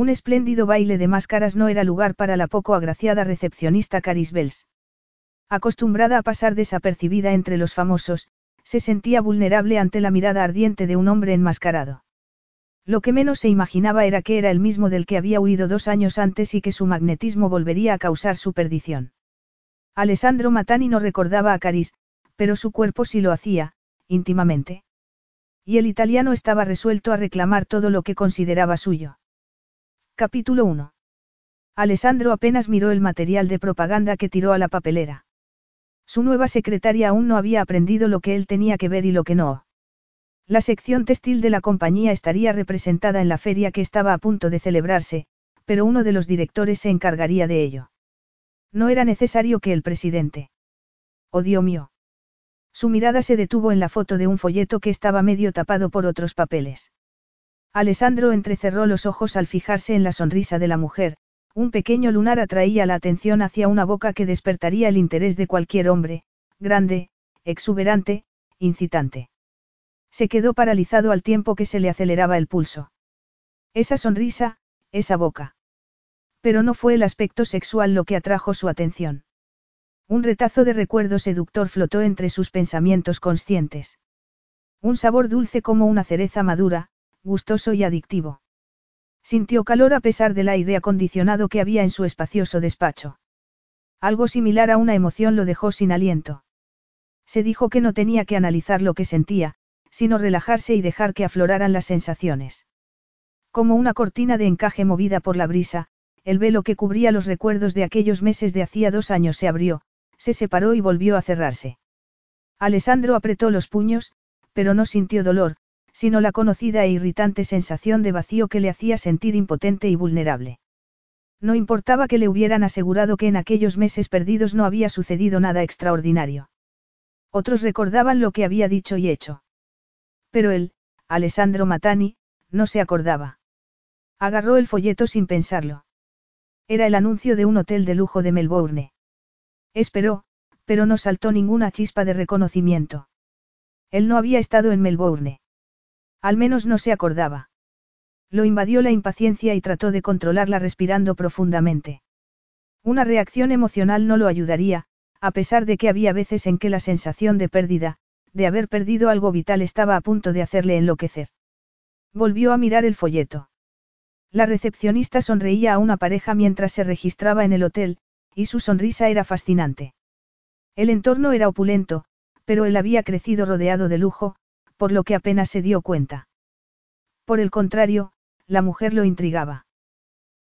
Un espléndido baile de máscaras no era lugar para la poco agraciada recepcionista Caris Bells. Acostumbrada a pasar desapercibida entre los famosos, se sentía vulnerable ante la mirada ardiente de un hombre enmascarado. Lo que menos se imaginaba era que era el mismo del que había huido dos años antes y que su magnetismo volvería a causar su perdición. Alessandro Matani no recordaba a Caris, pero su cuerpo sí lo hacía, íntimamente. Y el italiano estaba resuelto a reclamar todo lo que consideraba suyo. Capítulo 1. Alessandro apenas miró el material de propaganda que tiró a la papelera. Su nueva secretaria aún no había aprendido lo que él tenía que ver y lo que no. La sección textil de la compañía estaría representada en la feria que estaba a punto de celebrarse, pero uno de los directores se encargaría de ello. No era necesario que el presidente. Oh Dios mío. Su mirada se detuvo en la foto de un folleto que estaba medio tapado por otros papeles. Alessandro entrecerró los ojos al fijarse en la sonrisa de la mujer, un pequeño lunar atraía la atención hacia una boca que despertaría el interés de cualquier hombre, grande, exuberante, incitante. Se quedó paralizado al tiempo que se le aceleraba el pulso. Esa sonrisa, esa boca. Pero no fue el aspecto sexual lo que atrajo su atención. Un retazo de recuerdo seductor flotó entre sus pensamientos conscientes. Un sabor dulce como una cereza madura, gustoso y adictivo. Sintió calor a pesar del aire acondicionado que había en su espacioso despacho. Algo similar a una emoción lo dejó sin aliento. Se dijo que no tenía que analizar lo que sentía, sino relajarse y dejar que afloraran las sensaciones. Como una cortina de encaje movida por la brisa, el velo que cubría los recuerdos de aquellos meses de hacía dos años se abrió, se separó y volvió a cerrarse. Alessandro apretó los puños, pero no sintió dolor, sino la conocida e irritante sensación de vacío que le hacía sentir impotente y vulnerable. No importaba que le hubieran asegurado que en aquellos meses perdidos no había sucedido nada extraordinario. Otros recordaban lo que había dicho y hecho. Pero él, Alessandro Matani, no se acordaba. Agarró el folleto sin pensarlo. Era el anuncio de un hotel de lujo de Melbourne. Esperó, pero no saltó ninguna chispa de reconocimiento. Él no había estado en Melbourne. Al menos no se acordaba. Lo invadió la impaciencia y trató de controlarla respirando profundamente. Una reacción emocional no lo ayudaría, a pesar de que había veces en que la sensación de pérdida, de haber perdido algo vital estaba a punto de hacerle enloquecer. Volvió a mirar el folleto. La recepcionista sonreía a una pareja mientras se registraba en el hotel, y su sonrisa era fascinante. El entorno era opulento, pero él había crecido rodeado de lujo, por lo que apenas se dio cuenta. Por el contrario, la mujer lo intrigaba.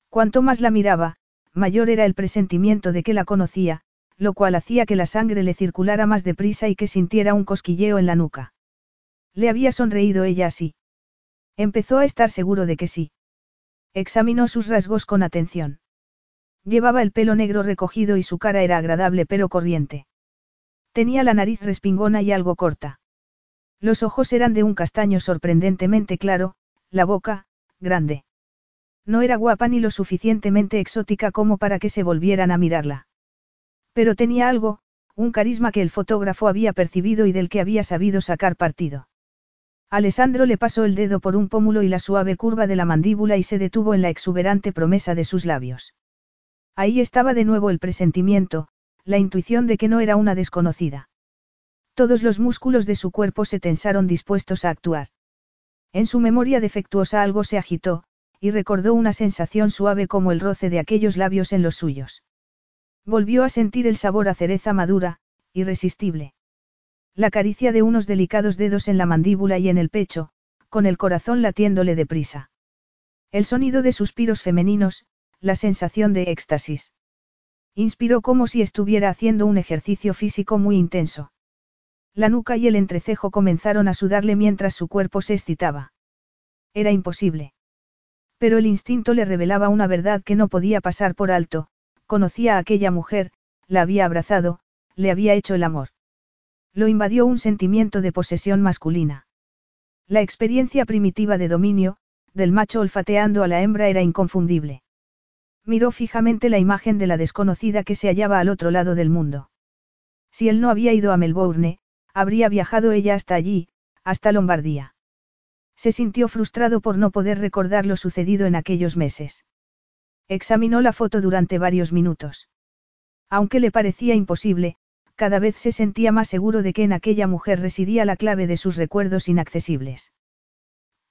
Cuanto más la miraba, mayor era el presentimiento de que la conocía, lo cual hacía que la sangre le circulara más deprisa y que sintiera un cosquilleo en la nuca. Le había sonreído ella así. Empezó a estar seguro de que sí. Examinó sus rasgos con atención. Llevaba el pelo negro recogido y su cara era agradable pero corriente. Tenía la nariz respingona y algo corta. Los ojos eran de un castaño sorprendentemente claro, la boca, grande. No era guapa ni lo suficientemente exótica como para que se volvieran a mirarla. Pero tenía algo, un carisma que el fotógrafo había percibido y del que había sabido sacar partido. Alessandro le pasó el dedo por un pómulo y la suave curva de la mandíbula y se detuvo en la exuberante promesa de sus labios. Ahí estaba de nuevo el presentimiento, la intuición de que no era una desconocida. Todos los músculos de su cuerpo se tensaron dispuestos a actuar. En su memoria defectuosa algo se agitó, y recordó una sensación suave como el roce de aquellos labios en los suyos. Volvió a sentir el sabor a cereza madura, irresistible. La caricia de unos delicados dedos en la mandíbula y en el pecho, con el corazón latiéndole deprisa. El sonido de suspiros femeninos, la sensación de éxtasis. Inspiró como si estuviera haciendo un ejercicio físico muy intenso. La nuca y el entrecejo comenzaron a sudarle mientras su cuerpo se excitaba. Era imposible. Pero el instinto le revelaba una verdad que no podía pasar por alto, conocía a aquella mujer, la había abrazado, le había hecho el amor. Lo invadió un sentimiento de posesión masculina. La experiencia primitiva de dominio, del macho olfateando a la hembra era inconfundible. Miró fijamente la imagen de la desconocida que se hallaba al otro lado del mundo. Si él no había ido a Melbourne, habría viajado ella hasta allí, hasta Lombardía. Se sintió frustrado por no poder recordar lo sucedido en aquellos meses. Examinó la foto durante varios minutos. Aunque le parecía imposible, cada vez se sentía más seguro de que en aquella mujer residía la clave de sus recuerdos inaccesibles.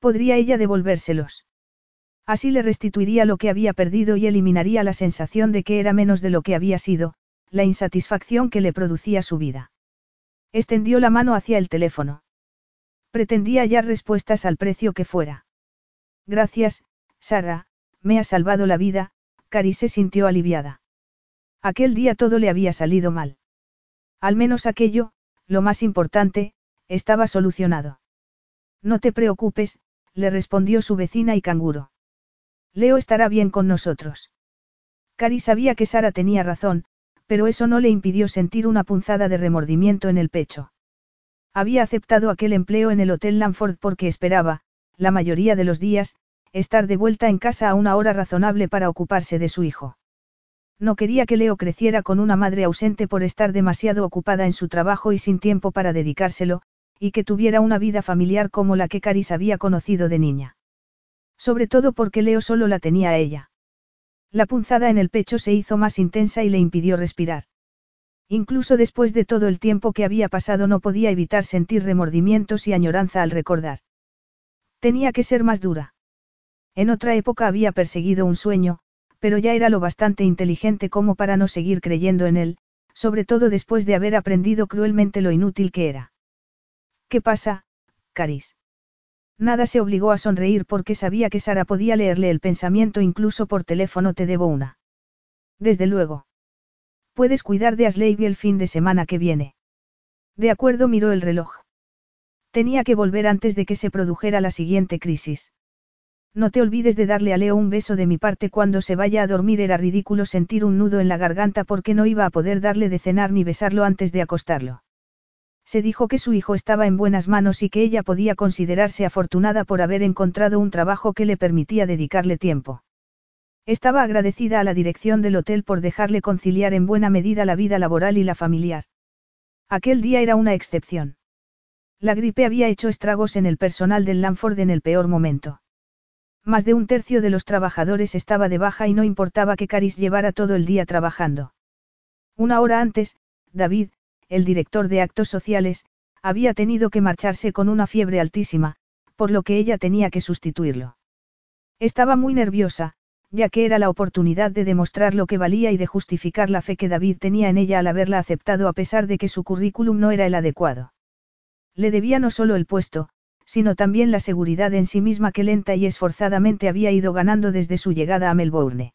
¿Podría ella devolvérselos? Así le restituiría lo que había perdido y eliminaría la sensación de que era menos de lo que había sido, la insatisfacción que le producía su vida. Extendió la mano hacia el teléfono. Pretendía hallar respuestas al precio que fuera. Gracias, Sara, me ha salvado la vida, Cari se sintió aliviada. Aquel día todo le había salido mal. Al menos aquello, lo más importante, estaba solucionado. No te preocupes, le respondió su vecina y canguro. Leo estará bien con nosotros. Cari sabía que Sara tenía razón, pero eso no le impidió sentir una punzada de remordimiento en el pecho. Había aceptado aquel empleo en el Hotel Lanford porque esperaba, la mayoría de los días, estar de vuelta en casa a una hora razonable para ocuparse de su hijo. No quería que Leo creciera con una madre ausente por estar demasiado ocupada en su trabajo y sin tiempo para dedicárselo, y que tuviera una vida familiar como la que Caris había conocido de niña. Sobre todo porque Leo solo la tenía a ella. La punzada en el pecho se hizo más intensa y le impidió respirar. Incluso después de todo el tiempo que había pasado no podía evitar sentir remordimientos y añoranza al recordar. Tenía que ser más dura. En otra época había perseguido un sueño, pero ya era lo bastante inteligente como para no seguir creyendo en él, sobre todo después de haber aprendido cruelmente lo inútil que era. ¿Qué pasa, Caris? Nada se obligó a sonreír porque sabía que Sara podía leerle el pensamiento incluso por teléfono te debo una. Desde luego. Puedes cuidar de Asleigh el fin de semana que viene. De acuerdo, miró el reloj. Tenía que volver antes de que se produjera la siguiente crisis. No te olvides de darle a Leo un beso de mi parte cuando se vaya a dormir. Era ridículo sentir un nudo en la garganta porque no iba a poder darle de cenar ni besarlo antes de acostarlo. Se dijo que su hijo estaba en buenas manos y que ella podía considerarse afortunada por haber encontrado un trabajo que le permitía dedicarle tiempo. Estaba agradecida a la dirección del hotel por dejarle conciliar en buena medida la vida laboral y la familiar. Aquel día era una excepción. La gripe había hecho estragos en el personal del Lanford en el peor momento. Más de un tercio de los trabajadores estaba de baja y no importaba que Caris llevara todo el día trabajando. Una hora antes, David, el director de actos sociales, había tenido que marcharse con una fiebre altísima, por lo que ella tenía que sustituirlo. Estaba muy nerviosa, ya que era la oportunidad de demostrar lo que valía y de justificar la fe que David tenía en ella al haberla aceptado a pesar de que su currículum no era el adecuado. Le debía no solo el puesto, sino también la seguridad en sí misma que lenta y esforzadamente había ido ganando desde su llegada a Melbourne.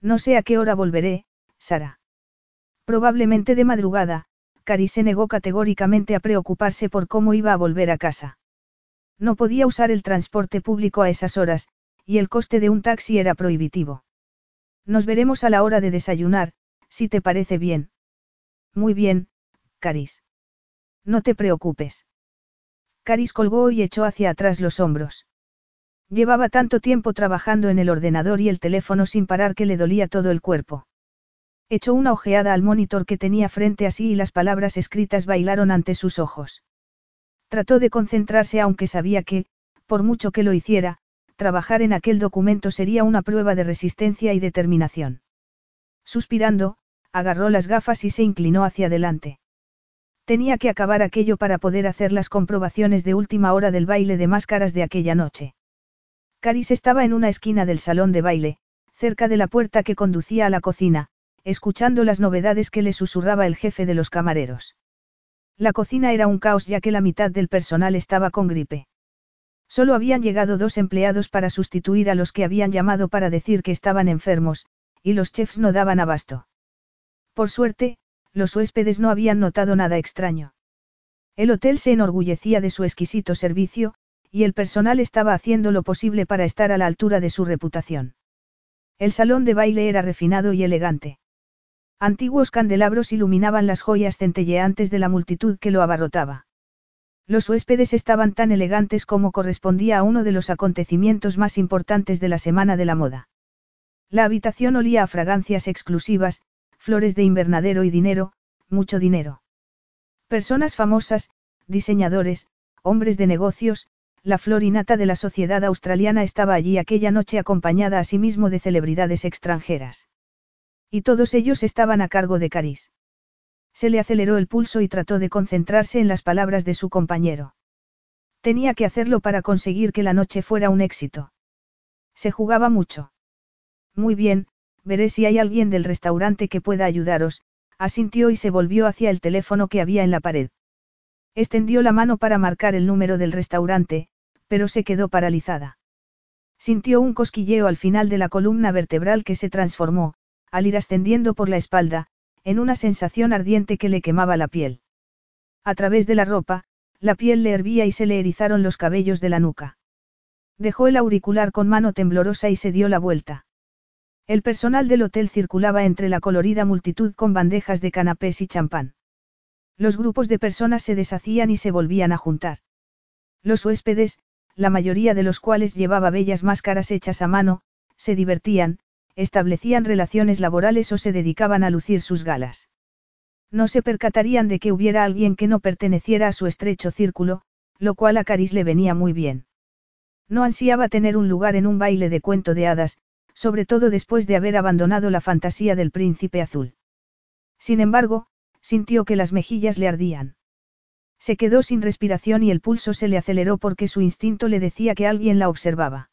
No sé a qué hora volveré, Sara. Probablemente de madrugada, Cari se negó categóricamente a preocuparse por cómo iba a volver a casa. No podía usar el transporte público a esas horas, y el coste de un taxi era prohibitivo. Nos veremos a la hora de desayunar, si te parece bien. Muy bien, Caris. No te preocupes. Caris colgó y echó hacia atrás los hombros. Llevaba tanto tiempo trabajando en el ordenador y el teléfono sin parar que le dolía todo el cuerpo. Echó una ojeada al monitor que tenía frente a sí y las palabras escritas bailaron ante sus ojos. Trató de concentrarse aunque sabía que, por mucho que lo hiciera, trabajar en aquel documento sería una prueba de resistencia y determinación. Suspirando, agarró las gafas y se inclinó hacia adelante. Tenía que acabar aquello para poder hacer las comprobaciones de última hora del baile de máscaras de aquella noche. Caris estaba en una esquina del salón de baile, cerca de la puerta que conducía a la cocina, escuchando las novedades que le susurraba el jefe de los camareros. La cocina era un caos ya que la mitad del personal estaba con gripe. Solo habían llegado dos empleados para sustituir a los que habían llamado para decir que estaban enfermos, y los chefs no daban abasto. Por suerte, los huéspedes no habían notado nada extraño. El hotel se enorgullecía de su exquisito servicio, y el personal estaba haciendo lo posible para estar a la altura de su reputación. El salón de baile era refinado y elegante. Antiguos candelabros iluminaban las joyas centelleantes de la multitud que lo abarrotaba. Los huéspedes estaban tan elegantes como correspondía a uno de los acontecimientos más importantes de la semana de la moda. La habitación olía a fragancias exclusivas, flores de invernadero y dinero, mucho dinero. Personas famosas, diseñadores, hombres de negocios, la flor innata de la sociedad australiana estaba allí aquella noche acompañada a sí de celebridades extranjeras. Y todos ellos estaban a cargo de Caris. Se le aceleró el pulso y trató de concentrarse en las palabras de su compañero. Tenía que hacerlo para conseguir que la noche fuera un éxito. Se jugaba mucho. Muy bien, veré si hay alguien del restaurante que pueda ayudaros, asintió y se volvió hacia el teléfono que había en la pared. Extendió la mano para marcar el número del restaurante, pero se quedó paralizada. Sintió un cosquilleo al final de la columna vertebral que se transformó, al ir ascendiendo por la espalda, en una sensación ardiente que le quemaba la piel. A través de la ropa, la piel le hervía y se le erizaron los cabellos de la nuca. Dejó el auricular con mano temblorosa y se dio la vuelta. El personal del hotel circulaba entre la colorida multitud con bandejas de canapés y champán. Los grupos de personas se deshacían y se volvían a juntar. Los huéspedes, la mayoría de los cuales llevaba bellas máscaras hechas a mano, se divertían, establecían relaciones laborales o se dedicaban a lucir sus galas. No se percatarían de que hubiera alguien que no perteneciera a su estrecho círculo, lo cual a Caris le venía muy bien. No ansiaba tener un lugar en un baile de cuento de hadas, sobre todo después de haber abandonado la fantasía del príncipe azul. Sin embargo, sintió que las mejillas le ardían. Se quedó sin respiración y el pulso se le aceleró porque su instinto le decía que alguien la observaba.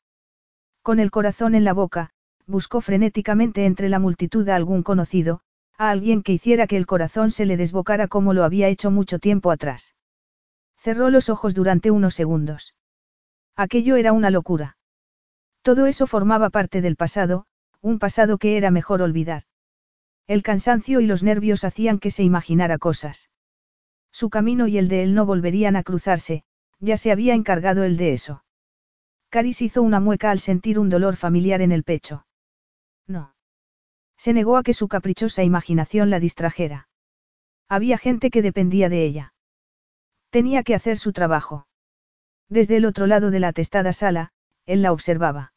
Con el corazón en la boca, buscó frenéticamente entre la multitud a algún conocido, a alguien que hiciera que el corazón se le desbocara como lo había hecho mucho tiempo atrás. Cerró los ojos durante unos segundos. Aquello era una locura. Todo eso formaba parte del pasado, un pasado que era mejor olvidar. El cansancio y los nervios hacían que se imaginara cosas. Su camino y el de él no volverían a cruzarse, ya se había encargado él de eso. Caris hizo una mueca al sentir un dolor familiar en el pecho. No. Se negó a que su caprichosa imaginación la distrajera. Había gente que dependía de ella. Tenía que hacer su trabajo. Desde el otro lado de la atestada sala, él la observaba.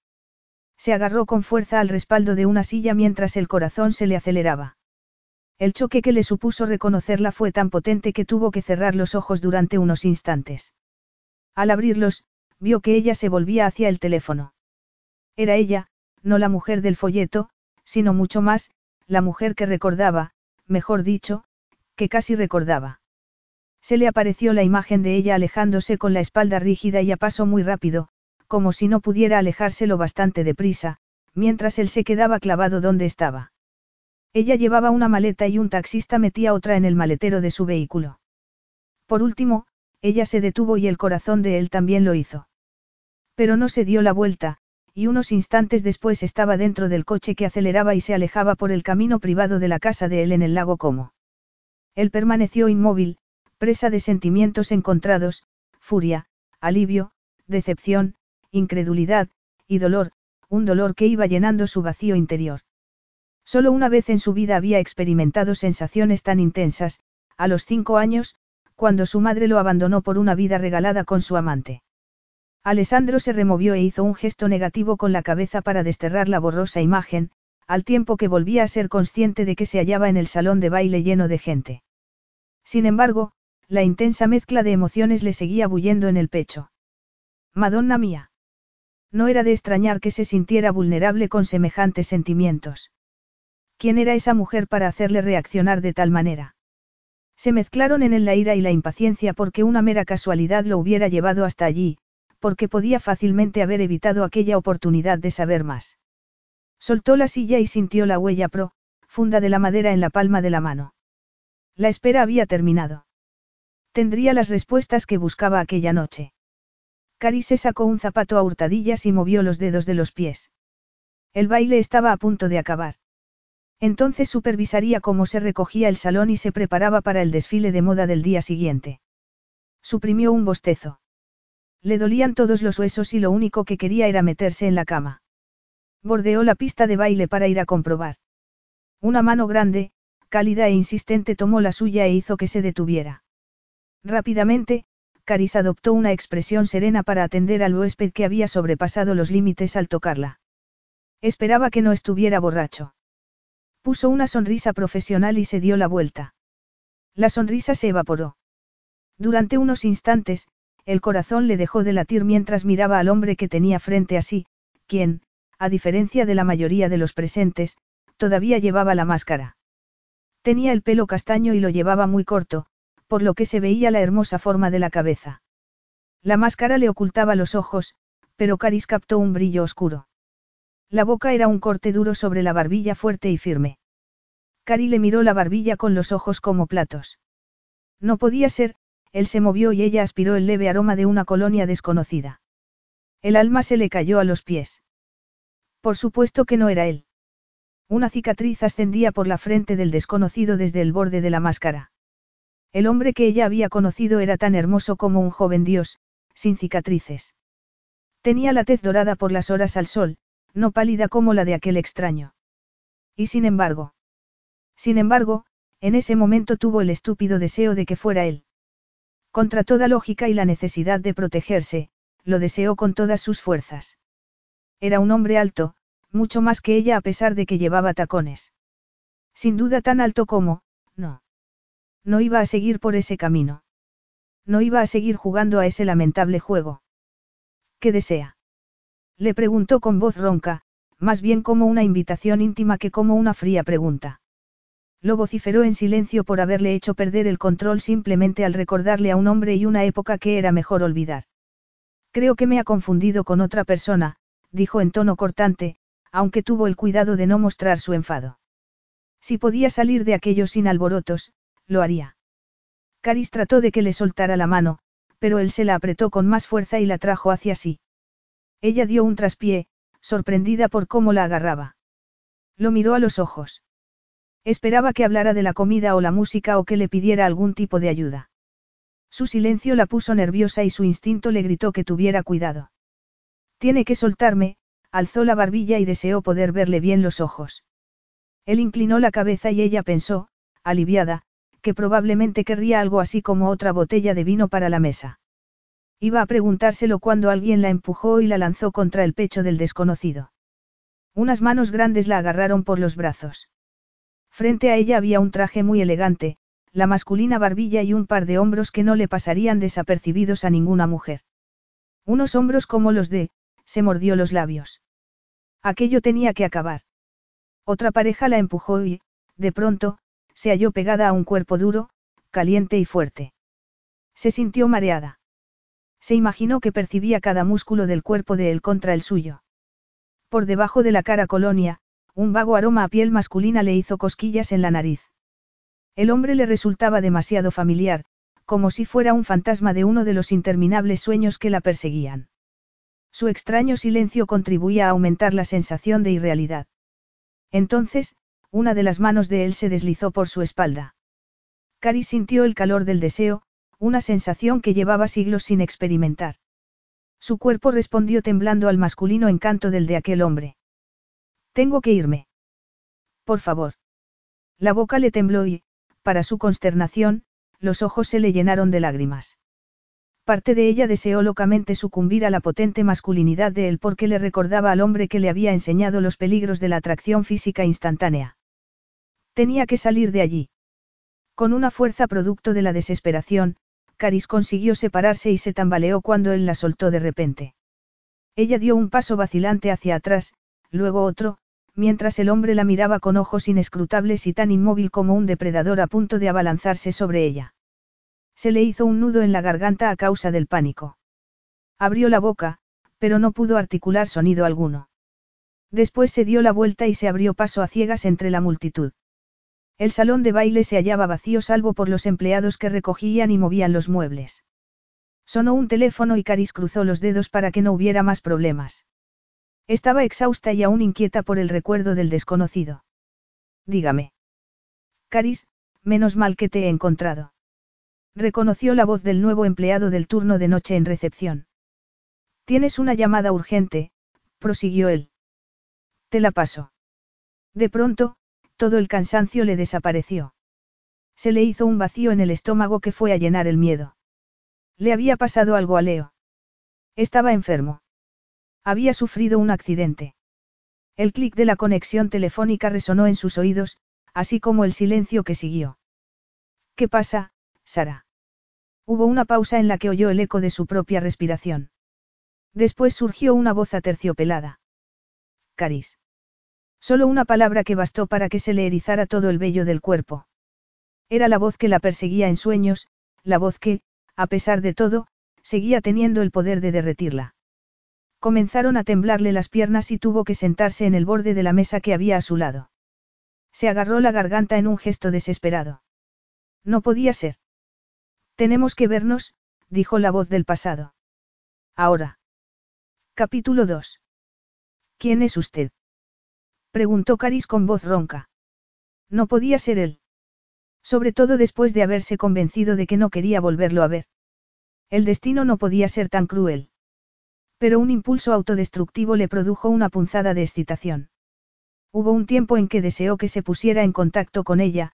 Se agarró con fuerza al respaldo de una silla mientras el corazón se le aceleraba. El choque que le supuso reconocerla fue tan potente que tuvo que cerrar los ojos durante unos instantes. Al abrirlos, vio que ella se volvía hacia el teléfono. Era ella, no la mujer del folleto, sino mucho más, la mujer que recordaba, mejor dicho, que casi recordaba. Se le apareció la imagen de ella alejándose con la espalda rígida y a paso muy rápido, como si no pudiera alejarse lo bastante deprisa, mientras él se quedaba clavado donde estaba. Ella llevaba una maleta y un taxista metía otra en el maletero de su vehículo. Por último, ella se detuvo y el corazón de él también lo hizo. Pero no se dio la vuelta, y unos instantes después estaba dentro del coche que aceleraba y se alejaba por el camino privado de la casa de él en el lago Como. Él permaneció inmóvil, presa de sentimientos encontrados, furia, alivio, decepción, incredulidad, y dolor, un dolor que iba llenando su vacío interior. Solo una vez en su vida había experimentado sensaciones tan intensas, a los cinco años, cuando su madre lo abandonó por una vida regalada con su amante. Alessandro se removió e hizo un gesto negativo con la cabeza para desterrar la borrosa imagen, al tiempo que volvía a ser consciente de que se hallaba en el salón de baile lleno de gente. Sin embargo, la intensa mezcla de emociones le seguía bullendo en el pecho. Madonna mía. No era de extrañar que se sintiera vulnerable con semejantes sentimientos. ¿Quién era esa mujer para hacerle reaccionar de tal manera? Se mezclaron en él la ira y la impaciencia porque una mera casualidad lo hubiera llevado hasta allí, porque podía fácilmente haber evitado aquella oportunidad de saber más. Soltó la silla y sintió la huella profunda de la madera en la palma de la mano. La espera había terminado. Tendría las respuestas que buscaba aquella noche. se sacó un zapato a hurtadillas y movió los dedos de los pies. El baile estaba a punto de acabar. Entonces supervisaría cómo se recogía el salón y se preparaba para el desfile de moda del día siguiente. Suprimió un bostezo. Le dolían todos los huesos y lo único que quería era meterse en la cama. Bordeó la pista de baile para ir a comprobar. Una mano grande, cálida e insistente tomó la suya e hizo que se detuviera. Rápidamente, Caris adoptó una expresión serena para atender al huésped que había sobrepasado los límites al tocarla. Esperaba que no estuviera borracho. Puso una sonrisa profesional y se dio la vuelta. La sonrisa se evaporó. Durante unos instantes, el corazón le dejó de latir mientras miraba al hombre que tenía frente a sí, quien, a diferencia de la mayoría de los presentes, todavía llevaba la máscara. Tenía el pelo castaño y lo llevaba muy corto, por lo que se veía la hermosa forma de la cabeza. La máscara le ocultaba los ojos, pero Caris captó un brillo oscuro. La boca era un corte duro sobre la barbilla fuerte y firme. Cari le miró la barbilla con los ojos como platos. No podía ser, él se movió y ella aspiró el leve aroma de una colonia desconocida. El alma se le cayó a los pies. Por supuesto que no era él. Una cicatriz ascendía por la frente del desconocido desde el borde de la máscara. El hombre que ella había conocido era tan hermoso como un joven dios, sin cicatrices. Tenía la tez dorada por las horas al sol, no pálida como la de aquel extraño. Y sin embargo. Sin embargo, en ese momento tuvo el estúpido deseo de que fuera él. Contra toda lógica y la necesidad de protegerse, lo deseó con todas sus fuerzas. Era un hombre alto, mucho más que ella a pesar de que llevaba tacones. Sin duda tan alto como, no. No iba a seguir por ese camino. No iba a seguir jugando a ese lamentable juego. ¿Qué desea? Le preguntó con voz ronca, más bien como una invitación íntima que como una fría pregunta. Lo vociferó en silencio por haberle hecho perder el control simplemente al recordarle a un hombre y una época que era mejor olvidar. Creo que me ha confundido con otra persona, dijo en tono cortante, aunque tuvo el cuidado de no mostrar su enfado. Si podía salir de aquello sin alborotos, lo haría. Caris trató de que le soltara la mano, pero él se la apretó con más fuerza y la trajo hacia sí. Ella dio un traspié, sorprendida por cómo la agarraba. Lo miró a los ojos. Esperaba que hablara de la comida o la música o que le pidiera algún tipo de ayuda. Su silencio la puso nerviosa y su instinto le gritó que tuviera cuidado. Tiene que soltarme, alzó la barbilla y deseó poder verle bien los ojos. Él inclinó la cabeza y ella pensó, aliviada, que probablemente querría algo así como otra botella de vino para la mesa. Iba a preguntárselo cuando alguien la empujó y la lanzó contra el pecho del desconocido. Unas manos grandes la agarraron por los brazos. Frente a ella había un traje muy elegante, la masculina barbilla y un par de hombros que no le pasarían desapercibidos a ninguna mujer. Unos hombros como los de, se mordió los labios. Aquello tenía que acabar. Otra pareja la empujó y, de pronto, se halló pegada a un cuerpo duro, caliente y fuerte. Se sintió mareada. Se imaginó que percibía cada músculo del cuerpo de él contra el suyo. Por debajo de la cara colonia, un vago aroma a piel masculina le hizo cosquillas en la nariz. El hombre le resultaba demasiado familiar, como si fuera un fantasma de uno de los interminables sueños que la perseguían. Su extraño silencio contribuía a aumentar la sensación de irrealidad. Entonces, una de las manos de él se deslizó por su espalda. Cari sintió el calor del deseo, una sensación que llevaba siglos sin experimentar. Su cuerpo respondió temblando al masculino encanto del de aquel hombre. Tengo que irme. Por favor. La boca le tembló y, para su consternación, los ojos se le llenaron de lágrimas. Parte de ella deseó locamente sucumbir a la potente masculinidad de él porque le recordaba al hombre que le había enseñado los peligros de la atracción física instantánea. Tenía que salir de allí. Con una fuerza producto de la desesperación, Caris consiguió separarse y se tambaleó cuando él la soltó de repente. Ella dio un paso vacilante hacia atrás, luego otro, mientras el hombre la miraba con ojos inescrutables y tan inmóvil como un depredador a punto de abalanzarse sobre ella. Se le hizo un nudo en la garganta a causa del pánico. Abrió la boca, pero no pudo articular sonido alguno. Después se dio la vuelta y se abrió paso a ciegas entre la multitud. El salón de baile se hallaba vacío salvo por los empleados que recogían y movían los muebles. Sonó un teléfono y Caris cruzó los dedos para que no hubiera más problemas. Estaba exhausta y aún inquieta por el recuerdo del desconocido. Dígame. Caris, menos mal que te he encontrado. Reconoció la voz del nuevo empleado del turno de noche en recepción. Tienes una llamada urgente, prosiguió él. Te la paso. De pronto, todo el cansancio le desapareció. Se le hizo un vacío en el estómago que fue a llenar el miedo. Le había pasado algo a Leo. Estaba enfermo. Había sufrido un accidente. El clic de la conexión telefónica resonó en sus oídos, así como el silencio que siguió. ¿Qué pasa, Sara? Hubo una pausa en la que oyó el eco de su propia respiración. Después surgió una voz aterciopelada. Caris. Solo una palabra que bastó para que se le erizara todo el vello del cuerpo. Era la voz que la perseguía en sueños, la voz que, a pesar de todo, seguía teniendo el poder de derretirla. Comenzaron a temblarle las piernas y tuvo que sentarse en el borde de la mesa que había a su lado. Se agarró la garganta en un gesto desesperado. No podía ser. Tenemos que vernos, dijo la voz del pasado. Ahora. Capítulo 2. ¿Quién es usted? preguntó Caris con voz ronca. No podía ser él. Sobre todo después de haberse convencido de que no quería volverlo a ver. El destino no podía ser tan cruel. Pero un impulso autodestructivo le produjo una punzada de excitación. Hubo un tiempo en que deseó que se pusiera en contacto con ella,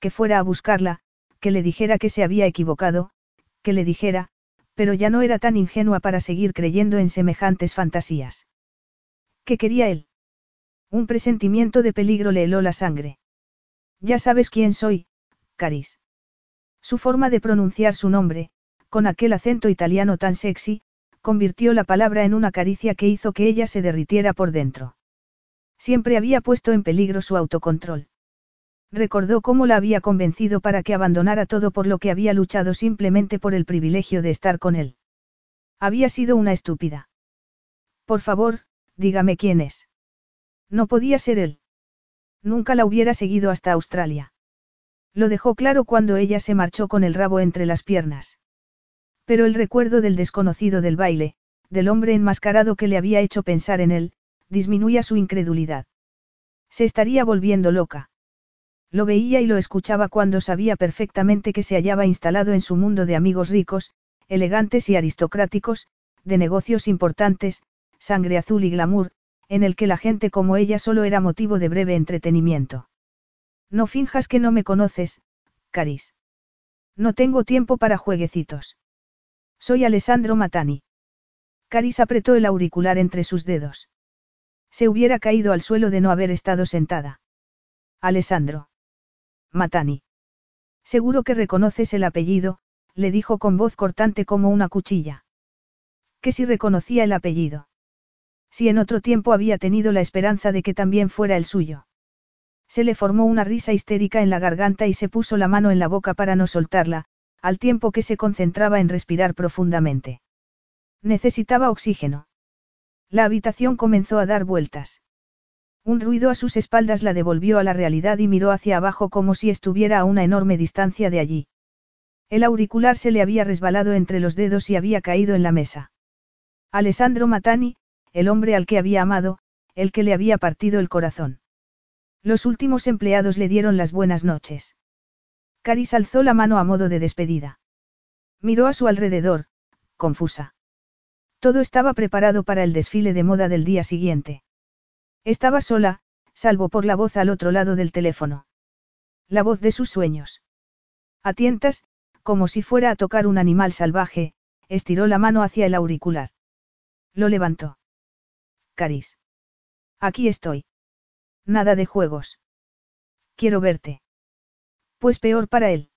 que fuera a buscarla, que le dijera que se había equivocado, que le dijera, pero ya no era tan ingenua para seguir creyendo en semejantes fantasías. ¿Qué quería él? Un presentimiento de peligro le heló la sangre. Ya sabes quién soy, Caris. Su forma de pronunciar su nombre, con aquel acento italiano tan sexy, convirtió la palabra en una caricia que hizo que ella se derritiera por dentro. Siempre había puesto en peligro su autocontrol. Recordó cómo la había convencido para que abandonara todo por lo que había luchado simplemente por el privilegio de estar con él. Había sido una estúpida. Por favor, dígame quién es. No podía ser él. Nunca la hubiera seguido hasta Australia. Lo dejó claro cuando ella se marchó con el rabo entre las piernas. Pero el recuerdo del desconocido del baile, del hombre enmascarado que le había hecho pensar en él, disminuía su incredulidad. Se estaría volviendo loca. Lo veía y lo escuchaba cuando sabía perfectamente que se hallaba instalado en su mundo de amigos ricos, elegantes y aristocráticos, de negocios importantes, sangre azul y glamour, en el que la gente como ella solo era motivo de breve entretenimiento. No finjas que no me conoces, Caris. No tengo tiempo para jueguecitos. Soy Alessandro Matani. Caris apretó el auricular entre sus dedos. Se hubiera caído al suelo de no haber estado sentada. Alessandro. Matani. Seguro que reconoces el apellido, le dijo con voz cortante como una cuchilla. Que si reconocía el apellido. Si en otro tiempo había tenido la esperanza de que también fuera el suyo. Se le formó una risa histérica en la garganta y se puso la mano en la boca para no soltarla, al tiempo que se concentraba en respirar profundamente. Necesitaba oxígeno. La habitación comenzó a dar vueltas. Un ruido a sus espaldas la devolvió a la realidad y miró hacia abajo como si estuviera a una enorme distancia de allí. El auricular se le había resbalado entre los dedos y había caído en la mesa. Alessandro Matani, el hombre al que había amado, el que le había partido el corazón. Los últimos empleados le dieron las buenas noches. Caris alzó la mano a modo de despedida. Miró a su alrededor, confusa. Todo estaba preparado para el desfile de moda del día siguiente. Estaba sola, salvo por la voz al otro lado del teléfono. La voz de sus sueños. A tientas, como si fuera a tocar un animal salvaje, estiró la mano hacia el auricular. Lo levantó. Caris. Aquí estoy. Nada de juegos. Quiero verte. Pues peor para él.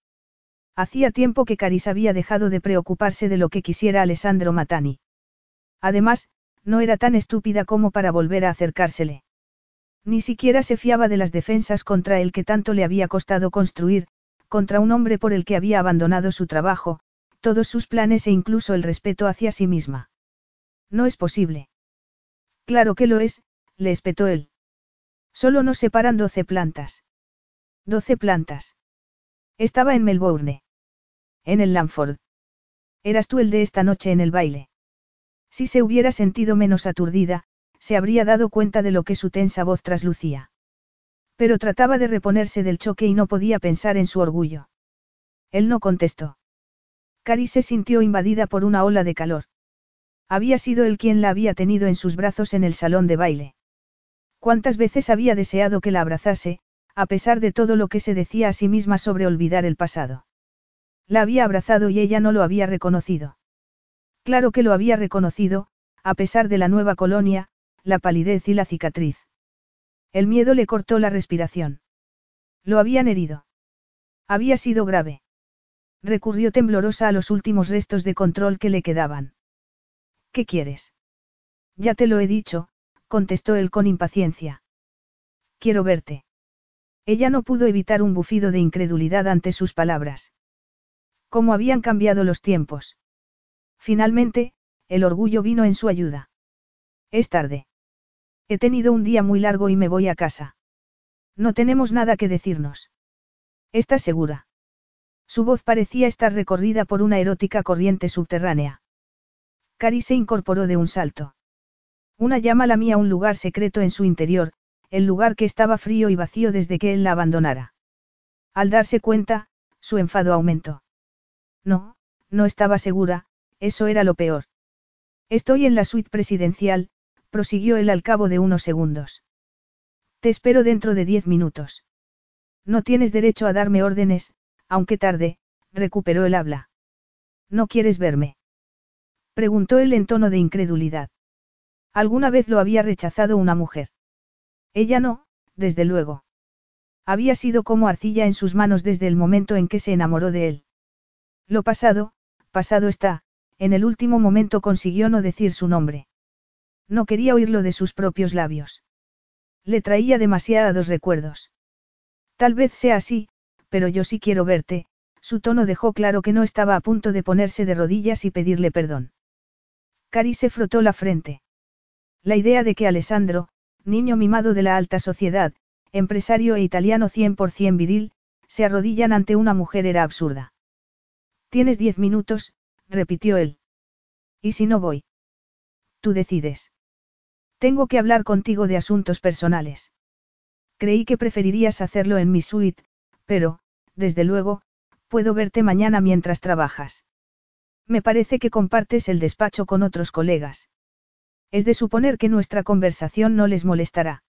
Hacía tiempo que Caris había dejado de preocuparse de lo que quisiera Alessandro Matani. Además, no era tan estúpida como para volver a acercársele. Ni siquiera se fiaba de las defensas contra el que tanto le había costado construir, contra un hombre por el que había abandonado su trabajo, todos sus planes e incluso el respeto hacia sí misma. No es posible. Claro que lo es, le espetó él. Solo nos separan doce plantas. Doce plantas. Estaba en Melbourne. En el Lanford. Eras tú el de esta noche en el baile. Si se hubiera sentido menos aturdida, se habría dado cuenta de lo que su tensa voz traslucía. Pero trataba de reponerse del choque y no podía pensar en su orgullo. Él no contestó. Cari se sintió invadida por una ola de calor. Había sido él quien la había tenido en sus brazos en el salón de baile. ¿Cuántas veces había deseado que la abrazase, a pesar de todo lo que se decía a sí misma sobre olvidar el pasado? La había abrazado y ella no lo había reconocido. Claro que lo había reconocido, a pesar de la nueva colonia, la palidez y la cicatriz. El miedo le cortó la respiración. Lo habían herido. Había sido grave. Recurrió temblorosa a los últimos restos de control que le quedaban. ¿Qué quieres? Ya te lo he dicho, contestó él con impaciencia. Quiero verte. Ella no pudo evitar un bufido de incredulidad ante sus palabras. ¿Cómo habían cambiado los tiempos? Finalmente, el orgullo vino en su ayuda. Es tarde. He tenido un día muy largo y me voy a casa. No tenemos nada que decirnos. ¿Estás segura? Su voz parecía estar recorrida por una erótica corriente subterránea. Cari se incorporó de un salto. Una llama lamía un lugar secreto en su interior, el lugar que estaba frío y vacío desde que él la abandonara. Al darse cuenta, su enfado aumentó. No, no estaba segura, eso era lo peor. Estoy en la suite presidencial, prosiguió él al cabo de unos segundos. Te espero dentro de diez minutos. No tienes derecho a darme órdenes, aunque tarde, recuperó el habla. ¿No quieres verme? Preguntó él en tono de incredulidad. ¿Alguna vez lo había rechazado una mujer? Ella no, desde luego. Había sido como arcilla en sus manos desde el momento en que se enamoró de él. Lo pasado, pasado está, en el último momento consiguió no decir su nombre. No quería oírlo de sus propios labios. Le traía demasiados recuerdos. Tal vez sea así, pero yo sí quiero verte, su tono dejó claro que no estaba a punto de ponerse de rodillas y pedirle perdón. Cari se frotó la frente. La idea de que Alessandro, niño mimado de la alta sociedad, empresario e italiano 100% viril, se arrodillan ante una mujer era absurda. Tienes diez minutos, repitió él. ¿Y si no voy? Tú decides. Tengo que hablar contigo de asuntos personales. Creí que preferirías hacerlo en mi suite, pero, desde luego, puedo verte mañana mientras trabajas. Me parece que compartes el despacho con otros colegas. Es de suponer que nuestra conversación no les molestará.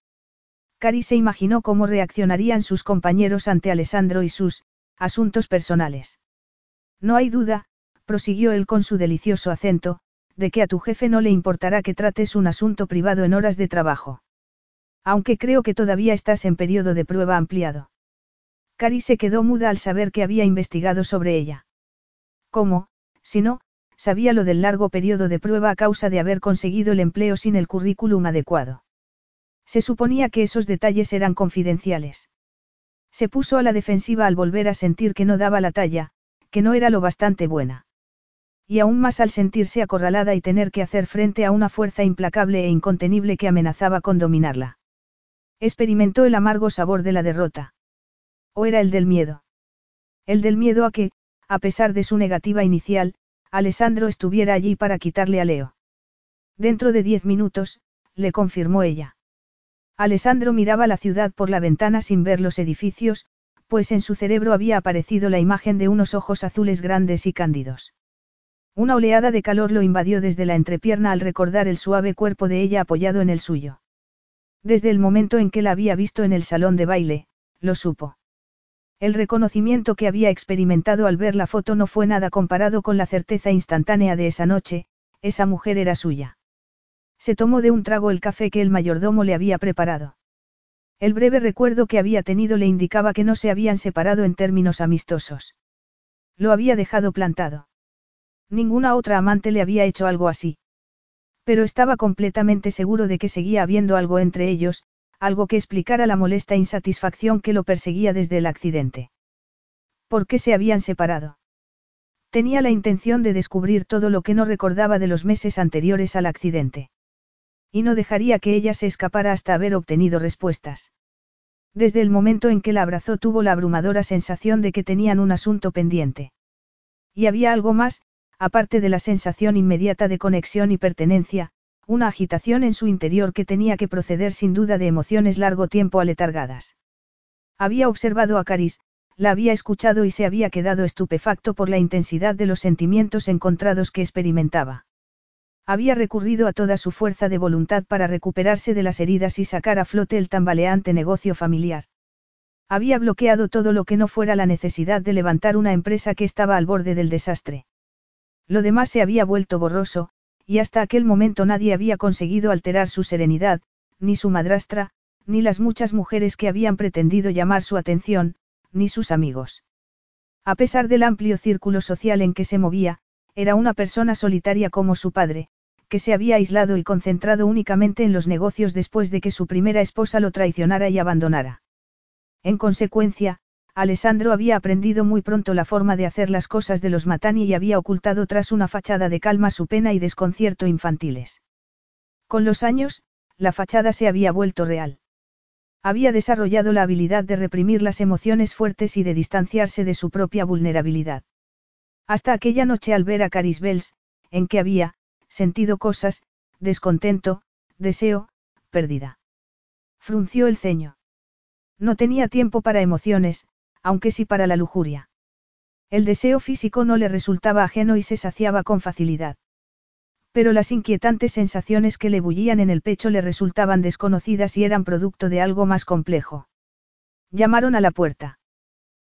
Cari se imaginó cómo reaccionarían sus compañeros ante Alessandro y sus asuntos personales. No hay duda, prosiguió él con su delicioso acento, de que a tu jefe no le importará que trates un asunto privado en horas de trabajo. Aunque creo que todavía estás en periodo de prueba ampliado. Cari se quedó muda al saber que había investigado sobre ella. ¿Cómo, si no, sabía lo del largo periodo de prueba a causa de haber conseguido el empleo sin el currículum adecuado? Se suponía que esos detalles eran confidenciales. Se puso a la defensiva al volver a sentir que no daba la talla, que no era lo bastante buena. Y aún más al sentirse acorralada y tener que hacer frente a una fuerza implacable e incontenible que amenazaba con dominarla. Experimentó el amargo sabor de la derrota. ¿O era el del miedo? El del miedo a que, a pesar de su negativa inicial, Alessandro estuviera allí para quitarle a Leo. Dentro de diez minutos, le confirmó ella. Alessandro miraba la ciudad por la ventana sin ver los edificios, pues en su cerebro había aparecido la imagen de unos ojos azules grandes y cándidos. Una oleada de calor lo invadió desde la entrepierna al recordar el suave cuerpo de ella apoyado en el suyo. Desde el momento en que la había visto en el salón de baile, lo supo. El reconocimiento que había experimentado al ver la foto no fue nada comparado con la certeza instantánea de esa noche, esa mujer era suya. Se tomó de un trago el café que el mayordomo le había preparado. El breve recuerdo que había tenido le indicaba que no se habían separado en términos amistosos. Lo había dejado plantado. Ninguna otra amante le había hecho algo así. Pero estaba completamente seguro de que seguía habiendo algo entre ellos, algo que explicara la molesta insatisfacción que lo perseguía desde el accidente. ¿Por qué se habían separado? Tenía la intención de descubrir todo lo que no recordaba de los meses anteriores al accidente. Y no dejaría que ella se escapara hasta haber obtenido respuestas. Desde el momento en que la abrazó tuvo la abrumadora sensación de que tenían un asunto pendiente. Y había algo más, aparte de la sensación inmediata de conexión y pertenencia, una agitación en su interior que tenía que proceder sin duda de emociones largo tiempo aletargadas. Había observado a Caris, la había escuchado y se había quedado estupefacto por la intensidad de los sentimientos encontrados que experimentaba. Había recurrido a toda su fuerza de voluntad para recuperarse de las heridas y sacar a flote el tambaleante negocio familiar. Había bloqueado todo lo que no fuera la necesidad de levantar una empresa que estaba al borde del desastre. Lo demás se había vuelto borroso, y hasta aquel momento nadie había conseguido alterar su serenidad, ni su madrastra, ni las muchas mujeres que habían pretendido llamar su atención, ni sus amigos. A pesar del amplio círculo social en que se movía, era una persona solitaria como su padre, que se había aislado y concentrado únicamente en los negocios después de que su primera esposa lo traicionara y abandonara. En consecuencia, Alessandro había aprendido muy pronto la forma de hacer las cosas de los Matani y había ocultado tras una fachada de calma su pena y desconcierto infantiles. Con los años, la fachada se había vuelto real. Había desarrollado la habilidad de reprimir las emociones fuertes y de distanciarse de su propia vulnerabilidad. Hasta aquella noche al ver a Caris Bells, en que había, sentido cosas, descontento, deseo, pérdida. Frunció el ceño. No tenía tiempo para emociones, aunque sí para la lujuria. El deseo físico no le resultaba ajeno y se saciaba con facilidad. Pero las inquietantes sensaciones que le bullían en el pecho le resultaban desconocidas y eran producto de algo más complejo. Llamaron a la puerta.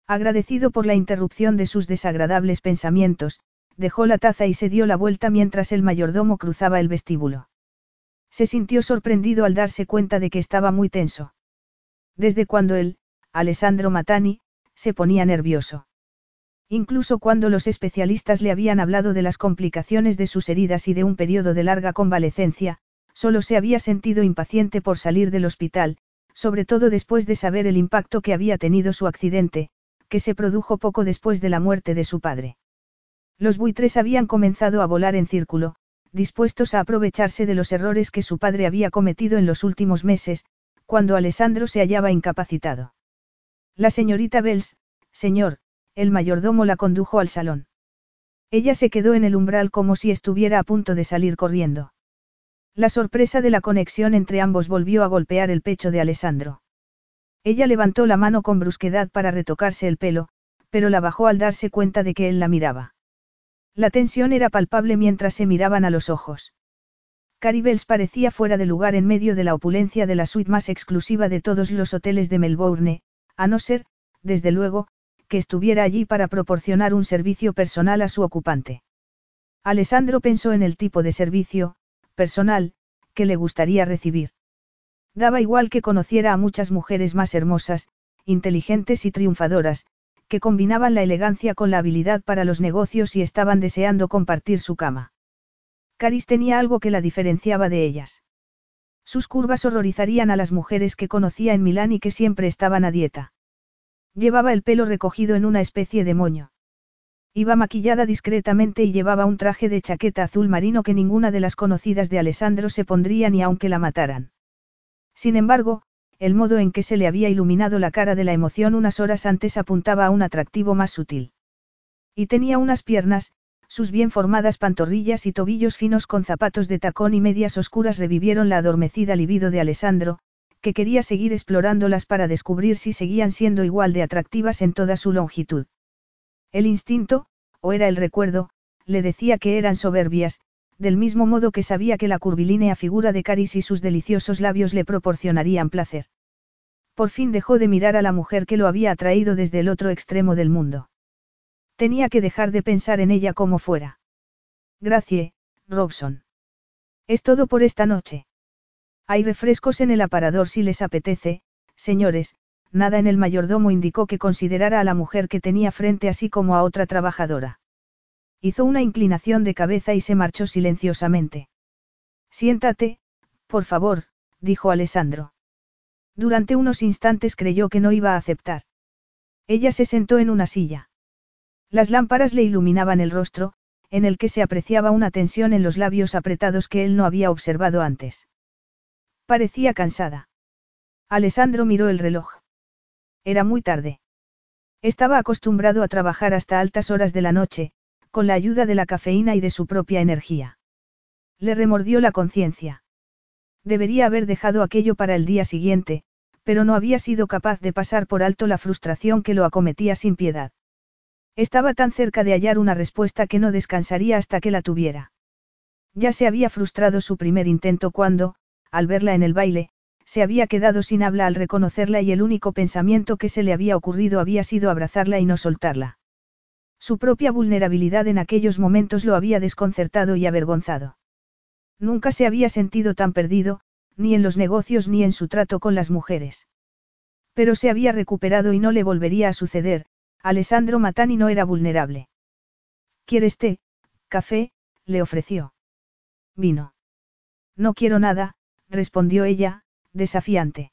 Agradecido por la interrupción de sus desagradables pensamientos, dejó la taza y se dio la vuelta mientras el mayordomo cruzaba el vestíbulo. Se sintió sorprendido al darse cuenta de que estaba muy tenso. Desde cuando él, Alessandro Matani, se ponía nervioso. Incluso cuando los especialistas le habían hablado de las complicaciones de sus heridas y de un periodo de larga convalecencia, solo se había sentido impaciente por salir del hospital, sobre todo después de saber el impacto que había tenido su accidente, que se produjo poco después de la muerte de su padre. Los buitres habían comenzado a volar en círculo, dispuestos a aprovecharse de los errores que su padre había cometido en los últimos meses, cuando Alessandro se hallaba incapacitado. La señorita Bells, señor, el mayordomo la condujo al salón. Ella se quedó en el umbral como si estuviera a punto de salir corriendo. La sorpresa de la conexión entre ambos volvió a golpear el pecho de Alessandro. Ella levantó la mano con brusquedad para retocarse el pelo, pero la bajó al darse cuenta de que él la miraba. La tensión era palpable mientras se miraban a los ojos. Caribels parecía fuera de lugar en medio de la opulencia de la suite más exclusiva de todos los hoteles de Melbourne, a no ser, desde luego, que estuviera allí para proporcionar un servicio personal a su ocupante. Alessandro pensó en el tipo de servicio, personal, que le gustaría recibir. Daba igual que conociera a muchas mujeres más hermosas, inteligentes y triunfadoras, que combinaban la elegancia con la habilidad para los negocios y estaban deseando compartir su cama. Caris tenía algo que la diferenciaba de ellas. Sus curvas horrorizarían a las mujeres que conocía en Milán y que siempre estaban a dieta. Llevaba el pelo recogido en una especie de moño. Iba maquillada discretamente y llevaba un traje de chaqueta azul marino que ninguna de las conocidas de Alessandro se pondría ni aunque la mataran. Sin embargo, el modo en que se le había iluminado la cara de la emoción unas horas antes apuntaba a un atractivo más sutil. Y tenía unas piernas, sus bien formadas pantorrillas y tobillos finos con zapatos de tacón y medias oscuras revivieron la adormecida libido de Alessandro, que quería seguir explorándolas para descubrir si seguían siendo igual de atractivas en toda su longitud. El instinto, o era el recuerdo, le decía que eran soberbias, del mismo modo que sabía que la curvilínea figura de Caris y sus deliciosos labios le proporcionarían placer. Por fin dejó de mirar a la mujer que lo había atraído desde el otro extremo del mundo. Tenía que dejar de pensar en ella como fuera. Gracie, Robson. Es todo por esta noche. Hay refrescos en el aparador si les apetece, señores, nada en el mayordomo indicó que considerara a la mujer que tenía frente así como a otra trabajadora. Hizo una inclinación de cabeza y se marchó silenciosamente. Siéntate, por favor, dijo Alessandro. Durante unos instantes creyó que no iba a aceptar. Ella se sentó en una silla. Las lámparas le iluminaban el rostro, en el que se apreciaba una tensión en los labios apretados que él no había observado antes. Parecía cansada. Alessandro miró el reloj. Era muy tarde. Estaba acostumbrado a trabajar hasta altas horas de la noche, con la ayuda de la cafeína y de su propia energía. Le remordió la conciencia. Debería haber dejado aquello para el día siguiente, pero no había sido capaz de pasar por alto la frustración que lo acometía sin piedad. Estaba tan cerca de hallar una respuesta que no descansaría hasta que la tuviera. Ya se había frustrado su primer intento cuando, al verla en el baile, se había quedado sin habla al reconocerla y el único pensamiento que se le había ocurrido había sido abrazarla y no soltarla. Su propia vulnerabilidad en aquellos momentos lo había desconcertado y avergonzado. Nunca se había sentido tan perdido, ni en los negocios ni en su trato con las mujeres. Pero se había recuperado y no le volvería a suceder, Alessandro Matani no era vulnerable. ¿Quieres té, café? le ofreció. Vino. No quiero nada, respondió ella, desafiante.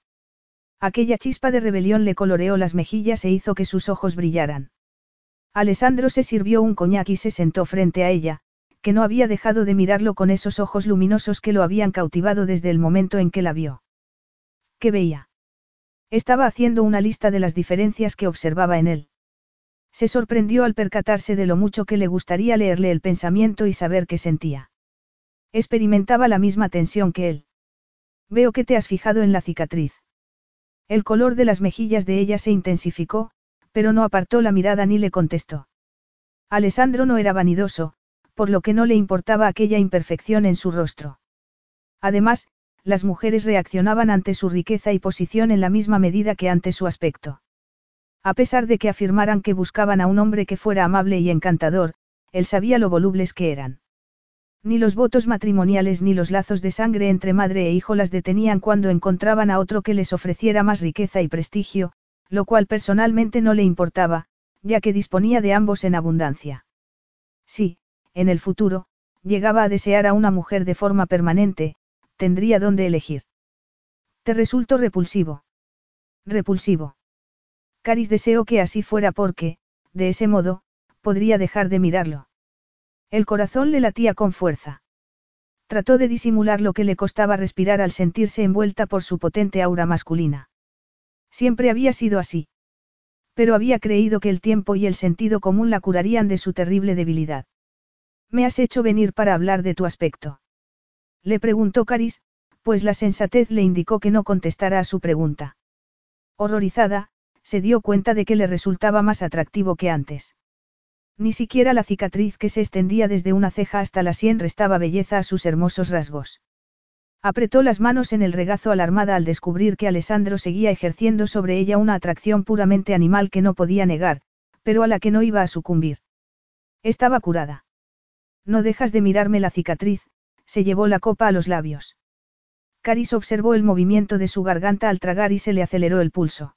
Aquella chispa de rebelión le coloreó las mejillas e hizo que sus ojos brillaran. Alessandro se sirvió un coñac y se sentó frente a ella, que no había dejado de mirarlo con esos ojos luminosos que lo habían cautivado desde el momento en que la vio. ¿Qué veía? Estaba haciendo una lista de las diferencias que observaba en él. Se sorprendió al percatarse de lo mucho que le gustaría leerle el pensamiento y saber qué sentía. Experimentaba la misma tensión que él. Veo que te has fijado en la cicatriz. El color de las mejillas de ella se intensificó, pero no apartó la mirada ni le contestó. Alessandro no era vanidoso, por lo que no le importaba aquella imperfección en su rostro. Además, las mujeres reaccionaban ante su riqueza y posición en la misma medida que ante su aspecto. A pesar de que afirmaran que buscaban a un hombre que fuera amable y encantador, él sabía lo volubles que eran. Ni los votos matrimoniales ni los lazos de sangre entre madre e hijo las detenían cuando encontraban a otro que les ofreciera más riqueza y prestigio, lo cual personalmente no le importaba, ya que disponía de ambos en abundancia. Sí, en el futuro, llegaba a desear a una mujer de forma permanente, tendría dónde elegir. Te resultó repulsivo. Repulsivo. Caris deseó que así fuera porque, de ese modo, podría dejar de mirarlo. El corazón le latía con fuerza. Trató de disimular lo que le costaba respirar al sentirse envuelta por su potente aura masculina. Siempre había sido así. Pero había creído que el tiempo y el sentido común la curarían de su terrible debilidad. Me has hecho venir para hablar de tu aspecto. Le preguntó Caris, pues la sensatez le indicó que no contestara a su pregunta. Horrorizada, se dio cuenta de que le resultaba más atractivo que antes. Ni siquiera la cicatriz que se extendía desde una ceja hasta la sien restaba belleza a sus hermosos rasgos. Apretó las manos en el regazo alarmada al descubrir que Alessandro seguía ejerciendo sobre ella una atracción puramente animal que no podía negar, pero a la que no iba a sucumbir. Estaba curada. No dejas de mirarme la cicatriz, se llevó la copa a los labios. Caris observó el movimiento de su garganta al tragar y se le aceleró el pulso.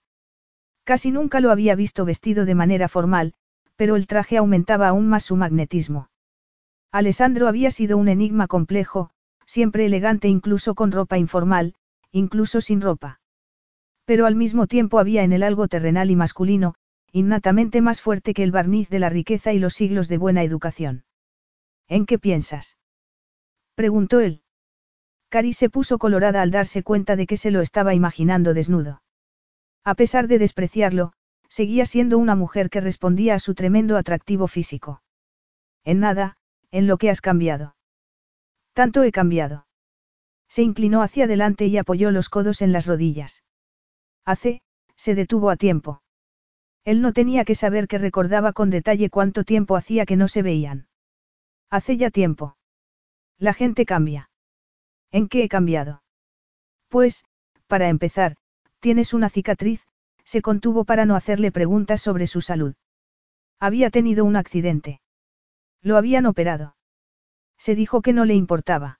Casi nunca lo había visto vestido de manera formal, pero el traje aumentaba aún más su magnetismo. Alessandro había sido un enigma complejo, siempre elegante incluso con ropa informal, incluso sin ropa. Pero al mismo tiempo había en él algo terrenal y masculino, innatamente más fuerte que el barniz de la riqueza y los siglos de buena educación. ¿En qué piensas? preguntó él. Cari se puso colorada al darse cuenta de que se lo estaba imaginando desnudo. A pesar de despreciarlo, seguía siendo una mujer que respondía a su tremendo atractivo físico. En nada, en lo que has cambiado. Tanto he cambiado. Se inclinó hacia adelante y apoyó los codos en las rodillas. Hace, se detuvo a tiempo. Él no tenía que saber que recordaba con detalle cuánto tiempo hacía que no se veían. Hace ya tiempo. La gente cambia. ¿En qué he cambiado? Pues, para empezar, Tienes una cicatriz, se contuvo para no hacerle preguntas sobre su salud. Había tenido un accidente. Lo habían operado. Se dijo que no le importaba.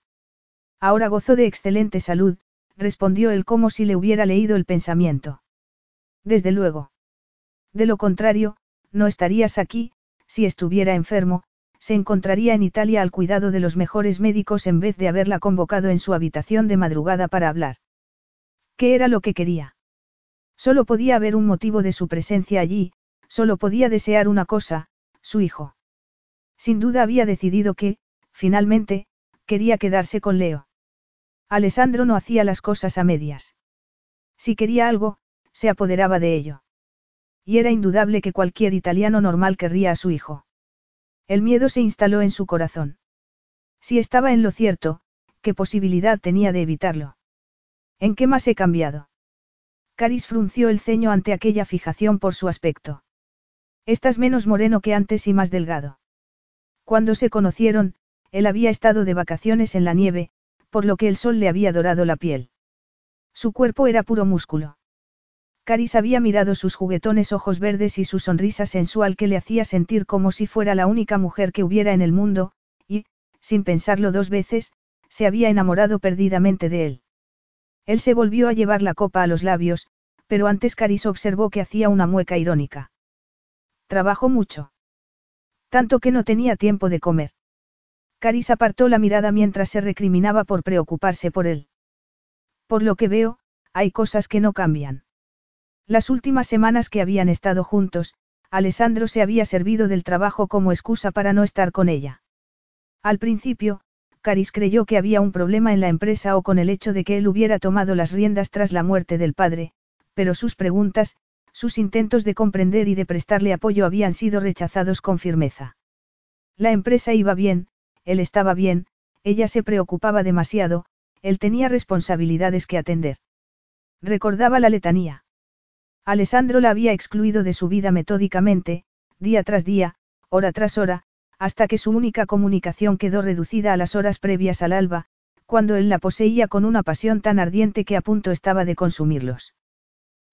Ahora gozo de excelente salud, respondió él como si le hubiera leído el pensamiento. Desde luego. De lo contrario, no estarías aquí, si estuviera enfermo, se encontraría en Italia al cuidado de los mejores médicos en vez de haberla convocado en su habitación de madrugada para hablar. ¿Qué era lo que quería? Solo podía haber un motivo de su presencia allí, solo podía desear una cosa, su hijo. Sin duda había decidido que, finalmente, quería quedarse con Leo. Alessandro no hacía las cosas a medias. Si quería algo, se apoderaba de ello. Y era indudable que cualquier italiano normal querría a su hijo. El miedo se instaló en su corazón. Si estaba en lo cierto, ¿qué posibilidad tenía de evitarlo? ¿En qué más he cambiado? Caris frunció el ceño ante aquella fijación por su aspecto. Estás menos moreno que antes y más delgado. Cuando se conocieron, él había estado de vacaciones en la nieve, por lo que el sol le había dorado la piel. Su cuerpo era puro músculo. Caris había mirado sus juguetones ojos verdes y su sonrisa sensual que le hacía sentir como si fuera la única mujer que hubiera en el mundo, y, sin pensarlo dos veces, se había enamorado perdidamente de él. Él se volvió a llevar la copa a los labios, pero antes Caris observó que hacía una mueca irónica. Trabajó mucho. Tanto que no tenía tiempo de comer. Caris apartó la mirada mientras se recriminaba por preocuparse por él. Por lo que veo, hay cosas que no cambian. Las últimas semanas que habían estado juntos, Alessandro se había servido del trabajo como excusa para no estar con ella. Al principio, Caris creyó que había un problema en la empresa o con el hecho de que él hubiera tomado las riendas tras la muerte del padre, pero sus preguntas, sus intentos de comprender y de prestarle apoyo habían sido rechazados con firmeza. La empresa iba bien, él estaba bien, ella se preocupaba demasiado, él tenía responsabilidades que atender. Recordaba la letanía. Alessandro la había excluido de su vida metódicamente, día tras día, hora tras hora, hasta que su única comunicación quedó reducida a las horas previas al alba, cuando él la poseía con una pasión tan ardiente que a punto estaba de consumirlos.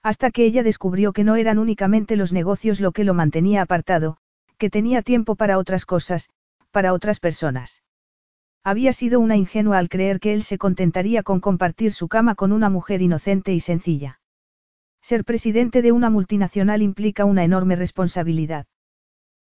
Hasta que ella descubrió que no eran únicamente los negocios lo que lo mantenía apartado, que tenía tiempo para otras cosas, para otras personas. Había sido una ingenua al creer que él se contentaría con compartir su cama con una mujer inocente y sencilla. Ser presidente de una multinacional implica una enorme responsabilidad.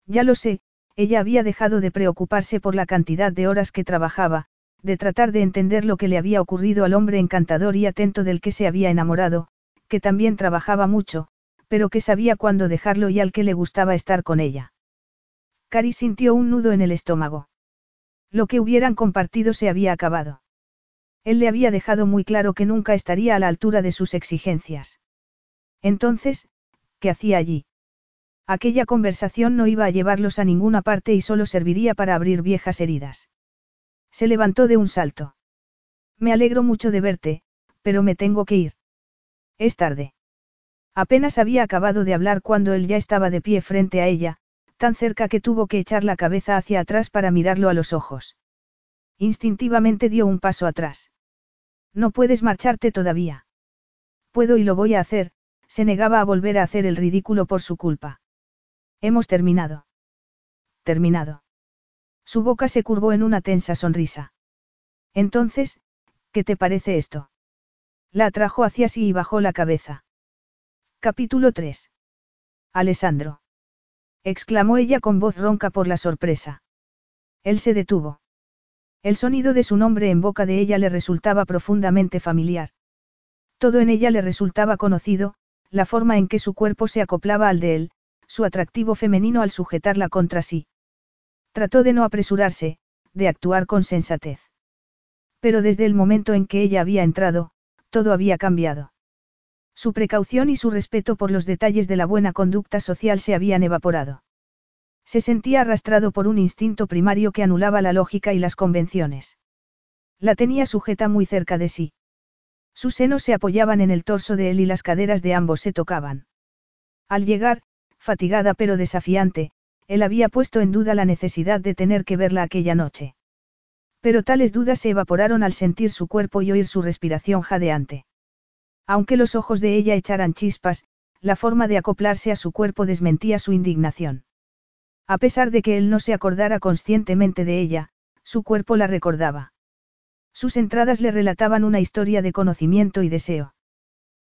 Ya lo sé, ella había dejado de preocuparse por la cantidad de horas que trabajaba, de tratar de entender lo que le había ocurrido al hombre encantador y atento del que se había enamorado, que también trabajaba mucho, pero que sabía cuándo dejarlo y al que le gustaba estar con ella. Cari sintió un nudo en el estómago. Lo que hubieran compartido se había acabado. Él le había dejado muy claro que nunca estaría a la altura de sus exigencias. Entonces, ¿qué hacía allí? Aquella conversación no iba a llevarlos a ninguna parte y solo serviría para abrir viejas heridas. Se levantó de un salto. Me alegro mucho de verte, pero me tengo que ir. Es tarde. Apenas había acabado de hablar cuando él ya estaba de pie frente a ella, tan cerca que tuvo que echar la cabeza hacia atrás para mirarlo a los ojos. Instintivamente dio un paso atrás. No puedes marcharte todavía. Puedo y lo voy a hacer, se negaba a volver a hacer el ridículo por su culpa. Hemos terminado. Terminado. Su boca se curvó en una tensa sonrisa. Entonces, ¿qué te parece esto? La atrajo hacia sí y bajó la cabeza. Capítulo 3. Alessandro. exclamó ella con voz ronca por la sorpresa. Él se detuvo. El sonido de su nombre en boca de ella le resultaba profundamente familiar. Todo en ella le resultaba conocido, la forma en que su cuerpo se acoplaba al de él, su atractivo femenino al sujetarla contra sí. Trató de no apresurarse, de actuar con sensatez. Pero desde el momento en que ella había entrado, todo había cambiado. Su precaución y su respeto por los detalles de la buena conducta social se habían evaporado. Se sentía arrastrado por un instinto primario que anulaba la lógica y las convenciones. La tenía sujeta muy cerca de sí. Sus senos se apoyaban en el torso de él y las caderas de ambos se tocaban. Al llegar, fatigada pero desafiante, él había puesto en duda la necesidad de tener que verla aquella noche. Pero tales dudas se evaporaron al sentir su cuerpo y oír su respiración jadeante. Aunque los ojos de ella echaran chispas, la forma de acoplarse a su cuerpo desmentía su indignación. A pesar de que él no se acordara conscientemente de ella, su cuerpo la recordaba. Sus entradas le relataban una historia de conocimiento y deseo.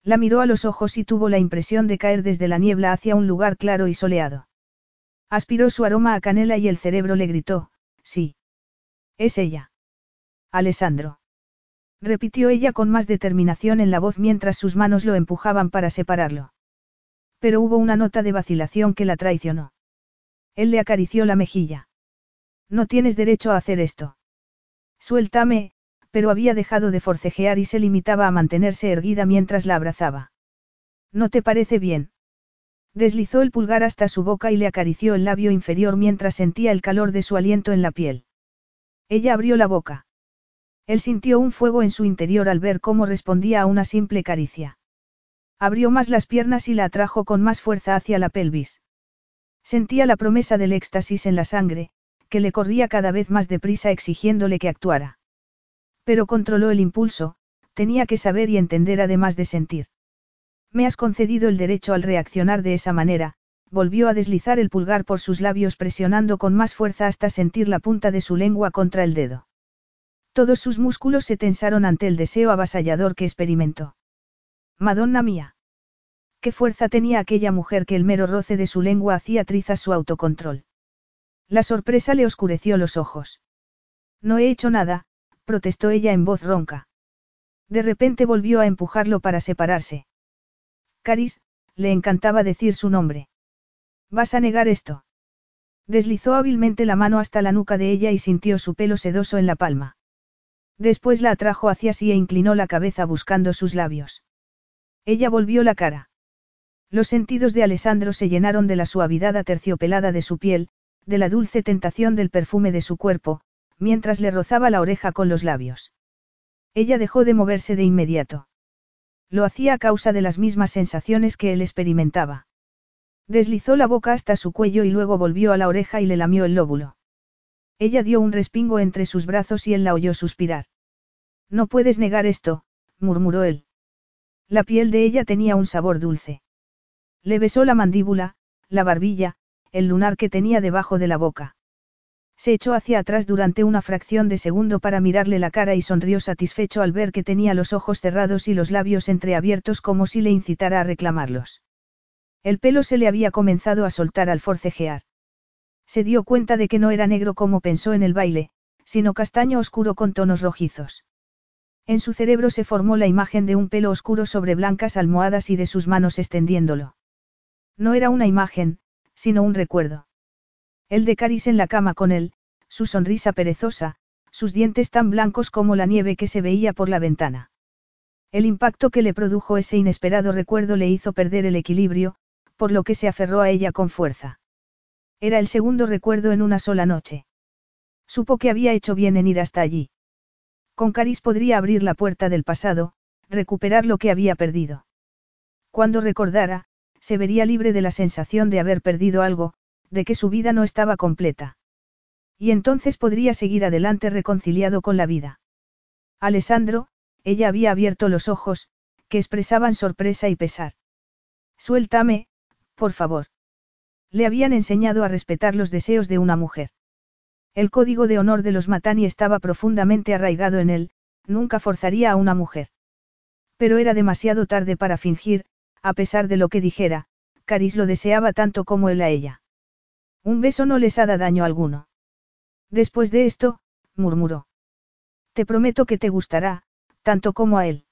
La miró a los ojos y tuvo la impresión de caer desde la niebla hacia un lugar claro y soleado. Aspiró su aroma a canela y el cerebro le gritó, sí. Es ella. Alessandro. Repitió ella con más determinación en la voz mientras sus manos lo empujaban para separarlo. Pero hubo una nota de vacilación que la traicionó. Él le acarició la mejilla. No tienes derecho a hacer esto. Suéltame, pero había dejado de forcejear y se limitaba a mantenerse erguida mientras la abrazaba. ¿No te parece bien? Deslizó el pulgar hasta su boca y le acarició el labio inferior mientras sentía el calor de su aliento en la piel. Ella abrió la boca. Él sintió un fuego en su interior al ver cómo respondía a una simple caricia. Abrió más las piernas y la atrajo con más fuerza hacia la pelvis. Sentía la promesa del éxtasis en la sangre, que le corría cada vez más deprisa exigiéndole que actuara. Pero controló el impulso, tenía que saber y entender además de sentir. Me has concedido el derecho al reaccionar de esa manera, volvió a deslizar el pulgar por sus labios presionando con más fuerza hasta sentir la punta de su lengua contra el dedo. Todos sus músculos se tensaron ante el deseo avasallador que experimentó. Madonna mía. Qué fuerza tenía aquella mujer que el mero roce de su lengua hacía trizas su autocontrol. La sorpresa le oscureció los ojos. No he hecho nada, protestó ella en voz ronca. De repente volvió a empujarlo para separarse. Caris, le encantaba decir su nombre. ¿Vas a negar esto? Deslizó hábilmente la mano hasta la nuca de ella y sintió su pelo sedoso en la palma. Después la atrajo hacia sí e inclinó la cabeza buscando sus labios. Ella volvió la cara. Los sentidos de Alessandro se llenaron de la suavidad aterciopelada de su piel, de la dulce tentación del perfume de su cuerpo, mientras le rozaba la oreja con los labios. Ella dejó de moverse de inmediato. Lo hacía a causa de las mismas sensaciones que él experimentaba. Deslizó la boca hasta su cuello y luego volvió a la oreja y le lamió el lóbulo. Ella dio un respingo entre sus brazos y él la oyó suspirar. No puedes negar esto, murmuró él. La piel de ella tenía un sabor dulce. Le besó la mandíbula, la barbilla, el lunar que tenía debajo de la boca. Se echó hacia atrás durante una fracción de segundo para mirarle la cara y sonrió satisfecho al ver que tenía los ojos cerrados y los labios entreabiertos como si le incitara a reclamarlos. El pelo se le había comenzado a soltar al forcejear. Se dio cuenta de que no era negro como pensó en el baile, sino castaño oscuro con tonos rojizos. En su cerebro se formó la imagen de un pelo oscuro sobre blancas almohadas y de sus manos extendiéndolo. No era una imagen, sino un recuerdo. El de Caris en la cama con él, su sonrisa perezosa, sus dientes tan blancos como la nieve que se veía por la ventana. El impacto que le produjo ese inesperado recuerdo le hizo perder el equilibrio, por lo que se aferró a ella con fuerza. Era el segundo recuerdo en una sola noche. Supo que había hecho bien en ir hasta allí. Con Caris podría abrir la puerta del pasado, recuperar lo que había perdido. Cuando recordara, se vería libre de la sensación de haber perdido algo, de que su vida no estaba completa. Y entonces podría seguir adelante reconciliado con la vida. Alessandro, ella había abierto los ojos, que expresaban sorpresa y pesar. Suéltame, por favor. Le habían enseñado a respetar los deseos de una mujer. El código de honor de los Matani estaba profundamente arraigado en él, nunca forzaría a una mujer. Pero era demasiado tarde para fingir, a pesar de lo que dijera, Caris lo deseaba tanto como él a ella. Un beso no les hará daño alguno. Después de esto, murmuró. Te prometo que te gustará, tanto como a él.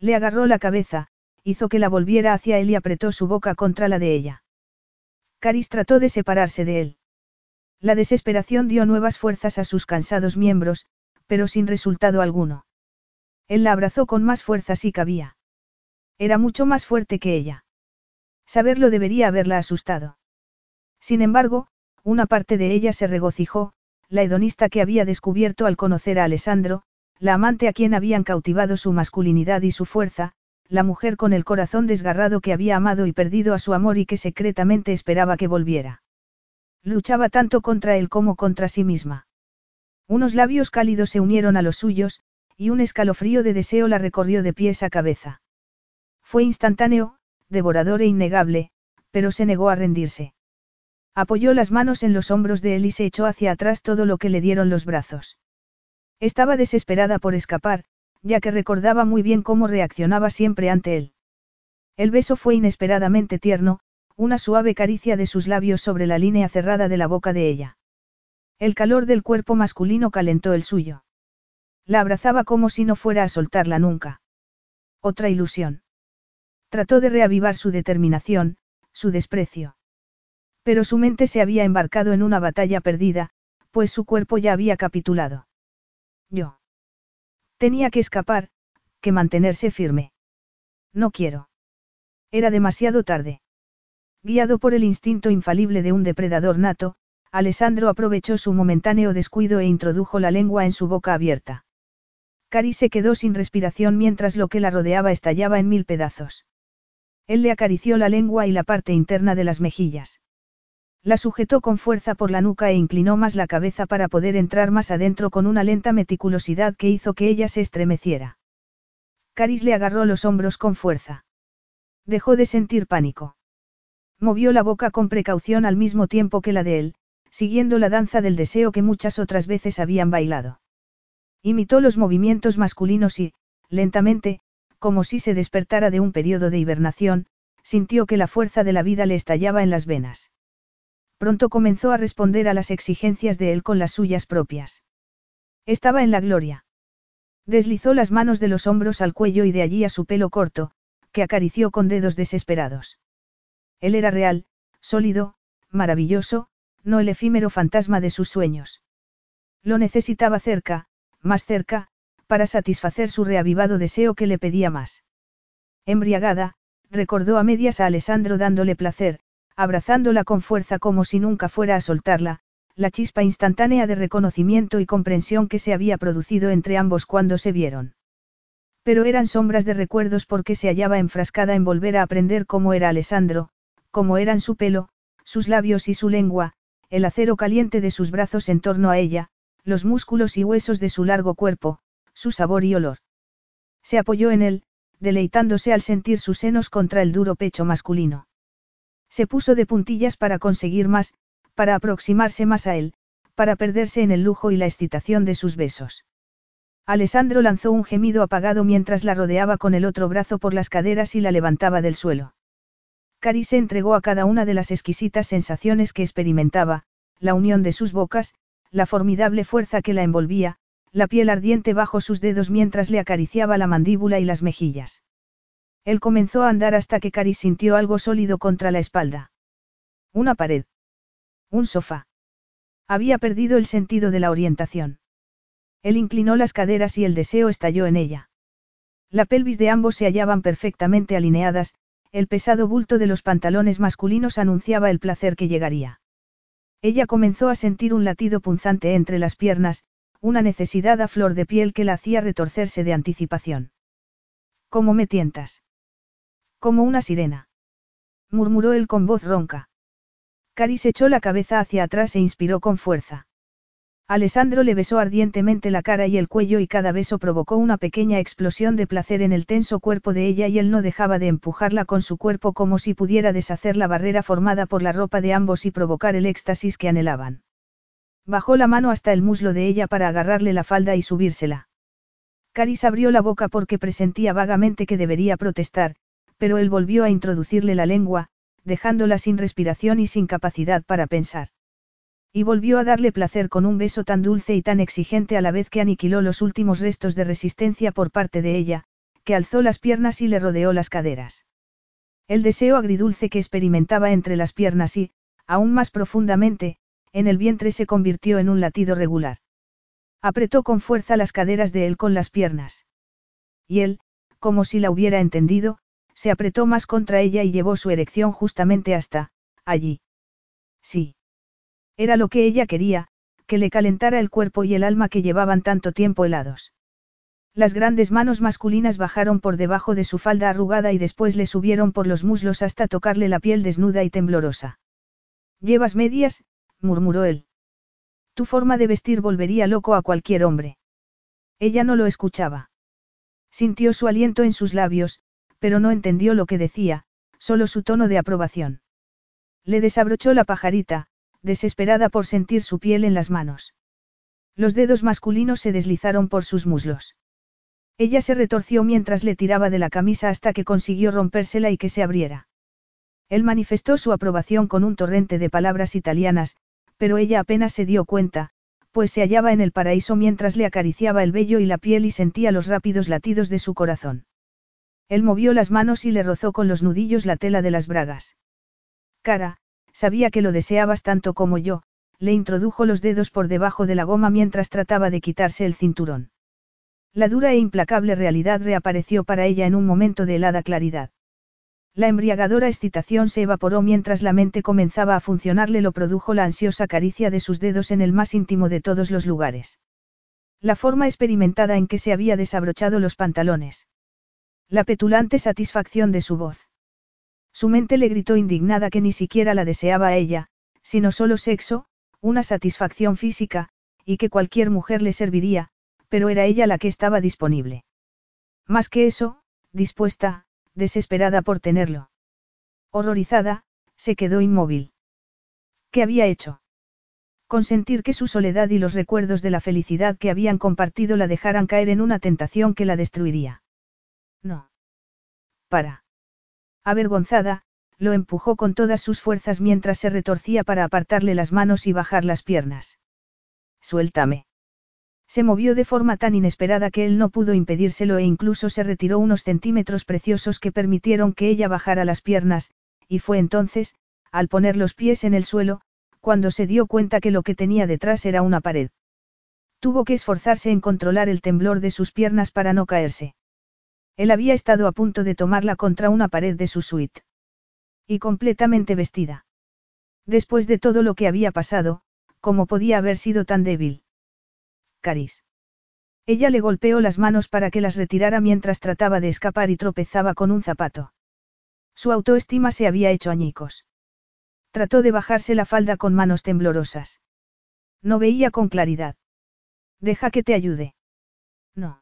Le agarró la cabeza, hizo que la volviera hacia él y apretó su boca contra la de ella. Caris trató de separarse de él. La desesperación dio nuevas fuerzas a sus cansados miembros, pero sin resultado alguno. Él la abrazó con más fuerza si cabía. Era mucho más fuerte que ella. Saberlo debería haberla asustado. Sin embargo, una parte de ella se regocijó, la hedonista que había descubierto al conocer a Alessandro, la amante a quien habían cautivado su masculinidad y su fuerza, la mujer con el corazón desgarrado que había amado y perdido a su amor y que secretamente esperaba que volviera. Luchaba tanto contra él como contra sí misma. Unos labios cálidos se unieron a los suyos, y un escalofrío de deseo la recorrió de pies a cabeza. Fue instantáneo, devorador e innegable, pero se negó a rendirse. Apoyó las manos en los hombros de él y se echó hacia atrás todo lo que le dieron los brazos. Estaba desesperada por escapar, ya que recordaba muy bien cómo reaccionaba siempre ante él. El beso fue inesperadamente tierno, una suave caricia de sus labios sobre la línea cerrada de la boca de ella. El calor del cuerpo masculino calentó el suyo. La abrazaba como si no fuera a soltarla nunca. Otra ilusión. Trató de reavivar su determinación, su desprecio. Pero su mente se había embarcado en una batalla perdida, pues su cuerpo ya había capitulado. Yo. Tenía que escapar, que mantenerse firme. No quiero. Era demasiado tarde. Guiado por el instinto infalible de un depredador nato, Alessandro aprovechó su momentáneo descuido e introdujo la lengua en su boca abierta. Cari se quedó sin respiración mientras lo que la rodeaba estallaba en mil pedazos. Él le acarició la lengua y la parte interna de las mejillas. La sujetó con fuerza por la nuca e inclinó más la cabeza para poder entrar más adentro con una lenta meticulosidad que hizo que ella se estremeciera. Caris le agarró los hombros con fuerza. Dejó de sentir pánico. Movió la boca con precaución al mismo tiempo que la de él, siguiendo la danza del deseo que muchas otras veces habían bailado. Imitó los movimientos masculinos y, lentamente, como si se despertara de un periodo de hibernación, sintió que la fuerza de la vida le estallaba en las venas. Pronto comenzó a responder a las exigencias de él con las suyas propias. Estaba en la gloria. Deslizó las manos de los hombros al cuello y de allí a su pelo corto, que acarició con dedos desesperados. Él era real, sólido, maravilloso, no el efímero fantasma de sus sueños. Lo necesitaba cerca, más cerca, para satisfacer su reavivado deseo que le pedía más. Embriagada, recordó a medias a Alessandro dándole placer, abrazándola con fuerza como si nunca fuera a soltarla, la chispa instantánea de reconocimiento y comprensión que se había producido entre ambos cuando se vieron. Pero eran sombras de recuerdos porque se hallaba enfrascada en volver a aprender cómo era Alessandro, cómo eran su pelo, sus labios y su lengua, el acero caliente de sus brazos en torno a ella, los músculos y huesos de su largo cuerpo, su sabor y olor. Se apoyó en él, deleitándose al sentir sus senos contra el duro pecho masculino. Se puso de puntillas para conseguir más, para aproximarse más a él, para perderse en el lujo y la excitación de sus besos. Alessandro lanzó un gemido apagado mientras la rodeaba con el otro brazo por las caderas y la levantaba del suelo. Cari se entregó a cada una de las exquisitas sensaciones que experimentaba, la unión de sus bocas, la formidable fuerza que la envolvía, la piel ardiente bajo sus dedos mientras le acariciaba la mandíbula y las mejillas. Él comenzó a andar hasta que Cari sintió algo sólido contra la espalda. Una pared. Un sofá. Había perdido el sentido de la orientación. Él inclinó las caderas y el deseo estalló en ella. La pelvis de ambos se hallaban perfectamente alineadas, el pesado bulto de los pantalones masculinos anunciaba el placer que llegaría. Ella comenzó a sentir un latido punzante entre las piernas, una necesidad a flor de piel que la hacía retorcerse de anticipación. ¿Cómo me tientas? Como una sirena. murmuró él con voz ronca. Caris echó la cabeza hacia atrás e inspiró con fuerza. Alessandro le besó ardientemente la cara y el cuello y cada beso provocó una pequeña explosión de placer en el tenso cuerpo de ella y él no dejaba de empujarla con su cuerpo como si pudiera deshacer la barrera formada por la ropa de ambos y provocar el éxtasis que anhelaban. Bajó la mano hasta el muslo de ella para agarrarle la falda y subírsela. Caris abrió la boca porque presentía vagamente que debería protestar, pero él volvió a introducirle la lengua, dejándola sin respiración y sin capacidad para pensar. Y volvió a darle placer con un beso tan dulce y tan exigente a la vez que aniquiló los últimos restos de resistencia por parte de ella, que alzó las piernas y le rodeó las caderas. El deseo agridulce que experimentaba entre las piernas y, aún más profundamente, en el vientre se convirtió en un latido regular. Apretó con fuerza las caderas de él con las piernas. Y él, como si la hubiera entendido, se apretó más contra ella y llevó su erección justamente hasta, allí. Sí. Era lo que ella quería, que le calentara el cuerpo y el alma que llevaban tanto tiempo helados. Las grandes manos masculinas bajaron por debajo de su falda arrugada y después le subieron por los muslos hasta tocarle la piel desnuda y temblorosa. Llevas medias, murmuró él. Tu forma de vestir volvería loco a cualquier hombre. Ella no lo escuchaba. Sintió su aliento en sus labios, pero no entendió lo que decía, solo su tono de aprobación. Le desabrochó la pajarita, desesperada por sentir su piel en las manos. Los dedos masculinos se deslizaron por sus muslos. Ella se retorció mientras le tiraba de la camisa hasta que consiguió rompérsela y que se abriera. Él manifestó su aprobación con un torrente de palabras italianas, pero ella apenas se dio cuenta, pues se hallaba en el paraíso mientras le acariciaba el vello y la piel y sentía los rápidos latidos de su corazón. Él movió las manos y le rozó con los nudillos la tela de las bragas. Cara, sabía que lo deseabas tanto como yo, le introdujo los dedos por debajo de la goma mientras trataba de quitarse el cinturón. La dura e implacable realidad reapareció para ella en un momento de helada claridad. La embriagadora excitación se evaporó mientras la mente comenzaba a funcionarle lo produjo la ansiosa caricia de sus dedos en el más íntimo de todos los lugares. La forma experimentada en que se había desabrochado los pantalones. La petulante satisfacción de su voz. Su mente le gritó indignada que ni siquiera la deseaba a ella, sino solo sexo, una satisfacción física, y que cualquier mujer le serviría, pero era ella la que estaba disponible. Más que eso, dispuesta, desesperada por tenerlo. Horrorizada, se quedó inmóvil. ¿Qué había hecho? Consentir que su soledad y los recuerdos de la felicidad que habían compartido la dejaran caer en una tentación que la destruiría. No. Para. Avergonzada, lo empujó con todas sus fuerzas mientras se retorcía para apartarle las manos y bajar las piernas. Suéltame. Se movió de forma tan inesperada que él no pudo impedírselo e incluso se retiró unos centímetros preciosos que permitieron que ella bajara las piernas, y fue entonces, al poner los pies en el suelo, cuando se dio cuenta que lo que tenía detrás era una pared. Tuvo que esforzarse en controlar el temblor de sus piernas para no caerse. Él había estado a punto de tomarla contra una pared de su suite. Y completamente vestida. Después de todo lo que había pasado, ¿cómo podía haber sido tan débil? Caris. Ella le golpeó las manos para que las retirara mientras trataba de escapar y tropezaba con un zapato. Su autoestima se había hecho añicos. Trató de bajarse la falda con manos temblorosas. No veía con claridad. Deja que te ayude. No.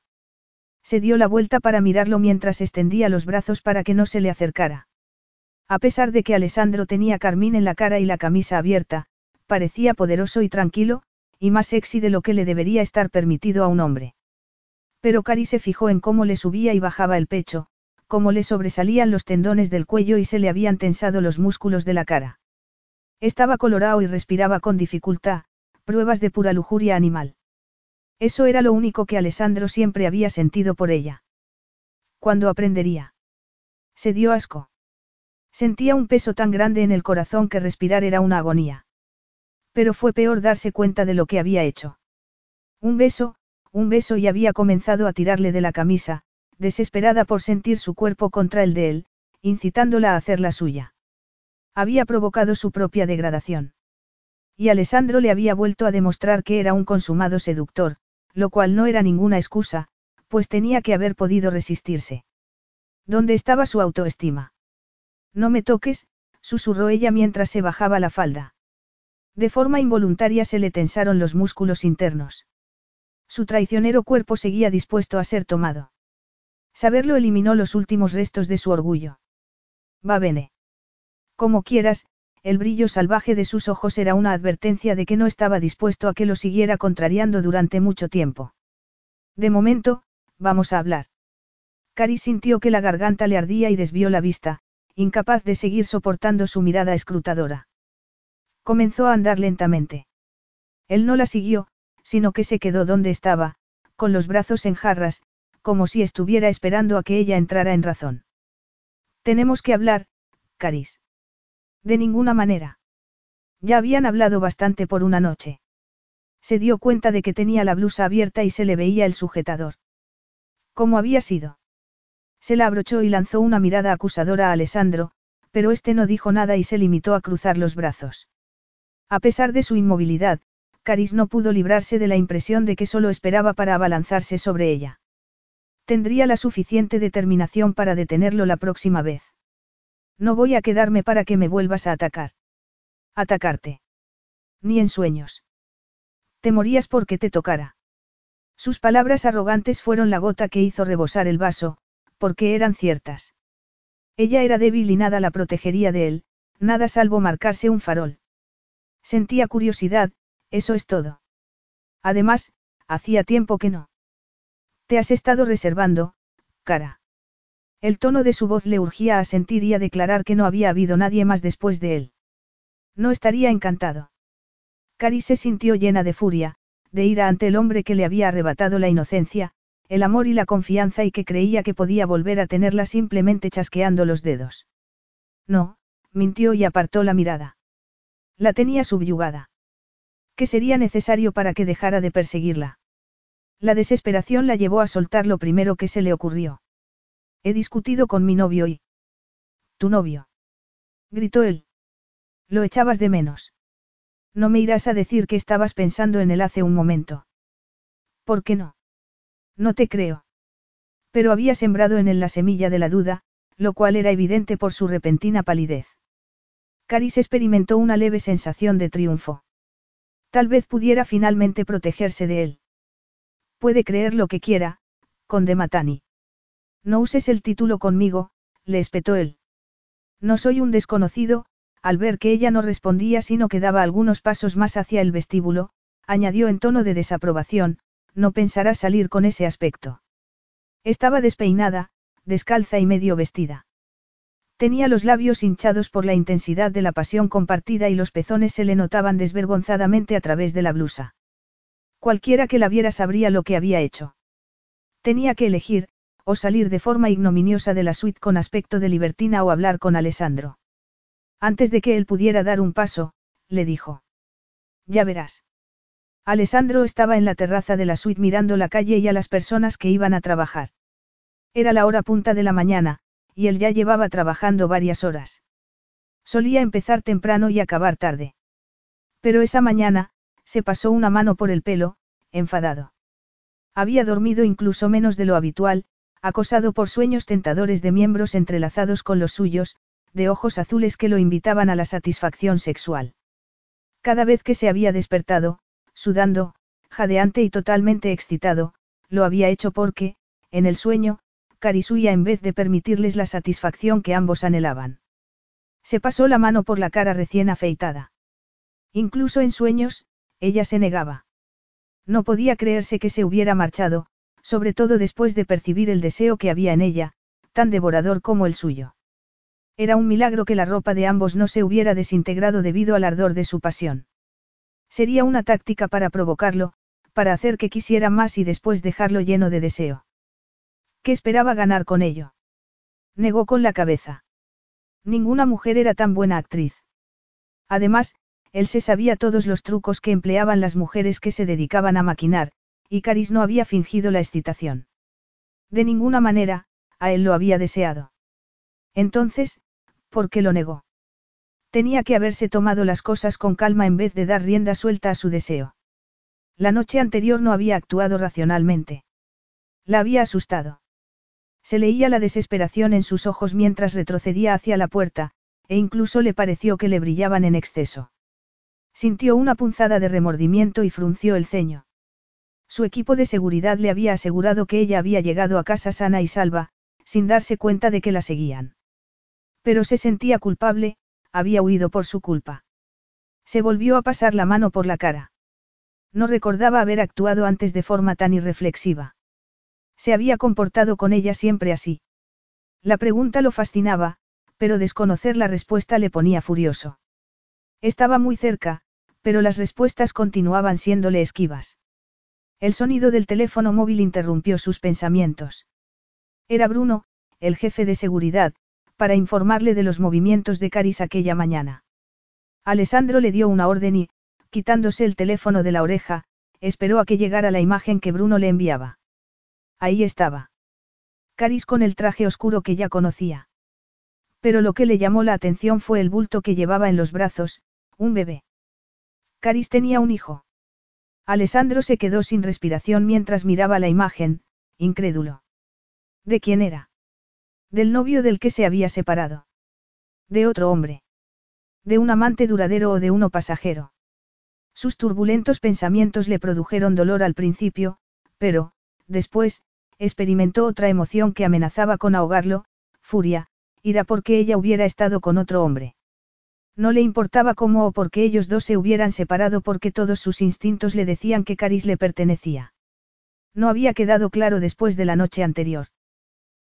Se dio la vuelta para mirarlo mientras extendía los brazos para que no se le acercara. A pesar de que Alessandro tenía carmín en la cara y la camisa abierta, parecía poderoso y tranquilo, y más sexy de lo que le debería estar permitido a un hombre. Pero Cari se fijó en cómo le subía y bajaba el pecho, cómo le sobresalían los tendones del cuello y se le habían tensado los músculos de la cara. Estaba colorado y respiraba con dificultad, pruebas de pura lujuria animal. Eso era lo único que Alessandro siempre había sentido por ella. ¿Cuándo aprendería? Se dio asco. Sentía un peso tan grande en el corazón que respirar era una agonía. Pero fue peor darse cuenta de lo que había hecho. Un beso, un beso y había comenzado a tirarle de la camisa, desesperada por sentir su cuerpo contra el de él, incitándola a hacer la suya. Había provocado su propia degradación. Y Alessandro le había vuelto a demostrar que era un consumado seductor, lo cual no era ninguna excusa, pues tenía que haber podido resistirse. ¿Dónde estaba su autoestima? No me toques, susurró ella mientras se bajaba la falda. De forma involuntaria se le tensaron los músculos internos. Su traicionero cuerpo seguía dispuesto a ser tomado. Saberlo eliminó los últimos restos de su orgullo. Va bene. Como quieras, el brillo salvaje de sus ojos era una advertencia de que no estaba dispuesto a que lo siguiera contrariando durante mucho tiempo. De momento, vamos a hablar. Cari sintió que la garganta le ardía y desvió la vista, incapaz de seguir soportando su mirada escrutadora. Comenzó a andar lentamente. Él no la siguió, sino que se quedó donde estaba, con los brazos en jarras, como si estuviera esperando a que ella entrara en razón. Tenemos que hablar, Caris. De ninguna manera. Ya habían hablado bastante por una noche. Se dio cuenta de que tenía la blusa abierta y se le veía el sujetador. ¿Cómo había sido? Se la abrochó y lanzó una mirada acusadora a Alessandro, pero este no dijo nada y se limitó a cruzar los brazos. A pesar de su inmovilidad, Caris no pudo librarse de la impresión de que solo esperaba para abalanzarse sobre ella. Tendría la suficiente determinación para detenerlo la próxima vez. No voy a quedarme para que me vuelvas a atacar. Atacarte. Ni en sueños. Te morías porque te tocara. Sus palabras arrogantes fueron la gota que hizo rebosar el vaso, porque eran ciertas. Ella era débil y nada la protegería de él, nada salvo marcarse un farol. Sentía curiosidad, eso es todo. Además, hacía tiempo que no. Te has estado reservando, cara. El tono de su voz le urgía a sentir y a declarar que no había habido nadie más después de él. No estaría encantado. Cari se sintió llena de furia, de ira ante el hombre que le había arrebatado la inocencia, el amor y la confianza y que creía que podía volver a tenerla simplemente chasqueando los dedos. No, mintió y apartó la mirada. La tenía subyugada. ¿Qué sería necesario para que dejara de perseguirla? La desesperación la llevó a soltar lo primero que se le ocurrió. He discutido con mi novio y... ¿Tu novio? gritó él. Lo echabas de menos. No me irás a decir que estabas pensando en él hace un momento. ¿Por qué no? No te creo. Pero había sembrado en él la semilla de la duda, lo cual era evidente por su repentina palidez. Caris experimentó una leve sensación de triunfo. Tal vez pudiera finalmente protegerse de él. Puede creer lo que quiera, conde Matani. No uses el título conmigo, le espetó él. No soy un desconocido, al ver que ella no respondía sino que daba algunos pasos más hacia el vestíbulo, añadió en tono de desaprobación, no pensará salir con ese aspecto. Estaba despeinada, descalza y medio vestida. Tenía los labios hinchados por la intensidad de la pasión compartida y los pezones se le notaban desvergonzadamente a través de la blusa. Cualquiera que la viera sabría lo que había hecho. Tenía que elegir, o salir de forma ignominiosa de la suite con aspecto de libertina o hablar con Alessandro. Antes de que él pudiera dar un paso, le dijo. Ya verás. Alessandro estaba en la terraza de la suite mirando la calle y a las personas que iban a trabajar. Era la hora punta de la mañana, y él ya llevaba trabajando varias horas. Solía empezar temprano y acabar tarde. Pero esa mañana, se pasó una mano por el pelo, enfadado. Había dormido incluso menos de lo habitual, acosado por sueños tentadores de miembros entrelazados con los suyos, de ojos azules que lo invitaban a la satisfacción sexual. Cada vez que se había despertado, sudando, jadeante y totalmente excitado, lo había hecho porque, en el sueño, Carisuya en vez de permitirles la satisfacción que ambos anhelaban. Se pasó la mano por la cara recién afeitada. Incluso en sueños, ella se negaba. No podía creerse que se hubiera marchado, sobre todo después de percibir el deseo que había en ella, tan devorador como el suyo. Era un milagro que la ropa de ambos no se hubiera desintegrado debido al ardor de su pasión. Sería una táctica para provocarlo, para hacer que quisiera más y después dejarlo lleno de deseo. ¿Qué esperaba ganar con ello? Negó con la cabeza. Ninguna mujer era tan buena actriz. Además, él se sabía todos los trucos que empleaban las mujeres que se dedicaban a maquinar, y Caris no había fingido la excitación. De ninguna manera, a él lo había deseado. Entonces, ¿por qué lo negó? Tenía que haberse tomado las cosas con calma en vez de dar rienda suelta a su deseo. La noche anterior no había actuado racionalmente. La había asustado. Se leía la desesperación en sus ojos mientras retrocedía hacia la puerta, e incluso le pareció que le brillaban en exceso. Sintió una punzada de remordimiento y frunció el ceño. Su equipo de seguridad le había asegurado que ella había llegado a casa sana y salva, sin darse cuenta de que la seguían. Pero se sentía culpable, había huido por su culpa. Se volvió a pasar la mano por la cara. No recordaba haber actuado antes de forma tan irreflexiva. Se había comportado con ella siempre así. La pregunta lo fascinaba, pero desconocer la respuesta le ponía furioso. Estaba muy cerca, pero las respuestas continuaban siéndole esquivas. El sonido del teléfono móvil interrumpió sus pensamientos. Era Bruno, el jefe de seguridad, para informarle de los movimientos de Caris aquella mañana. Alessandro le dio una orden y, quitándose el teléfono de la oreja, esperó a que llegara la imagen que Bruno le enviaba. Ahí estaba. Caris con el traje oscuro que ya conocía. Pero lo que le llamó la atención fue el bulto que llevaba en los brazos, un bebé. Caris tenía un hijo. Alessandro se quedó sin respiración mientras miraba la imagen, incrédulo. ¿De quién era? Del novio del que se había separado. De otro hombre. De un amante duradero o de uno pasajero. Sus turbulentos pensamientos le produjeron dolor al principio, pero, después, experimentó otra emoción que amenazaba con ahogarlo, furia, ira porque ella hubiera estado con otro hombre. No le importaba cómo o por qué ellos dos se hubieran separado porque todos sus instintos le decían que Caris le pertenecía. No había quedado claro después de la noche anterior.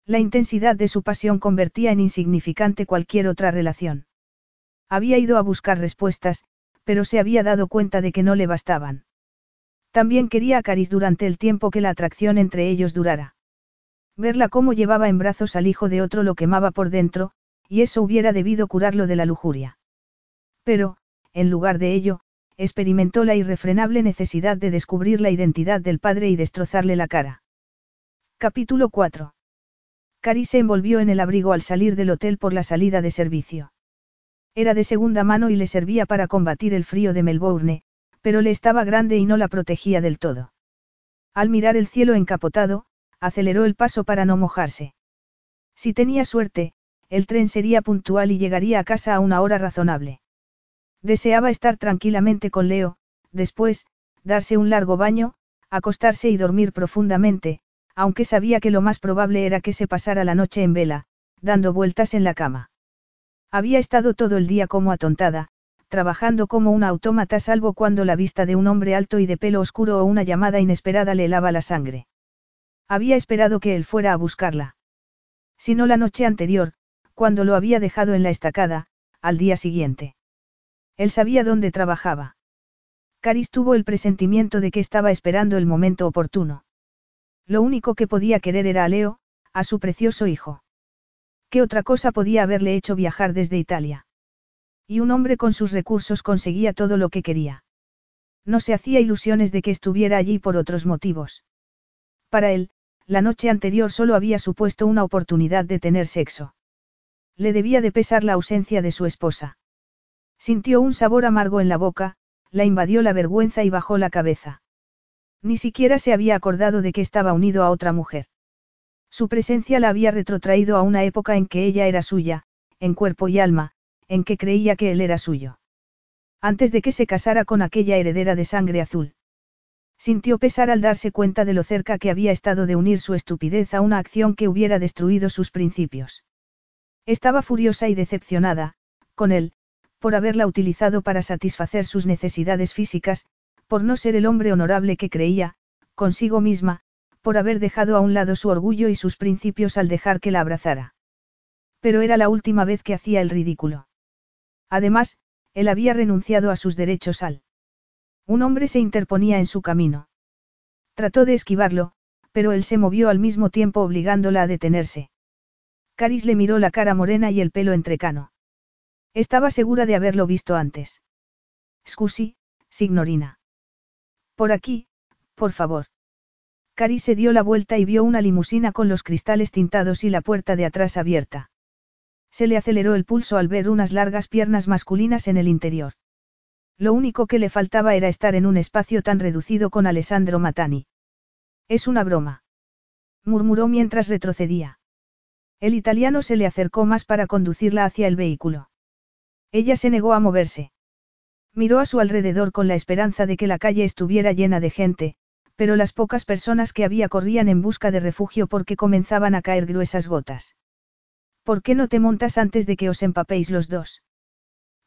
La intensidad de su pasión convertía en insignificante cualquier otra relación. Había ido a buscar respuestas, pero se había dado cuenta de que no le bastaban. También quería a Caris durante el tiempo que la atracción entre ellos durara. Verla cómo llevaba en brazos al hijo de otro lo quemaba por dentro, y eso hubiera debido curarlo de la lujuria. Pero, en lugar de ello, experimentó la irrefrenable necesidad de descubrir la identidad del padre y destrozarle la cara. Capítulo 4. Caris se envolvió en el abrigo al salir del hotel por la salida de servicio. Era de segunda mano y le servía para combatir el frío de Melbourne, pero le estaba grande y no la protegía del todo. Al mirar el cielo encapotado, aceleró el paso para no mojarse. Si tenía suerte, el tren sería puntual y llegaría a casa a una hora razonable. Deseaba estar tranquilamente con Leo, después, darse un largo baño, acostarse y dormir profundamente, aunque sabía que lo más probable era que se pasara la noche en vela, dando vueltas en la cama. Había estado todo el día como atontada, trabajando como una autómata salvo cuando la vista de un hombre alto y de pelo oscuro o una llamada inesperada le helaba la sangre. Había esperado que él fuera a buscarla. Si no la noche anterior, cuando lo había dejado en la estacada, al día siguiente. Él sabía dónde trabajaba. Caris tuvo el presentimiento de que estaba esperando el momento oportuno. Lo único que podía querer era a Leo, a su precioso hijo. ¿Qué otra cosa podía haberle hecho viajar desde Italia? Y un hombre con sus recursos conseguía todo lo que quería. No se hacía ilusiones de que estuviera allí por otros motivos. Para él, la noche anterior solo había supuesto una oportunidad de tener sexo. Le debía de pesar la ausencia de su esposa. Sintió un sabor amargo en la boca, la invadió la vergüenza y bajó la cabeza. Ni siquiera se había acordado de que estaba unido a otra mujer. Su presencia la había retrotraído a una época en que ella era suya, en cuerpo y alma, en que creía que él era suyo. Antes de que se casara con aquella heredera de sangre azul. Sintió pesar al darse cuenta de lo cerca que había estado de unir su estupidez a una acción que hubiera destruido sus principios. Estaba furiosa y decepcionada, con él, por haberla utilizado para satisfacer sus necesidades físicas, por no ser el hombre honorable que creía, consigo misma, por haber dejado a un lado su orgullo y sus principios al dejar que la abrazara. Pero era la última vez que hacía el ridículo. Además, él había renunciado a sus derechos al. Un hombre se interponía en su camino. Trató de esquivarlo, pero él se movió al mismo tiempo obligándola a detenerse. Caris le miró la cara morena y el pelo entrecano. Estaba segura de haberlo visto antes. Scusi, signorina. Por aquí, por favor. Cari se dio la vuelta y vio una limusina con los cristales tintados y la puerta de atrás abierta. Se le aceleró el pulso al ver unas largas piernas masculinas en el interior. Lo único que le faltaba era estar en un espacio tan reducido con Alessandro Matani. Es una broma. murmuró mientras retrocedía. El italiano se le acercó más para conducirla hacia el vehículo. Ella se negó a moverse. Miró a su alrededor con la esperanza de que la calle estuviera llena de gente, pero las pocas personas que había corrían en busca de refugio porque comenzaban a caer gruesas gotas. ¿Por qué no te montas antes de que os empapéis los dos?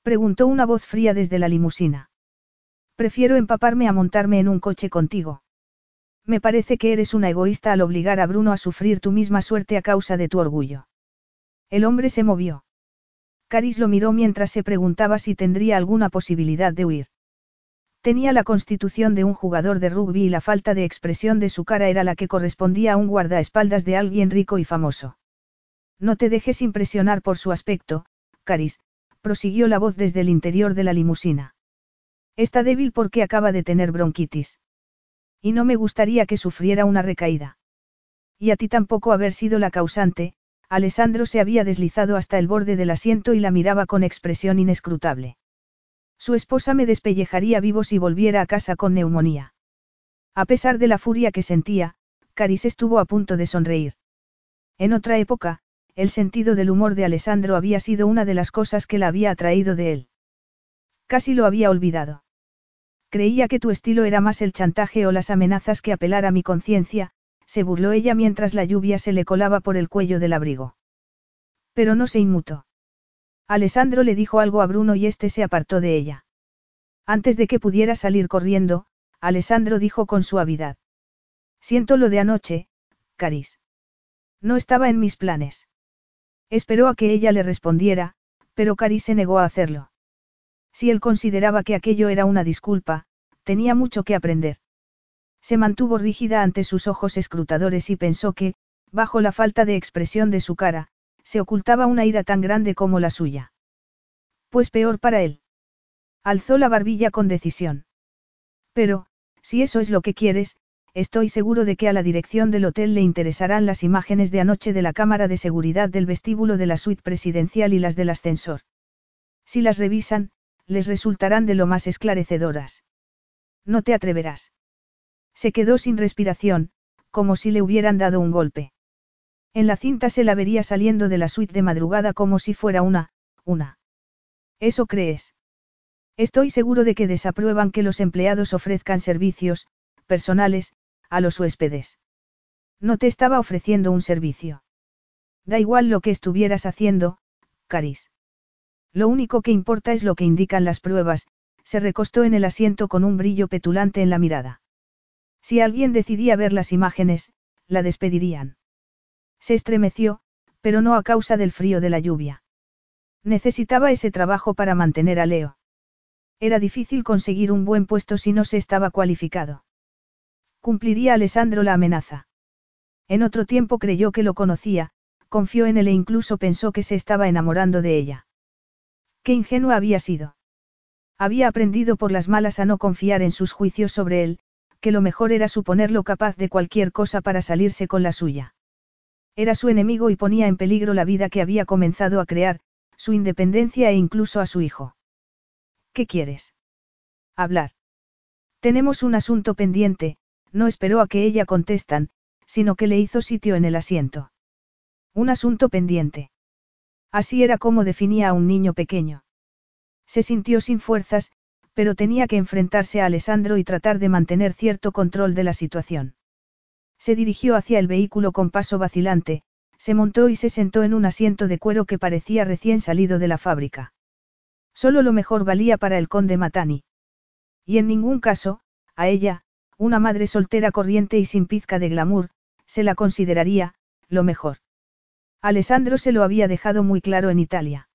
Preguntó una voz fría desde la limusina. Prefiero empaparme a montarme en un coche contigo. Me parece que eres una egoísta al obligar a Bruno a sufrir tu misma suerte a causa de tu orgullo. El hombre se movió. Caris lo miró mientras se preguntaba si tendría alguna posibilidad de huir. Tenía la constitución de un jugador de rugby y la falta de expresión de su cara era la que correspondía a un guardaespaldas de alguien rico y famoso. No te dejes impresionar por su aspecto, Caris, prosiguió la voz desde el interior de la limusina. Está débil porque acaba de tener bronquitis. Y no me gustaría que sufriera una recaída. Y a ti tampoco haber sido la causante, Alessandro se había deslizado hasta el borde del asiento y la miraba con expresión inescrutable. Su esposa me despellejaría vivo si volviera a casa con neumonía. A pesar de la furia que sentía, Caris estuvo a punto de sonreír. En otra época, el sentido del humor de Alessandro había sido una de las cosas que la había atraído de él. Casi lo había olvidado. Creía que tu estilo era más el chantaje o las amenazas que apelar a mi conciencia, se burló ella mientras la lluvia se le colaba por el cuello del abrigo. Pero no se inmutó. Alessandro le dijo algo a Bruno y éste se apartó de ella. Antes de que pudiera salir corriendo, Alessandro dijo con suavidad. Siento lo de anoche, Caris. No estaba en mis planes. Esperó a que ella le respondiera, pero Caris se negó a hacerlo. Si él consideraba que aquello era una disculpa, tenía mucho que aprender. Se mantuvo rígida ante sus ojos escrutadores y pensó que, bajo la falta de expresión de su cara, se ocultaba una ira tan grande como la suya. Pues peor para él. Alzó la barbilla con decisión. Pero, si eso es lo que quieres, estoy seguro de que a la dirección del hotel le interesarán las imágenes de anoche de la cámara de seguridad del vestíbulo de la suite presidencial y las del ascensor. Si las revisan, les resultarán de lo más esclarecedoras. No te atreverás. Se quedó sin respiración, como si le hubieran dado un golpe. En la cinta se la vería saliendo de la suite de madrugada como si fuera una, una. ¿Eso crees? Estoy seguro de que desaprueban que los empleados ofrezcan servicios, personales, a los huéspedes. No te estaba ofreciendo un servicio. Da igual lo que estuvieras haciendo, Caris. Lo único que importa es lo que indican las pruebas, se recostó en el asiento con un brillo petulante en la mirada. Si alguien decidía ver las imágenes, la despedirían. Se estremeció, pero no a causa del frío de la lluvia. Necesitaba ese trabajo para mantener a Leo. Era difícil conseguir un buen puesto si no se estaba cualificado. Cumpliría Alessandro la amenaza. En otro tiempo creyó que lo conocía, confió en él e incluso pensó que se estaba enamorando de ella. Qué ingenua había sido. Había aprendido por las malas a no confiar en sus juicios sobre él, que lo mejor era suponerlo capaz de cualquier cosa para salirse con la suya. Era su enemigo y ponía en peligro la vida que había comenzado a crear, su independencia e incluso a su hijo. ¿Qué quieres? Hablar. Tenemos un asunto pendiente, no esperó a que ella contestan, sino que le hizo sitio en el asiento. Un asunto pendiente. Así era como definía a un niño pequeño. Se sintió sin fuerzas, pero tenía que enfrentarse a Alessandro y tratar de mantener cierto control de la situación. Se dirigió hacia el vehículo con paso vacilante, se montó y se sentó en un asiento de cuero que parecía recién salido de la fábrica. Solo lo mejor valía para el conde Matani. Y en ningún caso, a ella, una madre soltera corriente y sin pizca de glamour, se la consideraría, lo mejor. Alessandro se lo había dejado muy claro en Italia.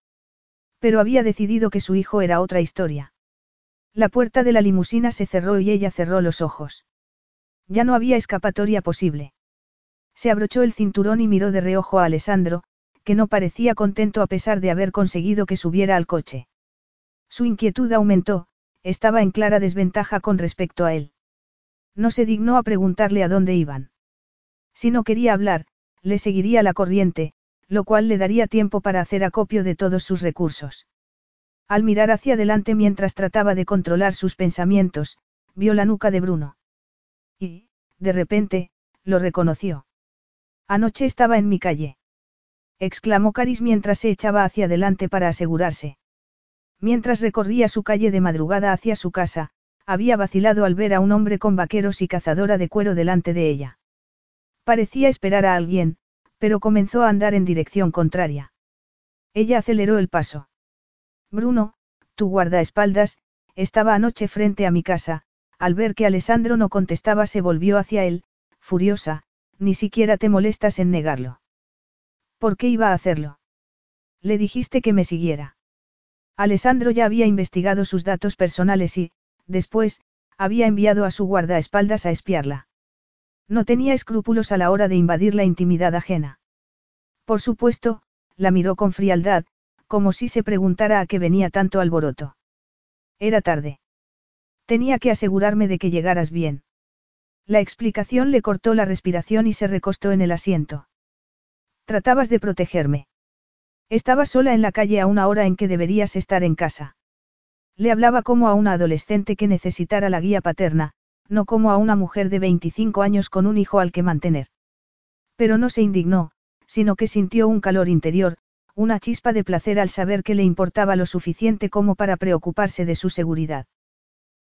Pero había decidido que su hijo era otra historia. La puerta de la limusina se cerró y ella cerró los ojos. Ya no había escapatoria posible. Se abrochó el cinturón y miró de reojo a Alessandro, que no parecía contento a pesar de haber conseguido que subiera al coche. Su inquietud aumentó, estaba en clara desventaja con respecto a él. No se dignó a preguntarle a dónde iban. Si no quería hablar, le seguiría la corriente, lo cual le daría tiempo para hacer acopio de todos sus recursos. Al mirar hacia adelante mientras trataba de controlar sus pensamientos, vio la nuca de Bruno. Y, de repente, lo reconoció. Anoche estaba en mi calle. exclamó Caris mientras se echaba hacia adelante para asegurarse. Mientras recorría su calle de madrugada hacia su casa, había vacilado al ver a un hombre con vaqueros y cazadora de cuero delante de ella. Parecía esperar a alguien, pero comenzó a andar en dirección contraria. Ella aceleró el paso. Bruno, tu guardaespaldas, estaba anoche frente a mi casa, al ver que Alessandro no contestaba se volvió hacia él, furiosa, ni siquiera te molestas en negarlo. ¿Por qué iba a hacerlo? Le dijiste que me siguiera. Alessandro ya había investigado sus datos personales y, después, había enviado a su guardaespaldas a espiarla. No tenía escrúpulos a la hora de invadir la intimidad ajena. Por supuesto, la miró con frialdad, como si se preguntara a qué venía tanto alboroto. Era tarde. Tenía que asegurarme de que llegaras bien. La explicación le cortó la respiración y se recostó en el asiento. Tratabas de protegerme. Estaba sola en la calle a una hora en que deberías estar en casa. Le hablaba como a una adolescente que necesitara la guía paterna, no como a una mujer de 25 años con un hijo al que mantener. Pero no se indignó, sino que sintió un calor interior, una chispa de placer al saber que le importaba lo suficiente como para preocuparse de su seguridad.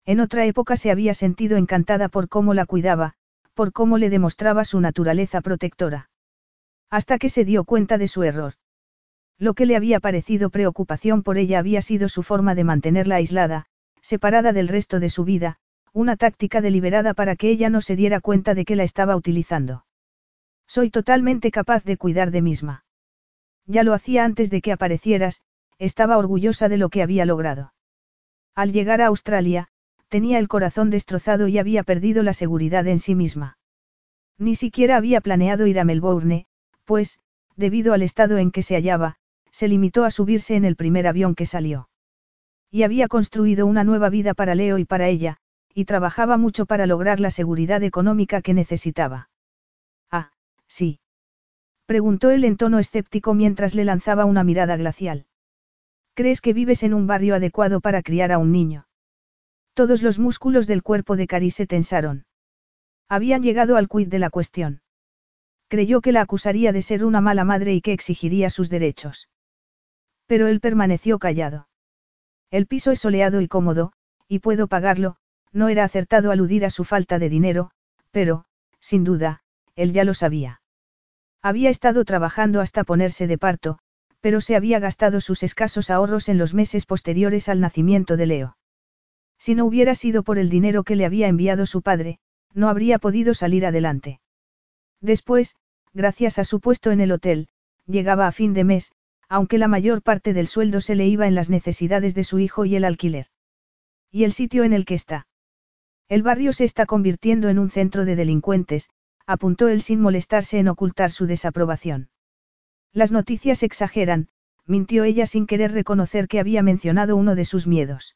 En otra época se había sentido encantada por cómo la cuidaba, por cómo le demostraba su naturaleza protectora. Hasta que se dio cuenta de su error. Lo que le había parecido preocupación por ella había sido su forma de mantenerla aislada, separada del resto de su vida, una táctica deliberada para que ella no se diera cuenta de que la estaba utilizando. Soy totalmente capaz de cuidar de misma. Ya lo hacía antes de que aparecieras, estaba orgullosa de lo que había logrado. Al llegar a Australia, tenía el corazón destrozado y había perdido la seguridad en sí misma. Ni siquiera había planeado ir a Melbourne, pues, debido al estado en que se hallaba, se limitó a subirse en el primer avión que salió. Y había construido una nueva vida para Leo y para ella, y trabajaba mucho para lograr la seguridad económica que necesitaba. Ah, sí. Preguntó él en tono escéptico mientras le lanzaba una mirada glacial. ¿Crees que vives en un barrio adecuado para criar a un niño? Todos los músculos del cuerpo de Cari se tensaron. Habían llegado al quid de la cuestión. Creyó que la acusaría de ser una mala madre y que exigiría sus derechos. Pero él permaneció callado. El piso es soleado y cómodo, y puedo pagarlo, no era acertado aludir a su falta de dinero, pero, sin duda, él ya lo sabía. Había estado trabajando hasta ponerse de parto, pero se había gastado sus escasos ahorros en los meses posteriores al nacimiento de Leo. Si no hubiera sido por el dinero que le había enviado su padre, no habría podido salir adelante. Después, gracias a su puesto en el hotel, llegaba a fin de mes, aunque la mayor parte del sueldo se le iba en las necesidades de su hijo y el alquiler. ¿Y el sitio en el que está? El barrio se está convirtiendo en un centro de delincuentes, apuntó él sin molestarse en ocultar su desaprobación. Las noticias exageran, mintió ella sin querer reconocer que había mencionado uno de sus miedos.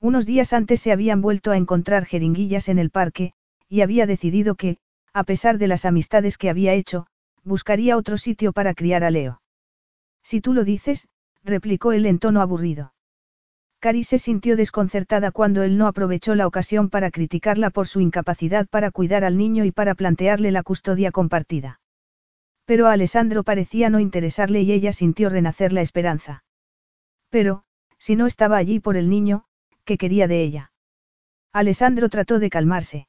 Unos días antes se habían vuelto a encontrar jeringuillas en el parque, y había decidido que, a pesar de las amistades que había hecho, buscaría otro sitio para criar a Leo. Si tú lo dices, replicó él en tono aburrido. Cari se sintió desconcertada cuando él no aprovechó la ocasión para criticarla por su incapacidad para cuidar al niño y para plantearle la custodia compartida. Pero a Alessandro parecía no interesarle y ella sintió renacer la esperanza. Pero, si no estaba allí por el niño, ¿qué quería de ella? Alessandro trató de calmarse.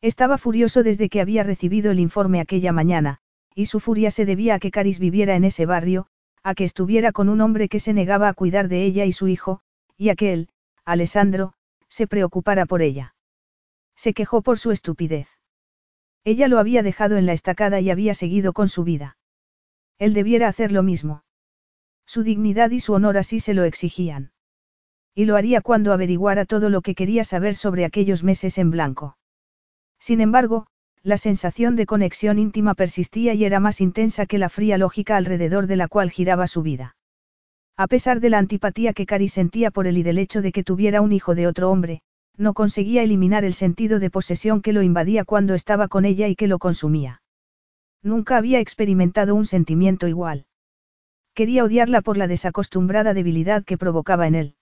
Estaba furioso desde que había recibido el informe aquella mañana, y su furia se debía a que Caris viviera en ese barrio, a que estuviera con un hombre que se negaba a cuidar de ella y su hijo, y a que él, Alessandro, se preocupara por ella. Se quejó por su estupidez. Ella lo había dejado en la estacada y había seguido con su vida. Él debiera hacer lo mismo. Su dignidad y su honor así se lo exigían. Y lo haría cuando averiguara todo lo que quería saber sobre aquellos meses en blanco. Sin embargo, la sensación de conexión íntima persistía y era más intensa que la fría lógica alrededor de la cual giraba su vida. A pesar de la antipatía que Cari sentía por él y del hecho de que tuviera un hijo de otro hombre, no conseguía eliminar el sentido de posesión que lo invadía cuando estaba con ella y que lo consumía. Nunca había experimentado un sentimiento igual. Quería odiarla por la desacostumbrada debilidad que provocaba en él.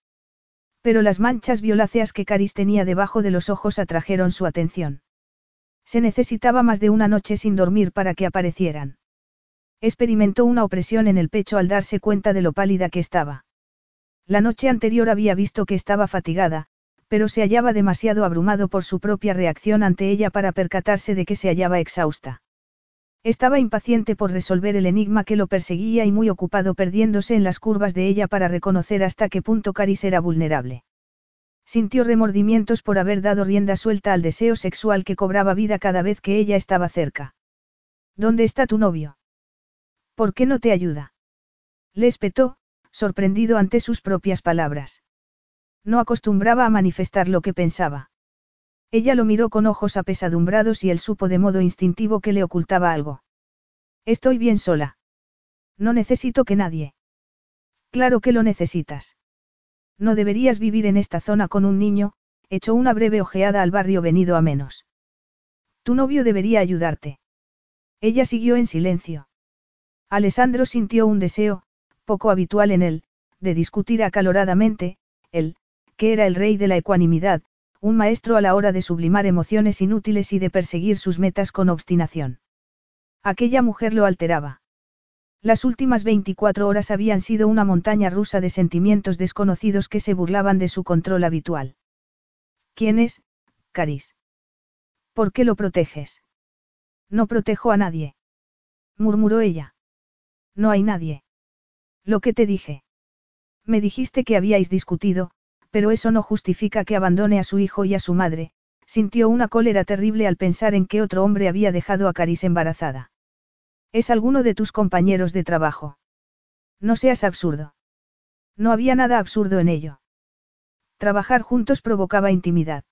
Pero las manchas violáceas que Caris tenía debajo de los ojos atrajeron su atención. Se necesitaba más de una noche sin dormir para que aparecieran. Experimentó una opresión en el pecho al darse cuenta de lo pálida que estaba. La noche anterior había visto que estaba fatigada, pero se hallaba demasiado abrumado por su propia reacción ante ella para percatarse de que se hallaba exhausta. Estaba impaciente por resolver el enigma que lo perseguía y muy ocupado perdiéndose en las curvas de ella para reconocer hasta qué punto Caris era vulnerable. Sintió remordimientos por haber dado rienda suelta al deseo sexual que cobraba vida cada vez que ella estaba cerca. ¿Dónde está tu novio? ¿Por qué no te ayuda? Le espetó, sorprendido ante sus propias palabras. No acostumbraba a manifestar lo que pensaba. Ella lo miró con ojos apesadumbrados y él supo de modo instintivo que le ocultaba algo. Estoy bien sola. No necesito que nadie. Claro que lo necesitas. No deberías vivir en esta zona con un niño, echó una breve ojeada al barrio venido a menos. Tu novio debería ayudarte. Ella siguió en silencio. Alessandro sintió un deseo, poco habitual en él, de discutir acaloradamente, él, que era el rey de la ecuanimidad, un maestro a la hora de sublimar emociones inútiles y de perseguir sus metas con obstinación. Aquella mujer lo alteraba. Las últimas 24 horas habían sido una montaña rusa de sentimientos desconocidos que se burlaban de su control habitual. ¿Quién es, Caris? ¿Por qué lo proteges? No protejo a nadie. murmuró ella. No hay nadie. Lo que te dije. Me dijiste que habíais discutido, pero eso no justifica que abandone a su hijo y a su madre, sintió una cólera terrible al pensar en que otro hombre había dejado a Caris embarazada. Es alguno de tus compañeros de trabajo. No seas absurdo. No había nada absurdo en ello. Trabajar juntos provocaba intimidad.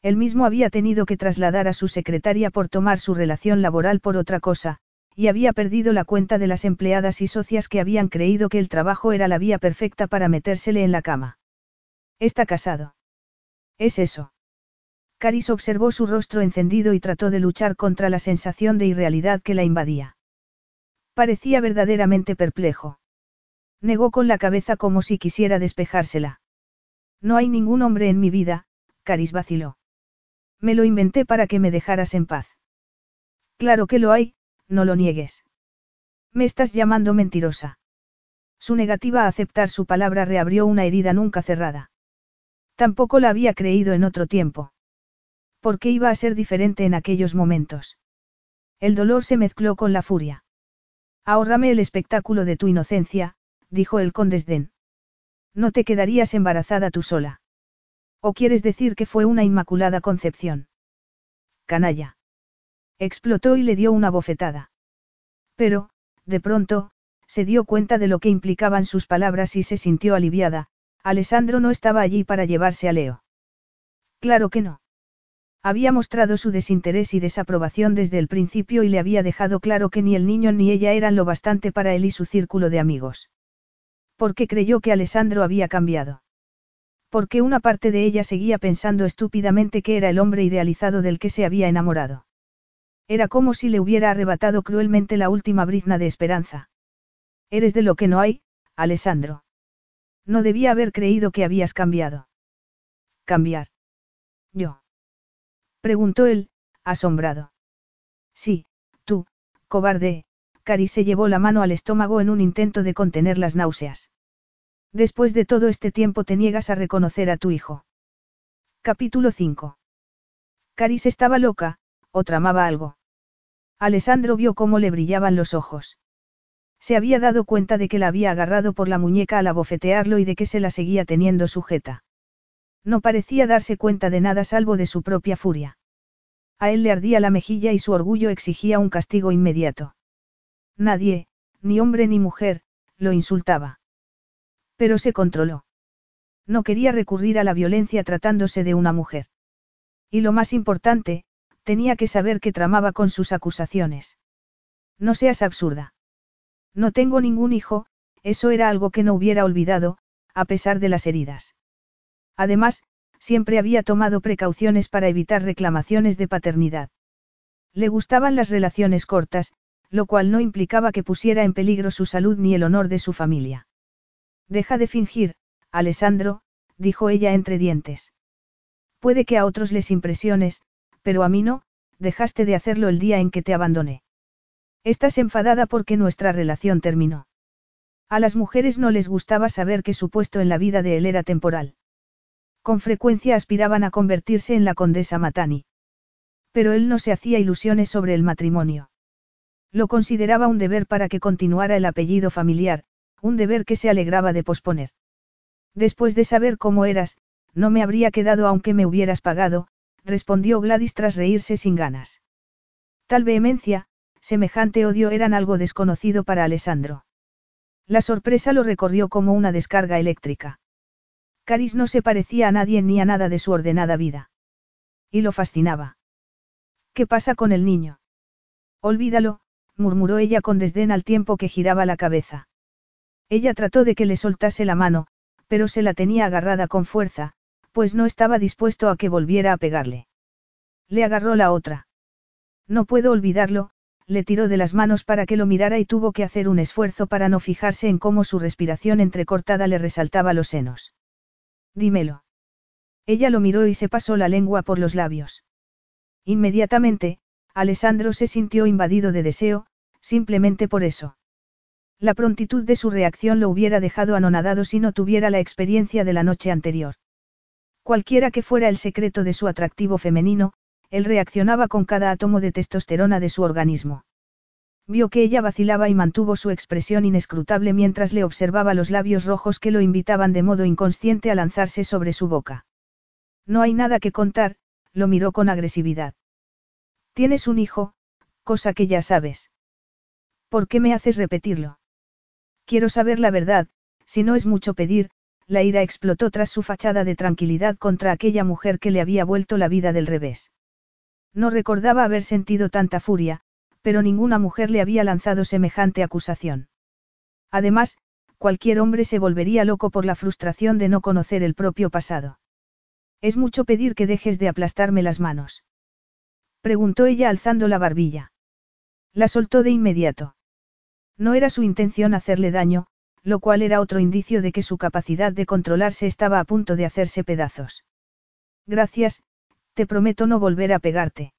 Él mismo había tenido que trasladar a su secretaria por tomar su relación laboral por otra cosa, y había perdido la cuenta de las empleadas y socias que habían creído que el trabajo era la vía perfecta para metérsele en la cama. Está casado. Es eso. Caris observó su rostro encendido y trató de luchar contra la sensación de irrealidad que la invadía. Parecía verdaderamente perplejo. Negó con la cabeza como si quisiera despejársela. No hay ningún hombre en mi vida, Caris vaciló. Me lo inventé para que me dejaras en paz. Claro que lo hay, no lo niegues. Me estás llamando mentirosa. Su negativa a aceptar su palabra reabrió una herida nunca cerrada. Tampoco la había creído en otro tiempo. ¿Por qué iba a ser diferente en aquellos momentos? El dolor se mezcló con la furia. Ahórrame el espectáculo de tu inocencia, dijo él con desdén. No te quedarías embarazada tú sola. ¿O quieres decir que fue una inmaculada concepción? Canalla. Explotó y le dio una bofetada. Pero, de pronto, se dio cuenta de lo que implicaban sus palabras y se sintió aliviada, Alessandro no estaba allí para llevarse a Leo. Claro que no. Había mostrado su desinterés y desaprobación desde el principio y le había dejado claro que ni el niño ni ella eran lo bastante para él y su círculo de amigos. Porque creyó que Alessandro había cambiado. Porque una parte de ella seguía pensando estúpidamente que era el hombre idealizado del que se había enamorado. Era como si le hubiera arrebatado cruelmente la última brizna de esperanza. Eres de lo que no hay, Alessandro. No debía haber creído que habías cambiado. Cambiar. Yo. Preguntó él, asombrado. Sí, tú, cobarde, Cari se llevó la mano al estómago en un intento de contener las náuseas. Después de todo este tiempo te niegas a reconocer a tu hijo. Capítulo 5. Caris estaba loca, o tramaba algo. Alessandro vio cómo le brillaban los ojos. Se había dado cuenta de que la había agarrado por la muñeca al abofetearlo y de que se la seguía teniendo sujeta. No parecía darse cuenta de nada salvo de su propia furia. A él le ardía la mejilla y su orgullo exigía un castigo inmediato. Nadie, ni hombre ni mujer, lo insultaba. Pero se controló. No quería recurrir a la violencia tratándose de una mujer. Y lo más importante, tenía que saber que tramaba con sus acusaciones. No seas absurda. No tengo ningún hijo, eso era algo que no hubiera olvidado, a pesar de las heridas. Además, siempre había tomado precauciones para evitar reclamaciones de paternidad. Le gustaban las relaciones cortas, lo cual no implicaba que pusiera en peligro su salud ni el honor de su familia. Deja de fingir, Alessandro, dijo ella entre dientes. Puede que a otros les impresiones, pero a mí no, dejaste de hacerlo el día en que te abandoné. Estás enfadada porque nuestra relación terminó. A las mujeres no les gustaba saber que su puesto en la vida de él era temporal. Con frecuencia aspiraban a convertirse en la condesa Matani. Pero él no se hacía ilusiones sobre el matrimonio. Lo consideraba un deber para que continuara el apellido familiar, un deber que se alegraba de posponer. Después de saber cómo eras, no me habría quedado aunque me hubieras pagado, respondió Gladys tras reírse sin ganas. Tal vehemencia, semejante odio eran algo desconocido para Alessandro. La sorpresa lo recorrió como una descarga eléctrica. Caris no se parecía a nadie ni a nada de su ordenada vida. Y lo fascinaba. ¿Qué pasa con el niño? Olvídalo, murmuró ella con desdén al tiempo que giraba la cabeza. Ella trató de que le soltase la mano, pero se la tenía agarrada con fuerza, pues no estaba dispuesto a que volviera a pegarle. Le agarró la otra. No puedo olvidarlo, le tiró de las manos para que lo mirara y tuvo que hacer un esfuerzo para no fijarse en cómo su respiración entrecortada le resaltaba los senos. Dímelo. Ella lo miró y se pasó la lengua por los labios. Inmediatamente, Alessandro se sintió invadido de deseo, simplemente por eso. La prontitud de su reacción lo hubiera dejado anonadado si no tuviera la experiencia de la noche anterior. Cualquiera que fuera el secreto de su atractivo femenino, él reaccionaba con cada átomo de testosterona de su organismo. Vio que ella vacilaba y mantuvo su expresión inescrutable mientras le observaba los labios rojos que lo invitaban de modo inconsciente a lanzarse sobre su boca. No hay nada que contar, lo miró con agresividad. Tienes un hijo, cosa que ya sabes. ¿Por qué me haces repetirlo? Quiero saber la verdad, si no es mucho pedir, la ira explotó tras su fachada de tranquilidad contra aquella mujer que le había vuelto la vida del revés. No recordaba haber sentido tanta furia, pero ninguna mujer le había lanzado semejante acusación. Además, cualquier hombre se volvería loco por la frustración de no conocer el propio pasado. Es mucho pedir que dejes de aplastarme las manos. Preguntó ella alzando la barbilla. La soltó de inmediato. No era su intención hacerle daño, lo cual era otro indicio de que su capacidad de controlarse estaba a punto de hacerse pedazos. Gracias, te prometo no volver a pegarte.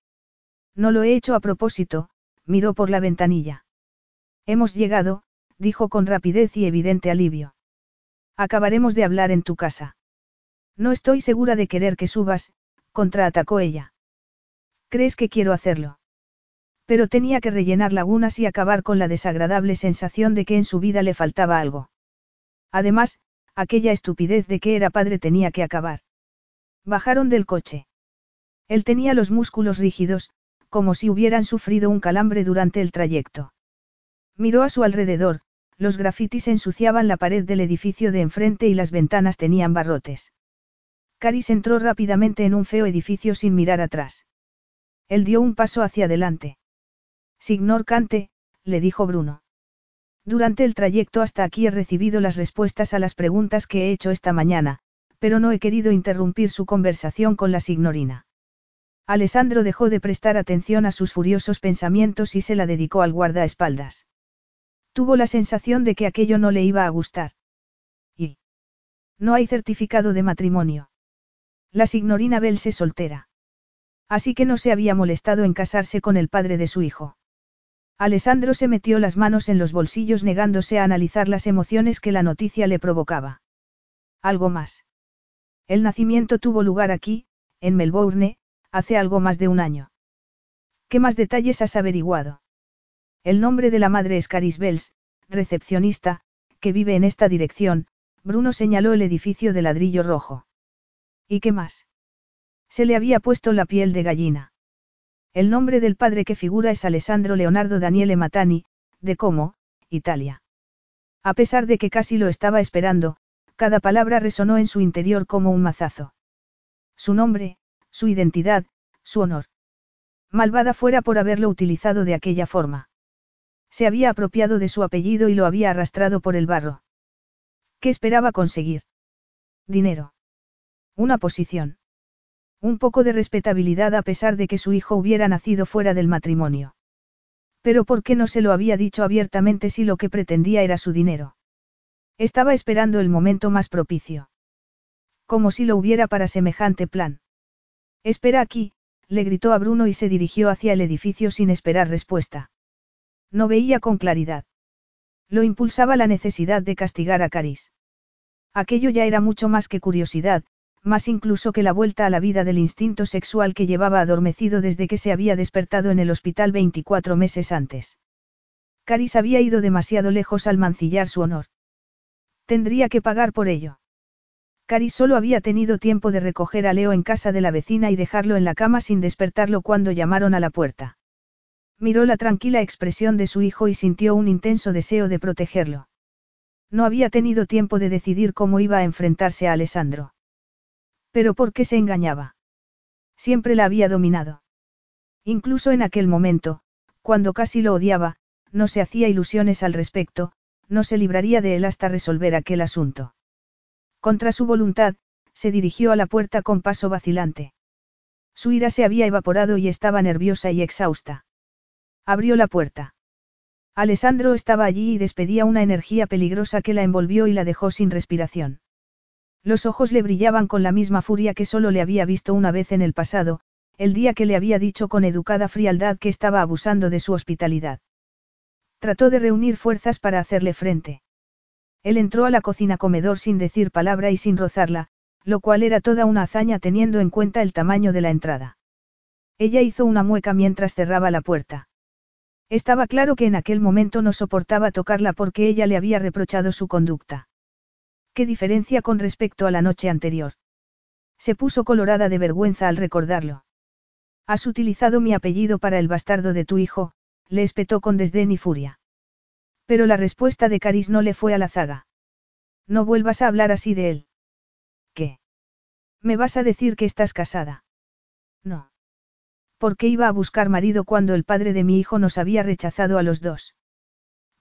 No lo he hecho a propósito, miró por la ventanilla. Hemos llegado, dijo con rapidez y evidente alivio. Acabaremos de hablar en tu casa. No estoy segura de querer que subas, contraatacó ella. ¿Crees que quiero hacerlo? Pero tenía que rellenar lagunas y acabar con la desagradable sensación de que en su vida le faltaba algo. Además, aquella estupidez de que era padre tenía que acabar. Bajaron del coche. Él tenía los músculos rígidos, como si hubieran sufrido un calambre durante el trayecto. Miró a su alrededor, los grafitis ensuciaban la pared del edificio de enfrente y las ventanas tenían barrotes. Caris entró rápidamente en un feo edificio sin mirar atrás. Él dio un paso hacia adelante. Signor Cante, le dijo Bruno. Durante el trayecto hasta aquí he recibido las respuestas a las preguntas que he hecho esta mañana, pero no he querido interrumpir su conversación con la signorina. Alessandro dejó de prestar atención a sus furiosos pensamientos y se la dedicó al guardaespaldas. Tuvo la sensación de que aquello no le iba a gustar. Y. No hay certificado de matrimonio. La signorina Bell se soltera. Así que no se había molestado en casarse con el padre de su hijo. Alessandro se metió las manos en los bolsillos negándose a analizar las emociones que la noticia le provocaba. Algo más. El nacimiento tuvo lugar aquí, en Melbourne, hace algo más de un año. ¿Qué más detalles has averiguado? El nombre de la madre es Caris Bells, recepcionista, que vive en esta dirección, Bruno señaló el edificio de ladrillo rojo. ¿Y qué más? Se le había puesto la piel de gallina. El nombre del padre que figura es Alessandro Leonardo Daniele Matani, de Como, Italia. A pesar de que casi lo estaba esperando, cada palabra resonó en su interior como un mazazo. Su nombre, su identidad, su honor. Malvada fuera por haberlo utilizado de aquella forma. Se había apropiado de su apellido y lo había arrastrado por el barro. ¿Qué esperaba conseguir? Dinero. Una posición. Un poco de respetabilidad a pesar de que su hijo hubiera nacido fuera del matrimonio. Pero ¿por qué no se lo había dicho abiertamente si lo que pretendía era su dinero? Estaba esperando el momento más propicio. Como si lo hubiera para semejante plan. Espera aquí, le gritó a Bruno y se dirigió hacia el edificio sin esperar respuesta. No veía con claridad. Lo impulsaba la necesidad de castigar a Caris. Aquello ya era mucho más que curiosidad, más incluso que la vuelta a la vida del instinto sexual que llevaba adormecido desde que se había despertado en el hospital 24 meses antes. Caris había ido demasiado lejos al mancillar su honor. Tendría que pagar por ello. Cari solo había tenido tiempo de recoger a Leo en casa de la vecina y dejarlo en la cama sin despertarlo cuando llamaron a la puerta. Miró la tranquila expresión de su hijo y sintió un intenso deseo de protegerlo. No había tenido tiempo de decidir cómo iba a enfrentarse a Alessandro. Pero ¿por qué se engañaba? Siempre la había dominado. Incluso en aquel momento, cuando casi lo odiaba, no se hacía ilusiones al respecto, no se libraría de él hasta resolver aquel asunto. Contra su voluntad, se dirigió a la puerta con paso vacilante. Su ira se había evaporado y estaba nerviosa y exhausta. Abrió la puerta. Alessandro estaba allí y despedía una energía peligrosa que la envolvió y la dejó sin respiración. Los ojos le brillaban con la misma furia que solo le había visto una vez en el pasado, el día que le había dicho con educada frialdad que estaba abusando de su hospitalidad. Trató de reunir fuerzas para hacerle frente. Él entró a la cocina comedor sin decir palabra y sin rozarla, lo cual era toda una hazaña teniendo en cuenta el tamaño de la entrada. Ella hizo una mueca mientras cerraba la puerta. Estaba claro que en aquel momento no soportaba tocarla porque ella le había reprochado su conducta. ¿Qué diferencia con respecto a la noche anterior? Se puso colorada de vergüenza al recordarlo. Has utilizado mi apellido para el bastardo de tu hijo, le espetó con desdén y furia. Pero la respuesta de Caris no le fue a la zaga. No vuelvas a hablar así de él. ¿Qué? ¿Me vas a decir que estás casada? No. ¿Por qué iba a buscar marido cuando el padre de mi hijo nos había rechazado a los dos?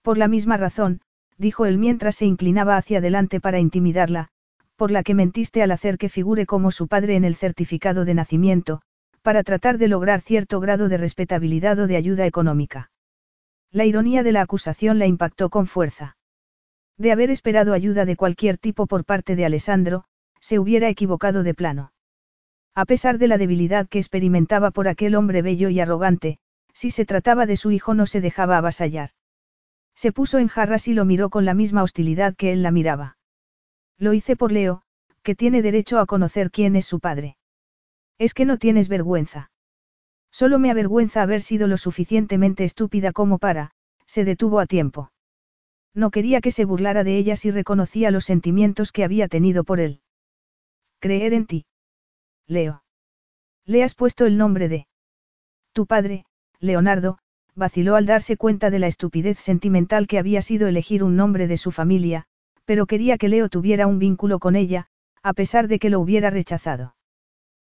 Por la misma razón, dijo él mientras se inclinaba hacia adelante para intimidarla, por la que mentiste al hacer que figure como su padre en el certificado de nacimiento, para tratar de lograr cierto grado de respetabilidad o de ayuda económica. La ironía de la acusación la impactó con fuerza. De haber esperado ayuda de cualquier tipo por parte de Alessandro, se hubiera equivocado de plano. A pesar de la debilidad que experimentaba por aquel hombre bello y arrogante, si se trataba de su hijo no se dejaba avasallar. Se puso en jarras y lo miró con la misma hostilidad que él la miraba. Lo hice por Leo, que tiene derecho a conocer quién es su padre. Es que no tienes vergüenza. Solo me avergüenza haber sido lo suficientemente estúpida como para, se detuvo a tiempo. No quería que se burlara de ella si reconocía los sentimientos que había tenido por él. Creer en ti. Leo. Le has puesto el nombre de. Tu padre, Leonardo, vaciló al darse cuenta de la estupidez sentimental que había sido elegir un nombre de su familia, pero quería que Leo tuviera un vínculo con ella, a pesar de que lo hubiera rechazado.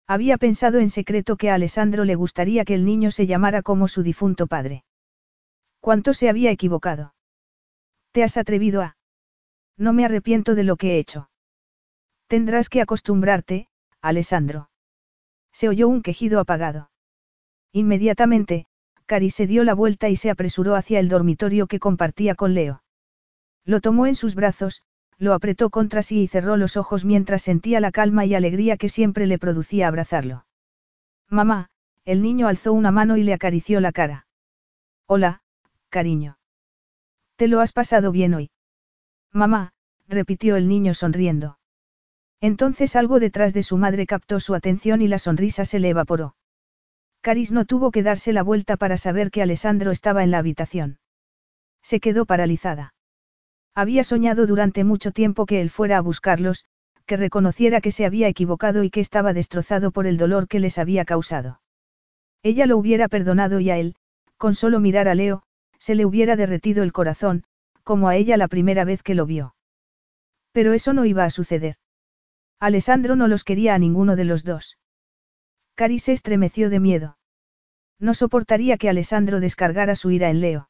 Había pensado en secreto que a Alessandro le gustaría que el niño se llamara como su difunto padre. ¿Cuánto se había equivocado? ¿Te has atrevido a? No me arrepiento de lo que he hecho. Tendrás que acostumbrarte, Alessandro. Se oyó un quejido apagado. Inmediatamente, Cari se dio la vuelta y se apresuró hacia el dormitorio que compartía con Leo. Lo tomó en sus brazos, lo apretó contra sí y cerró los ojos mientras sentía la calma y alegría que siempre le producía abrazarlo. Mamá, el niño alzó una mano y le acarició la cara. Hola, cariño. ¿Te lo has pasado bien hoy? Mamá, repitió el niño sonriendo. Entonces algo detrás de su madre captó su atención y la sonrisa se le evaporó. Caris no tuvo que darse la vuelta para saber que Alessandro estaba en la habitación. Se quedó paralizada. Había soñado durante mucho tiempo que él fuera a buscarlos, que reconociera que se había equivocado y que estaba destrozado por el dolor que les había causado. Ella lo hubiera perdonado y a él, con solo mirar a Leo, se le hubiera derretido el corazón, como a ella la primera vez que lo vio. Pero eso no iba a suceder. Alessandro no los quería a ninguno de los dos. Cari se estremeció de miedo. No soportaría que Alessandro descargara su ira en Leo.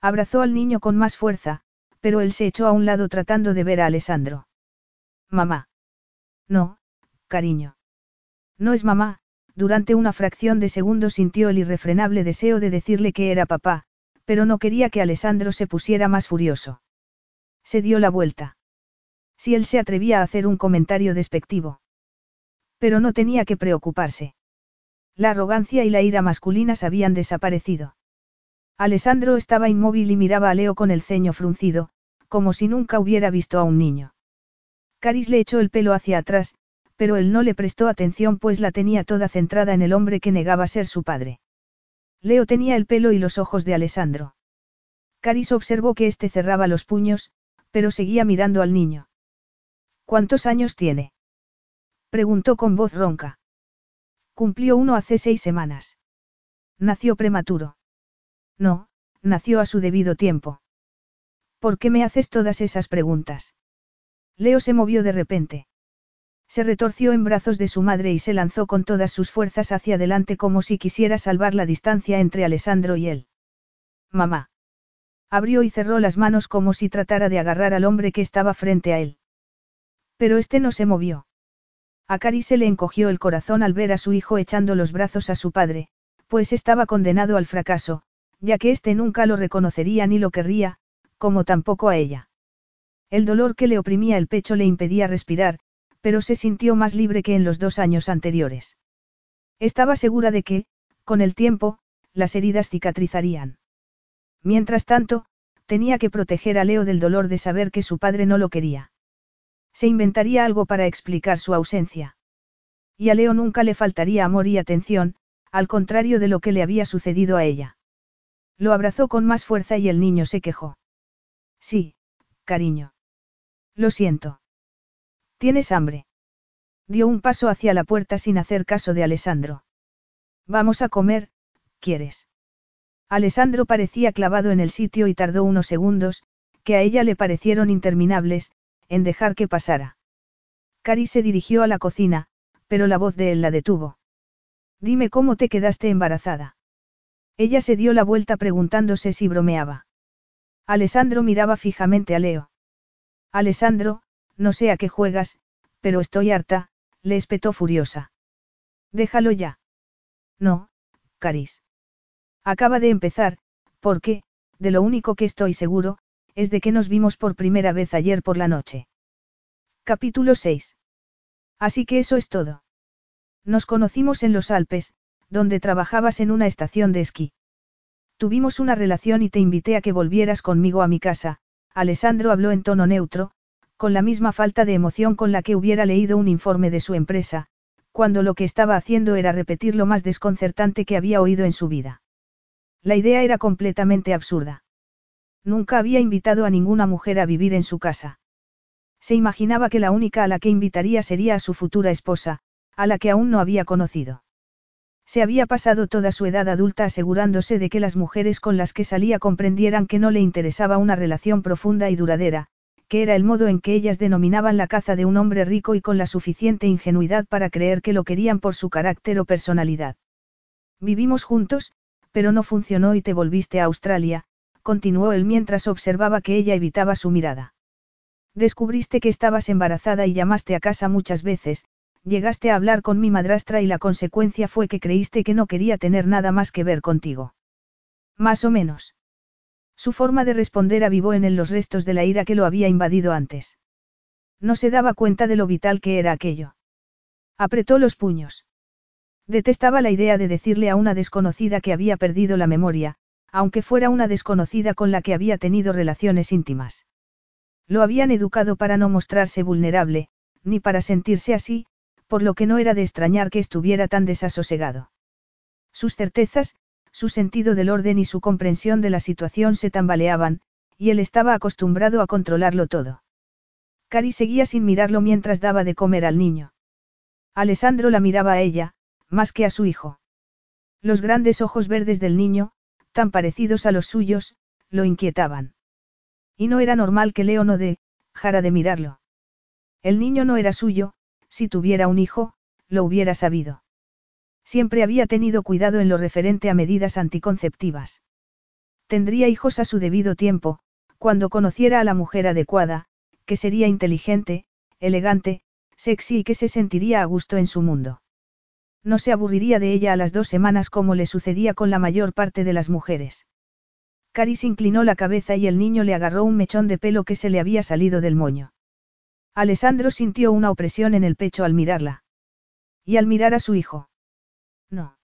Abrazó al niño con más fuerza, pero él se echó a un lado tratando de ver a Alessandro. Mamá. No, cariño. No es mamá, durante una fracción de segundo sintió el irrefrenable deseo de decirle que era papá, pero no quería que Alessandro se pusiera más furioso. Se dio la vuelta. Si él se atrevía a hacer un comentario despectivo. Pero no tenía que preocuparse. La arrogancia y la ira masculinas habían desaparecido. Alessandro estaba inmóvil y miraba a Leo con el ceño fruncido, como si nunca hubiera visto a un niño. Caris le echó el pelo hacia atrás, pero él no le prestó atención pues la tenía toda centrada en el hombre que negaba ser su padre. Leo tenía el pelo y los ojos de Alessandro. Caris observó que éste cerraba los puños, pero seguía mirando al niño. ¿Cuántos años tiene? Preguntó con voz ronca. Cumplió uno hace seis semanas. Nació prematuro. No, nació a su debido tiempo. ¿Por qué me haces todas esas preguntas? Leo se movió de repente. Se retorció en brazos de su madre y se lanzó con todas sus fuerzas hacia adelante como si quisiera salvar la distancia entre Alessandro y él. Mamá. Abrió y cerró las manos como si tratara de agarrar al hombre que estaba frente a él. Pero este no se movió. A Cari se le encogió el corazón al ver a su hijo echando los brazos a su padre, pues estaba condenado al fracaso, ya que éste nunca lo reconocería ni lo querría, como tampoco a ella. El dolor que le oprimía el pecho le impedía respirar, pero se sintió más libre que en los dos años anteriores. Estaba segura de que, con el tiempo, las heridas cicatrizarían. Mientras tanto, tenía que proteger a Leo del dolor de saber que su padre no lo quería. Se inventaría algo para explicar su ausencia. Y a Leo nunca le faltaría amor y atención, al contrario de lo que le había sucedido a ella. Lo abrazó con más fuerza y el niño se quejó. Sí, cariño. Lo siento. ¿Tienes hambre? Dio un paso hacia la puerta sin hacer caso de Alessandro. Vamos a comer, ¿quieres? Alessandro parecía clavado en el sitio y tardó unos segundos, que a ella le parecieron interminables, en dejar que pasara. Cari se dirigió a la cocina, pero la voz de él la detuvo. Dime cómo te quedaste embarazada. Ella se dio la vuelta preguntándose si bromeaba. Alessandro miraba fijamente a Leo. Alessandro, no sé a qué juegas, pero estoy harta, le espetó furiosa. Déjalo ya. No, Caris. Acaba de empezar, porque, de lo único que estoy seguro, es de que nos vimos por primera vez ayer por la noche. Capítulo 6. Así que eso es todo. Nos conocimos en los Alpes, donde trabajabas en una estación de esquí. Tuvimos una relación y te invité a que volvieras conmigo a mi casa, Alessandro habló en tono neutro, con la misma falta de emoción con la que hubiera leído un informe de su empresa, cuando lo que estaba haciendo era repetir lo más desconcertante que había oído en su vida. La idea era completamente absurda. Nunca había invitado a ninguna mujer a vivir en su casa. Se imaginaba que la única a la que invitaría sería a su futura esposa, a la que aún no había conocido. Se había pasado toda su edad adulta asegurándose de que las mujeres con las que salía comprendieran que no le interesaba una relación profunda y duradera, que era el modo en que ellas denominaban la caza de un hombre rico y con la suficiente ingenuidad para creer que lo querían por su carácter o personalidad. Vivimos juntos, pero no funcionó y te volviste a Australia, continuó él mientras observaba que ella evitaba su mirada. Descubriste que estabas embarazada y llamaste a casa muchas veces, llegaste a hablar con mi madrastra y la consecuencia fue que creíste que no quería tener nada más que ver contigo. Más o menos. Su forma de responder avivó en él los restos de la ira que lo había invadido antes. No se daba cuenta de lo vital que era aquello. Apretó los puños. Detestaba la idea de decirle a una desconocida que había perdido la memoria, aunque fuera una desconocida con la que había tenido relaciones íntimas. Lo habían educado para no mostrarse vulnerable, ni para sentirse así, por lo que no era de extrañar que estuviera tan desasosegado. Sus certezas, su sentido del orden y su comprensión de la situación se tambaleaban, y él estaba acostumbrado a controlarlo todo. Cari seguía sin mirarlo mientras daba de comer al niño. Alessandro la miraba a ella, más que a su hijo. Los grandes ojos verdes del niño, tan parecidos a los suyos, lo inquietaban. Y no era normal que Leo no dejara de mirarlo. El niño no era suyo, si tuviera un hijo, lo hubiera sabido. Siempre había tenido cuidado en lo referente a medidas anticonceptivas. Tendría hijos a su debido tiempo, cuando conociera a la mujer adecuada, que sería inteligente, elegante, sexy y que se sentiría a gusto en su mundo. No se aburriría de ella a las dos semanas como le sucedía con la mayor parte de las mujeres. Caris inclinó la cabeza y el niño le agarró un mechón de pelo que se le había salido del moño. Alessandro sintió una opresión en el pecho al mirarla. Y al mirar a su hijo. No.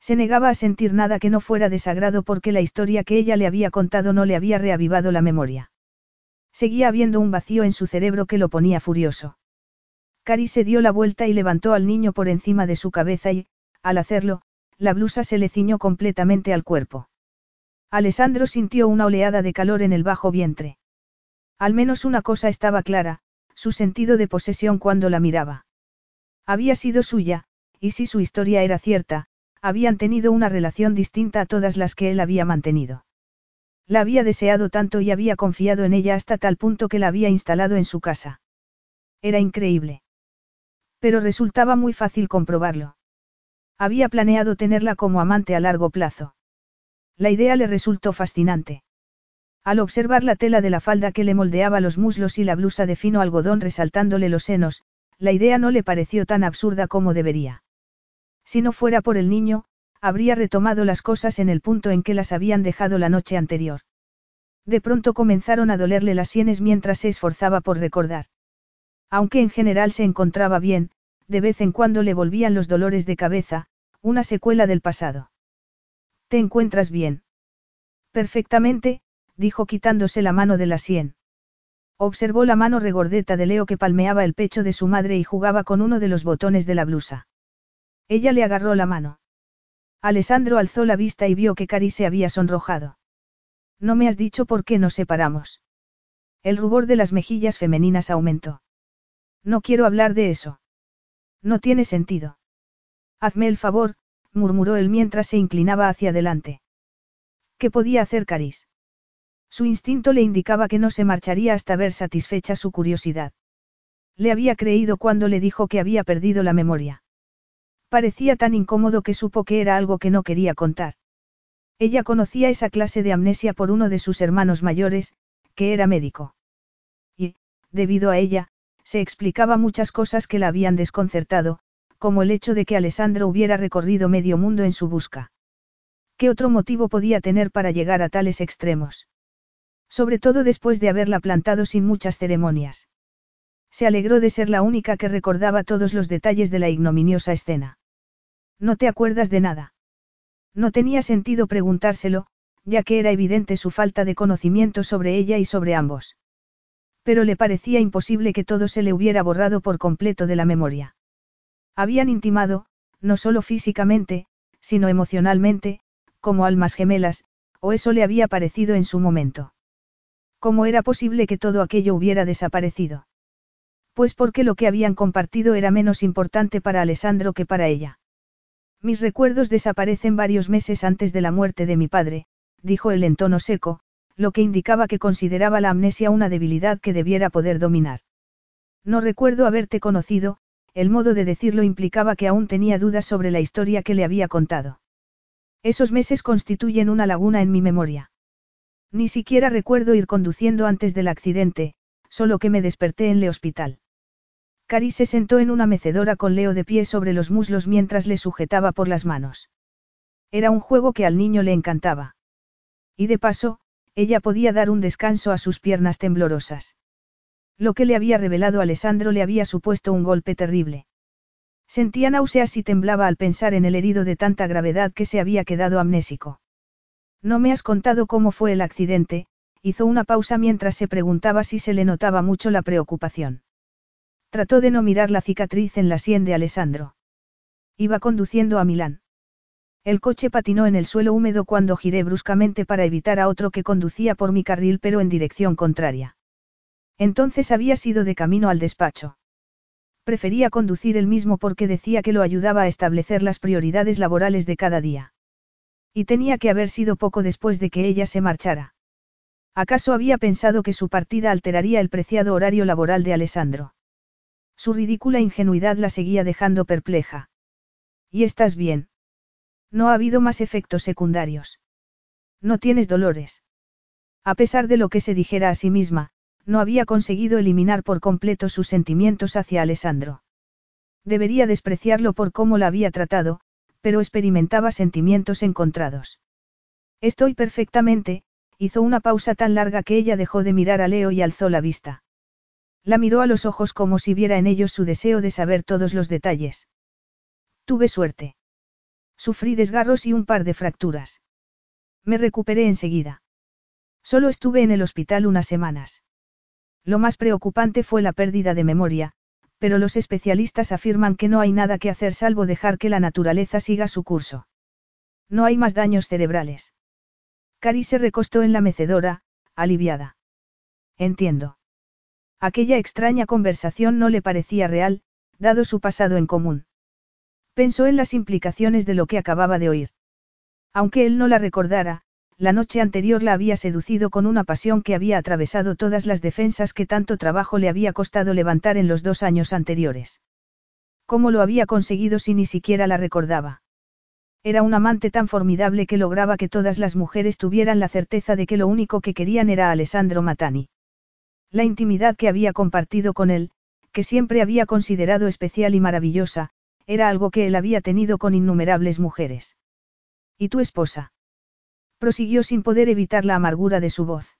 Se negaba a sentir nada que no fuera desagrado porque la historia que ella le había contado no le había reavivado la memoria. Seguía habiendo un vacío en su cerebro que lo ponía furioso. Cari se dio la vuelta y levantó al niño por encima de su cabeza y, al hacerlo, la blusa se le ciñó completamente al cuerpo. Alessandro sintió una oleada de calor en el bajo vientre. Al menos una cosa estaba clara, su sentido de posesión cuando la miraba. Había sido suya, y si su historia era cierta, habían tenido una relación distinta a todas las que él había mantenido. La había deseado tanto y había confiado en ella hasta tal punto que la había instalado en su casa. Era increíble. Pero resultaba muy fácil comprobarlo. Había planeado tenerla como amante a largo plazo. La idea le resultó fascinante. Al observar la tela de la falda que le moldeaba los muslos y la blusa de fino algodón resaltándole los senos, la idea no le pareció tan absurda como debería. Si no fuera por el niño, habría retomado las cosas en el punto en que las habían dejado la noche anterior. De pronto comenzaron a dolerle las sienes mientras se esforzaba por recordar. Aunque en general se encontraba bien, de vez en cuando le volvían los dolores de cabeza, una secuela del pasado. ¿Te encuentras bien? Perfectamente, dijo quitándose la mano de la sien. Observó la mano regordeta de Leo que palmeaba el pecho de su madre y jugaba con uno de los botones de la blusa. Ella le agarró la mano. Alessandro alzó la vista y vio que Cari se había sonrojado. No me has dicho por qué nos separamos. El rubor de las mejillas femeninas aumentó. No quiero hablar de eso. No tiene sentido. Hazme el favor, murmuró él mientras se inclinaba hacia adelante. ¿Qué podía hacer Caris? Su instinto le indicaba que no se marcharía hasta ver satisfecha su curiosidad. Le había creído cuando le dijo que había perdido la memoria. Parecía tan incómodo que supo que era algo que no quería contar. Ella conocía esa clase de amnesia por uno de sus hermanos mayores, que era médico. Y, debido a ella, se explicaba muchas cosas que la habían desconcertado, como el hecho de que Alessandro hubiera recorrido medio mundo en su busca. ¿Qué otro motivo podía tener para llegar a tales extremos? Sobre todo después de haberla plantado sin muchas ceremonias. Se alegró de ser la única que recordaba todos los detalles de la ignominiosa escena. No te acuerdas de nada. No tenía sentido preguntárselo, ya que era evidente su falta de conocimiento sobre ella y sobre ambos. Pero le parecía imposible que todo se le hubiera borrado por completo de la memoria. Habían intimado, no solo físicamente, sino emocionalmente, como almas gemelas, o eso le había parecido en su momento. ¿Cómo era posible que todo aquello hubiera desaparecido? Pues porque lo que habían compartido era menos importante para Alessandro que para ella. Mis recuerdos desaparecen varios meses antes de la muerte de mi padre, dijo él en tono seco, lo que indicaba que consideraba la amnesia una debilidad que debiera poder dominar. No recuerdo haberte conocido, el modo de decirlo implicaba que aún tenía dudas sobre la historia que le había contado. Esos meses constituyen una laguna en mi memoria. Ni siquiera recuerdo ir conduciendo antes del accidente, solo que me desperté en el hospital. Cari se sentó en una mecedora con Leo de pie sobre los muslos mientras le sujetaba por las manos. Era un juego que al niño le encantaba. Y de paso, ella podía dar un descanso a sus piernas temblorosas. Lo que le había revelado Alessandro le había supuesto un golpe terrible. Sentía náuseas y temblaba al pensar en el herido de tanta gravedad que se había quedado amnésico. No me has contado cómo fue el accidente, hizo una pausa mientras se preguntaba si se le notaba mucho la preocupación. Trató de no mirar la cicatriz en la sien de Alessandro. Iba conduciendo a Milán. El coche patinó en el suelo húmedo cuando giré bruscamente para evitar a otro que conducía por mi carril pero en dirección contraria. Entonces había sido de camino al despacho. Prefería conducir él mismo porque decía que lo ayudaba a establecer las prioridades laborales de cada día. Y tenía que haber sido poco después de que ella se marchara. ¿Acaso había pensado que su partida alteraría el preciado horario laboral de Alessandro? Su ridícula ingenuidad la seguía dejando perpleja. ¿Y estás bien? No ha habido más efectos secundarios. No tienes dolores. A pesar de lo que se dijera a sí misma, no había conseguido eliminar por completo sus sentimientos hacia Alessandro. Debería despreciarlo por cómo la había tratado, pero experimentaba sentimientos encontrados. Estoy perfectamente, hizo una pausa tan larga que ella dejó de mirar a Leo y alzó la vista. La miró a los ojos como si viera en ellos su deseo de saber todos los detalles. Tuve suerte. Sufrí desgarros y un par de fracturas. Me recuperé enseguida. Solo estuve en el hospital unas semanas. Lo más preocupante fue la pérdida de memoria, pero los especialistas afirman que no hay nada que hacer salvo dejar que la naturaleza siga su curso. No hay más daños cerebrales. Cari se recostó en la mecedora, aliviada. Entiendo. Aquella extraña conversación no le parecía real, dado su pasado en común. Pensó en las implicaciones de lo que acababa de oír. Aunque él no la recordara, la noche anterior la había seducido con una pasión que había atravesado todas las defensas que tanto trabajo le había costado levantar en los dos años anteriores. ¿Cómo lo había conseguido si ni siquiera la recordaba? Era un amante tan formidable que lograba que todas las mujeres tuvieran la certeza de que lo único que querían era Alessandro Matani. La intimidad que había compartido con él, que siempre había considerado especial y maravillosa, era algo que él había tenido con innumerables mujeres. ¿Y tu esposa? Prosiguió sin poder evitar la amargura de su voz.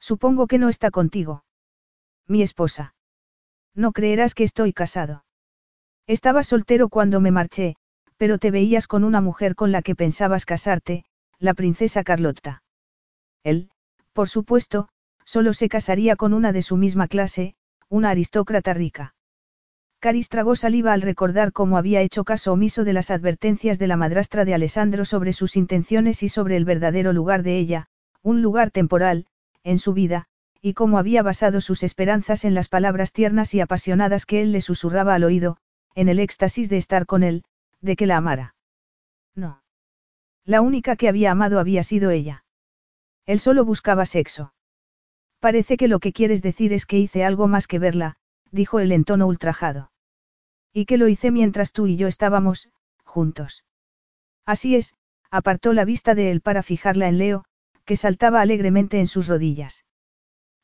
Supongo que no está contigo. Mi esposa. No creerás que estoy casado. Estaba soltero cuando me marché, pero te veías con una mujer con la que pensabas casarte, la princesa Carlotta. Él, por supuesto, solo se casaría con una de su misma clase, una aristócrata rica. Caris tragó saliva al recordar cómo había hecho caso omiso de las advertencias de la madrastra de Alessandro sobre sus intenciones y sobre el verdadero lugar de ella, un lugar temporal, en su vida, y cómo había basado sus esperanzas en las palabras tiernas y apasionadas que él le susurraba al oído, en el éxtasis de estar con él, de que la amara. No. La única que había amado había sido ella. Él solo buscaba sexo. Parece que lo que quieres decir es que hice algo más que verla, dijo él en tono ultrajado. Y que lo hice mientras tú y yo estábamos, juntos. Así es, apartó la vista de él para fijarla en Leo, que saltaba alegremente en sus rodillas.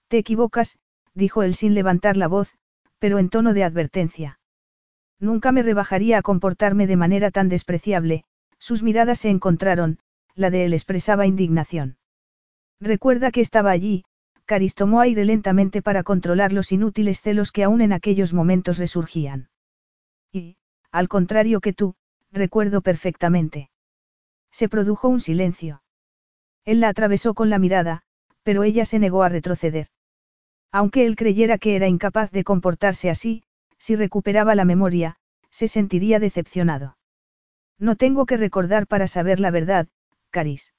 Te equivocas, dijo él sin levantar la voz, pero en tono de advertencia. Nunca me rebajaría a comportarme de manera tan despreciable, sus miradas se encontraron, la de él expresaba indignación. Recuerda que estaba allí, Caris tomó aire lentamente para controlar los inútiles celos que aún en aquellos momentos resurgían. Y, al contrario que tú, recuerdo perfectamente. Se produjo un silencio. Él la atravesó con la mirada, pero ella se negó a retroceder. Aunque él creyera que era incapaz de comportarse así, si recuperaba la memoria, se sentiría decepcionado. No tengo que recordar para saber la verdad, Caris.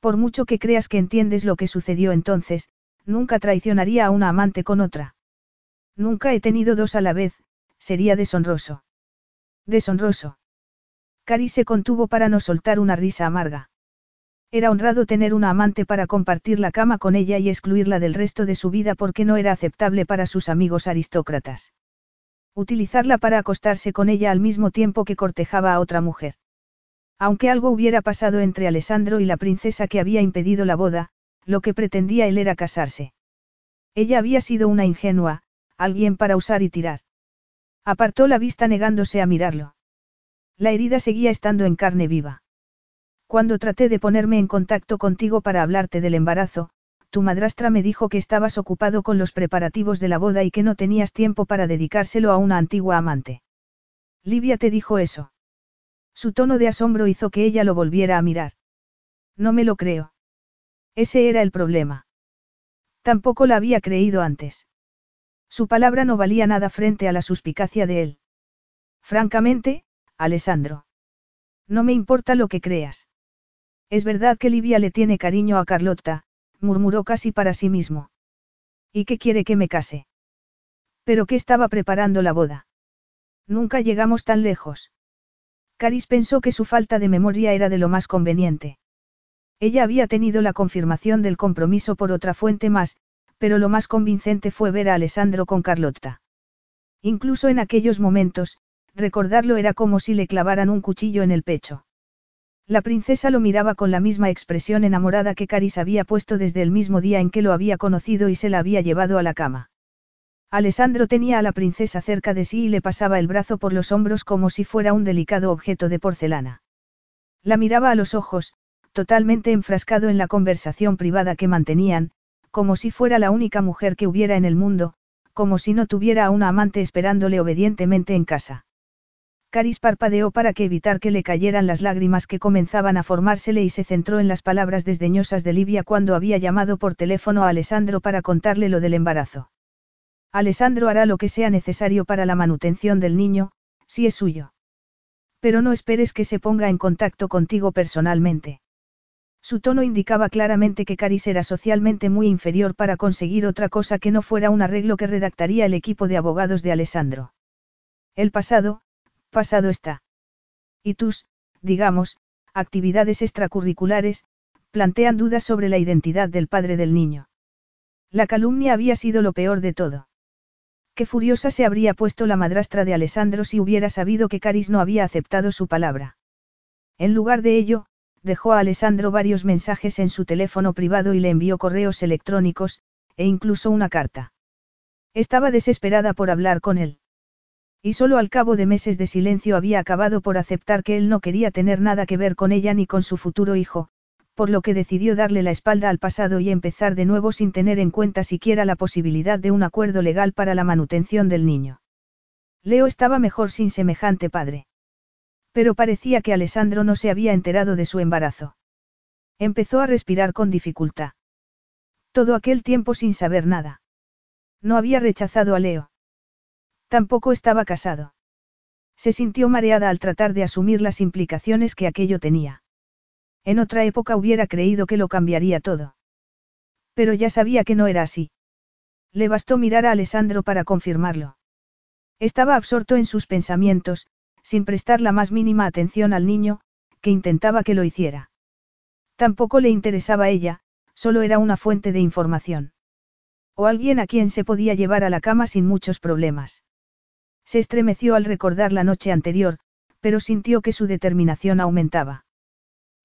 Por mucho que creas que entiendes lo que sucedió entonces, nunca traicionaría a una amante con otra. Nunca he tenido dos a la vez, sería deshonroso. Deshonroso. Caris se contuvo para no soltar una risa amarga. Era honrado tener una amante para compartir la cama con ella y excluirla del resto de su vida porque no era aceptable para sus amigos aristócratas. Utilizarla para acostarse con ella al mismo tiempo que cortejaba a otra mujer. Aunque algo hubiera pasado entre Alessandro y la princesa que había impedido la boda, lo que pretendía él era casarse. Ella había sido una ingenua, alguien para usar y tirar. Apartó la vista negándose a mirarlo. La herida seguía estando en carne viva. Cuando traté de ponerme en contacto contigo para hablarte del embarazo, tu madrastra me dijo que estabas ocupado con los preparativos de la boda y que no tenías tiempo para dedicárselo a una antigua amante. Livia te dijo eso. Su tono de asombro hizo que ella lo volviera a mirar. No me lo creo. Ese era el problema. Tampoco la había creído antes. Su palabra no valía nada frente a la suspicacia de él. Francamente, Alessandro. No me importa lo que creas. Es verdad que Livia le tiene cariño a Carlotta, murmuró casi para sí mismo. ¿Y qué quiere que me case? Pero qué estaba preparando la boda. Nunca llegamos tan lejos. Caris pensó que su falta de memoria era de lo más conveniente. Ella había tenido la confirmación del compromiso por otra fuente más, pero lo más convincente fue ver a Alessandro con Carlotta. Incluso en aquellos momentos, recordarlo era como si le clavaran un cuchillo en el pecho. La princesa lo miraba con la misma expresión enamorada que Caris había puesto desde el mismo día en que lo había conocido y se la había llevado a la cama. Alessandro tenía a la princesa cerca de sí y le pasaba el brazo por los hombros como si fuera un delicado objeto de porcelana. La miraba a los ojos, totalmente enfrascado en la conversación privada que mantenían, como si fuera la única mujer que hubiera en el mundo, como si no tuviera a una amante esperándole obedientemente en casa. Caris parpadeó para que evitar que le cayeran las lágrimas que comenzaban a formársele y se centró en las palabras desdeñosas de Livia cuando había llamado por teléfono a Alessandro para contarle lo del embarazo. Alessandro hará lo que sea necesario para la manutención del niño, si es suyo. Pero no esperes que se ponga en contacto contigo personalmente. Su tono indicaba claramente que Caris era socialmente muy inferior para conseguir otra cosa que no fuera un arreglo que redactaría el equipo de abogados de Alessandro. El pasado, pasado está. Y tus, digamos, actividades extracurriculares, plantean dudas sobre la identidad del padre del niño. La calumnia había sido lo peor de todo. Qué furiosa se habría puesto la madrastra de Alessandro si hubiera sabido que Caris no había aceptado su palabra. En lugar de ello, dejó a Alessandro varios mensajes en su teléfono privado y le envió correos electrónicos, e incluso una carta. Estaba desesperada por hablar con él. Y solo al cabo de meses de silencio había acabado por aceptar que él no quería tener nada que ver con ella ni con su futuro hijo, por lo que decidió darle la espalda al pasado y empezar de nuevo sin tener en cuenta siquiera la posibilidad de un acuerdo legal para la manutención del niño. Leo estaba mejor sin semejante padre. Pero parecía que Alessandro no se había enterado de su embarazo. Empezó a respirar con dificultad. Todo aquel tiempo sin saber nada. No había rechazado a Leo. Tampoco estaba casado. Se sintió mareada al tratar de asumir las implicaciones que aquello tenía. En otra época hubiera creído que lo cambiaría todo. Pero ya sabía que no era así. Le bastó mirar a Alessandro para confirmarlo. Estaba absorto en sus pensamientos, sin prestar la más mínima atención al niño, que intentaba que lo hiciera. Tampoco le interesaba ella, solo era una fuente de información. O alguien a quien se podía llevar a la cama sin muchos problemas. Se estremeció al recordar la noche anterior, pero sintió que su determinación aumentaba.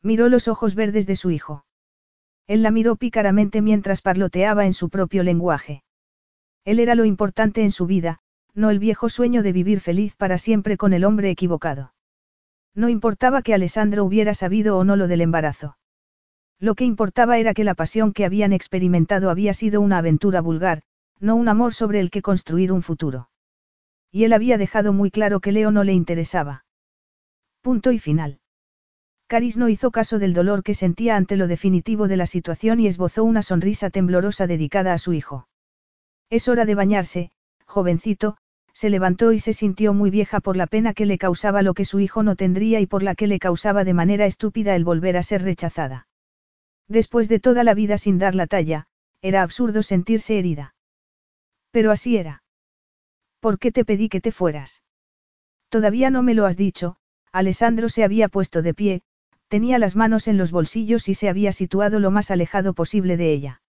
Miró los ojos verdes de su hijo. Él la miró pícaramente mientras parloteaba en su propio lenguaje. Él era lo importante en su vida, no el viejo sueño de vivir feliz para siempre con el hombre equivocado. No importaba que Alessandro hubiera sabido o no lo del embarazo. Lo que importaba era que la pasión que habían experimentado había sido una aventura vulgar, no un amor sobre el que construir un futuro. Y él había dejado muy claro que Leo no le interesaba. Punto y final. Caris no hizo caso del dolor que sentía ante lo definitivo de la situación y esbozó una sonrisa temblorosa dedicada a su hijo. Es hora de bañarse, jovencito, se levantó y se sintió muy vieja por la pena que le causaba lo que su hijo no tendría y por la que le causaba de manera estúpida el volver a ser rechazada. Después de toda la vida sin dar la talla, era absurdo sentirse herida. Pero así era. ¿Por qué te pedí que te fueras? Todavía no me lo has dicho, Alessandro se había puesto de pie, tenía las manos en los bolsillos y se había situado lo más alejado posible de ella.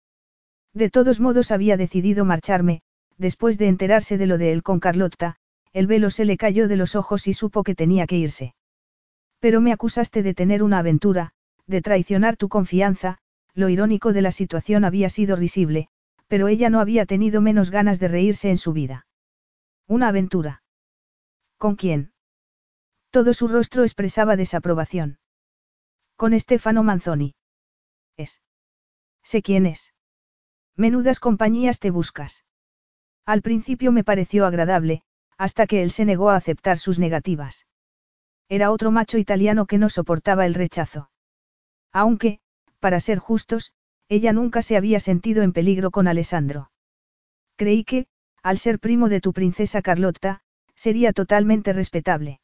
De todos modos había decidido marcharme, después de enterarse de lo de él con Carlotta, el velo se le cayó de los ojos y supo que tenía que irse. Pero me acusaste de tener una aventura, de traicionar tu confianza, lo irónico de la situación había sido risible, pero ella no había tenido menos ganas de reírse en su vida. Una aventura. ¿Con quién? Todo su rostro expresaba desaprobación. Con Estefano Manzoni. Es. Sé quién es. Menudas compañías te buscas. Al principio me pareció agradable, hasta que él se negó a aceptar sus negativas. Era otro macho italiano que no soportaba el rechazo. Aunque, para ser justos, ella nunca se había sentido en peligro con Alessandro. Creí que, al ser primo de tu princesa Carlotta, sería totalmente respetable.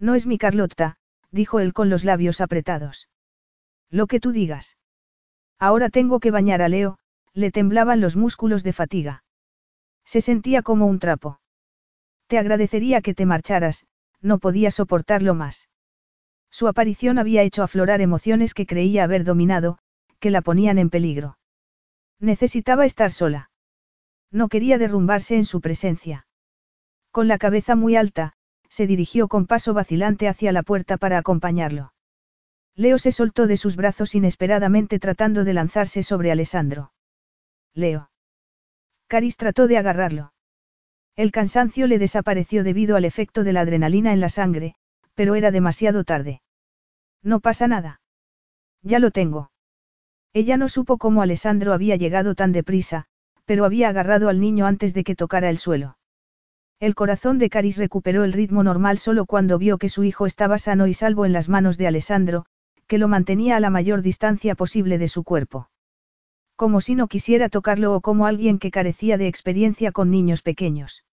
No es mi Carlotta, dijo él con los labios apretados. Lo que tú digas. Ahora tengo que bañar a Leo, le temblaban los músculos de fatiga. Se sentía como un trapo. Te agradecería que te marcharas, no podía soportarlo más. Su aparición había hecho aflorar emociones que creía haber dominado, que la ponían en peligro. Necesitaba estar sola. No quería derrumbarse en su presencia. Con la cabeza muy alta, se dirigió con paso vacilante hacia la puerta para acompañarlo. Leo se soltó de sus brazos inesperadamente tratando de lanzarse sobre Alessandro. Leo. Caris trató de agarrarlo. El cansancio le desapareció debido al efecto de la adrenalina en la sangre, pero era demasiado tarde. No pasa nada. Ya lo tengo. Ella no supo cómo Alessandro había llegado tan deprisa, pero había agarrado al niño antes de que tocara el suelo. El corazón de Caris recuperó el ritmo normal solo cuando vio que su hijo estaba sano y salvo en las manos de Alessandro, que lo mantenía a la mayor distancia posible de su cuerpo como si no quisiera tocarlo o como alguien que carecía de experiencia con niños pequeños.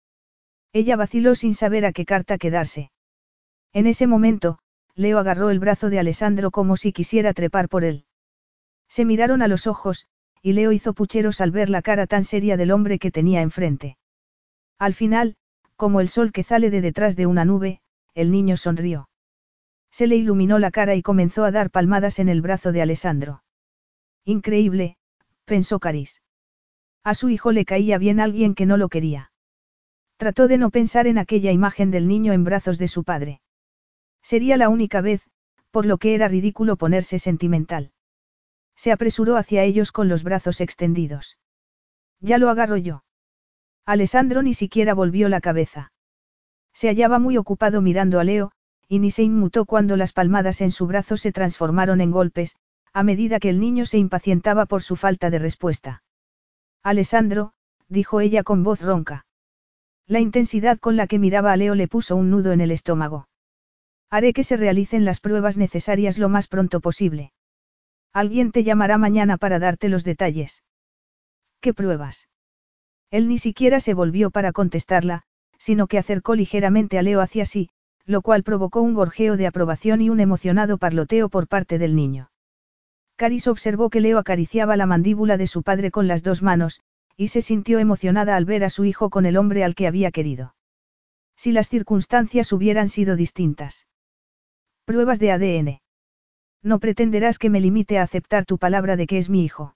Ella vaciló sin saber a qué carta quedarse. En ese momento, Leo agarró el brazo de Alessandro como si quisiera trepar por él. Se miraron a los ojos, y Leo hizo pucheros al ver la cara tan seria del hombre que tenía enfrente. Al final, como el sol que sale de detrás de una nube, el niño sonrió. Se le iluminó la cara y comenzó a dar palmadas en el brazo de Alessandro. Increíble, pensó Caris. A su hijo le caía bien alguien que no lo quería. Trató de no pensar en aquella imagen del niño en brazos de su padre. Sería la única vez, por lo que era ridículo ponerse sentimental. Se apresuró hacia ellos con los brazos extendidos. Ya lo agarro yo. Alessandro ni siquiera volvió la cabeza. Se hallaba muy ocupado mirando a Leo, y ni se inmutó cuando las palmadas en su brazo se transformaron en golpes, a medida que el niño se impacientaba por su falta de respuesta. Alessandro, dijo ella con voz ronca. La intensidad con la que miraba a Leo le puso un nudo en el estómago. Haré que se realicen las pruebas necesarias lo más pronto posible. Alguien te llamará mañana para darte los detalles. ¿Qué pruebas? Él ni siquiera se volvió para contestarla, sino que acercó ligeramente a Leo hacia sí, lo cual provocó un gorjeo de aprobación y un emocionado parloteo por parte del niño. Caris observó que Leo acariciaba la mandíbula de su padre con las dos manos, y se sintió emocionada al ver a su hijo con el hombre al que había querido. Si las circunstancias hubieran sido distintas. Pruebas de ADN. No pretenderás que me limite a aceptar tu palabra de que es mi hijo.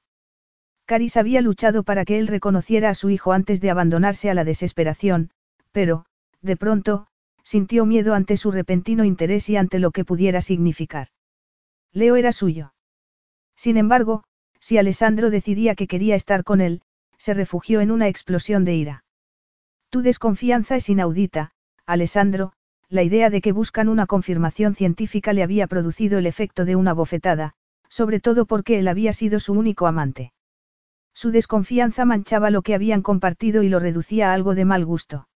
Caris había luchado para que él reconociera a su hijo antes de abandonarse a la desesperación, pero, de pronto, sintió miedo ante su repentino interés y ante lo que pudiera significar. Leo era suyo. Sin embargo, si Alessandro decidía que quería estar con él, se refugió en una explosión de ira. Tu desconfianza es inaudita, Alessandro, la idea de que buscan una confirmación científica le había producido el efecto de una bofetada, sobre todo porque él había sido su único amante. Su desconfianza manchaba lo que habían compartido y lo reducía a algo de mal gusto.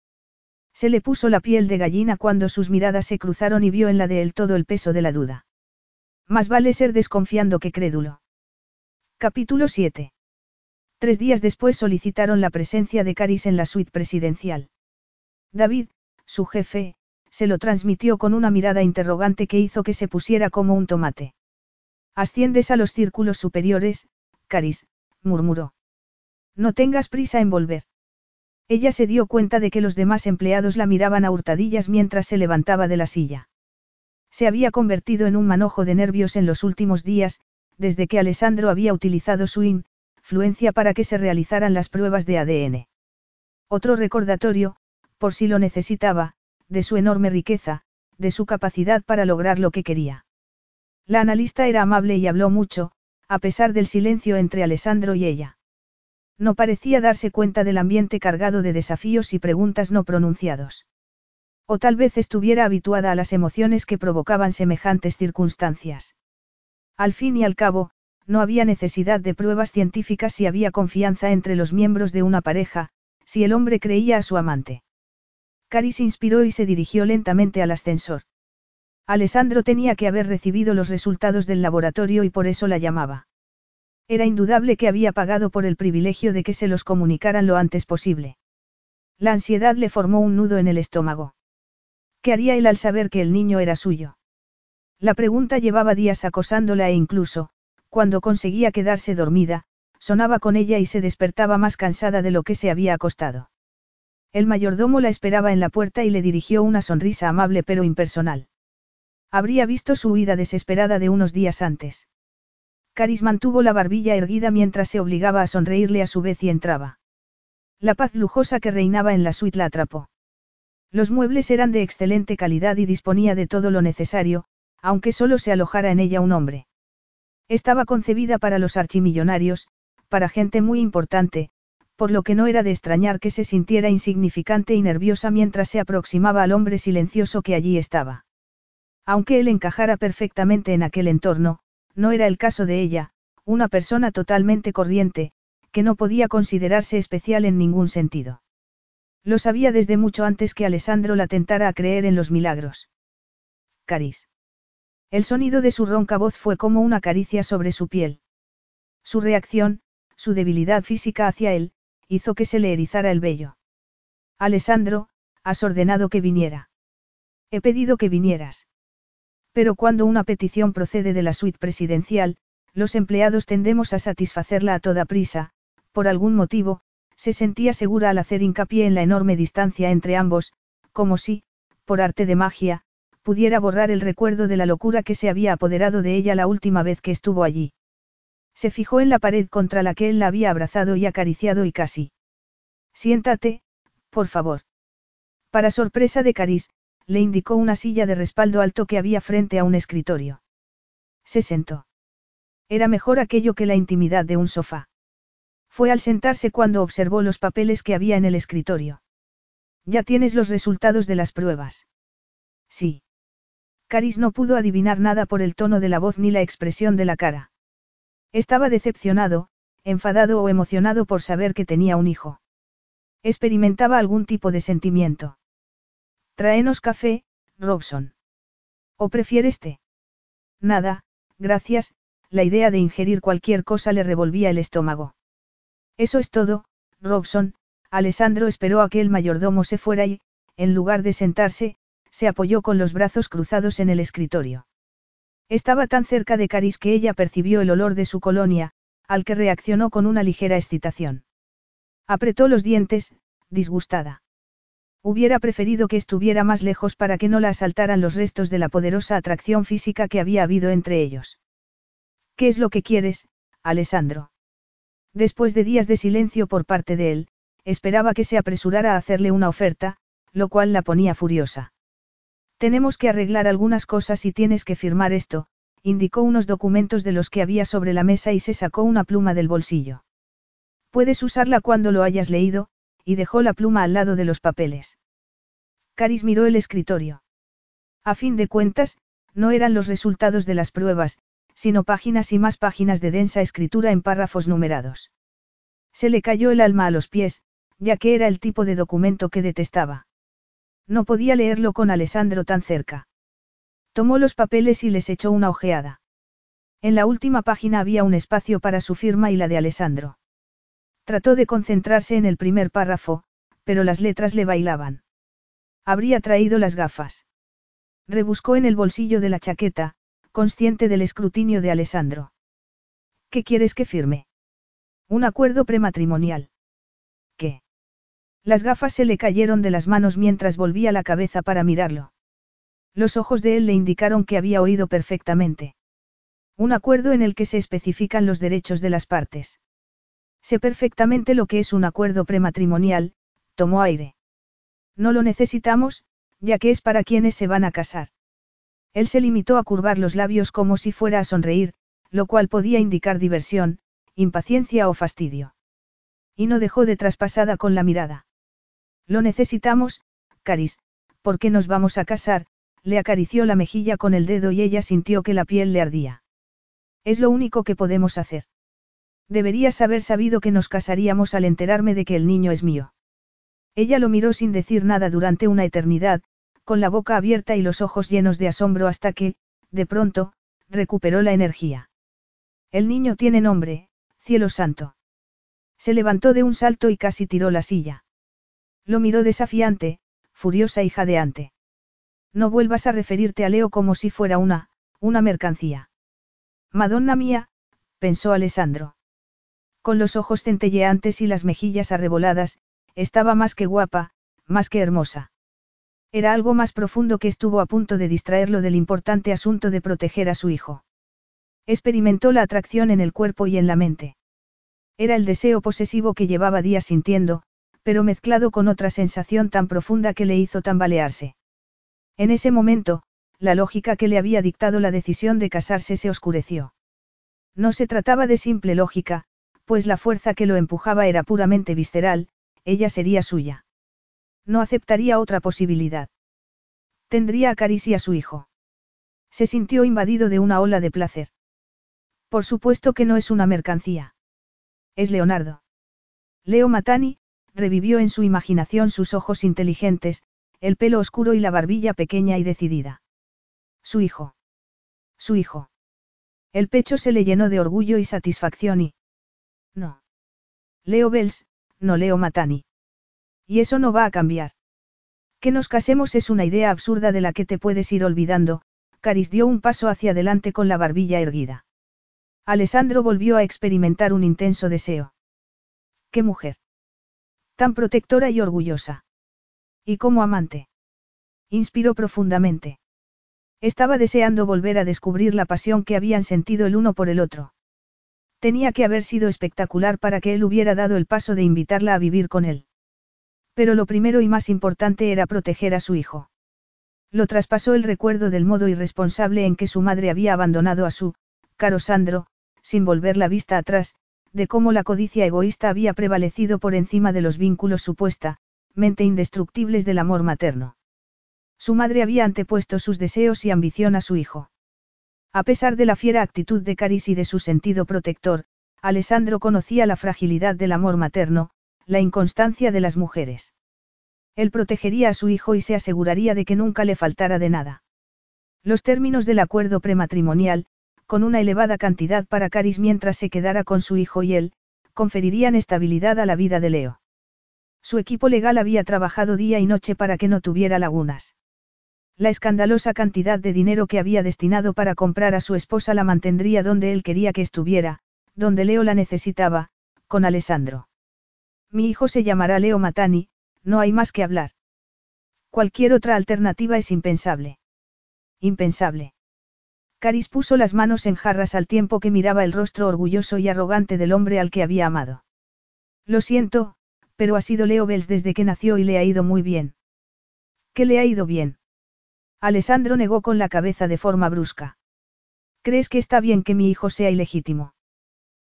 Se le puso la piel de gallina cuando sus miradas se cruzaron y vio en la de él todo el peso de la duda. Más vale ser desconfiando que crédulo. Capítulo 7. Tres días después solicitaron la presencia de Caris en la suite presidencial. David, su jefe, se lo transmitió con una mirada interrogante que hizo que se pusiera como un tomate. Asciendes a los círculos superiores, Caris, murmuró. No tengas prisa en volver. Ella se dio cuenta de que los demás empleados la miraban a hurtadillas mientras se levantaba de la silla. Se había convertido en un manojo de nervios en los últimos días, desde que Alessandro había utilizado su influencia para que se realizaran las pruebas de ADN. Otro recordatorio, por si lo necesitaba, de su enorme riqueza, de su capacidad para lograr lo que quería. La analista era amable y habló mucho, a pesar del silencio entre Alessandro y ella. No parecía darse cuenta del ambiente cargado de desafíos y preguntas no pronunciados. O tal vez estuviera habituada a las emociones que provocaban semejantes circunstancias. Al fin y al cabo, no había necesidad de pruebas científicas si había confianza entre los miembros de una pareja, si el hombre creía a su amante. Caris inspiró y se dirigió lentamente al ascensor. Alessandro tenía que haber recibido los resultados del laboratorio y por eso la llamaba. Era indudable que había pagado por el privilegio de que se los comunicaran lo antes posible. La ansiedad le formó un nudo en el estómago. ¿Qué haría él al saber que el niño era suyo? La pregunta llevaba días acosándola e incluso, cuando conseguía quedarse dormida, sonaba con ella y se despertaba más cansada de lo que se había acostado. El mayordomo la esperaba en la puerta y le dirigió una sonrisa amable pero impersonal. Habría visto su huida desesperada de unos días antes. Caris mantuvo la barbilla erguida mientras se obligaba a sonreírle a su vez y entraba. La paz lujosa que reinaba en la suite la atrapó. Los muebles eran de excelente calidad y disponía de todo lo necesario, aunque solo se alojara en ella un hombre. Estaba concebida para los archimillonarios, para gente muy importante, por lo que no era de extrañar que se sintiera insignificante y nerviosa mientras se aproximaba al hombre silencioso que allí estaba. Aunque él encajara perfectamente en aquel entorno, no era el caso de ella, una persona totalmente corriente, que no podía considerarse especial en ningún sentido. Lo sabía desde mucho antes que Alessandro la tentara a creer en los milagros. Caris. El sonido de su ronca voz fue como una caricia sobre su piel. Su reacción, su debilidad física hacia él, hizo que se le erizara el vello. Alessandro, has ordenado que viniera. He pedido que vinieras. Pero cuando una petición procede de la suite presidencial, los empleados tendemos a satisfacerla a toda prisa, por algún motivo, se sentía segura al hacer hincapié en la enorme distancia entre ambos, como si, por arte de magia, pudiera borrar el recuerdo de la locura que se había apoderado de ella la última vez que estuvo allí. Se fijó en la pared contra la que él la había abrazado y acariciado y casi. Siéntate, por favor. Para sorpresa de Caris, le indicó una silla de respaldo alto que había frente a un escritorio. Se sentó. Era mejor aquello que la intimidad de un sofá. Fue al sentarse cuando observó los papeles que había en el escritorio. Ya tienes los resultados de las pruebas. Sí. Caris no pudo adivinar nada por el tono de la voz ni la expresión de la cara. Estaba decepcionado, enfadado o emocionado por saber que tenía un hijo. Experimentaba algún tipo de sentimiento. Tráenos café, Robson. ¿O prefieres té? Nada, gracias, la idea de ingerir cualquier cosa le revolvía el estómago. Eso es todo, Robson, Alessandro esperó a que el mayordomo se fuera y, en lugar de sentarse, se apoyó con los brazos cruzados en el escritorio. Estaba tan cerca de Caris que ella percibió el olor de su colonia, al que reaccionó con una ligera excitación. Apretó los dientes, disgustada. Hubiera preferido que estuviera más lejos para que no la asaltaran los restos de la poderosa atracción física que había habido entre ellos. ¿Qué es lo que quieres, Alessandro? Después de días de silencio por parte de él, esperaba que se apresurara a hacerle una oferta, lo cual la ponía furiosa. Tenemos que arreglar algunas cosas y tienes que firmar esto, indicó unos documentos de los que había sobre la mesa y se sacó una pluma del bolsillo. Puedes usarla cuando lo hayas leído, y dejó la pluma al lado de los papeles. Caris miró el escritorio. A fin de cuentas, no eran los resultados de las pruebas, sino páginas y más páginas de densa escritura en párrafos numerados. Se le cayó el alma a los pies, ya que era el tipo de documento que detestaba. No podía leerlo con Alessandro tan cerca. Tomó los papeles y les echó una ojeada. En la última página había un espacio para su firma y la de Alessandro. Trató de concentrarse en el primer párrafo, pero las letras le bailaban. Habría traído las gafas. Rebuscó en el bolsillo de la chaqueta, consciente del escrutinio de Alessandro. ¿Qué quieres que firme? Un acuerdo prematrimonial. ¿Qué? Las gafas se le cayeron de las manos mientras volvía la cabeza para mirarlo. Los ojos de él le indicaron que había oído perfectamente. Un acuerdo en el que se especifican los derechos de las partes. Sé perfectamente lo que es un acuerdo prematrimonial, tomó aire. No lo necesitamos, ya que es para quienes se van a casar. Él se limitó a curvar los labios como si fuera a sonreír, lo cual podía indicar diversión, impaciencia o fastidio. Y no dejó de traspasada con la mirada. Lo necesitamos, Caris, porque nos vamos a casar, le acarició la mejilla con el dedo y ella sintió que la piel le ardía. Es lo único que podemos hacer. Deberías haber sabido que nos casaríamos al enterarme de que el niño es mío. Ella lo miró sin decir nada durante una eternidad, con la boca abierta y los ojos llenos de asombro hasta que, de pronto, recuperó la energía. El niño tiene nombre, cielo santo. Se levantó de un salto y casi tiró la silla. Lo miró desafiante, furiosa y jadeante. No vuelvas a referirte a Leo como si fuera una, una mercancía. Madonna mía, pensó Alessandro. Con los ojos centelleantes y las mejillas arreboladas, estaba más que guapa, más que hermosa. Era algo más profundo que estuvo a punto de distraerlo del importante asunto de proteger a su hijo. Experimentó la atracción en el cuerpo y en la mente. Era el deseo posesivo que llevaba días sintiendo, pero mezclado con otra sensación tan profunda que le hizo tambalearse. En ese momento, la lógica que le había dictado la decisión de casarse se oscureció. No se trataba de simple lógica, pues la fuerza que lo empujaba era puramente visceral, ella sería suya. No aceptaría otra posibilidad. Tendría a Caris y a su hijo. Se sintió invadido de una ola de placer. Por supuesto que no es una mercancía. Es Leonardo. Leo Matani, revivió en su imaginación sus ojos inteligentes, el pelo oscuro y la barbilla pequeña y decidida. Su hijo. Su hijo. El pecho se le llenó de orgullo y satisfacción y... No. Leo Bells, no Leo Matani. Y eso no va a cambiar. Que nos casemos es una idea absurda de la que te puedes ir olvidando, Caris dio un paso hacia adelante con la barbilla erguida. Alessandro volvió a experimentar un intenso deseo. ¡Qué mujer! Tan protectora y orgullosa. Y como amante. Inspiró profundamente. Estaba deseando volver a descubrir la pasión que habían sentido el uno por el otro. Tenía que haber sido espectacular para que él hubiera dado el paso de invitarla a vivir con él. Pero lo primero y más importante era proteger a su hijo. Lo traspasó el recuerdo del modo irresponsable en que su madre había abandonado a su, caro Sandro, sin volver la vista atrás, de cómo la codicia egoísta había prevalecido por encima de los vínculos supuestamente indestructibles del amor materno. Su madre había antepuesto sus deseos y ambición a su hijo. A pesar de la fiera actitud de Caris y de su sentido protector, Alessandro conocía la fragilidad del amor materno, la inconstancia de las mujeres. Él protegería a su hijo y se aseguraría de que nunca le faltara de nada. Los términos del acuerdo prematrimonial, con una elevada cantidad para Caris mientras se quedara con su hijo y él, conferirían estabilidad a la vida de Leo. Su equipo legal había trabajado día y noche para que no tuviera lagunas. La escandalosa cantidad de dinero que había destinado para comprar a su esposa la mantendría donde él quería que estuviera, donde Leo la necesitaba, con Alessandro. Mi hijo se llamará Leo Matani, no hay más que hablar. Cualquier otra alternativa es impensable. Impensable. Caris puso las manos en jarras al tiempo que miraba el rostro orgulloso y arrogante del hombre al que había amado. Lo siento, pero ha sido Leo Bells desde que nació y le ha ido muy bien. ¿Qué le ha ido bien? Alessandro negó con la cabeza de forma brusca. ¿Crees que está bien que mi hijo sea ilegítimo?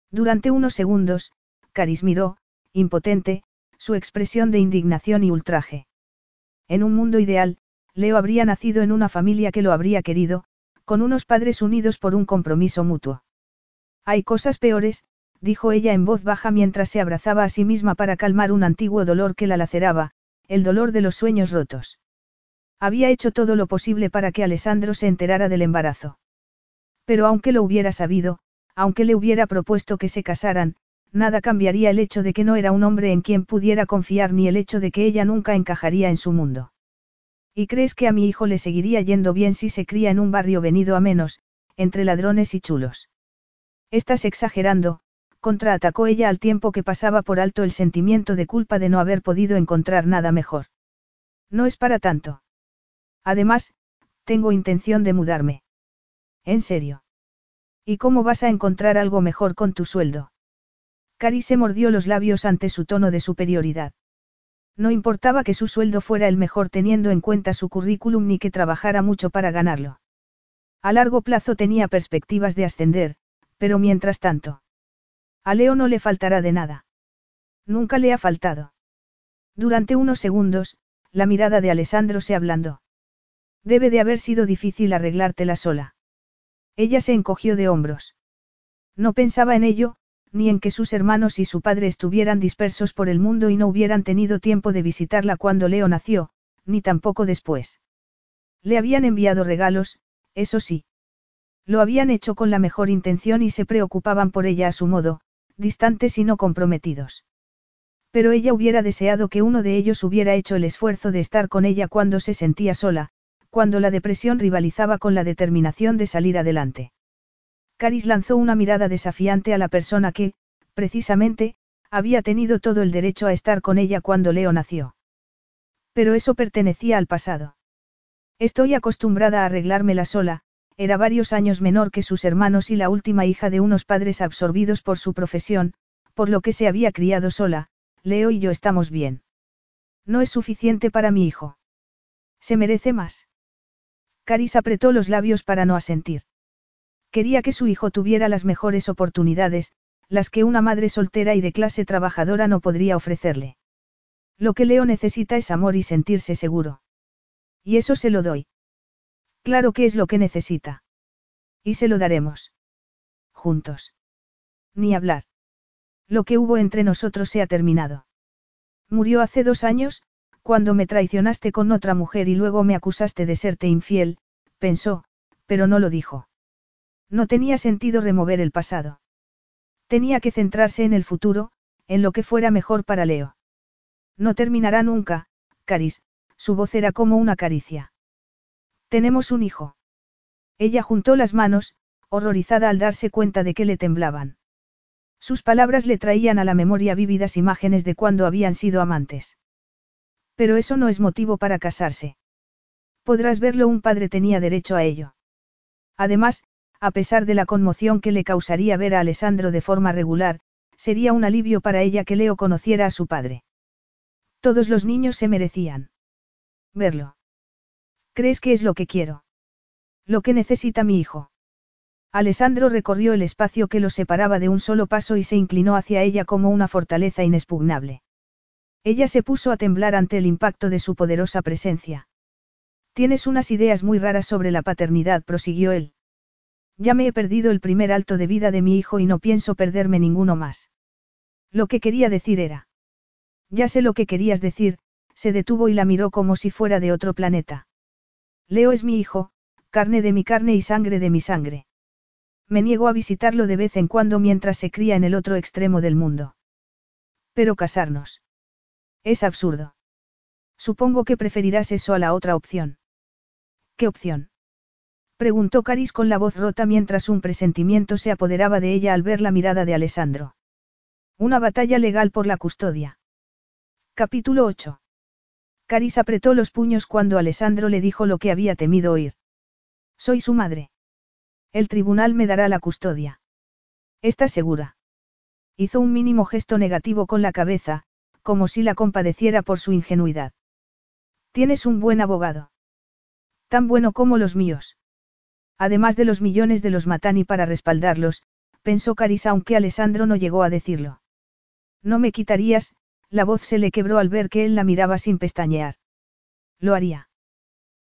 Durante unos segundos, Caris miró, impotente, su expresión de indignación y ultraje. En un mundo ideal, Leo habría nacido en una familia que lo habría querido, con unos padres unidos por un compromiso mutuo. Hay cosas peores, dijo ella en voz baja mientras se abrazaba a sí misma para calmar un antiguo dolor que la laceraba, el dolor de los sueños rotos. Había hecho todo lo posible para que Alessandro se enterara del embarazo. Pero aunque lo hubiera sabido, aunque le hubiera propuesto que se casaran, nada cambiaría el hecho de que no era un hombre en quien pudiera confiar ni el hecho de que ella nunca encajaría en su mundo. ¿Y crees que a mi hijo le seguiría yendo bien si se cría en un barrio venido a menos, entre ladrones y chulos? Estás exagerando, contraatacó ella al tiempo que pasaba por alto el sentimiento de culpa de no haber podido encontrar nada mejor. No es para tanto. Además, tengo intención de mudarme. ¿En serio? ¿Y cómo vas a encontrar algo mejor con tu sueldo? Cari se mordió los labios ante su tono de superioridad. No importaba que su sueldo fuera el mejor teniendo en cuenta su currículum ni que trabajara mucho para ganarlo. A largo plazo tenía perspectivas de ascender, pero mientras tanto. A Leo no le faltará de nada. Nunca le ha faltado. Durante unos segundos, la mirada de Alessandro se ablandó. Debe de haber sido difícil arreglártela sola. Ella se encogió de hombros. No pensaba en ello, ni en que sus hermanos y su padre estuvieran dispersos por el mundo y no hubieran tenido tiempo de visitarla cuando Leo nació, ni tampoco después. Le habían enviado regalos, eso sí. Lo habían hecho con la mejor intención y se preocupaban por ella a su modo, distantes y no comprometidos. Pero ella hubiera deseado que uno de ellos hubiera hecho el esfuerzo de estar con ella cuando se sentía sola, cuando la depresión rivalizaba con la determinación de salir adelante. Caris lanzó una mirada desafiante a la persona que, precisamente, había tenido todo el derecho a estar con ella cuando Leo nació. Pero eso pertenecía al pasado. Estoy acostumbrada a arreglármela sola, era varios años menor que sus hermanos y la última hija de unos padres absorbidos por su profesión, por lo que se había criado sola, Leo y yo estamos bien. No es suficiente para mi hijo. Se merece más. Caris apretó los labios para no asentir. Quería que su hijo tuviera las mejores oportunidades, las que una madre soltera y de clase trabajadora no podría ofrecerle. Lo que Leo necesita es amor y sentirse seguro. Y eso se lo doy. Claro que es lo que necesita. Y se lo daremos. Juntos. Ni hablar. Lo que hubo entre nosotros se ha terminado. Murió hace dos años, cuando me traicionaste con otra mujer y luego me acusaste de serte infiel, pensó, pero no lo dijo. No tenía sentido remover el pasado. Tenía que centrarse en el futuro, en lo que fuera mejor para Leo. No terminará nunca, Caris, su voz era como una caricia. Tenemos un hijo. Ella juntó las manos, horrorizada al darse cuenta de que le temblaban. Sus palabras le traían a la memoria vívidas imágenes de cuando habían sido amantes. Pero eso no es motivo para casarse. Podrás verlo, un padre tenía derecho a ello. Además, a pesar de la conmoción que le causaría ver a Alessandro de forma regular, sería un alivio para ella que Leo conociera a su padre. Todos los niños se merecían. Verlo. ¿Crees que es lo que quiero? Lo que necesita mi hijo. Alessandro recorrió el espacio que los separaba de un solo paso y se inclinó hacia ella como una fortaleza inexpugnable. Ella se puso a temblar ante el impacto de su poderosa presencia. Tienes unas ideas muy raras sobre la paternidad, prosiguió él. Ya me he perdido el primer alto de vida de mi hijo y no pienso perderme ninguno más. Lo que quería decir era. Ya sé lo que querías decir, se detuvo y la miró como si fuera de otro planeta. Leo es mi hijo, carne de mi carne y sangre de mi sangre. Me niego a visitarlo de vez en cuando mientras se cría en el otro extremo del mundo. Pero casarnos. Es absurdo. Supongo que preferirás eso a la otra opción. ¿Qué opción? Preguntó Caris con la voz rota mientras un presentimiento se apoderaba de ella al ver la mirada de Alessandro. Una batalla legal por la custodia. Capítulo 8. Caris apretó los puños cuando Alessandro le dijo lo que había temido oír. Soy su madre. El tribunal me dará la custodia. ¿Estás segura? Hizo un mínimo gesto negativo con la cabeza, como si la compadeciera por su ingenuidad. Tienes un buen abogado. Tan bueno como los míos. Además de los millones de los Matani para respaldarlos, pensó Caris aunque Alessandro no llegó a decirlo. No me quitarías, la voz se le quebró al ver que él la miraba sin pestañear. Lo haría.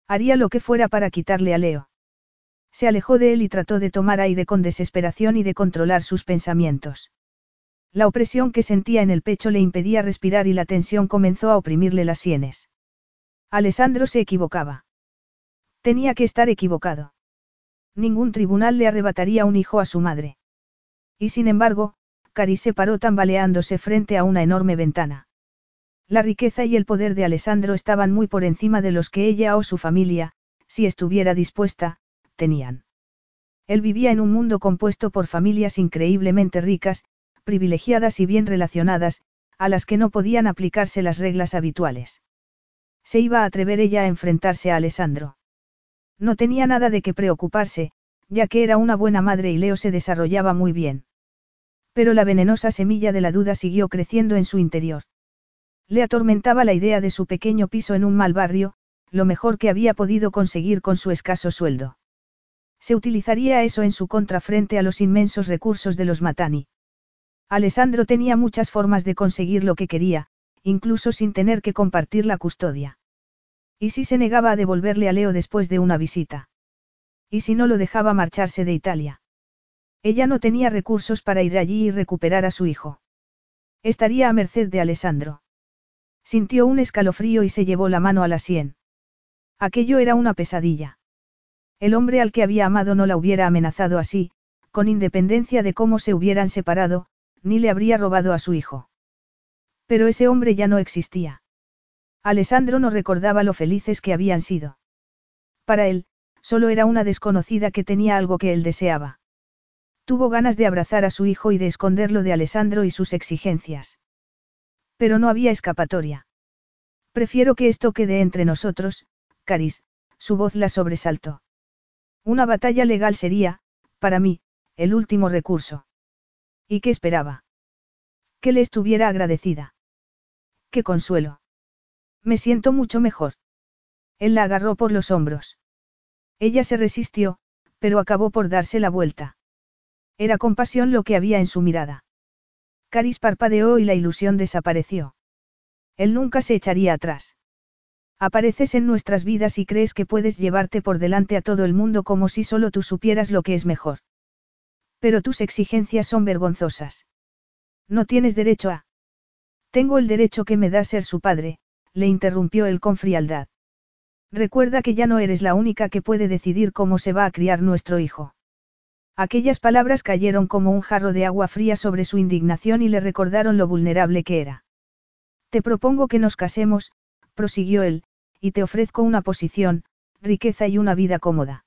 Haría lo que fuera para quitarle a Leo. Se alejó de él y trató de tomar aire con desesperación y de controlar sus pensamientos. La opresión que sentía en el pecho le impedía respirar y la tensión comenzó a oprimirle las sienes. Alessandro se equivocaba. Tenía que estar equivocado. Ningún tribunal le arrebataría un hijo a su madre. Y sin embargo, Cari se paró tambaleándose frente a una enorme ventana. La riqueza y el poder de Alessandro estaban muy por encima de los que ella o su familia, si estuviera dispuesta, tenían. Él vivía en un mundo compuesto por familias increíblemente ricas, privilegiadas y bien relacionadas, a las que no podían aplicarse las reglas habituales. Se iba a atrever ella a enfrentarse a Alessandro. No tenía nada de qué preocuparse, ya que era una buena madre y Leo se desarrollaba muy bien. Pero la venenosa semilla de la duda siguió creciendo en su interior. Le atormentaba la idea de su pequeño piso en un mal barrio, lo mejor que había podido conseguir con su escaso sueldo. Se utilizaría eso en su contra frente a los inmensos recursos de los Matani. Alessandro tenía muchas formas de conseguir lo que quería, incluso sin tener que compartir la custodia. ¿Y si se negaba a devolverle a Leo después de una visita? ¿Y si no lo dejaba marcharse de Italia? Ella no tenía recursos para ir allí y recuperar a su hijo. Estaría a merced de Alessandro. Sintió un escalofrío y se llevó la mano a la sien. Aquello era una pesadilla. El hombre al que había amado no la hubiera amenazado así, con independencia de cómo se hubieran separado, ni le habría robado a su hijo. Pero ese hombre ya no existía. Alessandro no recordaba lo felices que habían sido. Para él, solo era una desconocida que tenía algo que él deseaba. Tuvo ganas de abrazar a su hijo y de esconderlo de Alessandro y sus exigencias. Pero no había escapatoria. Prefiero que esto quede entre nosotros, Caris, su voz la sobresaltó. Una batalla legal sería, para mí, el último recurso. ¿Y qué esperaba? Que le estuviera agradecida. ¡Qué consuelo! Me siento mucho mejor. Él la agarró por los hombros. Ella se resistió, pero acabó por darse la vuelta. Era compasión lo que había en su mirada. Caris parpadeó y la ilusión desapareció. Él nunca se echaría atrás. Apareces en nuestras vidas y crees que puedes llevarte por delante a todo el mundo como si solo tú supieras lo que es mejor. Pero tus exigencias son vergonzosas. No tienes derecho a... Tengo el derecho que me da ser su padre, le interrumpió él con frialdad. Recuerda que ya no eres la única que puede decidir cómo se va a criar nuestro hijo. Aquellas palabras cayeron como un jarro de agua fría sobre su indignación y le recordaron lo vulnerable que era. Te propongo que nos casemos, prosiguió él, y te ofrezco una posición, riqueza y una vida cómoda.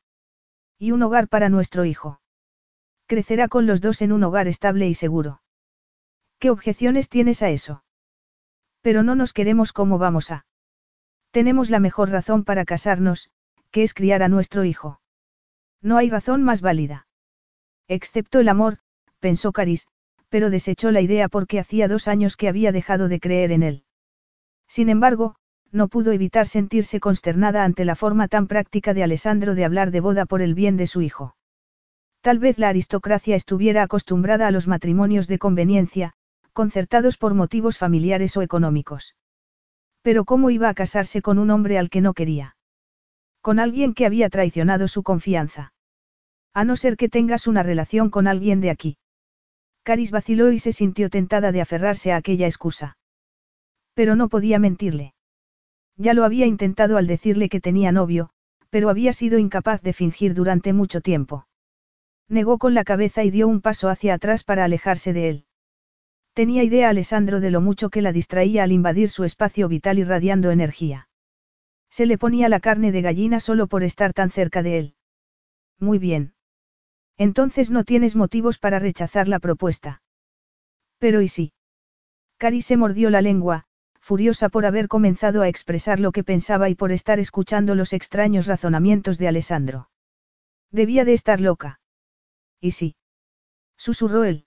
Y un hogar para nuestro hijo. Crecerá con los dos en un hogar estable y seguro. ¿Qué objeciones tienes a eso? Pero no nos queremos como vamos a. Tenemos la mejor razón para casarnos, que es criar a nuestro hijo. No hay razón más válida. Excepto el amor, pensó Caris, pero desechó la idea porque hacía dos años que había dejado de creer en él. Sin embargo, no pudo evitar sentirse consternada ante la forma tan práctica de Alessandro de hablar de boda por el bien de su hijo. Tal vez la aristocracia estuviera acostumbrada a los matrimonios de conveniencia, concertados por motivos familiares o económicos. Pero ¿cómo iba a casarse con un hombre al que no quería? Con alguien que había traicionado su confianza. A no ser que tengas una relación con alguien de aquí. Caris vaciló y se sintió tentada de aferrarse a aquella excusa. Pero no podía mentirle. Ya lo había intentado al decirle que tenía novio, pero había sido incapaz de fingir durante mucho tiempo. Negó con la cabeza y dio un paso hacia atrás para alejarse de él. Tenía idea Alessandro de lo mucho que la distraía al invadir su espacio vital irradiando energía. Se le ponía la carne de gallina solo por estar tan cerca de él. Muy bien. Entonces no tienes motivos para rechazar la propuesta. Pero ¿y sí? Cari se mordió la lengua, furiosa por haber comenzado a expresar lo que pensaba y por estar escuchando los extraños razonamientos de Alessandro. Debía de estar loca. ¿Y sí? Susurró él.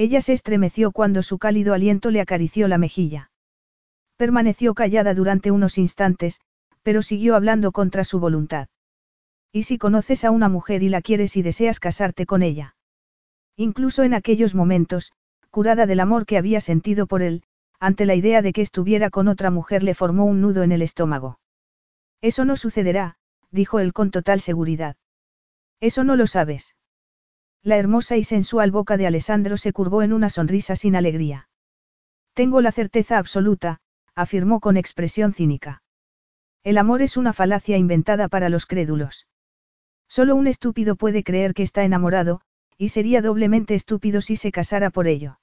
Ella se estremeció cuando su cálido aliento le acarició la mejilla. Permaneció callada durante unos instantes, pero siguió hablando contra su voluntad. ¿Y si conoces a una mujer y la quieres y deseas casarte con ella? Incluso en aquellos momentos, curada del amor que había sentido por él, ante la idea de que estuviera con otra mujer le formó un nudo en el estómago. Eso no sucederá, dijo él con total seguridad. Eso no lo sabes. La hermosa y sensual boca de Alessandro se curvó en una sonrisa sin alegría. Tengo la certeza absoluta, afirmó con expresión cínica. El amor es una falacia inventada para los crédulos. Solo un estúpido puede creer que está enamorado, y sería doblemente estúpido si se casara por ello.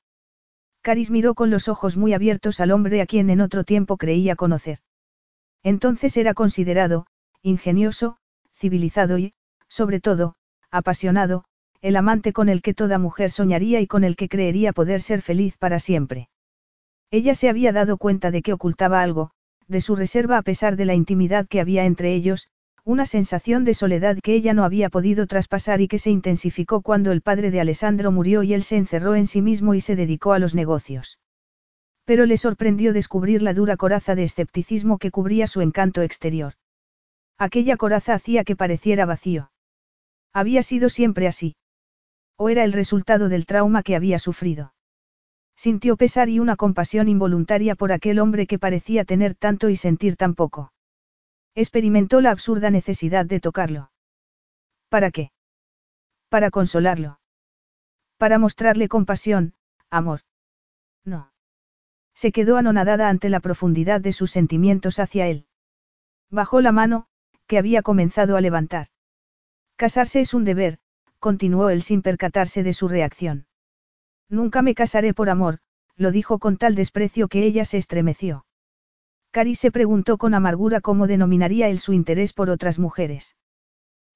Caris miró con los ojos muy abiertos al hombre a quien en otro tiempo creía conocer. Entonces era considerado, ingenioso, civilizado y, sobre todo, apasionado, el amante con el que toda mujer soñaría y con el que creería poder ser feliz para siempre. Ella se había dado cuenta de que ocultaba algo, de su reserva a pesar de la intimidad que había entre ellos, una sensación de soledad que ella no había podido traspasar y que se intensificó cuando el padre de Alessandro murió y él se encerró en sí mismo y se dedicó a los negocios. Pero le sorprendió descubrir la dura coraza de escepticismo que cubría su encanto exterior. Aquella coraza hacía que pareciera vacío. Había sido siempre así. ¿O era el resultado del trauma que había sufrido? Sintió pesar y una compasión involuntaria por aquel hombre que parecía tener tanto y sentir tan poco. Experimentó la absurda necesidad de tocarlo. ¿Para qué? Para consolarlo. Para mostrarle compasión, amor. No. Se quedó anonadada ante la profundidad de sus sentimientos hacia él. Bajó la mano, que había comenzado a levantar. Casarse es un deber, continuó él sin percatarse de su reacción. Nunca me casaré por amor, lo dijo con tal desprecio que ella se estremeció. Cari se preguntó con amargura cómo denominaría él su interés por otras mujeres.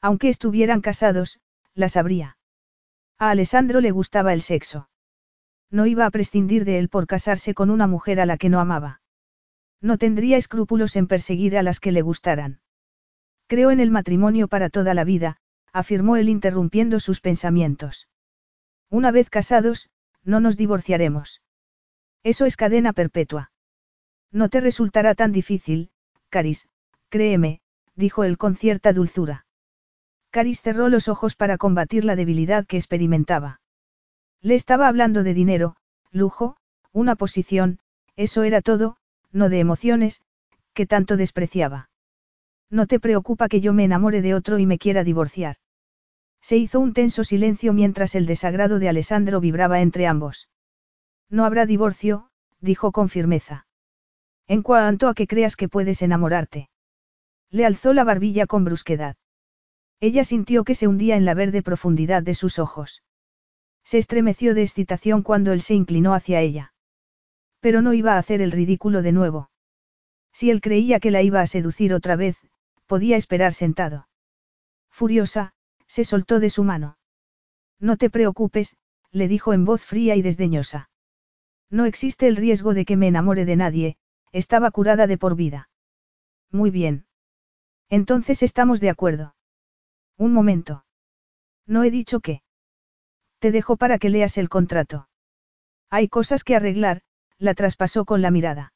Aunque estuvieran casados, las habría. A Alessandro le gustaba el sexo. No iba a prescindir de él por casarse con una mujer a la que no amaba. No tendría escrúpulos en perseguir a las que le gustaran. Creo en el matrimonio para toda la vida, afirmó él interrumpiendo sus pensamientos. Una vez casados, no nos divorciaremos. Eso es cadena perpetua. No te resultará tan difícil, Caris, créeme, dijo él con cierta dulzura. Caris cerró los ojos para combatir la debilidad que experimentaba. Le estaba hablando de dinero, lujo, una posición, eso era todo, no de emociones, que tanto despreciaba. No te preocupa que yo me enamore de otro y me quiera divorciar. Se hizo un tenso silencio mientras el desagrado de Alessandro vibraba entre ambos. No habrá divorcio, dijo con firmeza. En cuanto a que creas que puedes enamorarte. Le alzó la barbilla con brusquedad. Ella sintió que se hundía en la verde profundidad de sus ojos. Se estremeció de excitación cuando él se inclinó hacia ella. Pero no iba a hacer el ridículo de nuevo. Si él creía que la iba a seducir otra vez, podía esperar sentado. Furiosa, se soltó de su mano. No te preocupes, le dijo en voz fría y desdeñosa. No existe el riesgo de que me enamore de nadie, estaba curada de por vida. Muy bien. Entonces estamos de acuerdo. Un momento. No he dicho qué. Te dejo para que leas el contrato. Hay cosas que arreglar, la traspasó con la mirada.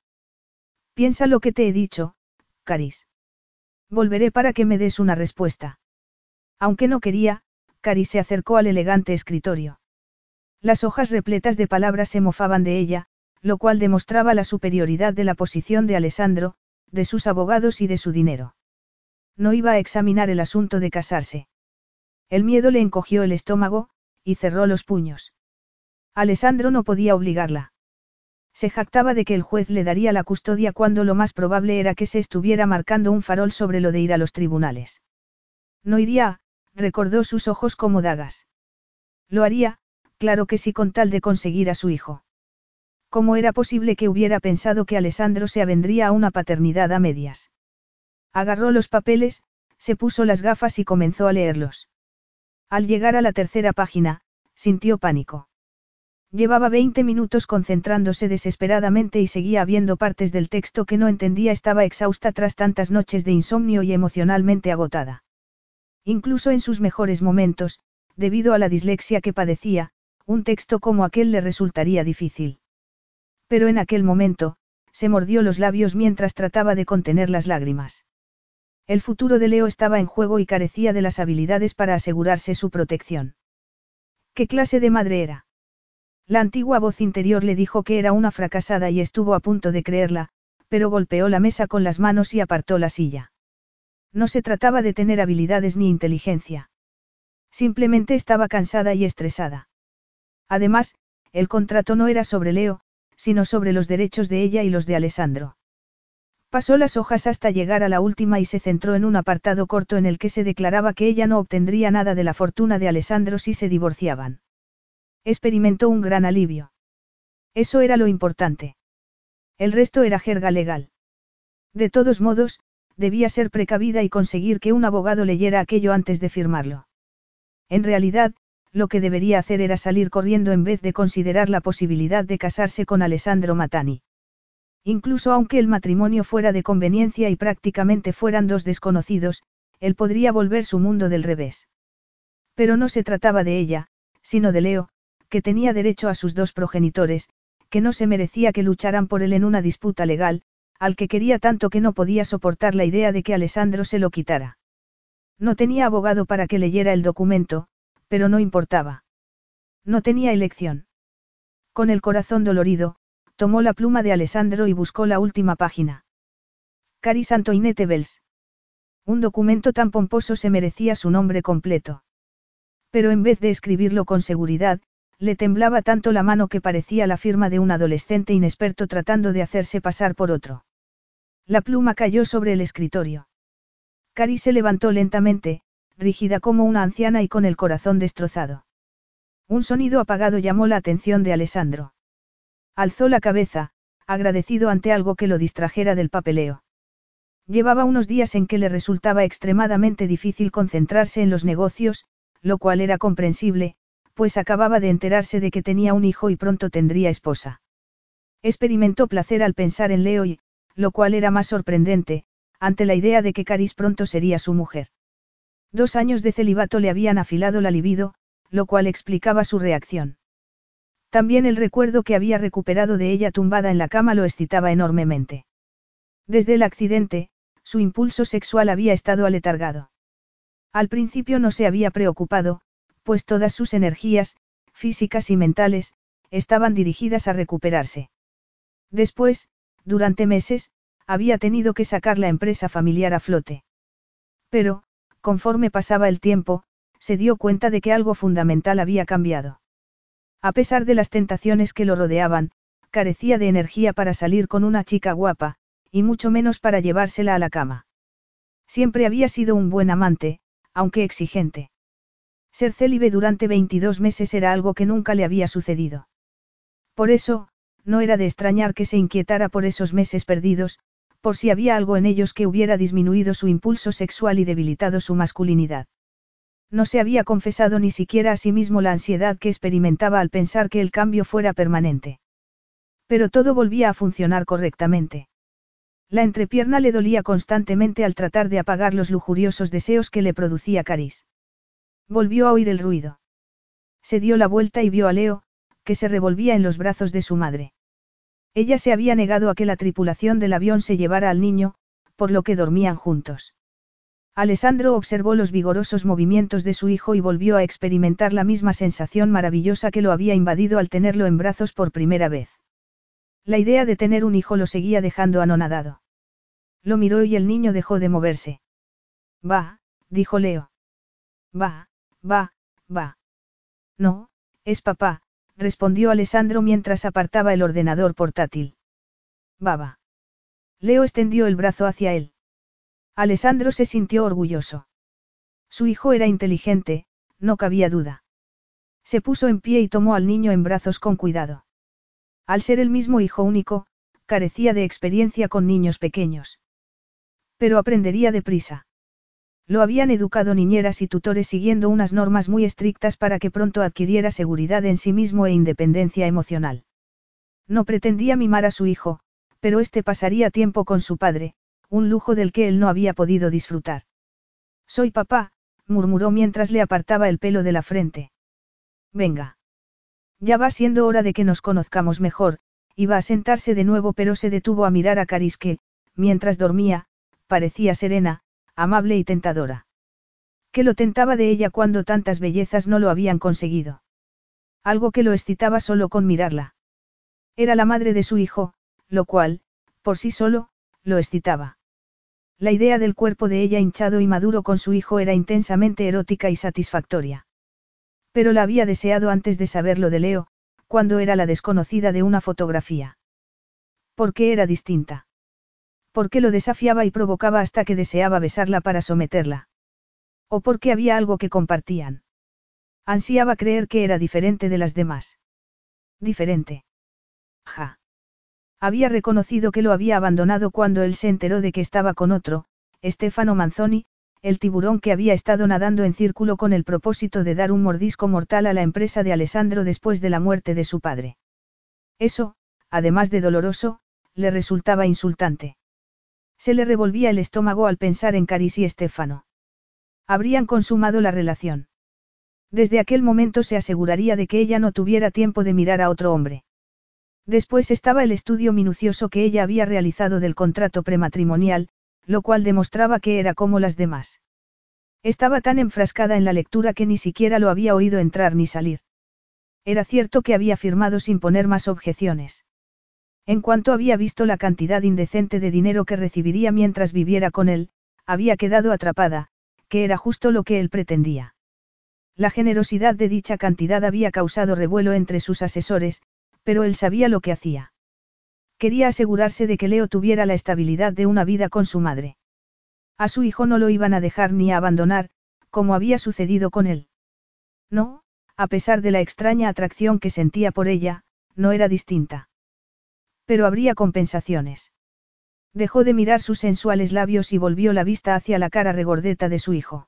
Piensa lo que te he dicho, Caris. Volveré para que me des una respuesta. Aunque no quería, Cari se acercó al elegante escritorio. Las hojas repletas de palabras se mofaban de ella, lo cual demostraba la superioridad de la posición de Alessandro, de sus abogados y de su dinero. No iba a examinar el asunto de casarse. El miedo le encogió el estómago, y cerró los puños. Alessandro no podía obligarla. Se jactaba de que el juez le daría la custodia cuando lo más probable era que se estuviera marcando un farol sobre lo de ir a los tribunales. No iría, recordó sus ojos como dagas. Lo haría, claro que sí con tal de conseguir a su hijo. ¿Cómo era posible que hubiera pensado que Alessandro se avendría a una paternidad a medias? Agarró los papeles, se puso las gafas y comenzó a leerlos. Al llegar a la tercera página, sintió pánico. Llevaba 20 minutos concentrándose desesperadamente y seguía viendo partes del texto que no entendía. Estaba exhausta tras tantas noches de insomnio y emocionalmente agotada. Incluso en sus mejores momentos, debido a la dislexia que padecía, un texto como aquel le resultaría difícil. Pero en aquel momento, se mordió los labios mientras trataba de contener las lágrimas. El futuro de Leo estaba en juego y carecía de las habilidades para asegurarse su protección. ¿Qué clase de madre era? La antigua voz interior le dijo que era una fracasada y estuvo a punto de creerla, pero golpeó la mesa con las manos y apartó la silla. No se trataba de tener habilidades ni inteligencia. Simplemente estaba cansada y estresada. Además, el contrato no era sobre Leo, sino sobre los derechos de ella y los de Alessandro. Pasó las hojas hasta llegar a la última y se centró en un apartado corto en el que se declaraba que ella no obtendría nada de la fortuna de Alessandro si se divorciaban. Experimentó un gran alivio. Eso era lo importante. El resto era jerga legal. De todos modos, debía ser precavida y conseguir que un abogado leyera aquello antes de firmarlo. En realidad, lo que debería hacer era salir corriendo en vez de considerar la posibilidad de casarse con Alessandro Matani. Incluso aunque el matrimonio fuera de conveniencia y prácticamente fueran dos desconocidos, él podría volver su mundo del revés. Pero no se trataba de ella, sino de Leo, que tenía derecho a sus dos progenitores, que no se merecía que lucharan por él en una disputa legal, al que quería tanto que no podía soportar la idea de que Alessandro se lo quitara. No tenía abogado para que leyera el documento, pero no importaba. No tenía elección. Con el corazón dolorido, tomó la pluma de Alessandro y buscó la última página. Caris Antoinette Bells. Un documento tan pomposo se merecía su nombre completo. Pero en vez de escribirlo con seguridad, le temblaba tanto la mano que parecía la firma de un adolescente inexperto tratando de hacerse pasar por otro. La pluma cayó sobre el escritorio. Cari se levantó lentamente, rígida como una anciana y con el corazón destrozado. Un sonido apagado llamó la atención de Alessandro. Alzó la cabeza, agradecido ante algo que lo distrajera del papeleo. Llevaba unos días en que le resultaba extremadamente difícil concentrarse en los negocios, lo cual era comprensible, pues acababa de enterarse de que tenía un hijo y pronto tendría esposa. Experimentó placer al pensar en Leo y, lo cual era más sorprendente, ante la idea de que Caris pronto sería su mujer. Dos años de celibato le habían afilado la libido, lo cual explicaba su reacción. También el recuerdo que había recuperado de ella tumbada en la cama lo excitaba enormemente. Desde el accidente, su impulso sexual había estado aletargado. Al principio no se había preocupado, pues todas sus energías, físicas y mentales, estaban dirigidas a recuperarse. Después, durante meses, había tenido que sacar la empresa familiar a flote. Pero, conforme pasaba el tiempo, se dio cuenta de que algo fundamental había cambiado. A pesar de las tentaciones que lo rodeaban, carecía de energía para salir con una chica guapa, y mucho menos para llevársela a la cama. Siempre había sido un buen amante, aunque exigente. Ser célibe durante 22 meses era algo que nunca le había sucedido. Por eso, no era de extrañar que se inquietara por esos meses perdidos, por si había algo en ellos que hubiera disminuido su impulso sexual y debilitado su masculinidad. No se había confesado ni siquiera a sí mismo la ansiedad que experimentaba al pensar que el cambio fuera permanente. Pero todo volvía a funcionar correctamente. La entrepierna le dolía constantemente al tratar de apagar los lujuriosos deseos que le producía Caris. Volvió a oír el ruido. Se dio la vuelta y vio a Leo, que se revolvía en los brazos de su madre. Ella se había negado a que la tripulación del avión se llevara al niño, por lo que dormían juntos. Alessandro observó los vigorosos movimientos de su hijo y volvió a experimentar la misma sensación maravillosa que lo había invadido al tenerlo en brazos por primera vez. La idea de tener un hijo lo seguía dejando anonadado. Lo miró y el niño dejó de moverse. Va, dijo Leo. Va, va, va. No, es papá, respondió Alessandro mientras apartaba el ordenador portátil. Baba. Leo extendió el brazo hacia él. Alessandro se sintió orgulloso. Su hijo era inteligente, no cabía duda. Se puso en pie y tomó al niño en brazos con cuidado. Al ser el mismo hijo único, carecía de experiencia con niños pequeños. Pero aprendería deprisa. Lo habían educado niñeras y tutores siguiendo unas normas muy estrictas para que pronto adquiriera seguridad en sí mismo e independencia emocional. No pretendía mimar a su hijo, pero este pasaría tiempo con su padre, un lujo del que él no había podido disfrutar. Soy papá, murmuró mientras le apartaba el pelo de la frente. Venga. Ya va siendo hora de que nos conozcamos mejor, iba a sentarse de nuevo pero se detuvo a mirar a Caris que, mientras dormía, parecía serena, amable y tentadora. ¿Qué lo tentaba de ella cuando tantas bellezas no lo habían conseguido? Algo que lo excitaba solo con mirarla. Era la madre de su hijo, lo cual, por sí solo, lo excitaba. La idea del cuerpo de ella hinchado y maduro con su hijo era intensamente erótica y satisfactoria. Pero la había deseado antes de saberlo de Leo, cuando era la desconocida de una fotografía. ¿Por qué era distinta? Porque lo desafiaba y provocaba hasta que deseaba besarla para someterla. O porque había algo que compartían. Ansiaba creer que era diferente de las demás. Diferente. Ja. Había reconocido que lo había abandonado cuando él se enteró de que estaba con otro, Stefano Manzoni, el tiburón que había estado nadando en círculo con el propósito de dar un mordisco mortal a la empresa de Alessandro después de la muerte de su padre. Eso, además de doloroso, le resultaba insultante. Se le revolvía el estómago al pensar en Caris y Stefano. Habrían consumado la relación. Desde aquel momento se aseguraría de que ella no tuviera tiempo de mirar a otro hombre. Después estaba el estudio minucioso que ella había realizado del contrato prematrimonial, lo cual demostraba que era como las demás. Estaba tan enfrascada en la lectura que ni siquiera lo había oído entrar ni salir. Era cierto que había firmado sin poner más objeciones. En cuanto había visto la cantidad indecente de dinero que recibiría mientras viviera con él, había quedado atrapada, que era justo lo que él pretendía. La generosidad de dicha cantidad había causado revuelo entre sus asesores, pero él sabía lo que hacía. Quería asegurarse de que Leo tuviera la estabilidad de una vida con su madre. A su hijo no lo iban a dejar ni a abandonar, como había sucedido con él. No, a pesar de la extraña atracción que sentía por ella, no era distinta. Pero habría compensaciones. Dejó de mirar sus sensuales labios y volvió la vista hacia la cara regordeta de su hijo.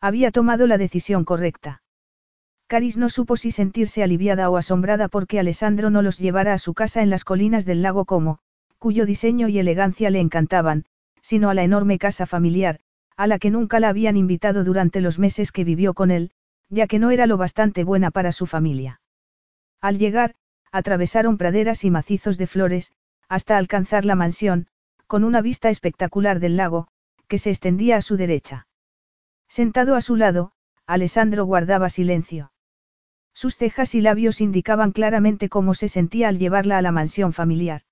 Había tomado la decisión correcta. Caris no supo si sentirse aliviada o asombrada porque Alessandro no los llevara a su casa en las colinas del lago Como, cuyo diseño y elegancia le encantaban, sino a la enorme casa familiar, a la que nunca la habían invitado durante los meses que vivió con él, ya que no era lo bastante buena para su familia. Al llegar, atravesaron praderas y macizos de flores, hasta alcanzar la mansión, con una vista espectacular del lago, que se extendía a su derecha. Sentado a su lado, Alessandro guardaba silencio. Sus cejas y labios indicaban claramente cómo se sentía al llevarla a la mansión familiar.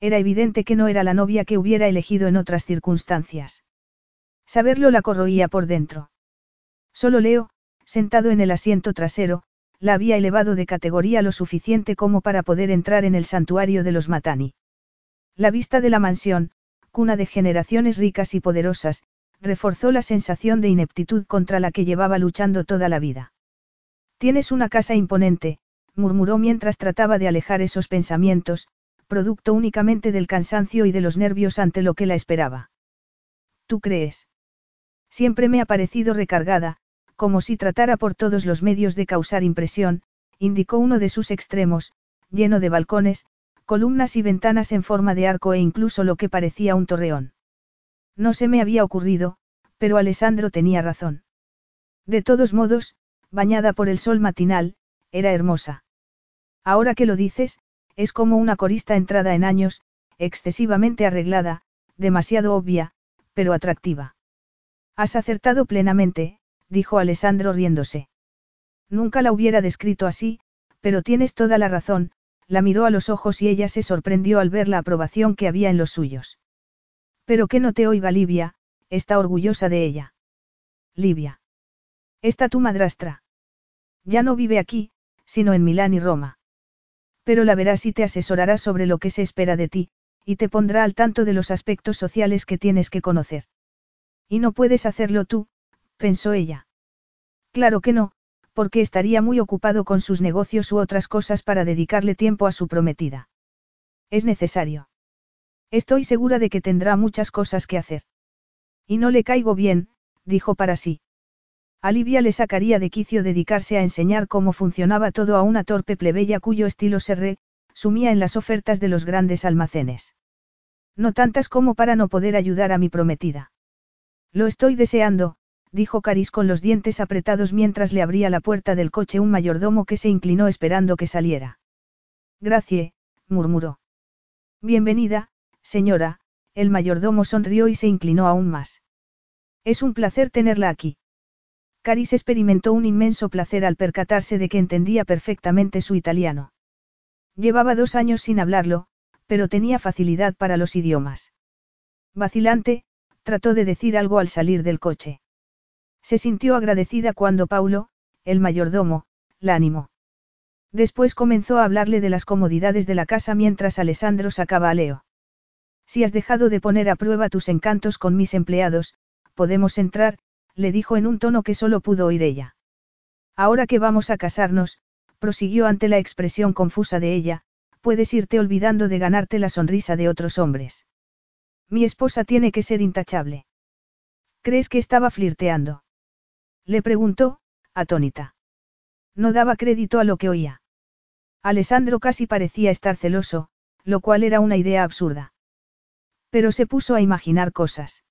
Era evidente que no era la novia que hubiera elegido en otras circunstancias. Saberlo la corroía por dentro. Solo Leo, sentado en el asiento trasero, la había elevado de categoría lo suficiente como para poder entrar en el santuario de los Matani. La vista de la mansión, cuna de generaciones ricas y poderosas, reforzó la sensación de ineptitud contra la que llevaba luchando toda la vida. Tienes una casa imponente, murmuró mientras trataba de alejar esos pensamientos, producto únicamente del cansancio y de los nervios ante lo que la esperaba. ¿Tú crees? Siempre me ha parecido recargada, como si tratara por todos los medios de causar impresión, indicó uno de sus extremos, lleno de balcones, columnas y ventanas en forma de arco e incluso lo que parecía un torreón. No se me había ocurrido, pero Alessandro tenía razón. De todos modos, bañada por el sol matinal, era hermosa. Ahora que lo dices, es como una corista entrada en años, excesivamente arreglada, demasiado obvia, pero atractiva. Has acertado plenamente, dijo Alessandro riéndose. Nunca la hubiera descrito así, pero tienes toda la razón, la miró a los ojos y ella se sorprendió al ver la aprobación que había en los suyos. Pero que no te oiga Livia, está orgullosa de ella. Livia. Está tu madrastra. Ya no vive aquí, sino en Milán y Roma. Pero la verás y te asesorará sobre lo que se espera de ti, y te pondrá al tanto de los aspectos sociales que tienes que conocer. Y no puedes hacerlo tú, pensó ella. Claro que no, porque estaría muy ocupado con sus negocios u otras cosas para dedicarle tiempo a su prometida. Es necesario. Estoy segura de que tendrá muchas cosas que hacer. Y no le caigo bien, dijo para sí. Alivia le sacaría de quicio dedicarse a enseñar cómo funcionaba todo a una torpe plebeya cuyo estilo se re, sumía en las ofertas de los grandes almacenes. No tantas como para no poder ayudar a mi prometida. Lo estoy deseando, dijo Caris con los dientes apretados mientras le abría la puerta del coche un mayordomo que se inclinó esperando que saliera. Gracie, murmuró. Bienvenida, señora, el mayordomo sonrió y se inclinó aún más. Es un placer tenerla aquí. Caris experimentó un inmenso placer al percatarse de que entendía perfectamente su italiano. Llevaba dos años sin hablarlo, pero tenía facilidad para los idiomas. Vacilante, trató de decir algo al salir del coche. Se sintió agradecida cuando Paulo, el mayordomo, la animó. Después comenzó a hablarle de las comodidades de la casa mientras Alessandro sacaba a Leo. Si has dejado de poner a prueba tus encantos con mis empleados, podemos entrar, le dijo en un tono que solo pudo oír ella. Ahora que vamos a casarnos, prosiguió ante la expresión confusa de ella, puedes irte olvidando de ganarte la sonrisa de otros hombres. Mi esposa tiene que ser intachable. ¿Crees que estaba flirteando? Le preguntó, atónita. No daba crédito a lo que oía. Alessandro casi parecía estar celoso, lo cual era una idea absurda. Pero se puso a imaginar cosas.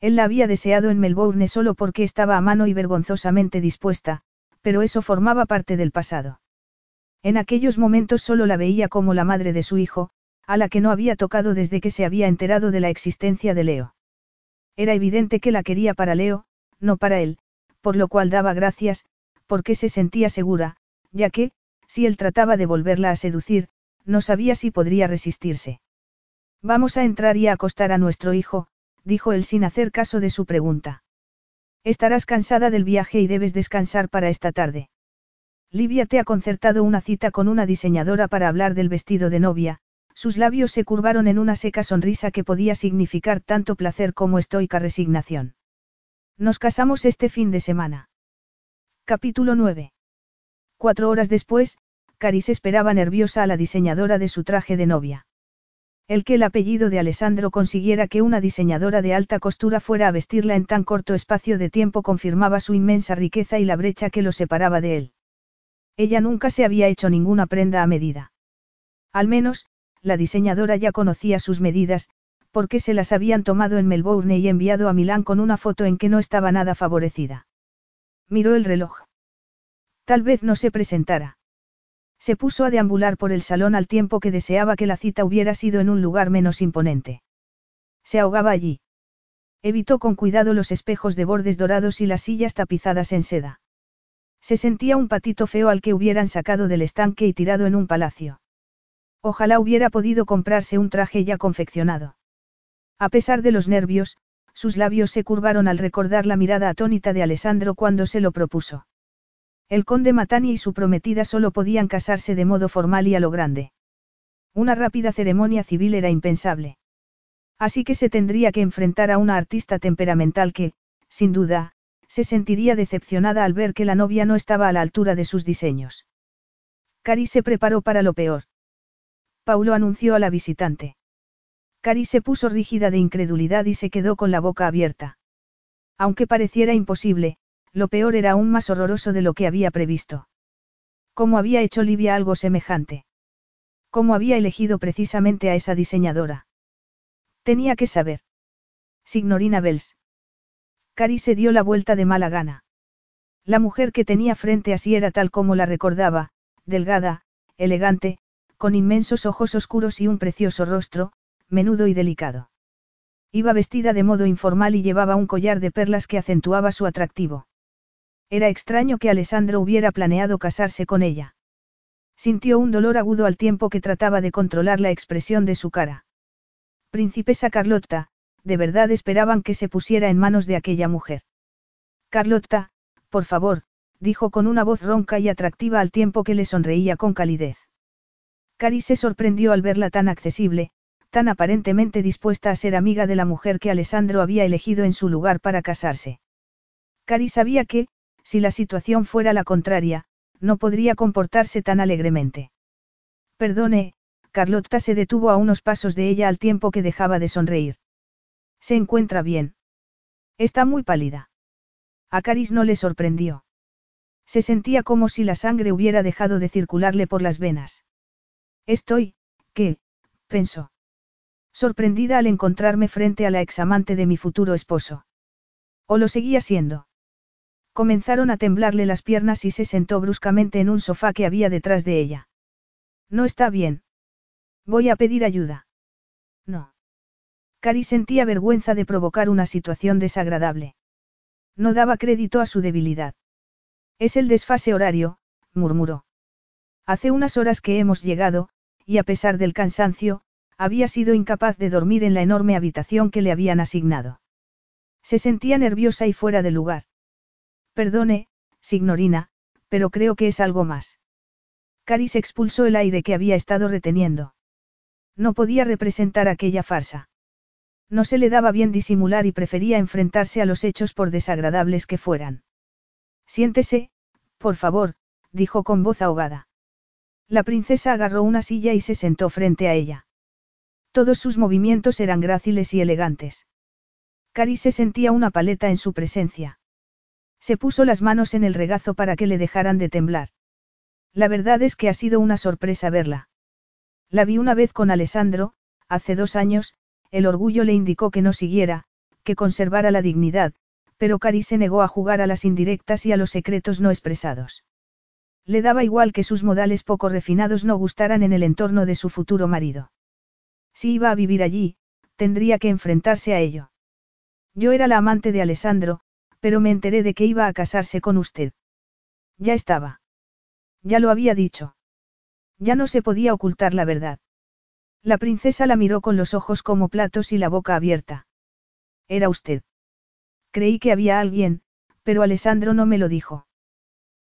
Él la había deseado en Melbourne solo porque estaba a mano y vergonzosamente dispuesta, pero eso formaba parte del pasado. En aquellos momentos solo la veía como la madre de su hijo, a la que no había tocado desde que se había enterado de la existencia de Leo. Era evidente que la quería para Leo, no para él, por lo cual daba gracias, porque se sentía segura, ya que, si él trataba de volverla a seducir, no sabía si podría resistirse. Vamos a entrar y a acostar a nuestro hijo, dijo él sin hacer caso de su pregunta. Estarás cansada del viaje y debes descansar para esta tarde. Livia te ha concertado una cita con una diseñadora para hablar del vestido de novia, sus labios se curvaron en una seca sonrisa que podía significar tanto placer como estoica resignación. Nos casamos este fin de semana. Capítulo 9. Cuatro horas después, Caris esperaba nerviosa a la diseñadora de su traje de novia. El que el apellido de Alessandro consiguiera que una diseñadora de alta costura fuera a vestirla en tan corto espacio de tiempo confirmaba su inmensa riqueza y la brecha que lo separaba de él. Ella nunca se había hecho ninguna prenda a medida. Al menos, la diseñadora ya conocía sus medidas, porque se las habían tomado en Melbourne y enviado a Milán con una foto en que no estaba nada favorecida. Miró el reloj. Tal vez no se presentara. Se puso a deambular por el salón al tiempo que deseaba que la cita hubiera sido en un lugar menos imponente. Se ahogaba allí. Evitó con cuidado los espejos de bordes dorados y las sillas tapizadas en seda. Se sentía un patito feo al que hubieran sacado del estanque y tirado en un palacio. Ojalá hubiera podido comprarse un traje ya confeccionado. A pesar de los nervios, sus labios se curvaron al recordar la mirada atónita de Alessandro cuando se lo propuso. El conde Matani y su prometida solo podían casarse de modo formal y a lo grande. Una rápida ceremonia civil era impensable. Así que se tendría que enfrentar a una artista temperamental que, sin duda, se sentiría decepcionada al ver que la novia no estaba a la altura de sus diseños. Cari se preparó para lo peor. Paulo anunció a la visitante. Cari se puso rígida de incredulidad y se quedó con la boca abierta. Aunque pareciera imposible, lo peor era aún más horroroso de lo que había previsto. ¿Cómo había hecho Livia algo semejante? ¿Cómo había elegido precisamente a esa diseñadora? Tenía que saber. Signorina Bells. Cari se dio la vuelta de mala gana. La mujer que tenía frente a sí era tal como la recordaba, delgada, elegante, con inmensos ojos oscuros y un precioso rostro, menudo y delicado. Iba vestida de modo informal y llevaba un collar de perlas que acentuaba su atractivo. Era extraño que Alessandro hubiera planeado casarse con ella. Sintió un dolor agudo al tiempo que trataba de controlar la expresión de su cara. Princesa Carlotta, de verdad esperaban que se pusiera en manos de aquella mujer. Carlotta, por favor, dijo con una voz ronca y atractiva al tiempo que le sonreía con calidez. Cari se sorprendió al verla tan accesible, tan aparentemente dispuesta a ser amiga de la mujer que Alessandro había elegido en su lugar para casarse. Cari sabía que, si la situación fuera la contraria, no podría comportarse tan alegremente. Perdone, Carlotta se detuvo a unos pasos de ella al tiempo que dejaba de sonreír. Se encuentra bien. Está muy pálida. A Caris no le sorprendió. Se sentía como si la sangre hubiera dejado de circularle por las venas. Estoy, ¿qué? pensó. Sorprendida al encontrarme frente a la examante de mi futuro esposo. ¿O lo seguía siendo? Comenzaron a temblarle las piernas y se sentó bruscamente en un sofá que había detrás de ella. No está bien. Voy a pedir ayuda. No. Cari sentía vergüenza de provocar una situación desagradable. No daba crédito a su debilidad. Es el desfase horario, murmuró. Hace unas horas que hemos llegado, y a pesar del cansancio, había sido incapaz de dormir en la enorme habitación que le habían asignado. Se sentía nerviosa y fuera de lugar. Perdone, signorina, pero creo que es algo más. Caris expulsó el aire que había estado reteniendo. No podía representar aquella farsa. No se le daba bien disimular y prefería enfrentarse a los hechos por desagradables que fueran. Siéntese, por favor, dijo con voz ahogada. La princesa agarró una silla y se sentó frente a ella. Todos sus movimientos eran gráciles y elegantes. Cari se sentía una paleta en su presencia. Se puso las manos en el regazo para que le dejaran de temblar. La verdad es que ha sido una sorpresa verla. La vi una vez con Alessandro, hace dos años, el orgullo le indicó que no siguiera, que conservara la dignidad, pero Cari se negó a jugar a las indirectas y a los secretos no expresados. Le daba igual que sus modales poco refinados no gustaran en el entorno de su futuro marido. Si iba a vivir allí, tendría que enfrentarse a ello. Yo era la amante de Alessandro, pero me enteré de que iba a casarse con usted. Ya estaba. Ya lo había dicho. Ya no se podía ocultar la verdad. La princesa la miró con los ojos como platos y la boca abierta. Era usted. Creí que había alguien, pero Alessandro no me lo dijo.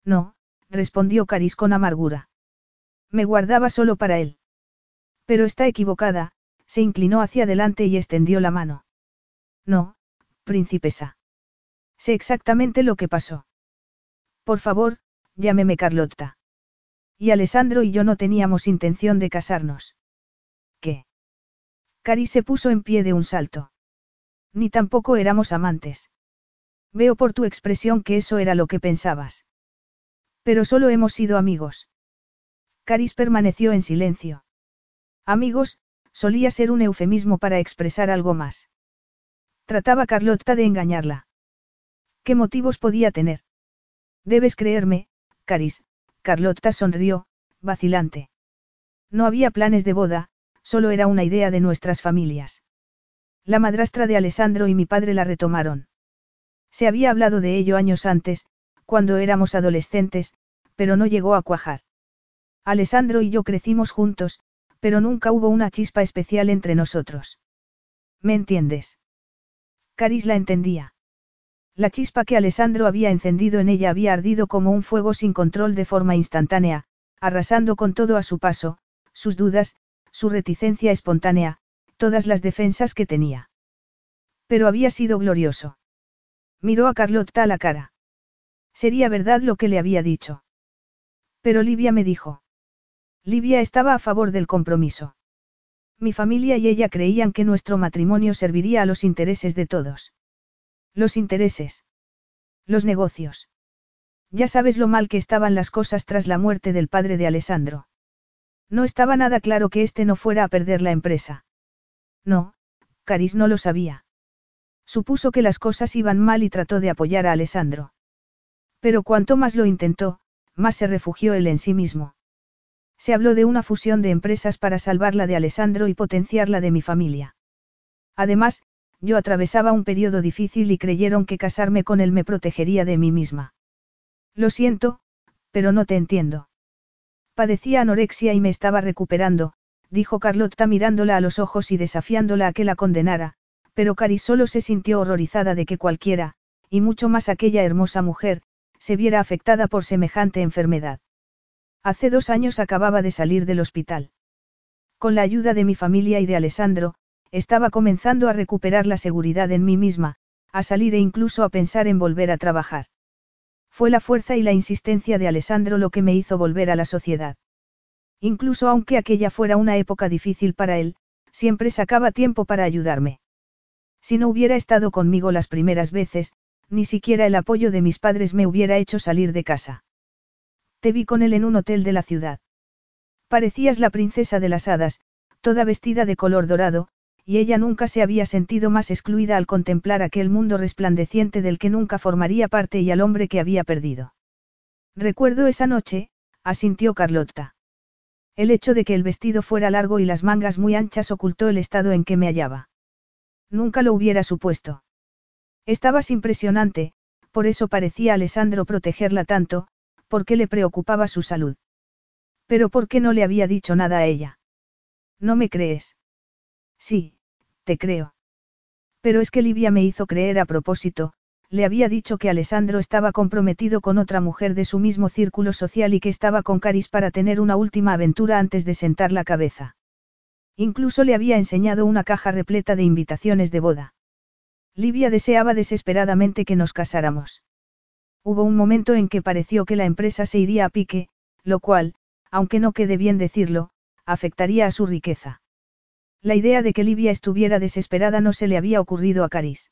No, respondió Caris con amargura. Me guardaba solo para él. Pero está equivocada, se inclinó hacia adelante y extendió la mano. No, principesa. Sé exactamente lo que pasó. Por favor, llámeme Carlotta. Y Alessandro y yo no teníamos intención de casarnos. ¿Qué? Cari se puso en pie de un salto. Ni tampoco éramos amantes. Veo por tu expresión que eso era lo que pensabas. Pero solo hemos sido amigos. Caris permaneció en silencio. Amigos, solía ser un eufemismo para expresar algo más. Trataba Carlotta de engañarla. ¿Qué motivos podía tener? Debes creerme, Caris, Carlotta sonrió, vacilante. No había planes de boda, solo era una idea de nuestras familias. La madrastra de Alessandro y mi padre la retomaron. Se había hablado de ello años antes, cuando éramos adolescentes, pero no llegó a cuajar. Alessandro y yo crecimos juntos, pero nunca hubo una chispa especial entre nosotros. ¿Me entiendes? Caris la entendía. La chispa que Alessandro había encendido en ella había ardido como un fuego sin control de forma instantánea, arrasando con todo a su paso, sus dudas, su reticencia espontánea, todas las defensas que tenía. Pero había sido glorioso. Miró a Carlotta a la cara. Sería verdad lo que le había dicho. Pero Livia me dijo. Livia estaba a favor del compromiso. Mi familia y ella creían que nuestro matrimonio serviría a los intereses de todos. Los intereses. Los negocios. Ya sabes lo mal que estaban las cosas tras la muerte del padre de Alessandro. No estaba nada claro que éste no fuera a perder la empresa. No, Caris no lo sabía. Supuso que las cosas iban mal y trató de apoyar a Alessandro. Pero cuanto más lo intentó, más se refugió él en sí mismo. Se habló de una fusión de empresas para salvar la de Alessandro y potenciar la de mi familia. Además, yo atravesaba un periodo difícil y creyeron que casarme con él me protegería de mí misma. Lo siento, pero no te entiendo. Padecía anorexia y me estaba recuperando, dijo Carlotta mirándola a los ojos y desafiándola a que la condenara, pero Cari solo se sintió horrorizada de que cualquiera, y mucho más aquella hermosa mujer, se viera afectada por semejante enfermedad. Hace dos años acababa de salir del hospital. Con la ayuda de mi familia y de Alessandro, estaba comenzando a recuperar la seguridad en mí misma, a salir e incluso a pensar en volver a trabajar. Fue la fuerza y la insistencia de Alessandro lo que me hizo volver a la sociedad. Incluso aunque aquella fuera una época difícil para él, siempre sacaba tiempo para ayudarme. Si no hubiera estado conmigo las primeras veces, ni siquiera el apoyo de mis padres me hubiera hecho salir de casa. Te vi con él en un hotel de la ciudad. Parecías la princesa de las hadas, toda vestida de color dorado, y ella nunca se había sentido más excluida al contemplar aquel mundo resplandeciente del que nunca formaría parte y al hombre que había perdido. Recuerdo esa noche, asintió Carlotta. El hecho de que el vestido fuera largo y las mangas muy anchas ocultó el estado en que me hallaba. Nunca lo hubiera supuesto. Estabas impresionante, por eso parecía Alessandro protegerla tanto, porque le preocupaba su salud. Pero ¿por qué no le había dicho nada a ella? ¿No me crees? Sí, te creo. Pero es que Livia me hizo creer a propósito, le había dicho que Alessandro estaba comprometido con otra mujer de su mismo círculo social y que estaba con Caris para tener una última aventura antes de sentar la cabeza. Incluso le había enseñado una caja repleta de invitaciones de boda. Livia deseaba desesperadamente que nos casáramos. Hubo un momento en que pareció que la empresa se iría a pique, lo cual, aunque no quede bien decirlo, afectaría a su riqueza. La idea de que Livia estuviera desesperada no se le había ocurrido a Caris.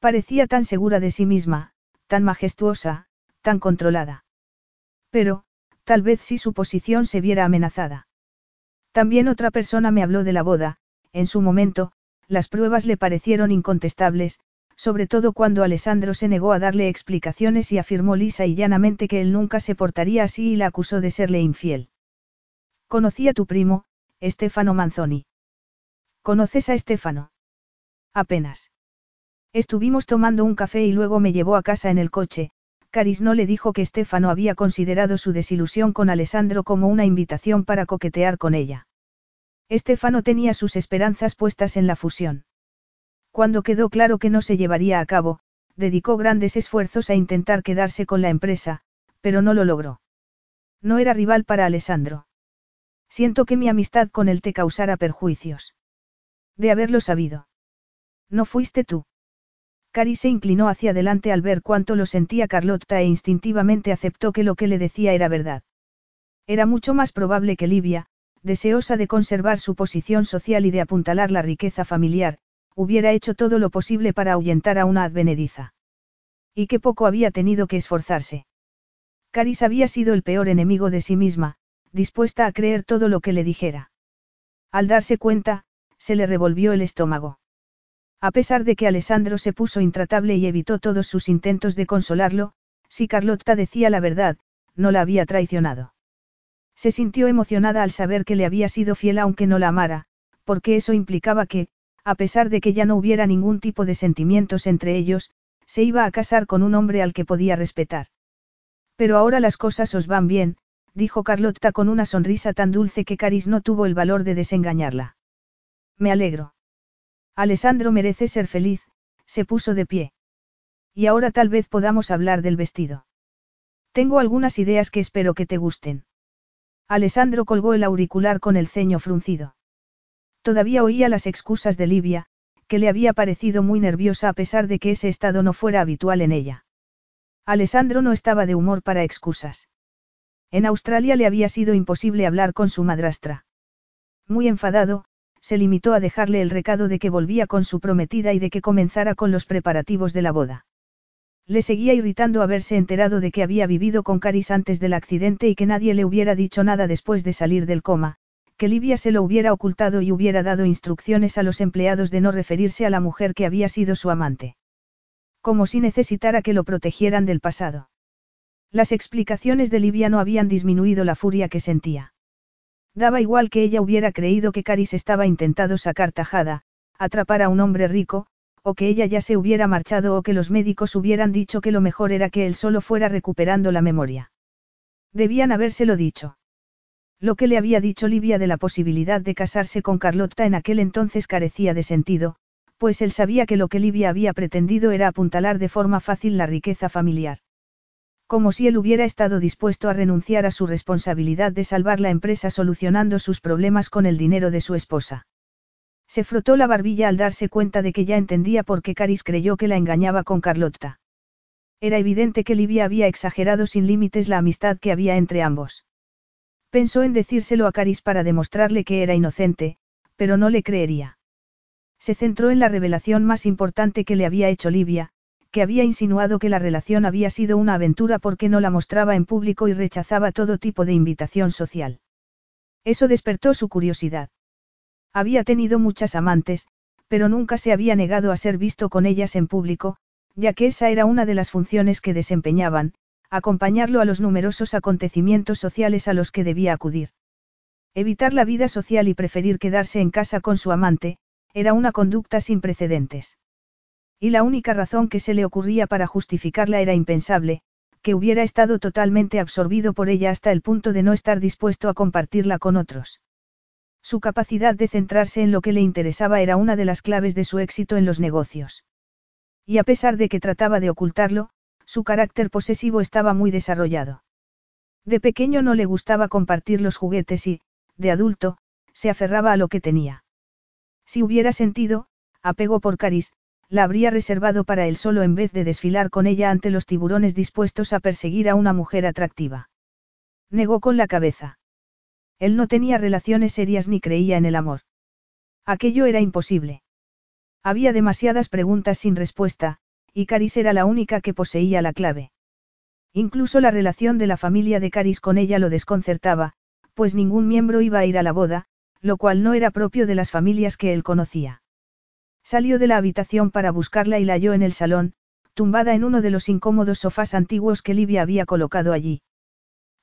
Parecía tan segura de sí misma, tan majestuosa, tan controlada. Pero, tal vez si su posición se viera amenazada. También otra persona me habló de la boda, en su momento, las pruebas le parecieron incontestables, sobre todo cuando Alessandro se negó a darle explicaciones y afirmó lisa y llanamente que él nunca se portaría así y la acusó de serle infiel. Conocí a tu primo, Stefano Manzoni. ¿Conoces a Stefano? Apenas. Estuvimos tomando un café y luego me llevó a casa en el coche. Caris no le dijo que Stefano había considerado su desilusión con Alessandro como una invitación para coquetear con ella. Estefano tenía sus esperanzas puestas en la fusión. Cuando quedó claro que no se llevaría a cabo, dedicó grandes esfuerzos a intentar quedarse con la empresa, pero no lo logró. No era rival para Alessandro. Siento que mi amistad con él te causara perjuicios. De haberlo sabido. No fuiste tú. Cari se inclinó hacia adelante al ver cuánto lo sentía Carlotta e instintivamente aceptó que lo que le decía era verdad. Era mucho más probable que Livia, deseosa de conservar su posición social y de apuntalar la riqueza familiar, hubiera hecho todo lo posible para ahuyentar a una advenediza. Y qué poco había tenido que esforzarse. Caris había sido el peor enemigo de sí misma, dispuesta a creer todo lo que le dijera. Al darse cuenta, se le revolvió el estómago. A pesar de que Alessandro se puso intratable y evitó todos sus intentos de consolarlo, si Carlotta decía la verdad, no la había traicionado. Se sintió emocionada al saber que le había sido fiel aunque no la amara, porque eso implicaba que, a pesar de que ya no hubiera ningún tipo de sentimientos entre ellos, se iba a casar con un hombre al que podía respetar. Pero ahora las cosas os van bien, dijo Carlotta con una sonrisa tan dulce que Caris no tuvo el valor de desengañarla. Me alegro. Alessandro merece ser feliz, se puso de pie. Y ahora tal vez podamos hablar del vestido. Tengo algunas ideas que espero que te gusten. Alessandro colgó el auricular con el ceño fruncido. Todavía oía las excusas de Livia, que le había parecido muy nerviosa a pesar de que ese estado no fuera habitual en ella. Alessandro no estaba de humor para excusas. En Australia le había sido imposible hablar con su madrastra. Muy enfadado, se limitó a dejarle el recado de que volvía con su prometida y de que comenzara con los preparativos de la boda. Le seguía irritando haberse enterado de que había vivido con Caris antes del accidente y que nadie le hubiera dicho nada después de salir del coma, que Livia se lo hubiera ocultado y hubiera dado instrucciones a los empleados de no referirse a la mujer que había sido su amante. Como si necesitara que lo protegieran del pasado. Las explicaciones de Livia no habían disminuido la furia que sentía. Daba igual que ella hubiera creído que Caris estaba intentado sacar tajada, atrapar a un hombre rico, o que ella ya se hubiera marchado o que los médicos hubieran dicho que lo mejor era que él solo fuera recuperando la memoria. Debían habérselo dicho. Lo que le había dicho Livia de la posibilidad de casarse con Carlotta en aquel entonces carecía de sentido, pues él sabía que lo que Livia había pretendido era apuntalar de forma fácil la riqueza familiar. Como si él hubiera estado dispuesto a renunciar a su responsabilidad de salvar la empresa solucionando sus problemas con el dinero de su esposa. Se frotó la barbilla al darse cuenta de que ya entendía por qué Caris creyó que la engañaba con Carlotta. Era evidente que Livia había exagerado sin límites la amistad que había entre ambos. Pensó en decírselo a Caris para demostrarle que era inocente, pero no le creería. Se centró en la revelación más importante que le había hecho Livia, que había insinuado que la relación había sido una aventura porque no la mostraba en público y rechazaba todo tipo de invitación social. Eso despertó su curiosidad. Había tenido muchas amantes, pero nunca se había negado a ser visto con ellas en público, ya que esa era una de las funciones que desempeñaban, acompañarlo a los numerosos acontecimientos sociales a los que debía acudir. Evitar la vida social y preferir quedarse en casa con su amante, era una conducta sin precedentes. Y la única razón que se le ocurría para justificarla era impensable, que hubiera estado totalmente absorbido por ella hasta el punto de no estar dispuesto a compartirla con otros. Su capacidad de centrarse en lo que le interesaba era una de las claves de su éxito en los negocios. Y a pesar de que trataba de ocultarlo, su carácter posesivo estaba muy desarrollado. De pequeño no le gustaba compartir los juguetes y, de adulto, se aferraba a lo que tenía. Si hubiera sentido, apego por Caris, la habría reservado para él solo en vez de desfilar con ella ante los tiburones dispuestos a perseguir a una mujer atractiva. Negó con la cabeza. Él no tenía relaciones serias ni creía en el amor. Aquello era imposible. Había demasiadas preguntas sin respuesta, y Caris era la única que poseía la clave. Incluso la relación de la familia de Caris con ella lo desconcertaba, pues ningún miembro iba a ir a la boda, lo cual no era propio de las familias que él conocía. Salió de la habitación para buscarla y la halló en el salón, tumbada en uno de los incómodos sofás antiguos que Livia había colocado allí.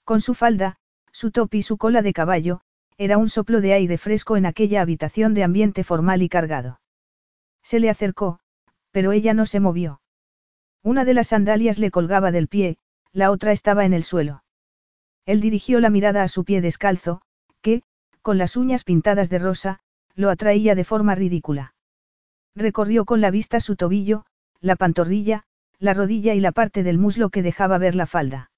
Con su falda, su top y su cola de caballo, era un soplo de aire fresco en aquella habitación de ambiente formal y cargado. Se le acercó, pero ella no se movió. Una de las sandalias le colgaba del pie, la otra estaba en el suelo. Él dirigió la mirada a su pie descalzo, que, con las uñas pintadas de rosa, lo atraía de forma ridícula. Recorrió con la vista su tobillo, la pantorrilla, la rodilla y la parte del muslo que dejaba ver la falda.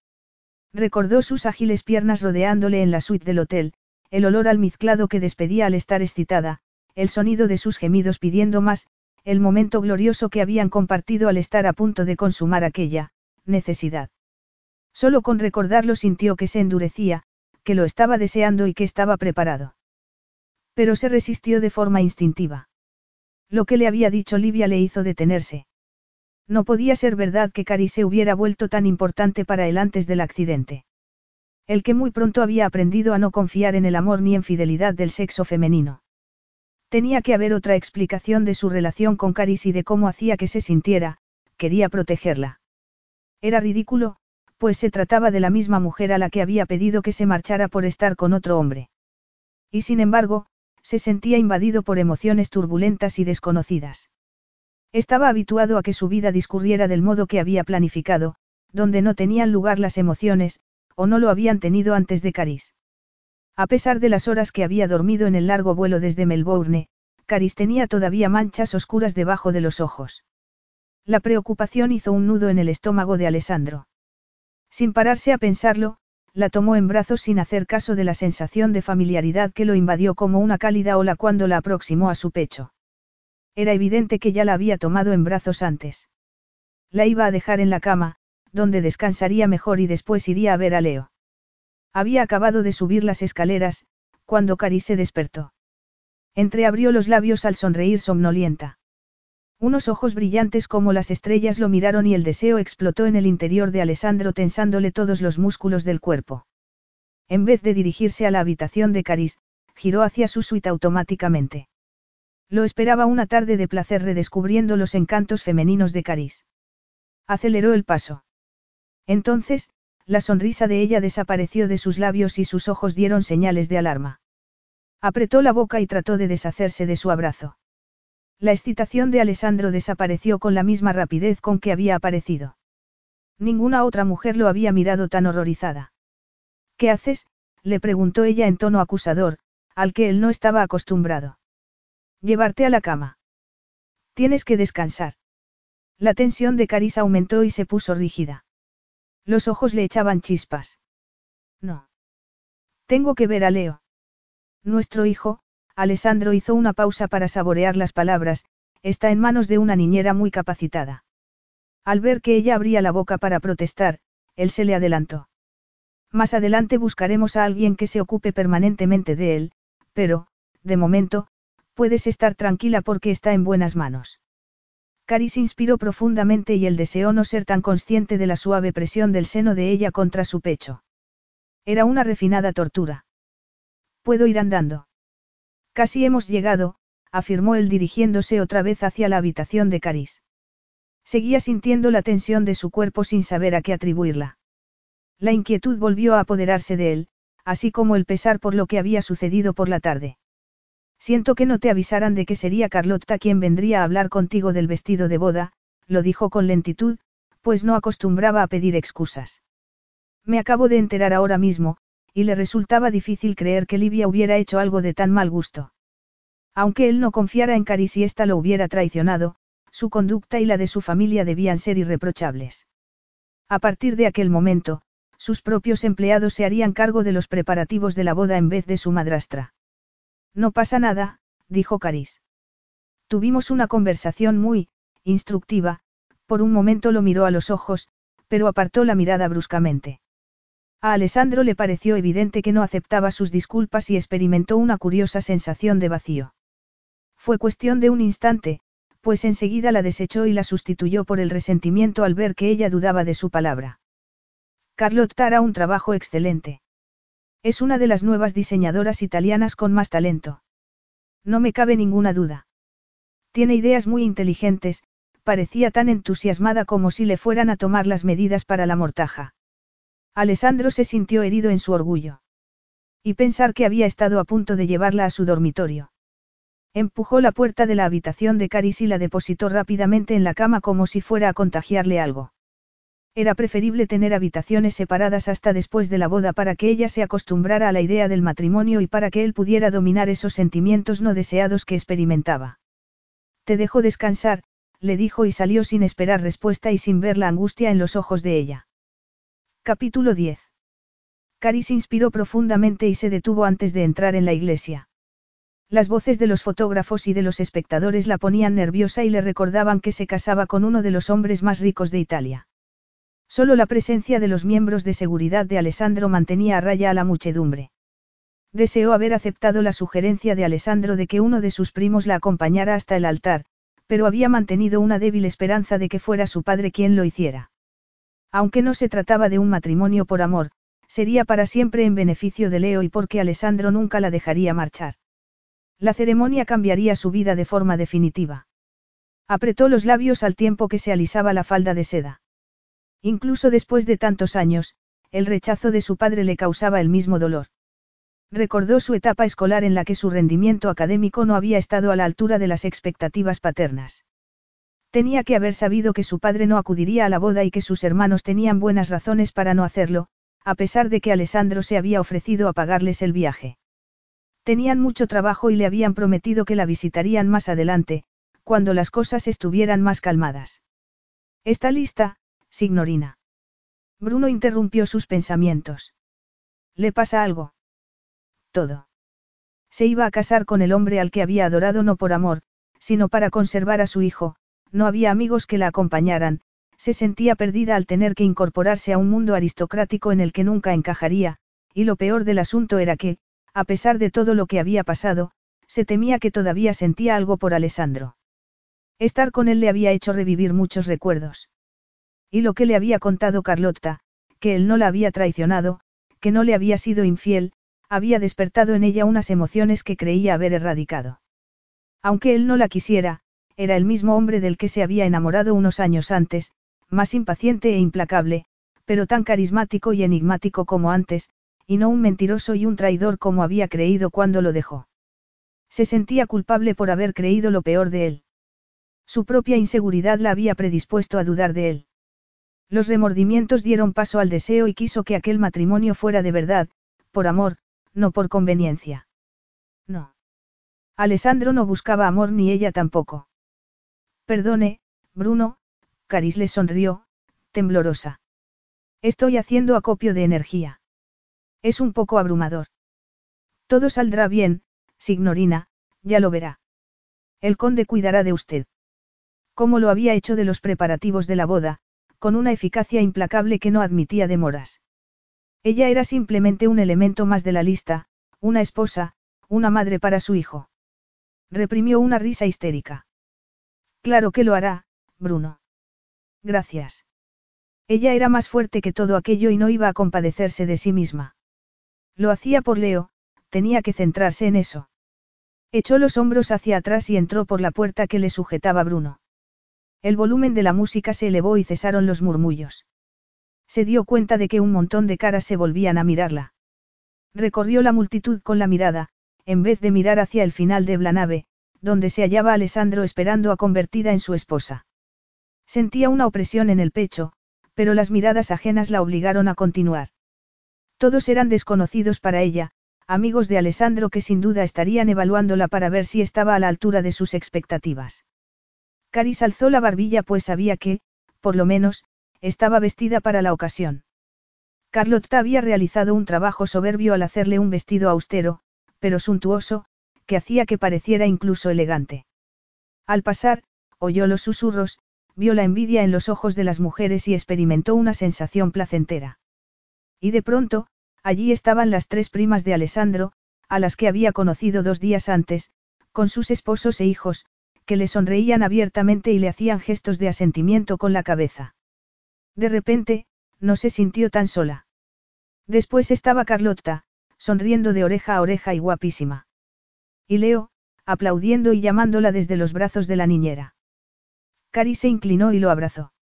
Recordó sus ágiles piernas rodeándole en la suite del hotel, el olor almizclado que despedía al estar excitada, el sonido de sus gemidos pidiendo más, el momento glorioso que habían compartido al estar a punto de consumar aquella, necesidad. Solo con recordarlo sintió que se endurecía, que lo estaba deseando y que estaba preparado. Pero se resistió de forma instintiva. Lo que le había dicho Livia le hizo detenerse. No podía ser verdad que Cari se hubiera vuelto tan importante para él antes del accidente. El que muy pronto había aprendido a no confiar en el amor ni en fidelidad del sexo femenino. Tenía que haber otra explicación de su relación con Caris y de cómo hacía que se sintiera, quería protegerla. Era ridículo, pues se trataba de la misma mujer a la que había pedido que se marchara por estar con otro hombre. Y sin embargo, se sentía invadido por emociones turbulentas y desconocidas. Estaba habituado a que su vida discurriera del modo que había planificado, donde no tenían lugar las emociones, o no lo habían tenido antes de Caris. A pesar de las horas que había dormido en el largo vuelo desde Melbourne, Caris tenía todavía manchas oscuras debajo de los ojos. La preocupación hizo un nudo en el estómago de Alessandro. Sin pararse a pensarlo, la tomó en brazos sin hacer caso de la sensación de familiaridad que lo invadió como una cálida ola cuando la aproximó a su pecho. Era evidente que ya la había tomado en brazos antes. La iba a dejar en la cama, donde descansaría mejor y después iría a ver a Leo. Había acabado de subir las escaleras, cuando Cari se despertó. Entreabrió los labios al sonreír somnolienta. Unos ojos brillantes como las estrellas lo miraron y el deseo explotó en el interior de Alessandro tensándole todos los músculos del cuerpo. En vez de dirigirse a la habitación de Caris, giró hacia su suite automáticamente. Lo esperaba una tarde de placer redescubriendo los encantos femeninos de Caris. Aceleró el paso. Entonces, la sonrisa de ella desapareció de sus labios y sus ojos dieron señales de alarma. Apretó la boca y trató de deshacerse de su abrazo. La excitación de Alessandro desapareció con la misma rapidez con que había aparecido. Ninguna otra mujer lo había mirado tan horrorizada. ¿Qué haces? le preguntó ella en tono acusador, al que él no estaba acostumbrado. Llevarte a la cama. Tienes que descansar. La tensión de Caris aumentó y se puso rígida. Los ojos le echaban chispas. No. Tengo que ver a Leo. Nuestro hijo, Alessandro hizo una pausa para saborear las palabras, está en manos de una niñera muy capacitada. Al ver que ella abría la boca para protestar, él se le adelantó. Más adelante buscaremos a alguien que se ocupe permanentemente de él, pero, de momento, puedes estar tranquila porque está en buenas manos. Caris inspiró profundamente y él deseó no ser tan consciente de la suave presión del seno de ella contra su pecho. Era una refinada tortura. Puedo ir andando. Casi hemos llegado, afirmó él dirigiéndose otra vez hacia la habitación de Caris. Seguía sintiendo la tensión de su cuerpo sin saber a qué atribuirla. La inquietud volvió a apoderarse de él, así como el pesar por lo que había sucedido por la tarde. Siento que no te avisaran de que sería Carlotta quien vendría a hablar contigo del vestido de boda, lo dijo con lentitud, pues no acostumbraba a pedir excusas. Me acabo de enterar ahora mismo, y le resultaba difícil creer que Livia hubiera hecho algo de tan mal gusto. Aunque él no confiara en Cari si ésta lo hubiera traicionado, su conducta y la de su familia debían ser irreprochables. A partir de aquel momento, sus propios empleados se harían cargo de los preparativos de la boda en vez de su madrastra. No pasa nada, dijo Caris. Tuvimos una conversación muy, instructiva, por un momento lo miró a los ojos, pero apartó la mirada bruscamente. A Alessandro le pareció evidente que no aceptaba sus disculpas y experimentó una curiosa sensación de vacío. Fue cuestión de un instante, pues enseguida la desechó y la sustituyó por el resentimiento al ver que ella dudaba de su palabra. Carlotta hará un trabajo excelente. Es una de las nuevas diseñadoras italianas con más talento. No me cabe ninguna duda. Tiene ideas muy inteligentes, parecía tan entusiasmada como si le fueran a tomar las medidas para la mortaja. Alessandro se sintió herido en su orgullo. Y pensar que había estado a punto de llevarla a su dormitorio. Empujó la puerta de la habitación de Caris y la depositó rápidamente en la cama como si fuera a contagiarle algo. Era preferible tener habitaciones separadas hasta después de la boda para que ella se acostumbrara a la idea del matrimonio y para que él pudiera dominar esos sentimientos no deseados que experimentaba. Te dejo descansar, le dijo y salió sin esperar respuesta y sin ver la angustia en los ojos de ella. Capítulo 10. Caris inspiró profundamente y se detuvo antes de entrar en la iglesia. Las voces de los fotógrafos y de los espectadores la ponían nerviosa y le recordaban que se casaba con uno de los hombres más ricos de Italia. Solo la presencia de los miembros de seguridad de Alessandro mantenía a raya a la muchedumbre. Deseó haber aceptado la sugerencia de Alessandro de que uno de sus primos la acompañara hasta el altar, pero había mantenido una débil esperanza de que fuera su padre quien lo hiciera. Aunque no se trataba de un matrimonio por amor, sería para siempre en beneficio de Leo y porque Alessandro nunca la dejaría marchar. La ceremonia cambiaría su vida de forma definitiva. Apretó los labios al tiempo que se alisaba la falda de seda. Incluso después de tantos años, el rechazo de su padre le causaba el mismo dolor. Recordó su etapa escolar en la que su rendimiento académico no había estado a la altura de las expectativas paternas. Tenía que haber sabido que su padre no acudiría a la boda y que sus hermanos tenían buenas razones para no hacerlo, a pesar de que Alessandro se había ofrecido a pagarles el viaje. Tenían mucho trabajo y le habían prometido que la visitarían más adelante, cuando las cosas estuvieran más calmadas. ¿Está lista, signorina? Bruno interrumpió sus pensamientos. ¿Le pasa algo? todo. Se iba a casar con el hombre al que había adorado no por amor, sino para conservar a su hijo, no había amigos que la acompañaran, se sentía perdida al tener que incorporarse a un mundo aristocrático en el que nunca encajaría, y lo peor del asunto era que, a pesar de todo lo que había pasado, se temía que todavía sentía algo por Alessandro. Estar con él le había hecho revivir muchos recuerdos. Y lo que le había contado Carlotta, que él no la había traicionado, que no le había sido infiel, había despertado en ella unas emociones que creía haber erradicado. Aunque él no la quisiera, era el mismo hombre del que se había enamorado unos años antes, más impaciente e implacable, pero tan carismático y enigmático como antes, y no un mentiroso y un traidor como había creído cuando lo dejó. Se sentía culpable por haber creído lo peor de él. Su propia inseguridad la había predispuesto a dudar de él. Los remordimientos dieron paso al deseo y quiso que aquel matrimonio fuera de verdad, por amor, no por conveniencia. No. Alessandro no buscaba amor ni ella tampoco. Perdone, Bruno, Caris le sonrió, temblorosa. Estoy haciendo acopio de energía. Es un poco abrumador. Todo saldrá bien, signorina, ya lo verá. El conde cuidará de usted. Como lo había hecho de los preparativos de la boda, con una eficacia implacable que no admitía demoras. Ella era simplemente un elemento más de la lista, una esposa, una madre para su hijo. Reprimió una risa histérica. Claro que lo hará, Bruno. Gracias. Ella era más fuerte que todo aquello y no iba a compadecerse de sí misma. Lo hacía por Leo, tenía que centrarse en eso. Echó los hombros hacia atrás y entró por la puerta que le sujetaba Bruno. El volumen de la música se elevó y cesaron los murmullos. Se dio cuenta de que un montón de caras se volvían a mirarla. Recorrió la multitud con la mirada, en vez de mirar hacia el final de Blanave, donde se hallaba Alessandro esperando a convertida en su esposa. Sentía una opresión en el pecho, pero las miradas ajenas la obligaron a continuar. Todos eran desconocidos para ella, amigos de Alessandro que sin duda estarían evaluándola para ver si estaba a la altura de sus expectativas. Caris alzó la barbilla pues sabía que, por lo menos, estaba vestida para la ocasión. Carlotta había realizado un trabajo soberbio al hacerle un vestido austero, pero suntuoso, que hacía que pareciera incluso elegante. Al pasar, oyó los susurros, vio la envidia en los ojos de las mujeres y experimentó una sensación placentera. Y de pronto, allí estaban las tres primas de Alessandro, a las que había conocido dos días antes, con sus esposos e hijos, que le sonreían abiertamente y le hacían gestos de asentimiento con la cabeza. De repente, no se sintió tan sola. Después estaba Carlotta, sonriendo de oreja a oreja y guapísima. Y Leo, aplaudiendo y llamándola desde los brazos de la niñera. Cari se inclinó y lo abrazó.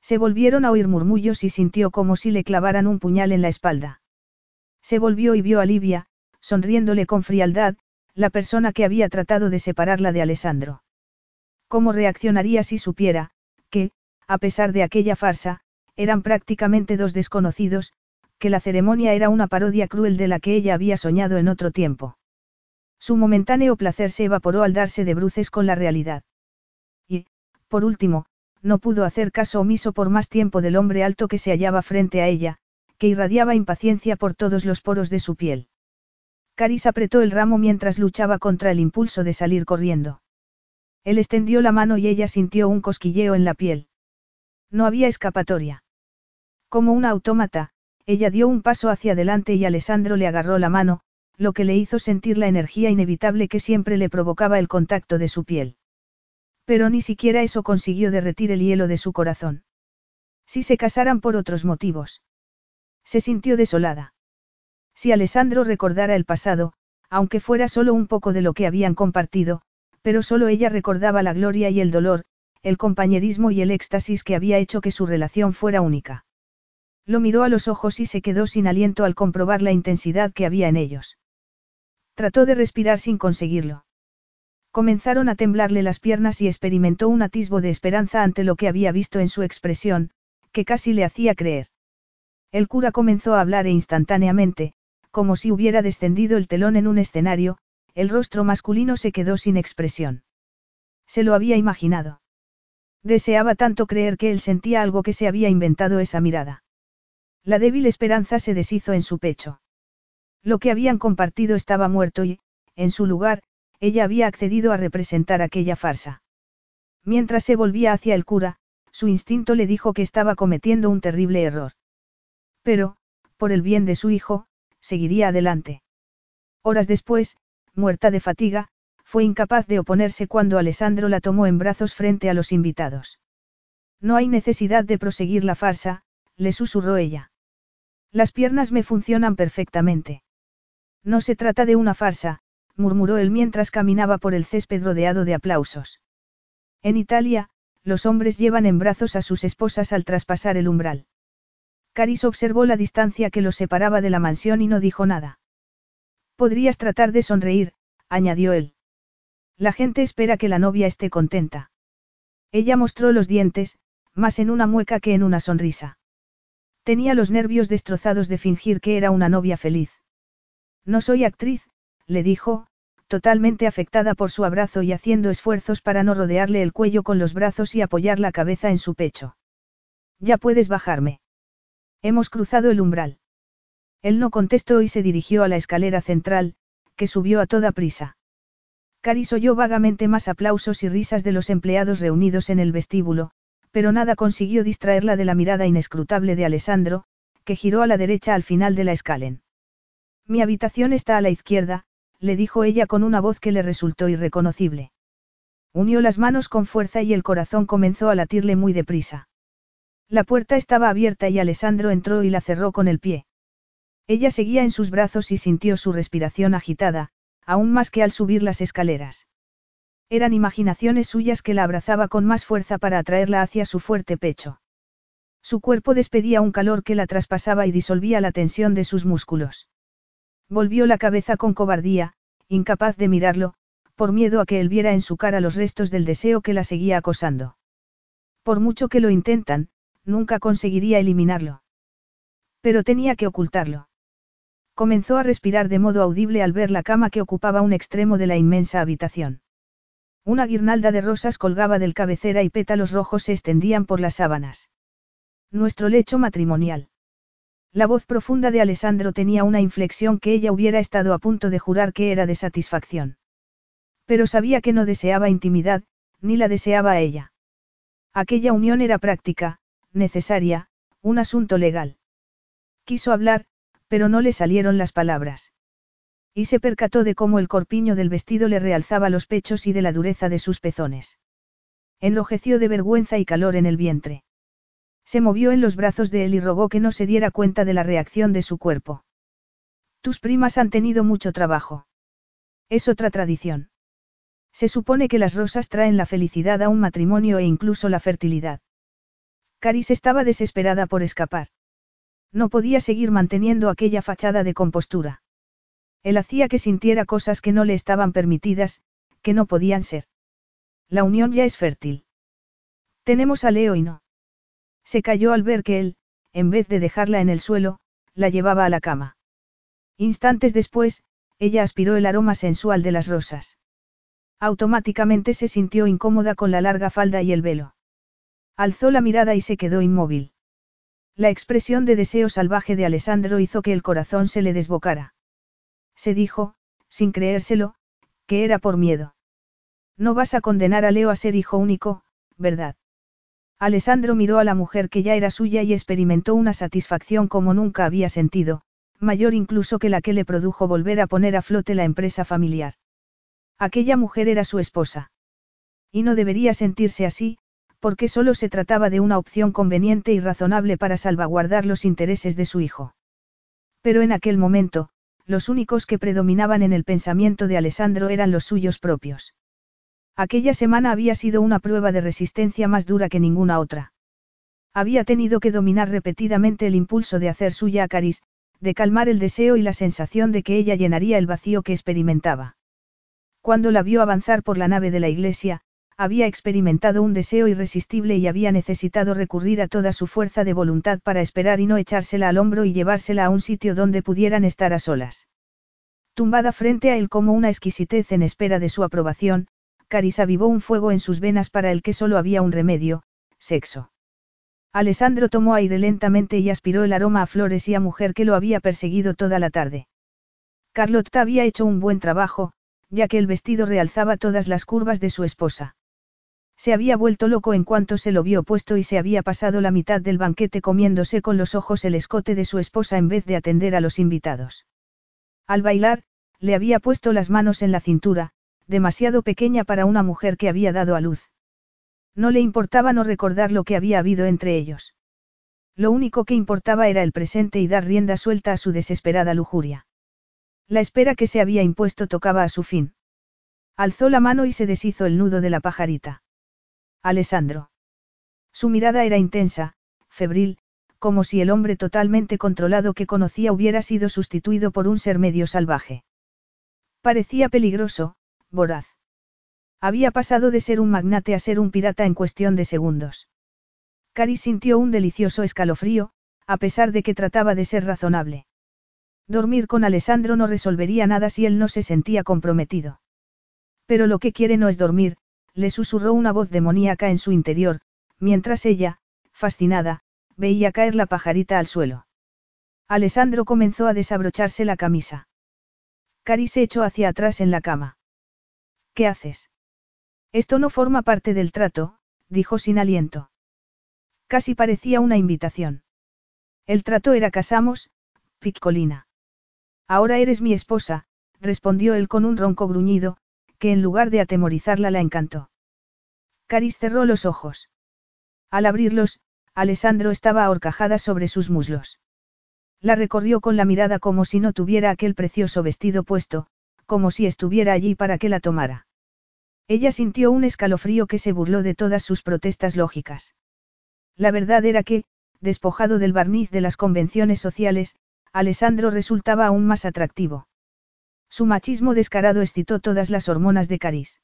Se volvieron a oír murmullos y sintió como si le clavaran un puñal en la espalda. Se volvió y vio a Livia, sonriéndole con frialdad, la persona que había tratado de separarla de Alessandro. ¿Cómo reaccionaría si supiera, que, a pesar de aquella farsa, eran prácticamente dos desconocidos, que la ceremonia era una parodia cruel de la que ella había soñado en otro tiempo? Su momentáneo placer se evaporó al darse de bruces con la realidad. Y, por último, no pudo hacer caso omiso por más tiempo del hombre alto que se hallaba frente a ella, que irradiaba impaciencia por todos los poros de su piel. Caris apretó el ramo mientras luchaba contra el impulso de salir corriendo. Él extendió la mano y ella sintió un cosquilleo en la piel. No había escapatoria. Como una autómata, ella dio un paso hacia adelante y Alessandro le agarró la mano, lo que le hizo sentir la energía inevitable que siempre le provocaba el contacto de su piel. Pero ni siquiera eso consiguió derretir el hielo de su corazón. Si se casaran por otros motivos. Se sintió desolada. Si Alessandro recordara el pasado, aunque fuera solo un poco de lo que habían compartido, pero solo ella recordaba la gloria y el dolor, el compañerismo y el éxtasis que había hecho que su relación fuera única. Lo miró a los ojos y se quedó sin aliento al comprobar la intensidad que había en ellos. Trató de respirar sin conseguirlo. Comenzaron a temblarle las piernas y experimentó un atisbo de esperanza ante lo que había visto en su expresión, que casi le hacía creer. El cura comenzó a hablar e instantáneamente, como si hubiera descendido el telón en un escenario, el rostro masculino se quedó sin expresión. Se lo había imaginado. Deseaba tanto creer que él sentía algo que se había inventado esa mirada. La débil esperanza se deshizo en su pecho. Lo que habían compartido estaba muerto y, en su lugar, ella había accedido a representar aquella farsa. Mientras se volvía hacia el cura, su instinto le dijo que estaba cometiendo un terrible error. Pero, por el bien de su hijo, seguiría adelante. Horas después, muerta de fatiga, fue incapaz de oponerse cuando Alessandro la tomó en brazos frente a los invitados. No hay necesidad de proseguir la farsa, le susurró ella. Las piernas me funcionan perfectamente. No se trata de una farsa, murmuró él mientras caminaba por el césped rodeado de aplausos. En Italia, los hombres llevan en brazos a sus esposas al traspasar el umbral. Caris observó la distancia que los separaba de la mansión y no dijo nada. Podrías tratar de sonreír, añadió él. La gente espera que la novia esté contenta. Ella mostró los dientes, más en una mueca que en una sonrisa. Tenía los nervios destrozados de fingir que era una novia feliz. No soy actriz, le dijo, totalmente afectada por su abrazo y haciendo esfuerzos para no rodearle el cuello con los brazos y apoyar la cabeza en su pecho. Ya puedes bajarme. Hemos cruzado el umbral. Él no contestó y se dirigió a la escalera central, que subió a toda prisa. Caris oyó vagamente más aplausos y risas de los empleados reunidos en el vestíbulo, pero nada consiguió distraerla de la mirada inescrutable de Alessandro, que giró a la derecha al final de la escalen. Mi habitación está a la izquierda, le dijo ella con una voz que le resultó irreconocible. Unió las manos con fuerza y el corazón comenzó a latirle muy deprisa. La puerta estaba abierta y Alessandro entró y la cerró con el pie. Ella seguía en sus brazos y sintió su respiración agitada, aún más que al subir las escaleras. Eran imaginaciones suyas que la abrazaba con más fuerza para atraerla hacia su fuerte pecho. Su cuerpo despedía un calor que la traspasaba y disolvía la tensión de sus músculos. Volvió la cabeza con cobardía, incapaz de mirarlo, por miedo a que él viera en su cara los restos del deseo que la seguía acosando. Por mucho que lo intentan, nunca conseguiría eliminarlo. Pero tenía que ocultarlo. Comenzó a respirar de modo audible al ver la cama que ocupaba un extremo de la inmensa habitación. Una guirnalda de rosas colgaba del cabecera y pétalos rojos se extendían por las sábanas. Nuestro lecho matrimonial. La voz profunda de Alessandro tenía una inflexión que ella hubiera estado a punto de jurar que era de satisfacción. Pero sabía que no deseaba intimidad, ni la deseaba a ella. Aquella unión era práctica, necesaria, un asunto legal. Quiso hablar, pero no le salieron las palabras. Y se percató de cómo el corpiño del vestido le realzaba los pechos y de la dureza de sus pezones. Enrojeció de vergüenza y calor en el vientre. Se movió en los brazos de él y rogó que no se diera cuenta de la reacción de su cuerpo. Tus primas han tenido mucho trabajo. Es otra tradición. Se supone que las rosas traen la felicidad a un matrimonio e incluso la fertilidad. Caris estaba desesperada por escapar. No podía seguir manteniendo aquella fachada de compostura. Él hacía que sintiera cosas que no le estaban permitidas, que no podían ser. La unión ya es fértil. Tenemos a Leo y no. Se cayó al ver que él, en vez de dejarla en el suelo, la llevaba a la cama. Instantes después, ella aspiró el aroma sensual de las rosas. Automáticamente se sintió incómoda con la larga falda y el velo. Alzó la mirada y se quedó inmóvil. La expresión de deseo salvaje de Alessandro hizo que el corazón se le desbocara. Se dijo, sin creérselo, que era por miedo. No vas a condenar a Leo a ser hijo único, ¿verdad? Alessandro miró a la mujer que ya era suya y experimentó una satisfacción como nunca había sentido, mayor incluso que la que le produjo volver a poner a flote la empresa familiar. Aquella mujer era su esposa. Y no debería sentirse así, porque solo se trataba de una opción conveniente y razonable para salvaguardar los intereses de su hijo. Pero en aquel momento, los únicos que predominaban en el pensamiento de Alessandro eran los suyos propios. Aquella semana había sido una prueba de resistencia más dura que ninguna otra. Había tenido que dominar repetidamente el impulso de hacer suya a Caris, de calmar el deseo y la sensación de que ella llenaría el vacío que experimentaba. Cuando la vio avanzar por la nave de la iglesia, había experimentado un deseo irresistible y había necesitado recurrir a toda su fuerza de voluntad para esperar y no echársela al hombro y llevársela a un sitio donde pudieran estar a solas. Tumbada frente a él como una exquisitez en espera de su aprobación, Caris avivó un fuego en sus venas para el que solo había un remedio, sexo. Alessandro tomó aire lentamente y aspiró el aroma a flores y a mujer que lo había perseguido toda la tarde. Carlotta había hecho un buen trabajo, ya que el vestido realzaba todas las curvas de su esposa. Se había vuelto loco en cuanto se lo vio puesto y se había pasado la mitad del banquete comiéndose con los ojos el escote de su esposa en vez de atender a los invitados. Al bailar, le había puesto las manos en la cintura, demasiado pequeña para una mujer que había dado a luz. No le importaba no recordar lo que había habido entre ellos. Lo único que importaba era el presente y dar rienda suelta a su desesperada lujuria. La espera que se había impuesto tocaba a su fin. Alzó la mano y se deshizo el nudo de la pajarita. Alessandro. Su mirada era intensa, febril, como si el hombre totalmente controlado que conocía hubiera sido sustituido por un ser medio salvaje. Parecía peligroso, voraz. Había pasado de ser un magnate a ser un pirata en cuestión de segundos. Cari sintió un delicioso escalofrío, a pesar de que trataba de ser razonable. Dormir con Alessandro no resolvería nada si él no se sentía comprometido. Pero lo que quiere no es dormir, le susurró una voz demoníaca en su interior, mientras ella, fascinada, veía caer la pajarita al suelo. Alessandro comenzó a desabrocharse la camisa. Cari se echó hacia atrás en la cama. ¿Qué haces? Esto no forma parte del trato, dijo sin aliento. Casi parecía una invitación. El trato era casamos, Piccolina. Ahora eres mi esposa, respondió él con un ronco gruñido, que en lugar de atemorizarla la encantó. Caris cerró los ojos. Al abrirlos, Alessandro estaba ahorcajada sobre sus muslos. La recorrió con la mirada como si no tuviera aquel precioso vestido puesto, como si estuviera allí para que la tomara. Ella sintió un escalofrío que se burló de todas sus protestas lógicas. La verdad era que, despojado del barniz de las convenciones sociales, Alessandro resultaba aún más atractivo. Su machismo descarado excitó todas las hormonas de Caris.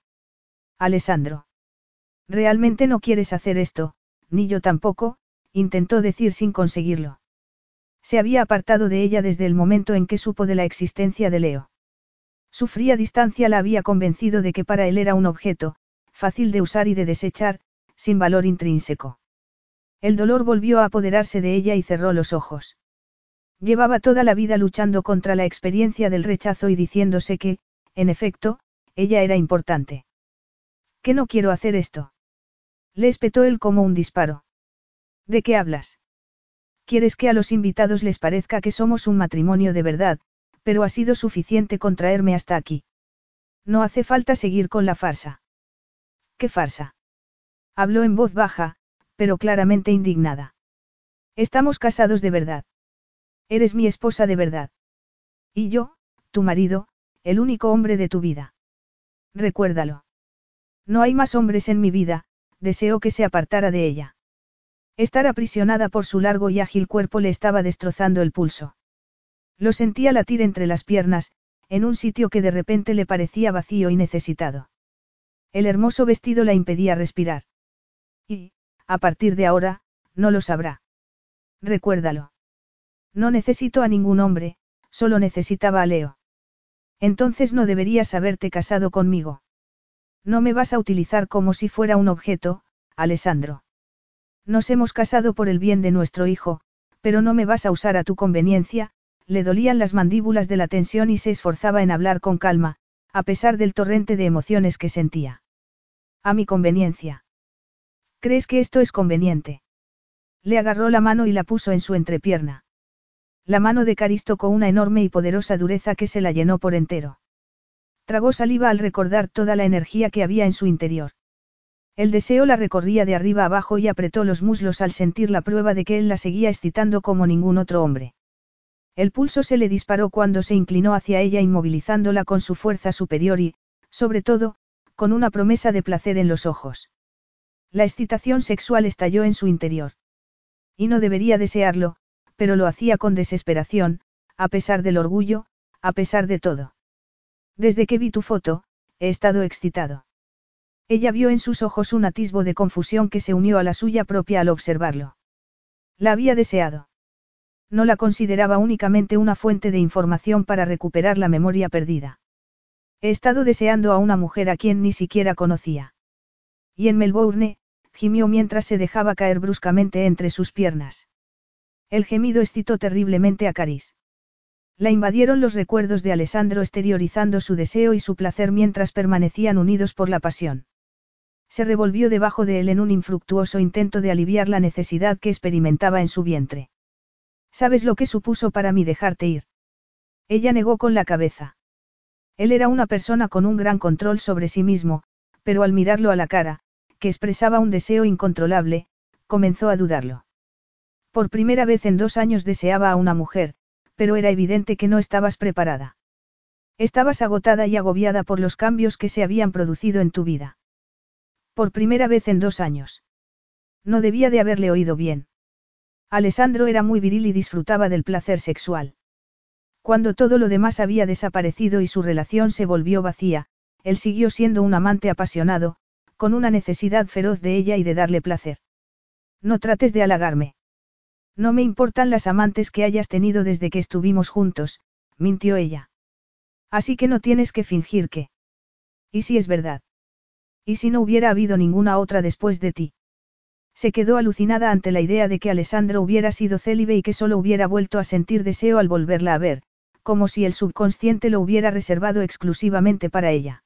Alessandro. Realmente no quieres hacer esto, ni yo tampoco, intentó decir sin conseguirlo. Se había apartado de ella desde el momento en que supo de la existencia de Leo. Su fría distancia la había convencido de que para él era un objeto, fácil de usar y de desechar, sin valor intrínseco. El dolor volvió a apoderarse de ella y cerró los ojos. Llevaba toda la vida luchando contra la experiencia del rechazo y diciéndose que, en efecto, ella era importante. ¿Qué no quiero hacer esto? Le espetó él como un disparo. ¿De qué hablas? Quieres que a los invitados les parezca que somos un matrimonio de verdad, pero ha sido suficiente con traerme hasta aquí. No hace falta seguir con la farsa. ¿Qué farsa? Habló en voz baja, pero claramente indignada. Estamos casados de verdad. Eres mi esposa de verdad. Y yo, tu marido, el único hombre de tu vida. Recuérdalo. No hay más hombres en mi vida, deseo que se apartara de ella. Estar aprisionada por su largo y ágil cuerpo le estaba destrozando el pulso. Lo sentía latir entre las piernas, en un sitio que de repente le parecía vacío y necesitado. El hermoso vestido la impedía respirar. Y, a partir de ahora, no lo sabrá. Recuérdalo. No necesito a ningún hombre, solo necesitaba a Leo. Entonces no deberías haberte casado conmigo. No me vas a utilizar como si fuera un objeto, Alessandro. Nos hemos casado por el bien de nuestro hijo, pero no me vas a usar a tu conveniencia, le dolían las mandíbulas de la tensión y se esforzaba en hablar con calma, a pesar del torrente de emociones que sentía. A mi conveniencia. ¿Crees que esto es conveniente? Le agarró la mano y la puso en su entrepierna. La mano de Caristo con una enorme y poderosa dureza que se la llenó por entero. Tragó saliva al recordar toda la energía que había en su interior. El deseo la recorría de arriba abajo y apretó los muslos al sentir la prueba de que él la seguía excitando como ningún otro hombre. El pulso se le disparó cuando se inclinó hacia ella inmovilizándola con su fuerza superior y, sobre todo, con una promesa de placer en los ojos. La excitación sexual estalló en su interior. Y no debería desearlo, pero lo hacía con desesperación, a pesar del orgullo, a pesar de todo. Desde que vi tu foto, he estado excitado. Ella vio en sus ojos un atisbo de confusión que se unió a la suya propia al observarlo. La había deseado. No la consideraba únicamente una fuente de información para recuperar la memoria perdida. He estado deseando a una mujer a quien ni siquiera conocía. Y en Melbourne, gimió mientras se dejaba caer bruscamente entre sus piernas. El gemido excitó terriblemente a Caris. La invadieron los recuerdos de Alessandro exteriorizando su deseo y su placer mientras permanecían unidos por la pasión. Se revolvió debajo de él en un infructuoso intento de aliviar la necesidad que experimentaba en su vientre. ¿Sabes lo que supuso para mí dejarte ir? Ella negó con la cabeza. Él era una persona con un gran control sobre sí mismo, pero al mirarlo a la cara, que expresaba un deseo incontrolable, comenzó a dudarlo. Por primera vez en dos años deseaba a una mujer, pero era evidente que no estabas preparada. Estabas agotada y agobiada por los cambios que se habían producido en tu vida. Por primera vez en dos años. No debía de haberle oído bien. Alessandro era muy viril y disfrutaba del placer sexual. Cuando todo lo demás había desaparecido y su relación se volvió vacía, él siguió siendo un amante apasionado, con una necesidad feroz de ella y de darle placer. No trates de halagarme. No me importan las amantes que hayas tenido desde que estuvimos juntos, mintió ella. Así que no tienes que fingir que. ¿Y si es verdad? ¿Y si no hubiera habido ninguna otra después de ti? Se quedó alucinada ante la idea de que Alessandro hubiera sido célibe y que solo hubiera vuelto a sentir deseo al volverla a ver, como si el subconsciente lo hubiera reservado exclusivamente para ella.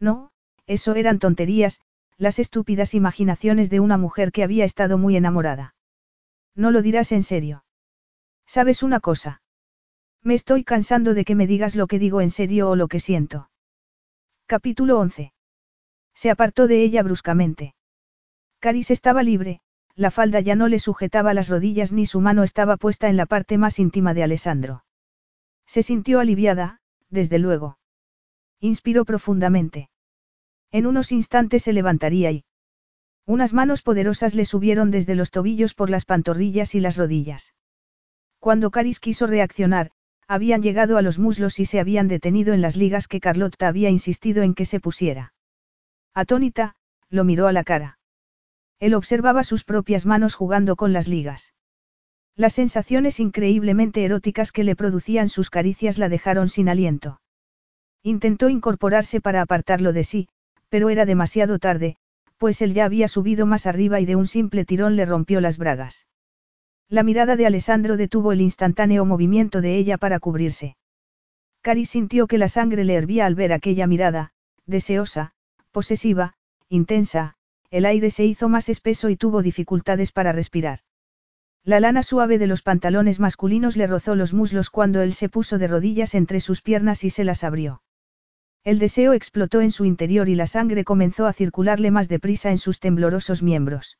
No, eso eran tonterías, las estúpidas imaginaciones de una mujer que había estado muy enamorada. No lo dirás en serio. ¿Sabes una cosa? Me estoy cansando de que me digas lo que digo en serio o lo que siento. Capítulo 11. Se apartó de ella bruscamente. Caris estaba libre, la falda ya no le sujetaba las rodillas ni su mano estaba puesta en la parte más íntima de Alessandro. Se sintió aliviada, desde luego. Inspiró profundamente. En unos instantes se levantaría y... Unas manos poderosas le subieron desde los tobillos por las pantorrillas y las rodillas. Cuando Caris quiso reaccionar, habían llegado a los muslos y se habían detenido en las ligas que Carlotta había insistido en que se pusiera. Atónita, lo miró a la cara. Él observaba sus propias manos jugando con las ligas. Las sensaciones increíblemente eróticas que le producían sus caricias la dejaron sin aliento. Intentó incorporarse para apartarlo de sí, pero era demasiado tarde, pues él ya había subido más arriba y de un simple tirón le rompió las bragas. La mirada de Alessandro detuvo el instantáneo movimiento de ella para cubrirse. Cari sintió que la sangre le hervía al ver aquella mirada, deseosa, posesiva, intensa, el aire se hizo más espeso y tuvo dificultades para respirar. La lana suave de los pantalones masculinos le rozó los muslos cuando él se puso de rodillas entre sus piernas y se las abrió. El deseo explotó en su interior y la sangre comenzó a circularle más deprisa en sus temblorosos miembros.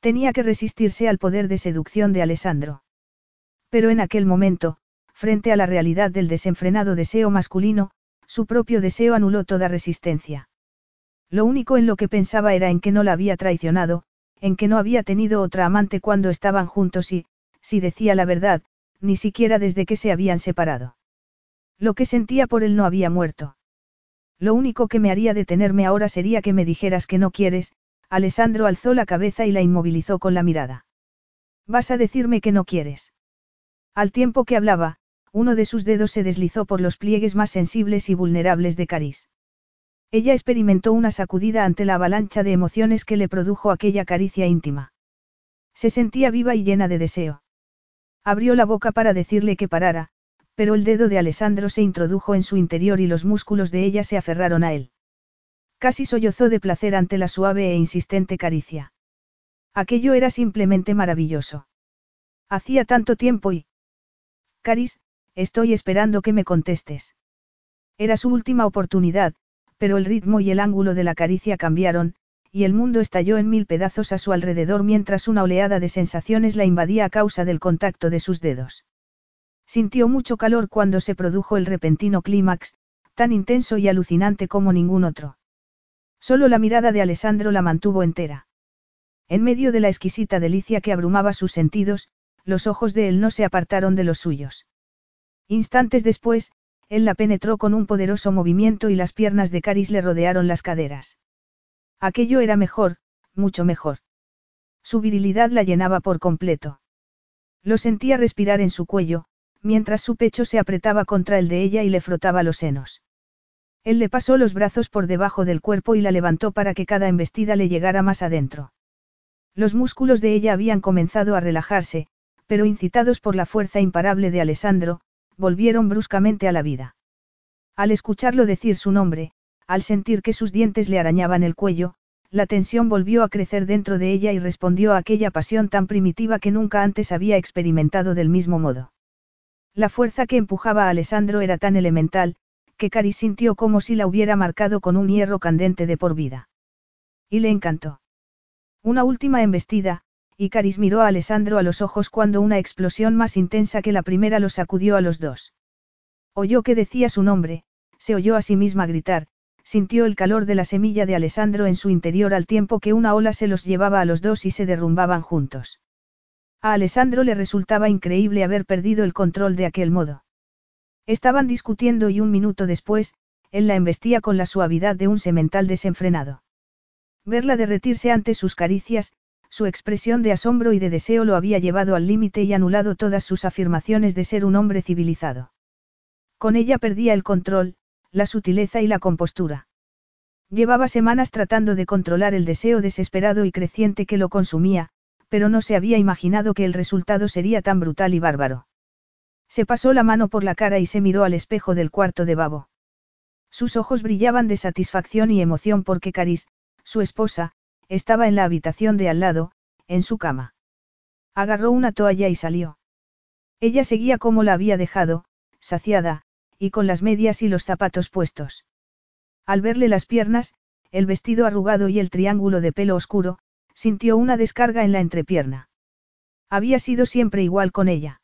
Tenía que resistirse al poder de seducción de Alessandro. Pero en aquel momento, frente a la realidad del desenfrenado deseo masculino, su propio deseo anuló toda resistencia. Lo único en lo que pensaba era en que no la había traicionado, en que no había tenido otra amante cuando estaban juntos y, si decía la verdad, ni siquiera desde que se habían separado. Lo que sentía por él no había muerto. Lo único que me haría detenerme ahora sería que me dijeras que no quieres, Alessandro alzó la cabeza y la inmovilizó con la mirada. Vas a decirme que no quieres. Al tiempo que hablaba, uno de sus dedos se deslizó por los pliegues más sensibles y vulnerables de Caris. Ella experimentó una sacudida ante la avalancha de emociones que le produjo aquella caricia íntima. Se sentía viva y llena de deseo. Abrió la boca para decirle que parara, pero el dedo de Alessandro se introdujo en su interior y los músculos de ella se aferraron a él. Casi sollozó de placer ante la suave e insistente caricia. Aquello era simplemente maravilloso. Hacía tanto tiempo y... Caris, estoy esperando que me contestes. Era su última oportunidad, pero el ritmo y el ángulo de la caricia cambiaron, y el mundo estalló en mil pedazos a su alrededor mientras una oleada de sensaciones la invadía a causa del contacto de sus dedos. Sintió mucho calor cuando se produjo el repentino clímax, tan intenso y alucinante como ningún otro. Solo la mirada de Alessandro la mantuvo entera. En medio de la exquisita delicia que abrumaba sus sentidos, los ojos de él no se apartaron de los suyos. Instantes después, él la penetró con un poderoso movimiento y las piernas de Caris le rodearon las caderas. Aquello era mejor, mucho mejor. Su virilidad la llenaba por completo. Lo sentía respirar en su cuello, mientras su pecho se apretaba contra el de ella y le frotaba los senos. Él le pasó los brazos por debajo del cuerpo y la levantó para que cada embestida le llegara más adentro. Los músculos de ella habían comenzado a relajarse, pero incitados por la fuerza imparable de Alessandro, volvieron bruscamente a la vida. Al escucharlo decir su nombre, al sentir que sus dientes le arañaban el cuello, la tensión volvió a crecer dentro de ella y respondió a aquella pasión tan primitiva que nunca antes había experimentado del mismo modo. La fuerza que empujaba a Alessandro era tan elemental, que Cari sintió como si la hubiera marcado con un hierro candente de por vida. Y le encantó. Una última embestida, y Caris miró a Alessandro a los ojos cuando una explosión más intensa que la primera lo sacudió a los dos. Oyó que decía su nombre, se oyó a sí misma gritar, sintió el calor de la semilla de Alessandro en su interior al tiempo que una ola se los llevaba a los dos y se derrumbaban juntos. A Alessandro le resultaba increíble haber perdido el control de aquel modo. Estaban discutiendo y un minuto después, él la embestía con la suavidad de un semental desenfrenado. Verla derretirse ante sus caricias, su expresión de asombro y de deseo lo había llevado al límite y anulado todas sus afirmaciones de ser un hombre civilizado. Con ella perdía el control, la sutileza y la compostura. Llevaba semanas tratando de controlar el deseo desesperado y creciente que lo consumía, pero no se había imaginado que el resultado sería tan brutal y bárbaro. Se pasó la mano por la cara y se miró al espejo del cuarto de Babo. Sus ojos brillaban de satisfacción y emoción porque Caris, su esposa, estaba en la habitación de al lado, en su cama. Agarró una toalla y salió. Ella seguía como la había dejado, saciada, y con las medias y los zapatos puestos. Al verle las piernas, el vestido arrugado y el triángulo de pelo oscuro, sintió una descarga en la entrepierna. Había sido siempre igual con ella.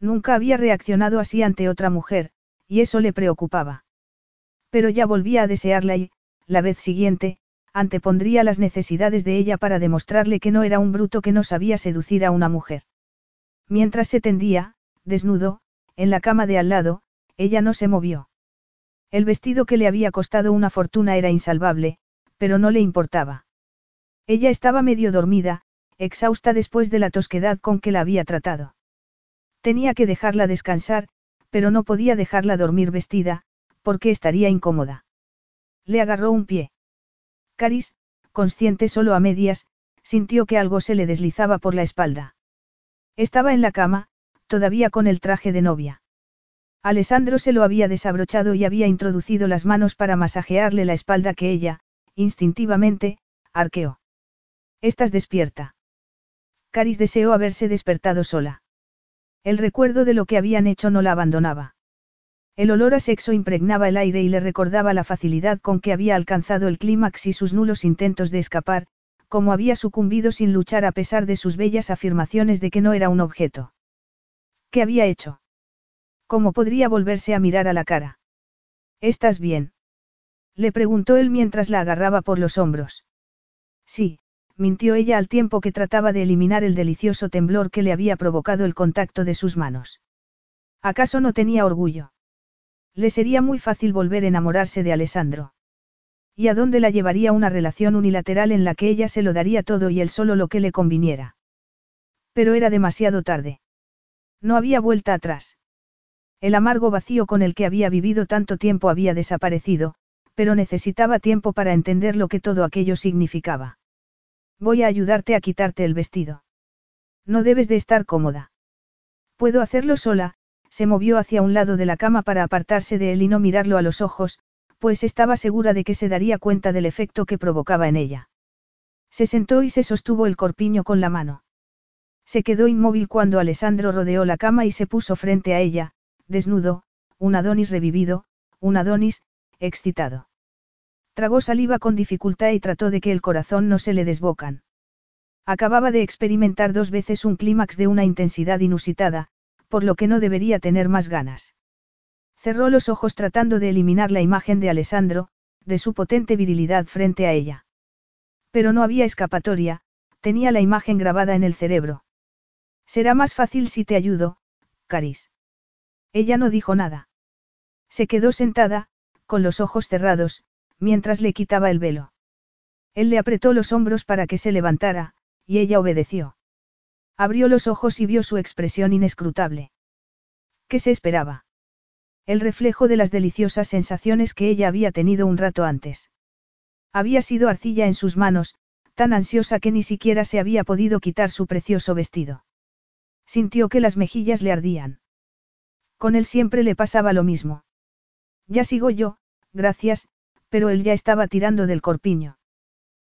Nunca había reaccionado así ante otra mujer, y eso le preocupaba. Pero ya volvía a desearla y, la vez siguiente, antepondría las necesidades de ella para demostrarle que no era un bruto que no sabía seducir a una mujer. Mientras se tendía, desnudo, en la cama de al lado, ella no se movió. El vestido que le había costado una fortuna era insalvable, pero no le importaba. Ella estaba medio dormida, exhausta después de la tosquedad con que la había tratado. Tenía que dejarla descansar, pero no podía dejarla dormir vestida, porque estaría incómoda. Le agarró un pie. Caris, consciente solo a medias, sintió que algo se le deslizaba por la espalda. Estaba en la cama, todavía con el traje de novia. Alessandro se lo había desabrochado y había introducido las manos para masajearle la espalda que ella, instintivamente, arqueó. ¿Estás despierta? Caris deseó haberse despertado sola. El recuerdo de lo que habían hecho no la abandonaba. El olor a sexo impregnaba el aire y le recordaba la facilidad con que había alcanzado el clímax y sus nulos intentos de escapar, como había sucumbido sin luchar a pesar de sus bellas afirmaciones de que no era un objeto. ¿Qué había hecho? ¿Cómo podría volverse a mirar a la cara? ¿Estás bien? Le preguntó él mientras la agarraba por los hombros. Sí, mintió ella al tiempo que trataba de eliminar el delicioso temblor que le había provocado el contacto de sus manos. ¿Acaso no tenía orgullo? Le sería muy fácil volver a enamorarse de Alessandro. ¿Y a dónde la llevaría una relación unilateral en la que ella se lo daría todo y él solo lo que le conviniera? Pero era demasiado tarde. No había vuelta atrás. El amargo vacío con el que había vivido tanto tiempo había desaparecido, pero necesitaba tiempo para entender lo que todo aquello significaba. Voy a ayudarte a quitarte el vestido. No debes de estar cómoda. Puedo hacerlo sola, se movió hacia un lado de la cama para apartarse de él y no mirarlo a los ojos, pues estaba segura de que se daría cuenta del efecto que provocaba en ella. Se sentó y se sostuvo el corpiño con la mano. Se quedó inmóvil cuando Alessandro rodeó la cama y se puso frente a ella, desnudo, un Adonis revivido, un Adonis, excitado. Tragó saliva con dificultad y trató de que el corazón no se le desbocan. Acababa de experimentar dos veces un clímax de una intensidad inusitada, por lo que no debería tener más ganas. Cerró los ojos tratando de eliminar la imagen de Alessandro, de su potente virilidad frente a ella. Pero no había escapatoria, tenía la imagen grabada en el cerebro. Será más fácil si te ayudo, Caris. Ella no dijo nada. Se quedó sentada, con los ojos cerrados, mientras le quitaba el velo. Él le apretó los hombros para que se levantara, y ella obedeció. Abrió los ojos y vio su expresión inescrutable. ¿Qué se esperaba? El reflejo de las deliciosas sensaciones que ella había tenido un rato antes. Había sido arcilla en sus manos, tan ansiosa que ni siquiera se había podido quitar su precioso vestido. Sintió que las mejillas le ardían. Con él siempre le pasaba lo mismo. Ya sigo yo, gracias, pero él ya estaba tirando del corpiño.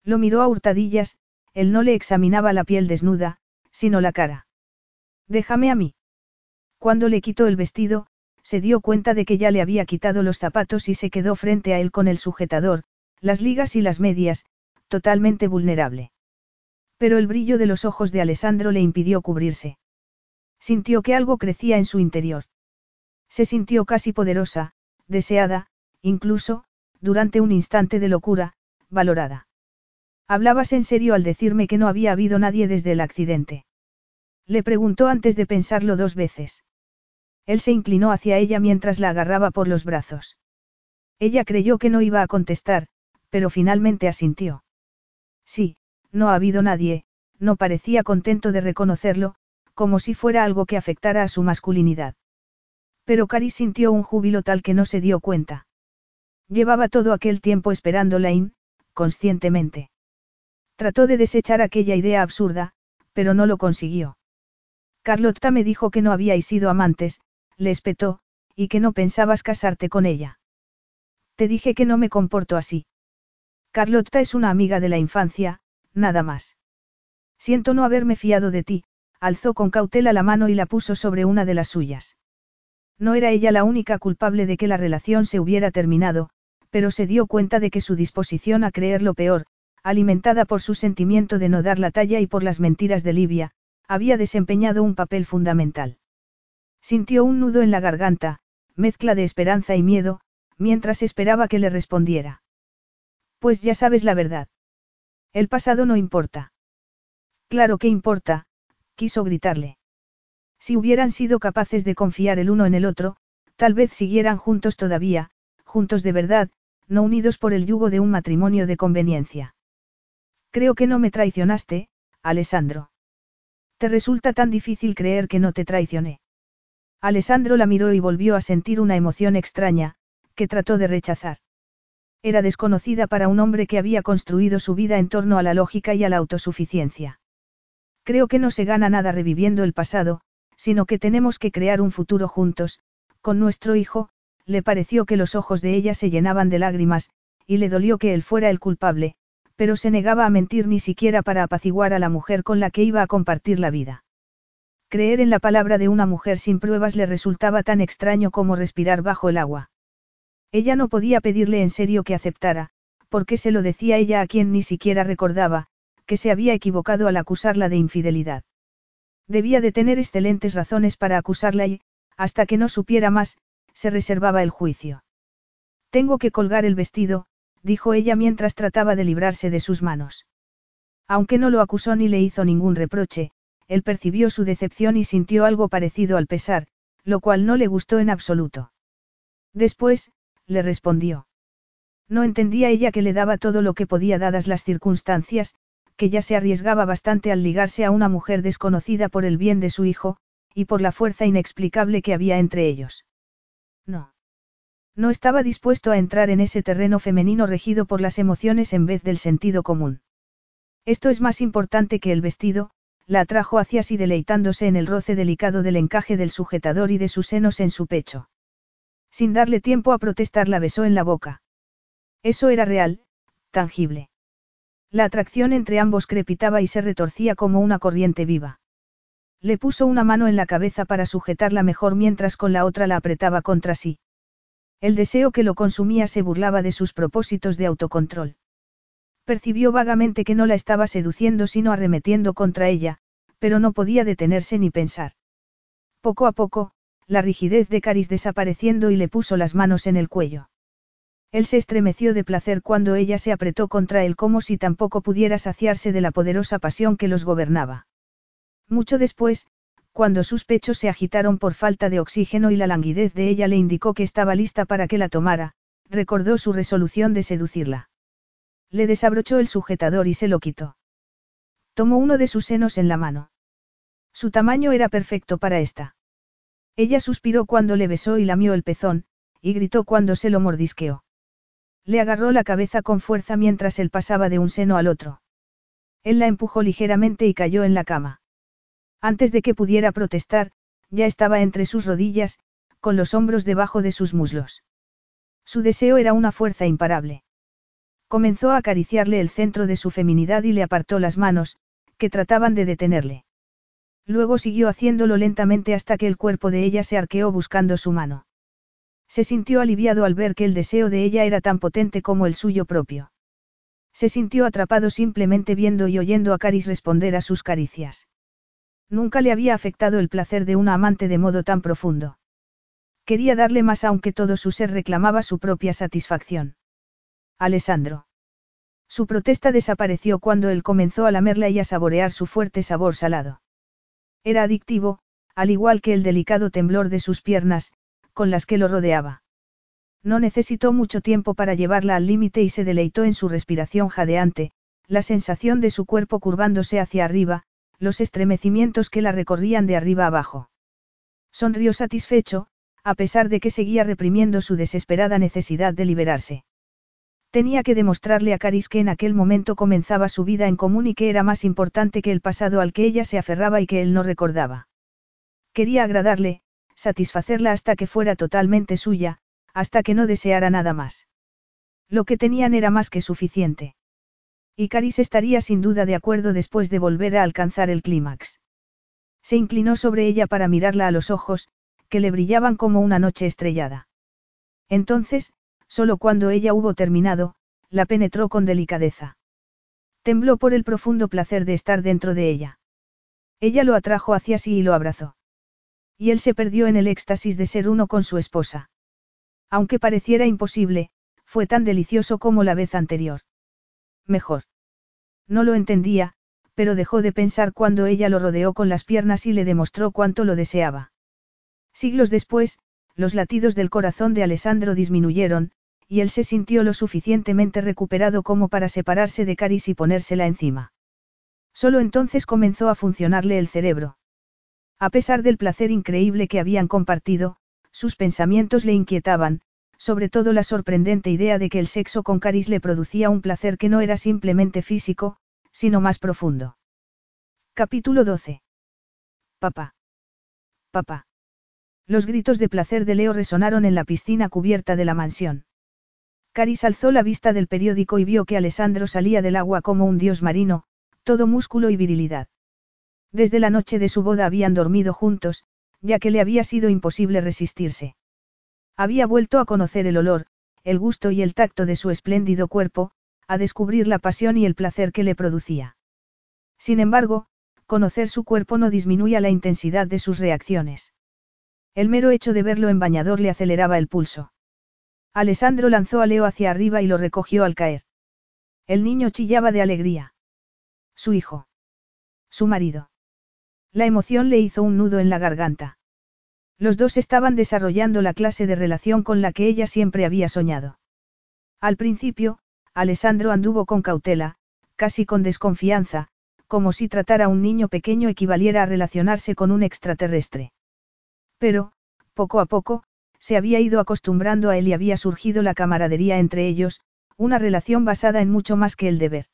Lo miró a hurtadillas, él no le examinaba la piel desnuda, sino la cara. Déjame a mí. Cuando le quitó el vestido, se dio cuenta de que ya le había quitado los zapatos y se quedó frente a él con el sujetador, las ligas y las medias, totalmente vulnerable. Pero el brillo de los ojos de Alessandro le impidió cubrirse. Sintió que algo crecía en su interior. Se sintió casi poderosa, deseada, incluso, durante un instante de locura, valorada. Hablabas en serio al decirme que no había habido nadie desde el accidente. Le preguntó antes de pensarlo dos veces. Él se inclinó hacia ella mientras la agarraba por los brazos. Ella creyó que no iba a contestar, pero finalmente asintió. Sí, no ha habido nadie, no parecía contento de reconocerlo, como si fuera algo que afectara a su masculinidad. Pero Cari sintió un júbilo tal que no se dio cuenta. Llevaba todo aquel tiempo esperando Lane, conscientemente. Trató de desechar aquella idea absurda, pero no lo consiguió. Carlotta me dijo que no habíais sido amantes, le espetó, y que no pensabas casarte con ella. Te dije que no me comporto así. Carlotta es una amiga de la infancia, nada más. Siento no haberme fiado de ti, alzó con cautela la mano y la puso sobre una de las suyas. No era ella la única culpable de que la relación se hubiera terminado, pero se dio cuenta de que su disposición a creer lo peor, alimentada por su sentimiento de no dar la talla y por las mentiras de Livia, había desempeñado un papel fundamental. Sintió un nudo en la garganta, mezcla de esperanza y miedo, mientras esperaba que le respondiera. Pues ya sabes la verdad. El pasado no importa. Claro que importa, quiso gritarle. Si hubieran sido capaces de confiar el uno en el otro, tal vez siguieran juntos todavía, juntos de verdad, no unidos por el yugo de un matrimonio de conveniencia. Creo que no me traicionaste, Alessandro. ¿Te resulta tan difícil creer que no te traicioné? Alessandro la miró y volvió a sentir una emoción extraña, que trató de rechazar. Era desconocida para un hombre que había construido su vida en torno a la lógica y a la autosuficiencia. Creo que no se gana nada reviviendo el pasado, sino que tenemos que crear un futuro juntos, con nuestro hijo, le pareció que los ojos de ella se llenaban de lágrimas, y le dolió que él fuera el culpable, pero se negaba a mentir ni siquiera para apaciguar a la mujer con la que iba a compartir la vida. Creer en la palabra de una mujer sin pruebas le resultaba tan extraño como respirar bajo el agua. Ella no podía pedirle en serio que aceptara, porque se lo decía ella a quien ni siquiera recordaba, que se había equivocado al acusarla de infidelidad. Debía de tener excelentes razones para acusarla y, hasta que no supiera más, se reservaba el juicio. Tengo que colgar el vestido, dijo ella mientras trataba de librarse de sus manos. Aunque no lo acusó ni le hizo ningún reproche, él percibió su decepción y sintió algo parecido al pesar, lo cual no le gustó en absoluto. Después, le respondió. No entendía ella que le daba todo lo que podía dadas las circunstancias, que ya se arriesgaba bastante al ligarse a una mujer desconocida por el bien de su hijo, y por la fuerza inexplicable que había entre ellos. No. No estaba dispuesto a entrar en ese terreno femenino regido por las emociones en vez del sentido común. Esto es más importante que el vestido, la atrajo hacia sí deleitándose en el roce delicado del encaje del sujetador y de sus senos en su pecho. Sin darle tiempo a protestar la besó en la boca. Eso era real, tangible. La atracción entre ambos crepitaba y se retorcía como una corriente viva. Le puso una mano en la cabeza para sujetarla mejor mientras con la otra la apretaba contra sí. El deseo que lo consumía se burlaba de sus propósitos de autocontrol. Percibió vagamente que no la estaba seduciendo sino arremetiendo contra ella, pero no podía detenerse ni pensar. Poco a poco, la rigidez de Caris desapareciendo y le puso las manos en el cuello. Él se estremeció de placer cuando ella se apretó contra él como si tampoco pudiera saciarse de la poderosa pasión que los gobernaba. Mucho después, cuando sus pechos se agitaron por falta de oxígeno y la languidez de ella le indicó que estaba lista para que la tomara, recordó su resolución de seducirla. Le desabrochó el sujetador y se lo quitó. Tomó uno de sus senos en la mano. Su tamaño era perfecto para esta. Ella suspiró cuando le besó y lamió el pezón, y gritó cuando se lo mordisqueó. Le agarró la cabeza con fuerza mientras él pasaba de un seno al otro. Él la empujó ligeramente y cayó en la cama. Antes de que pudiera protestar, ya estaba entre sus rodillas, con los hombros debajo de sus muslos. Su deseo era una fuerza imparable. Comenzó a acariciarle el centro de su feminidad y le apartó las manos, que trataban de detenerle. Luego siguió haciéndolo lentamente hasta que el cuerpo de ella se arqueó buscando su mano. Se sintió aliviado al ver que el deseo de ella era tan potente como el suyo propio. Se sintió atrapado simplemente viendo y oyendo a Caris responder a sus caricias. Nunca le había afectado el placer de una amante de modo tan profundo. Quería darle más aunque todo su ser reclamaba su propia satisfacción. Alessandro. Su protesta desapareció cuando él comenzó a lamerla y a saborear su fuerte sabor salado. Era adictivo, al igual que el delicado temblor de sus piernas, con las que lo rodeaba. No necesitó mucho tiempo para llevarla al límite y se deleitó en su respiración jadeante, la sensación de su cuerpo curvándose hacia arriba, los estremecimientos que la recorrían de arriba abajo. Sonrió satisfecho, a pesar de que seguía reprimiendo su desesperada necesidad de liberarse. Tenía que demostrarle a Caris que en aquel momento comenzaba su vida en común y que era más importante que el pasado al que ella se aferraba y que él no recordaba. Quería agradarle, satisfacerla hasta que fuera totalmente suya, hasta que no deseara nada más. Lo que tenían era más que suficiente. Y Caris estaría sin duda de acuerdo después de volver a alcanzar el clímax. Se inclinó sobre ella para mirarla a los ojos, que le brillaban como una noche estrellada. Entonces, solo cuando ella hubo terminado, la penetró con delicadeza. Tembló por el profundo placer de estar dentro de ella. Ella lo atrajo hacia sí y lo abrazó. Y él se perdió en el éxtasis de ser uno con su esposa. Aunque pareciera imposible, fue tan delicioso como la vez anterior. Mejor. No lo entendía, pero dejó de pensar cuando ella lo rodeó con las piernas y le demostró cuánto lo deseaba. Siglos después, los latidos del corazón de Alessandro disminuyeron, y él se sintió lo suficientemente recuperado como para separarse de Caris y ponérsela encima. Solo entonces comenzó a funcionarle el cerebro. A pesar del placer increíble que habían compartido, sus pensamientos le inquietaban, sobre todo la sorprendente idea de que el sexo con Caris le producía un placer que no era simplemente físico, sino más profundo. Capítulo 12. Papá. Papá. Los gritos de placer de Leo resonaron en la piscina cubierta de la mansión. Caris alzó la vista del periódico y vio que Alessandro salía del agua como un dios marino, todo músculo y virilidad. Desde la noche de su boda habían dormido juntos, ya que le había sido imposible resistirse. Había vuelto a conocer el olor, el gusto y el tacto de su espléndido cuerpo, a descubrir la pasión y el placer que le producía. Sin embargo, conocer su cuerpo no disminuía la intensidad de sus reacciones. El mero hecho de verlo en bañador le aceleraba el pulso. Alessandro lanzó a Leo hacia arriba y lo recogió al caer. El niño chillaba de alegría. Su hijo. Su marido. La emoción le hizo un nudo en la garganta. Los dos estaban desarrollando la clase de relación con la que ella siempre había soñado. Al principio, Alessandro anduvo con cautela, casi con desconfianza, como si tratar a un niño pequeño equivaliera a relacionarse con un extraterrestre. Pero, poco a poco, se había ido acostumbrando a él y había surgido la camaradería entre ellos, una relación basada en mucho más que el deber.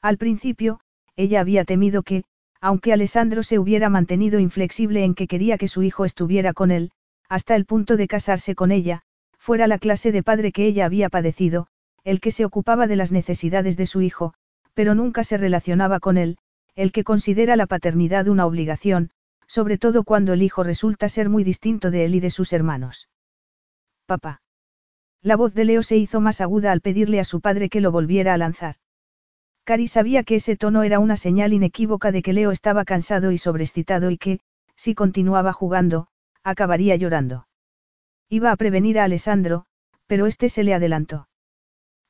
Al principio, ella había temido que, aunque Alessandro se hubiera mantenido inflexible en que quería que su hijo estuviera con él, hasta el punto de casarse con ella, fuera la clase de padre que ella había padecido, el que se ocupaba de las necesidades de su hijo, pero nunca se relacionaba con él, el que considera la paternidad una obligación, sobre todo cuando el hijo resulta ser muy distinto de él y de sus hermanos. Papá. La voz de Leo se hizo más aguda al pedirle a su padre que lo volviera a lanzar. Cari sabía que ese tono era una señal inequívoca de que Leo estaba cansado y sobrecitado y que, si continuaba jugando, acabaría llorando. Iba a prevenir a Alessandro, pero este se le adelantó.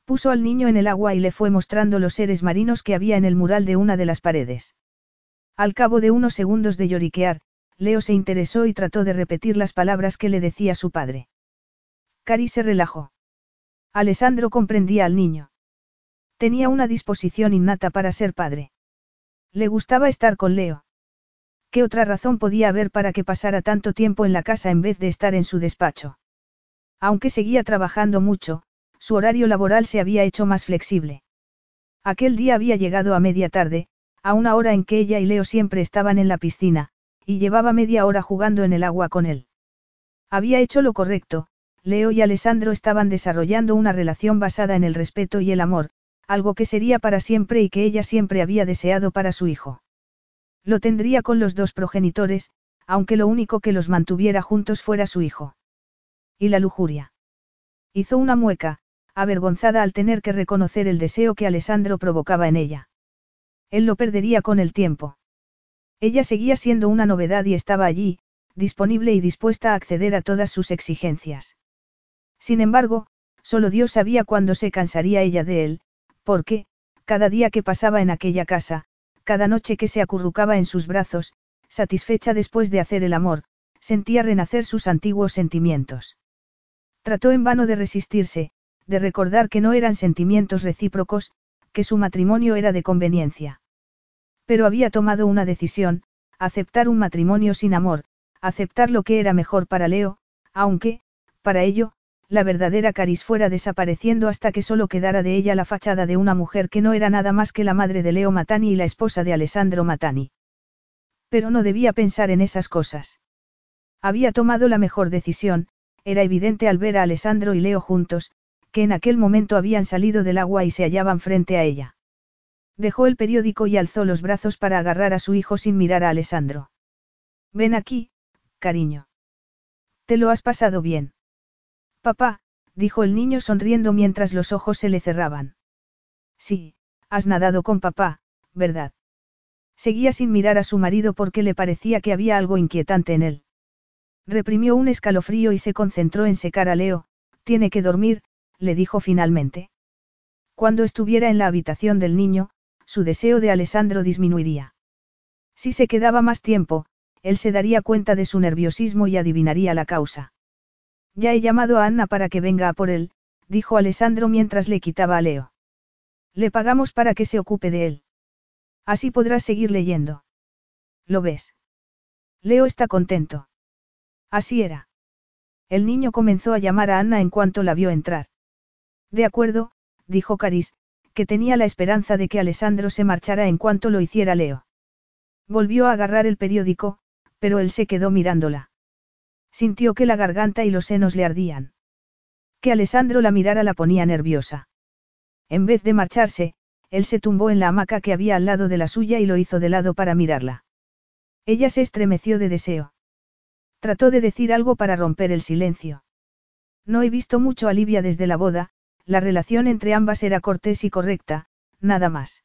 Puso al niño en el agua y le fue mostrando los seres marinos que había en el mural de una de las paredes. Al cabo de unos segundos de lloriquear, Leo se interesó y trató de repetir las palabras que le decía su padre. Cari se relajó. Alessandro comprendía al niño. Tenía una disposición innata para ser padre. Le gustaba estar con Leo. ¿Qué otra razón podía haber para que pasara tanto tiempo en la casa en vez de estar en su despacho? Aunque seguía trabajando mucho, su horario laboral se había hecho más flexible. Aquel día había llegado a media tarde, a una hora en que ella y Leo siempre estaban en la piscina, y llevaba media hora jugando en el agua con él. Había hecho lo correcto, Leo y Alessandro estaban desarrollando una relación basada en el respeto y el amor, algo que sería para siempre y que ella siempre había deseado para su hijo. Lo tendría con los dos progenitores, aunque lo único que los mantuviera juntos fuera su hijo. Y la lujuria. Hizo una mueca, avergonzada al tener que reconocer el deseo que Alessandro provocaba en ella. Él lo perdería con el tiempo. Ella seguía siendo una novedad y estaba allí, disponible y dispuesta a acceder a todas sus exigencias. Sin embargo, solo Dios sabía cuándo se cansaría ella de él, porque, cada día que pasaba en aquella casa, cada noche que se acurrucaba en sus brazos, satisfecha después de hacer el amor, sentía renacer sus antiguos sentimientos. Trató en vano de resistirse, de recordar que no eran sentimientos recíprocos, que su matrimonio era de conveniencia. Pero había tomado una decisión, aceptar un matrimonio sin amor, aceptar lo que era mejor para Leo, aunque, para ello, la verdadera Caris fuera desapareciendo hasta que solo quedara de ella la fachada de una mujer que no era nada más que la madre de Leo Matani y la esposa de Alessandro Matani. Pero no debía pensar en esas cosas. Había tomado la mejor decisión, era evidente al ver a Alessandro y Leo juntos, que en aquel momento habían salido del agua y se hallaban frente a ella. Dejó el periódico y alzó los brazos para agarrar a su hijo sin mirar a Alessandro. Ven aquí, cariño. ¿Te lo has pasado bien? Papá, dijo el niño sonriendo mientras los ojos se le cerraban. Sí, has nadado con papá, ¿verdad? Seguía sin mirar a su marido porque le parecía que había algo inquietante en él. Reprimió un escalofrío y se concentró en secar a Leo, tiene que dormir, le dijo finalmente. Cuando estuviera en la habitación del niño, su deseo de Alessandro disminuiría. Si se quedaba más tiempo, él se daría cuenta de su nerviosismo y adivinaría la causa. Ya he llamado a Anna para que venga a por él, dijo Alessandro mientras le quitaba a Leo. Le pagamos para que se ocupe de él. Así podrás seguir leyendo. ¿Lo ves? Leo está contento. Así era. El niño comenzó a llamar a Anna en cuanto la vio entrar. De acuerdo, dijo Caris, que tenía la esperanza de que Alessandro se marchara en cuanto lo hiciera Leo. Volvió a agarrar el periódico, pero él se quedó mirándola. Sintió que la garganta y los senos le ardían. Que Alessandro la mirara la ponía nerviosa. En vez de marcharse, él se tumbó en la hamaca que había al lado de la suya y lo hizo de lado para mirarla. Ella se estremeció de deseo. Trató de decir algo para romper el silencio. No he visto mucho a Livia desde la boda, la relación entre ambas era cortés y correcta, nada más.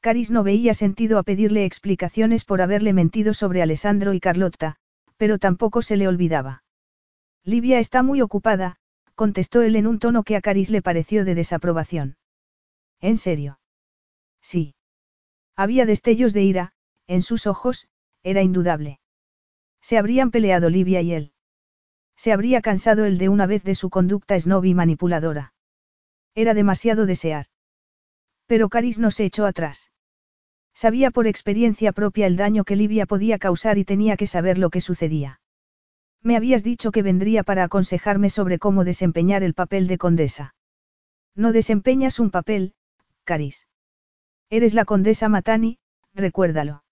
Caris no veía sentido a pedirle explicaciones por haberle mentido sobre Alessandro y Carlotta, pero tampoco se le olvidaba. Livia está muy ocupada, contestó él en un tono que a Caris le pareció de desaprobación. ¿En serio? Sí. Había destellos de ira, en sus ojos, era indudable. Se habrían peleado Livia y él. Se habría cansado él de una vez de su conducta snob y manipuladora. Era demasiado desear. Pero Caris no se echó atrás. Sabía por experiencia propia el daño que Livia podía causar y tenía que saber lo que sucedía. Me habías dicho que vendría para aconsejarme sobre cómo desempeñar el papel de condesa. No desempeñas un papel, Caris. Eres la condesa Matani, recuérdalo.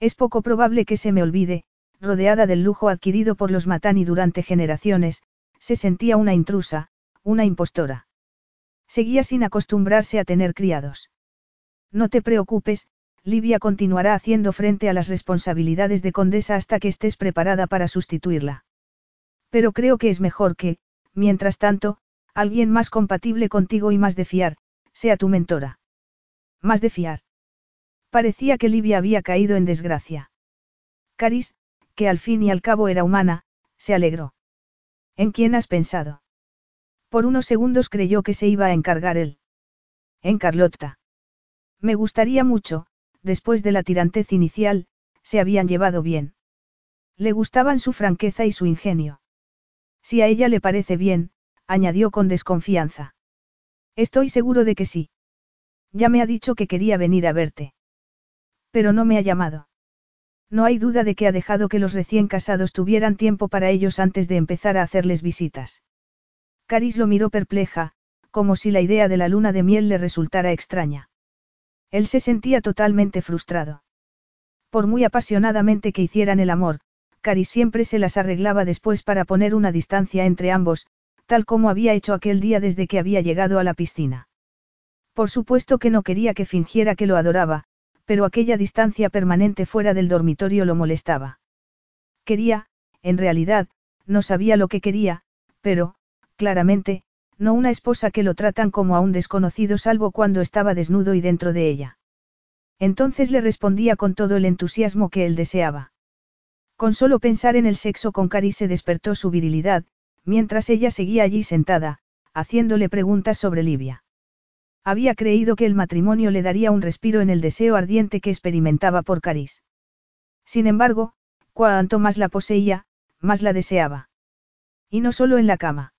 Es poco probable que se me olvide, rodeada del lujo adquirido por los Matani durante generaciones, se sentía una intrusa, una impostora. Seguía sin acostumbrarse a tener criados. No te preocupes, Livia continuará haciendo frente a las responsabilidades de condesa hasta que estés preparada para sustituirla. Pero creo que es mejor que, mientras tanto, alguien más compatible contigo y más de fiar, sea tu mentora. Más de fiar. Parecía que Livia había caído en desgracia. Caris, que al fin y al cabo era humana, se alegró. ¿En quién has pensado? Por unos segundos creyó que se iba a encargar él. En Carlotta. Me gustaría mucho, después de la tirantez inicial, se habían llevado bien. Le gustaban su franqueza y su ingenio. Si a ella le parece bien, añadió con desconfianza. Estoy seguro de que sí. Ya me ha dicho que quería venir a verte. Pero no me ha llamado. No hay duda de que ha dejado que los recién casados tuvieran tiempo para ellos antes de empezar a hacerles visitas. Caris lo miró perpleja, como si la idea de la luna de miel le resultara extraña. Él se sentía totalmente frustrado. Por muy apasionadamente que hicieran el amor, Cari siempre se las arreglaba después para poner una distancia entre ambos, tal como había hecho aquel día desde que había llegado a la piscina. Por supuesto que no quería que fingiera que lo adoraba, pero aquella distancia permanente fuera del dormitorio lo molestaba. Quería, en realidad, no sabía lo que quería, pero, claramente, no una esposa que lo tratan como a un desconocido salvo cuando estaba desnudo y dentro de ella. Entonces le respondía con todo el entusiasmo que él deseaba. Con solo pensar en el sexo con Cari se despertó su virilidad, mientras ella seguía allí sentada, haciéndole preguntas sobre Livia. Había creído que el matrimonio le daría un respiro en el deseo ardiente que experimentaba por Caris. Sin embargo, cuanto más la poseía, más la deseaba. Y no solo en la cama.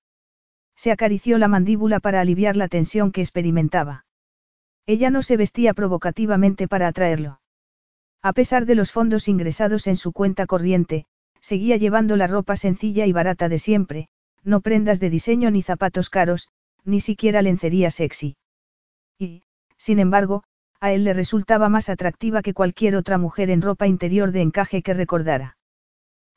Se acarició la mandíbula para aliviar la tensión que experimentaba. Ella no se vestía provocativamente para atraerlo. A pesar de los fondos ingresados en su cuenta corriente, seguía llevando la ropa sencilla y barata de siempre, no prendas de diseño ni zapatos caros, ni siquiera lencería sexy. Y, sin embargo, a él le resultaba más atractiva que cualquier otra mujer en ropa interior de encaje que recordara.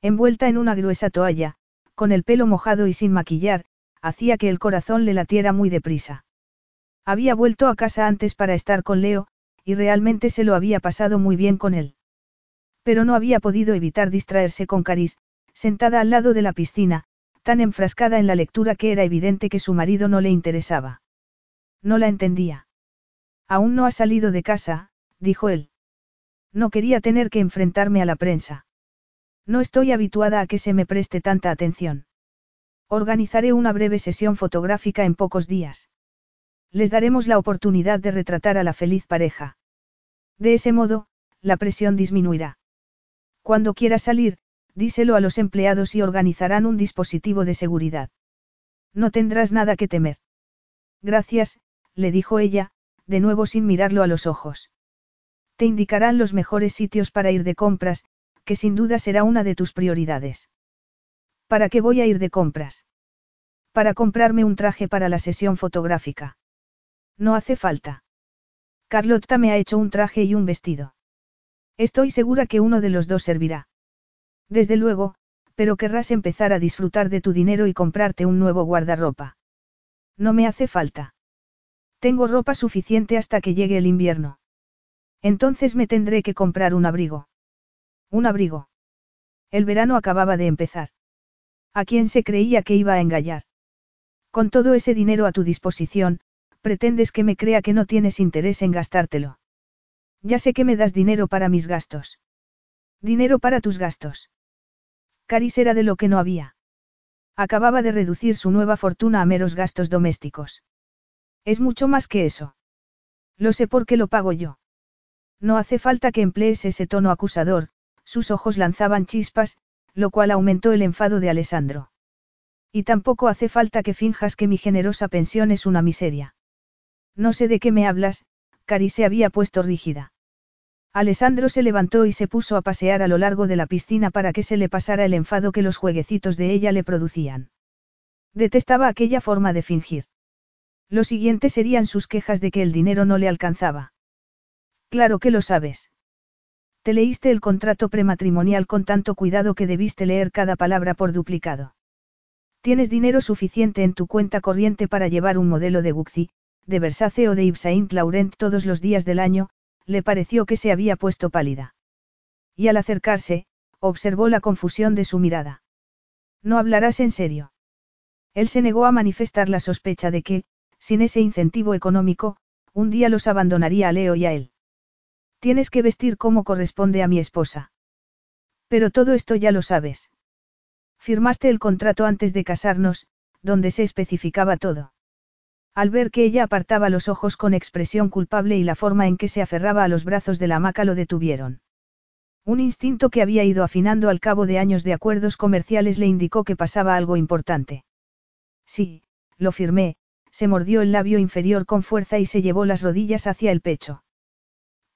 Envuelta en una gruesa toalla, con el pelo mojado y sin maquillar, hacía que el corazón le latiera muy deprisa. Había vuelto a casa antes para estar con Leo, y realmente se lo había pasado muy bien con él. Pero no había podido evitar distraerse con Caris, sentada al lado de la piscina, tan enfrascada en la lectura que era evidente que su marido no le interesaba. No la entendía. Aún no ha salido de casa, dijo él. No quería tener que enfrentarme a la prensa. No estoy habituada a que se me preste tanta atención. Organizaré una breve sesión fotográfica en pocos días. Les daremos la oportunidad de retratar a la feliz pareja. De ese modo, la presión disminuirá. Cuando quieras salir, díselo a los empleados y organizarán un dispositivo de seguridad. No tendrás nada que temer. Gracias, le dijo ella, de nuevo sin mirarlo a los ojos. Te indicarán los mejores sitios para ir de compras, que sin duda será una de tus prioridades. ¿Para qué voy a ir de compras? Para comprarme un traje para la sesión fotográfica. No hace falta. Carlotta me ha hecho un traje y un vestido. Estoy segura que uno de los dos servirá. Desde luego, pero querrás empezar a disfrutar de tu dinero y comprarte un nuevo guardarropa. No me hace falta. Tengo ropa suficiente hasta que llegue el invierno. Entonces me tendré que comprar un abrigo. Un abrigo. El verano acababa de empezar. ¿A quién se creía que iba a engañar? Con todo ese dinero a tu disposición, pretendes que me crea que no tienes interés en gastártelo. Ya sé que me das dinero para mis gastos. Dinero para tus gastos. Caris era de lo que no había. Acababa de reducir su nueva fortuna a meros gastos domésticos. Es mucho más que eso. Lo sé porque lo pago yo. No hace falta que emplees ese tono acusador, sus ojos lanzaban chispas, lo cual aumentó el enfado de Alessandro. Y tampoco hace falta que finjas que mi generosa pensión es una miseria. No sé de qué me hablas, Cari se había puesto rígida. Alessandro se levantó y se puso a pasear a lo largo de la piscina para que se le pasara el enfado que los jueguecitos de ella le producían. Detestaba aquella forma de fingir. Lo siguiente serían sus quejas de que el dinero no le alcanzaba. Claro que lo sabes. Te leíste el contrato prematrimonial con tanto cuidado que debiste leer cada palabra por duplicado. Tienes dinero suficiente en tu cuenta corriente para llevar un modelo de Gucci, de Versace o de Yves Saint Laurent todos los días del año, le pareció que se había puesto pálida. Y al acercarse, observó la confusión de su mirada. No hablarás en serio. Él se negó a manifestar la sospecha de que, sin ese incentivo económico, un día los abandonaría a Leo y a él. Tienes que vestir como corresponde a mi esposa. Pero todo esto ya lo sabes. Firmaste el contrato antes de casarnos, donde se especificaba todo. Al ver que ella apartaba los ojos con expresión culpable y la forma en que se aferraba a los brazos de la hamaca lo detuvieron. Un instinto que había ido afinando al cabo de años de acuerdos comerciales le indicó que pasaba algo importante. Sí, lo firmé, se mordió el labio inferior con fuerza y se llevó las rodillas hacia el pecho.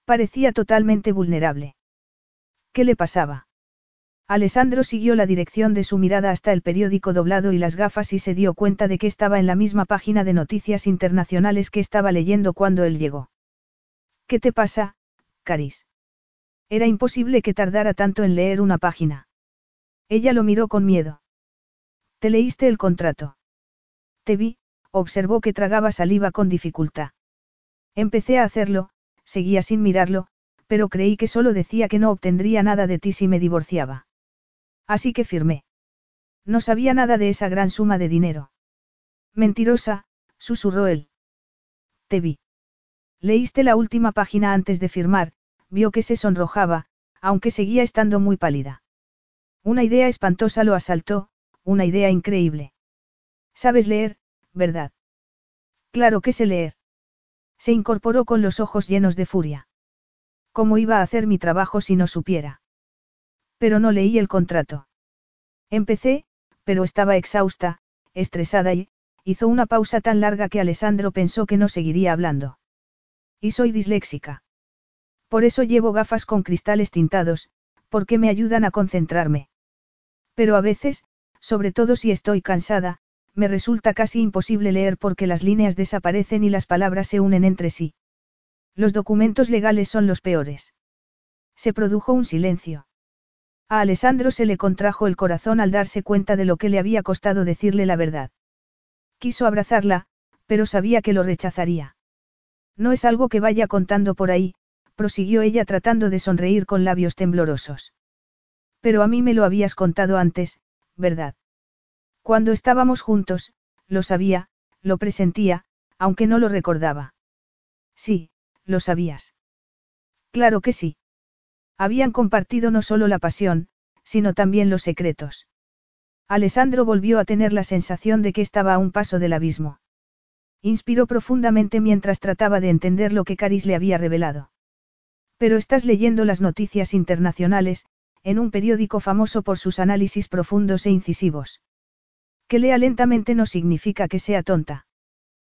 Parecía totalmente vulnerable. ¿Qué le pasaba? Alessandro siguió la dirección de su mirada hasta el periódico doblado y las gafas y se dio cuenta de que estaba en la misma página de noticias internacionales que estaba leyendo cuando él llegó. ¿Qué te pasa, Caris? Era imposible que tardara tanto en leer una página. Ella lo miró con miedo. ¿Te leíste el contrato? Te vi, observó que tragaba saliva con dificultad. Empecé a hacerlo, seguía sin mirarlo, pero creí que solo decía que no obtendría nada de ti si me divorciaba. Así que firmé. No sabía nada de esa gran suma de dinero. Mentirosa, susurró él. Te vi. Leíste la última página antes de firmar, vio que se sonrojaba, aunque seguía estando muy pálida. Una idea espantosa lo asaltó, una idea increíble. Sabes leer, ¿verdad? Claro que sé leer. Se incorporó con los ojos llenos de furia. ¿Cómo iba a hacer mi trabajo si no supiera? Pero no leí el contrato. Empecé, pero estaba exhausta, estresada y, hizo una pausa tan larga que Alessandro pensó que no seguiría hablando. Y soy disléxica. Por eso llevo gafas con cristales tintados, porque me ayudan a concentrarme. Pero a veces, sobre todo si estoy cansada, me resulta casi imposible leer porque las líneas desaparecen y las palabras se unen entre sí. Los documentos legales son los peores. Se produjo un silencio. A Alessandro se le contrajo el corazón al darse cuenta de lo que le había costado decirle la verdad. Quiso abrazarla, pero sabía que lo rechazaría. No es algo que vaya contando por ahí, prosiguió ella tratando de sonreír con labios temblorosos. Pero a mí me lo habías contado antes, ¿verdad? Cuando estábamos juntos, lo sabía, lo presentía, aunque no lo recordaba. Sí, lo sabías. Claro que sí. Habían compartido no solo la pasión, sino también los secretos. Alessandro volvió a tener la sensación de que estaba a un paso del abismo. Inspiró profundamente mientras trataba de entender lo que Caris le había revelado. Pero estás leyendo las noticias internacionales, en un periódico famoso por sus análisis profundos e incisivos. Que lea lentamente no significa que sea tonta.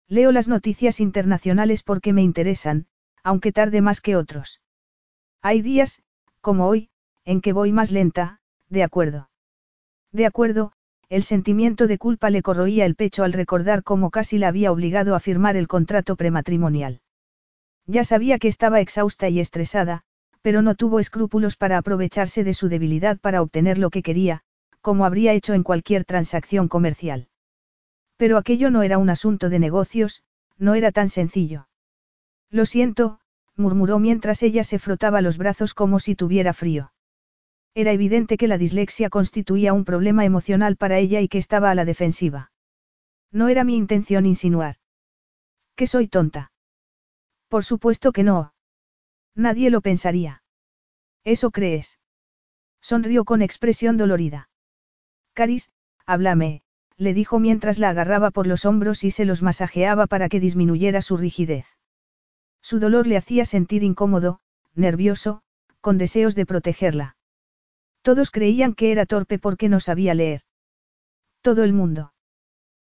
Leo las noticias internacionales porque me interesan, aunque tarde más que otros. Hay días, como hoy, en que voy más lenta, de acuerdo. De acuerdo, el sentimiento de culpa le corroía el pecho al recordar cómo casi la había obligado a firmar el contrato prematrimonial. Ya sabía que estaba exhausta y estresada, pero no tuvo escrúpulos para aprovecharse de su debilidad para obtener lo que quería, como habría hecho en cualquier transacción comercial. Pero aquello no era un asunto de negocios, no era tan sencillo. Lo siento, murmuró mientras ella se frotaba los brazos como si tuviera frío. Era evidente que la dislexia constituía un problema emocional para ella y que estaba a la defensiva. No era mi intención insinuar. ¿Que soy tonta? Por supuesto que no. Nadie lo pensaría. ¿Eso crees? Sonrió con expresión dolorida. Caris, háblame, le dijo mientras la agarraba por los hombros y se los masajeaba para que disminuyera su rigidez. Su dolor le hacía sentir incómodo, nervioso, con deseos de protegerla. Todos creían que era torpe porque no sabía leer. Todo el mundo.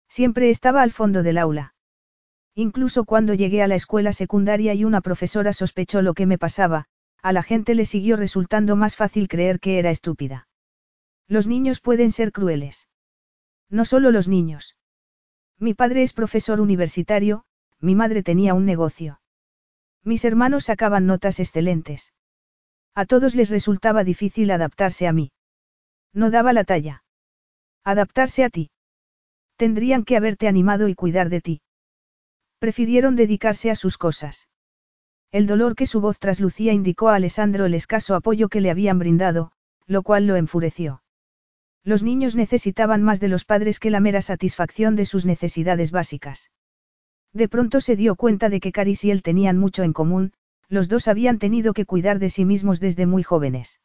Siempre estaba al fondo del aula. Incluso cuando llegué a la escuela secundaria y una profesora sospechó lo que me pasaba, a la gente le siguió resultando más fácil creer que era estúpida. Los niños pueden ser crueles. No solo los niños. Mi padre es profesor universitario, mi madre tenía un negocio. Mis hermanos sacaban notas excelentes. A todos les resultaba difícil adaptarse a mí. No daba la talla. Adaptarse a ti. Tendrían que haberte animado y cuidar de ti. Prefirieron dedicarse a sus cosas. El dolor que su voz traslucía indicó a Alessandro el escaso apoyo que le habían brindado, lo cual lo enfureció. Los niños necesitaban más de los padres que la mera satisfacción de sus necesidades básicas. De pronto se dio cuenta de que Caris y él tenían mucho en común, los dos habían tenido que cuidar de sí mismos desde muy jóvenes.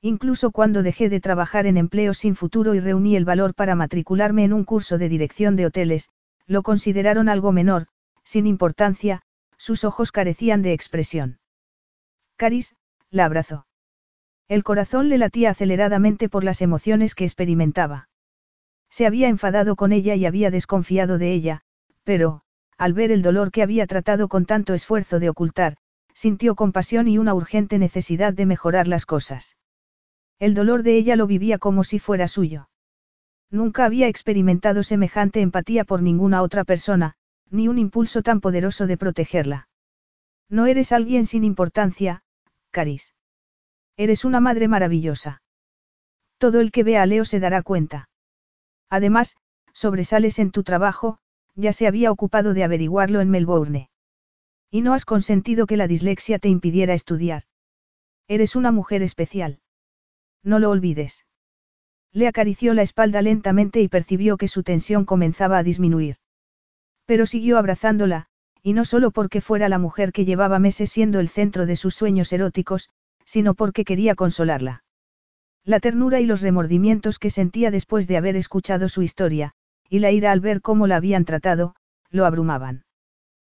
Incluso cuando dejé de trabajar en empleo sin futuro y reuní el valor para matricularme en un curso de dirección de hoteles, lo consideraron algo menor, sin importancia, sus ojos carecían de expresión. Caris, la abrazó. El corazón le latía aceleradamente por las emociones que experimentaba. Se había enfadado con ella y había desconfiado de ella, pero, al ver el dolor que había tratado con tanto esfuerzo de ocultar, sintió compasión y una urgente necesidad de mejorar las cosas. El dolor de ella lo vivía como si fuera suyo. Nunca había experimentado semejante empatía por ninguna otra persona, ni un impulso tan poderoso de protegerla. No eres alguien sin importancia, Caris. Eres una madre maravillosa. Todo el que vea a Leo se dará cuenta. Además, sobresales en tu trabajo, ya se había ocupado de averiguarlo en Melbourne. Y no has consentido que la dislexia te impidiera estudiar. Eres una mujer especial. No lo olvides. Le acarició la espalda lentamente y percibió que su tensión comenzaba a disminuir. Pero siguió abrazándola, y no solo porque fuera la mujer que llevaba meses siendo el centro de sus sueños eróticos, sino porque quería consolarla. La ternura y los remordimientos que sentía después de haber escuchado su historia, y la ira al ver cómo la habían tratado, lo abrumaban.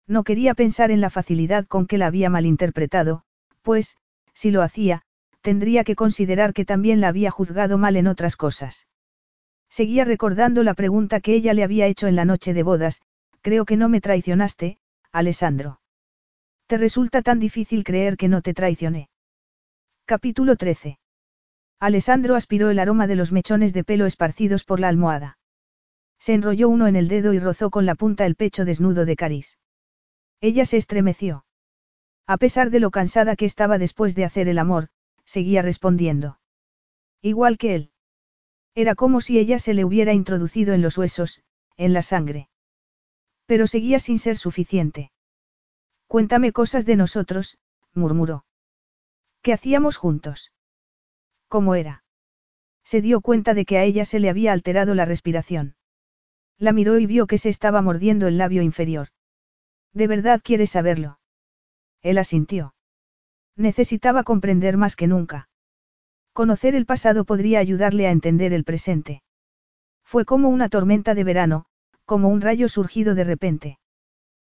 No quería pensar en la facilidad con que la había malinterpretado, pues, si lo hacía, tendría que considerar que también la había juzgado mal en otras cosas. Seguía recordando la pregunta que ella le había hecho en la noche de bodas, creo que no me traicionaste, Alessandro. ¿Te resulta tan difícil creer que no te traicioné? Capítulo 13. Alessandro aspiró el aroma de los mechones de pelo esparcidos por la almohada. Se enrolló uno en el dedo y rozó con la punta el pecho desnudo de Caris. Ella se estremeció. A pesar de lo cansada que estaba después de hacer el amor, seguía respondiendo. Igual que él. Era como si ella se le hubiera introducido en los huesos, en la sangre. Pero seguía sin ser suficiente. Cuéntame cosas de nosotros, murmuró. ¿Qué hacíamos juntos? ¿Cómo era? Se dio cuenta de que a ella se le había alterado la respiración. La miró y vio que se estaba mordiendo el labio inferior. ¿De verdad quieres saberlo? Él asintió. Necesitaba comprender más que nunca. Conocer el pasado podría ayudarle a entender el presente. Fue como una tormenta de verano, como un rayo surgido de repente.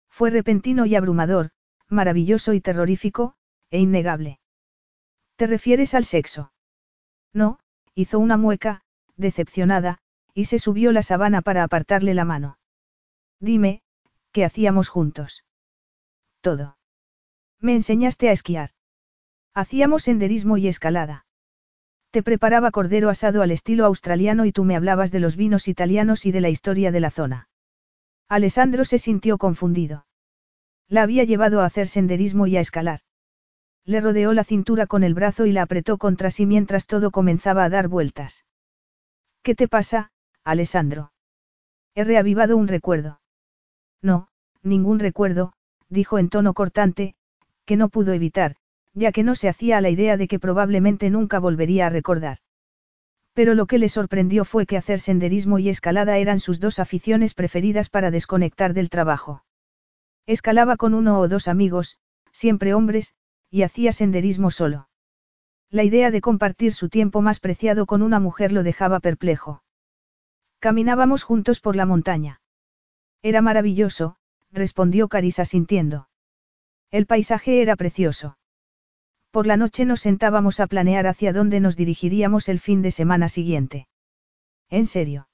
Fue repentino y abrumador, maravilloso y terrorífico, e innegable. ¿Te refieres al sexo? No, hizo una mueca, decepcionada, y se subió la sabana para apartarle la mano. Dime, ¿qué hacíamos juntos? Todo. Me enseñaste a esquiar. Hacíamos senderismo y escalada. Te preparaba cordero asado al estilo australiano y tú me hablabas de los vinos italianos y de la historia de la zona. Alessandro se sintió confundido. La había llevado a hacer senderismo y a escalar. Le rodeó la cintura con el brazo y la apretó contra sí mientras todo comenzaba a dar vueltas. ¿Qué te pasa, Alessandro? He reavivado un recuerdo. No, ningún recuerdo, dijo en tono cortante, que no pudo evitar, ya que no se hacía a la idea de que probablemente nunca volvería a recordar. Pero lo que le sorprendió fue que hacer senderismo y escalada eran sus dos aficiones preferidas para desconectar del trabajo. Escalaba con uno o dos amigos, siempre hombres, y hacía senderismo solo. La idea de compartir su tiempo más preciado con una mujer lo dejaba perplejo. Caminábamos juntos por la montaña. Era maravilloso, respondió Carisa sintiendo. El paisaje era precioso. Por la noche nos sentábamos a planear hacia dónde nos dirigiríamos el fin de semana siguiente. ¿En serio?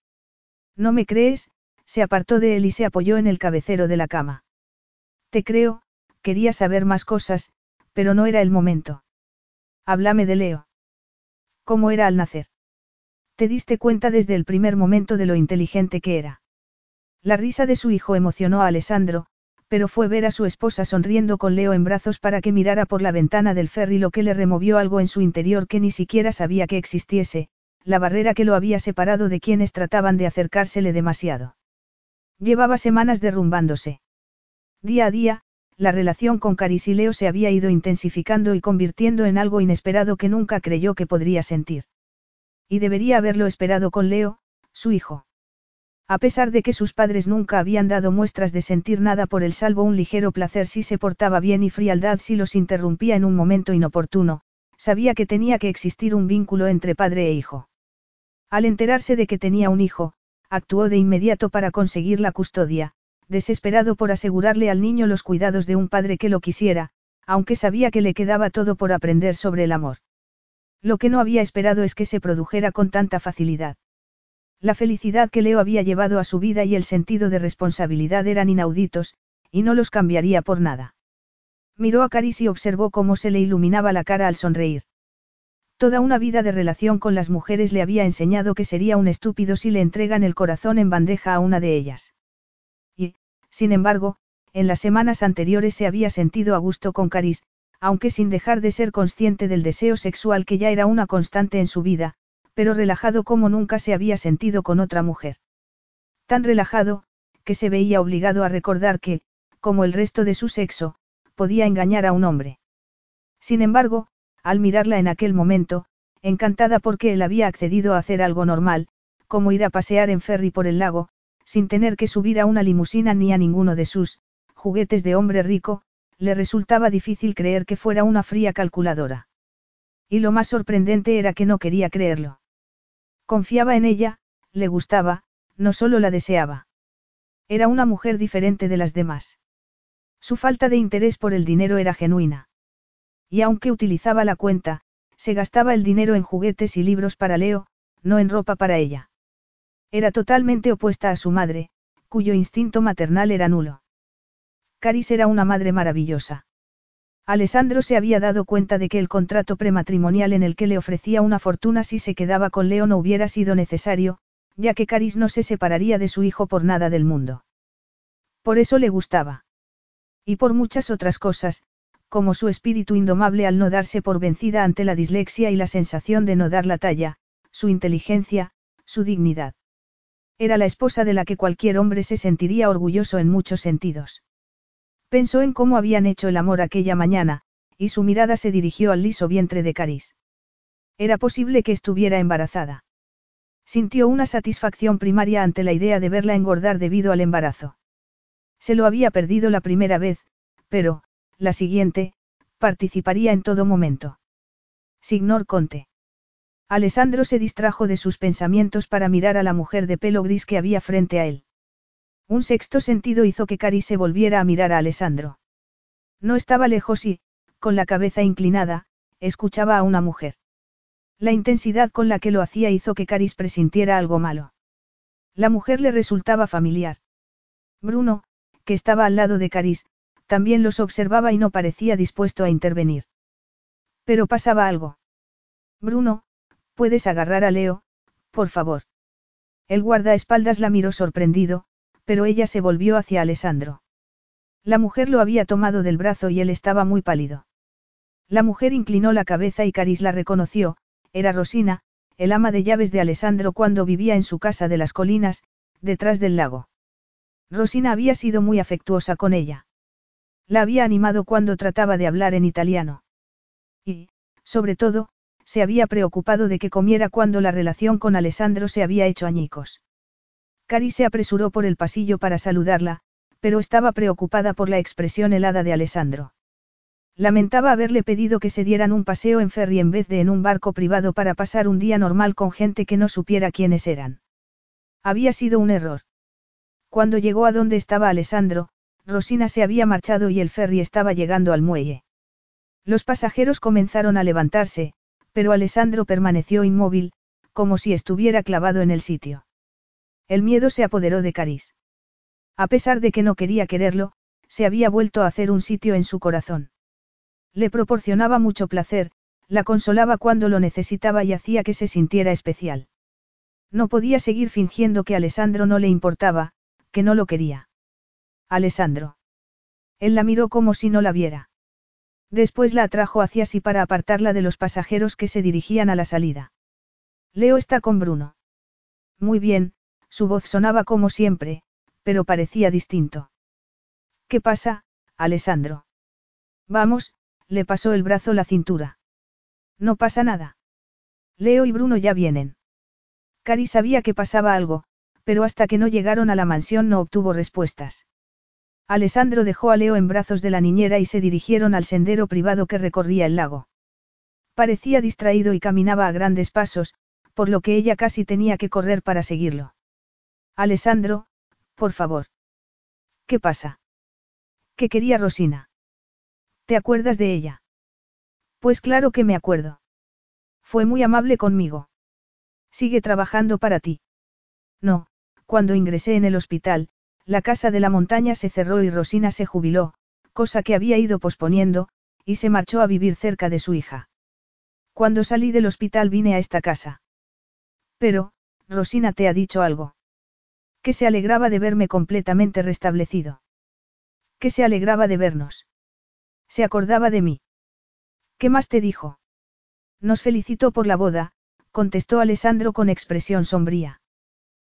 ¿No me crees? Se apartó de él y se apoyó en el cabecero de la cama. Te creo, quería saber más cosas, pero no era el momento. Háblame de Leo. ¿Cómo era al nacer? Te diste cuenta desde el primer momento de lo inteligente que era. La risa de su hijo emocionó a Alessandro, pero fue ver a su esposa sonriendo con Leo en brazos para que mirara por la ventana del ferry lo que le removió algo en su interior que ni siquiera sabía que existiese, la barrera que lo había separado de quienes trataban de acercársele demasiado. Llevaba semanas derrumbándose. Día a día, la relación con Caris y Leo se había ido intensificando y convirtiendo en algo inesperado que nunca creyó que podría sentir. Y debería haberlo esperado con Leo, su hijo. A pesar de que sus padres nunca habían dado muestras de sentir nada por él salvo un ligero placer si se portaba bien y frialdad si los interrumpía en un momento inoportuno, sabía que tenía que existir un vínculo entre padre e hijo. Al enterarse de que tenía un hijo, actuó de inmediato para conseguir la custodia, desesperado por asegurarle al niño los cuidados de un padre que lo quisiera, aunque sabía que le quedaba todo por aprender sobre el amor. Lo que no había esperado es que se produjera con tanta facilidad. La felicidad que Leo había llevado a su vida y el sentido de responsabilidad eran inauditos, y no los cambiaría por nada. Miró a Caris y observó cómo se le iluminaba la cara al sonreír. Toda una vida de relación con las mujeres le había enseñado que sería un estúpido si le entregan el corazón en bandeja a una de ellas. Sin embargo, en las semanas anteriores se había sentido a gusto con Caris, aunque sin dejar de ser consciente del deseo sexual que ya era una constante en su vida, pero relajado como nunca se había sentido con otra mujer. Tan relajado, que se veía obligado a recordar que, como el resto de su sexo, podía engañar a un hombre. Sin embargo, al mirarla en aquel momento, encantada porque él había accedido a hacer algo normal, como ir a pasear en ferry por el lago, sin tener que subir a una limusina ni a ninguno de sus juguetes de hombre rico, le resultaba difícil creer que fuera una fría calculadora. Y lo más sorprendente era que no quería creerlo. Confiaba en ella, le gustaba, no solo la deseaba. Era una mujer diferente de las demás. Su falta de interés por el dinero era genuina. Y aunque utilizaba la cuenta, se gastaba el dinero en juguetes y libros para Leo, no en ropa para ella. Era totalmente opuesta a su madre, cuyo instinto maternal era nulo. Caris era una madre maravillosa. Alessandro se había dado cuenta de que el contrato prematrimonial en el que le ofrecía una fortuna si se quedaba con Leo no hubiera sido necesario, ya que Caris no se separaría de su hijo por nada del mundo. Por eso le gustaba. Y por muchas otras cosas, como su espíritu indomable al no darse por vencida ante la dislexia y la sensación de no dar la talla, su inteligencia, su dignidad. Era la esposa de la que cualquier hombre se sentiría orgulloso en muchos sentidos. Pensó en cómo habían hecho el amor aquella mañana, y su mirada se dirigió al liso vientre de Caris. Era posible que estuviera embarazada. Sintió una satisfacción primaria ante la idea de verla engordar debido al embarazo. Se lo había perdido la primera vez, pero, la siguiente, participaría en todo momento. Signor Conte. Alessandro se distrajo de sus pensamientos para mirar a la mujer de pelo gris que había frente a él. Un sexto sentido hizo que Cari se volviera a mirar a Alessandro. No estaba lejos y, con la cabeza inclinada, escuchaba a una mujer. La intensidad con la que lo hacía hizo que Caris presintiera algo malo. La mujer le resultaba familiar. Bruno, que estaba al lado de Caris, también los observaba y no parecía dispuesto a intervenir. Pero pasaba algo. Bruno, puedes agarrar a Leo, por favor. El guardaespaldas la miró sorprendido, pero ella se volvió hacia Alessandro. La mujer lo había tomado del brazo y él estaba muy pálido. La mujer inclinó la cabeza y Caris la reconoció, era Rosina, el ama de llaves de Alessandro cuando vivía en su casa de las colinas, detrás del lago. Rosina había sido muy afectuosa con ella. La había animado cuando trataba de hablar en italiano. Y, sobre todo, se había preocupado de que comiera cuando la relación con Alessandro se había hecho añicos. Cari se apresuró por el pasillo para saludarla, pero estaba preocupada por la expresión helada de Alessandro. Lamentaba haberle pedido que se dieran un paseo en ferry en vez de en un barco privado para pasar un día normal con gente que no supiera quiénes eran. Había sido un error. Cuando llegó a donde estaba Alessandro, Rosina se había marchado y el ferry estaba llegando al muelle. Los pasajeros comenzaron a levantarse, pero Alessandro permaneció inmóvil, como si estuviera clavado en el sitio. El miedo se apoderó de Caris. A pesar de que no quería quererlo, se había vuelto a hacer un sitio en su corazón. Le proporcionaba mucho placer, la consolaba cuando lo necesitaba y hacía que se sintiera especial. No podía seguir fingiendo que Alessandro no le importaba, que no lo quería. Alessandro. Él la miró como si no la viera. Después la atrajo hacia sí para apartarla de los pasajeros que se dirigían a la salida. Leo está con Bruno. Muy bien, su voz sonaba como siempre, pero parecía distinto. ¿Qué pasa, Alessandro? Vamos, le pasó el brazo la cintura. No pasa nada. Leo y Bruno ya vienen. Cari sabía que pasaba algo, pero hasta que no llegaron a la mansión no obtuvo respuestas. Alessandro dejó a Leo en brazos de la niñera y se dirigieron al sendero privado que recorría el lago. Parecía distraído y caminaba a grandes pasos, por lo que ella casi tenía que correr para seguirlo. Alessandro, por favor. ¿Qué pasa? ¿Qué quería Rosina? ¿Te acuerdas de ella? Pues claro que me acuerdo. Fue muy amable conmigo. Sigue trabajando para ti. No, cuando ingresé en el hospital, la casa de la montaña se cerró y Rosina se jubiló, cosa que había ido posponiendo, y se marchó a vivir cerca de su hija. Cuando salí del hospital vine a esta casa. Pero, Rosina te ha dicho algo. Que se alegraba de verme completamente restablecido. Que se alegraba de vernos. Se acordaba de mí. ¿Qué más te dijo? Nos felicitó por la boda, contestó Alessandro con expresión sombría.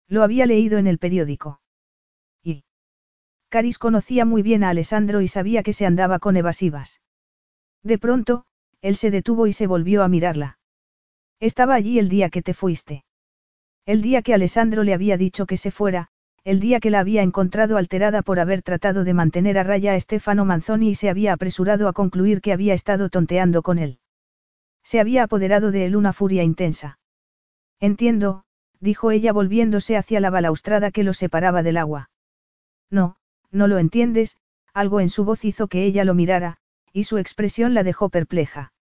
Lo había leído en el periódico. Caris conocía muy bien a Alessandro y sabía que se andaba con evasivas. De pronto, él se detuvo y se volvió a mirarla. Estaba allí el día que te fuiste. El día que Alessandro le había dicho que se fuera, el día que la había encontrado alterada por haber tratado de mantener a raya a Stefano Manzoni y se había apresurado a concluir que había estado tonteando con él. Se había apoderado de él una furia intensa. Entiendo, dijo ella volviéndose hacia la balaustrada que lo separaba del agua. No, no lo entiendes, algo en su voz hizo que ella lo mirara, y su expresión la dejó perpleja.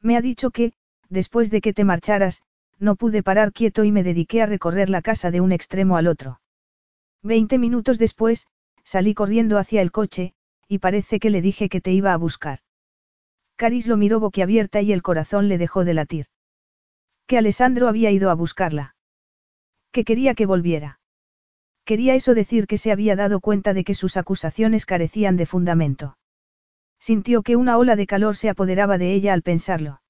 Me ha dicho que, después de que te marcharas, no pude parar quieto y me dediqué a recorrer la casa de un extremo al otro. Veinte minutos después, salí corriendo hacia el coche, y parece que le dije que te iba a buscar. Caris lo miró boquiabierta y el corazón le dejó de latir. Que Alessandro había ido a buscarla. Que quería que volviera. Quería eso decir que se había dado cuenta de que sus acusaciones carecían de fundamento. Sintió que una ola de calor se apoderaba de ella al pensarlo.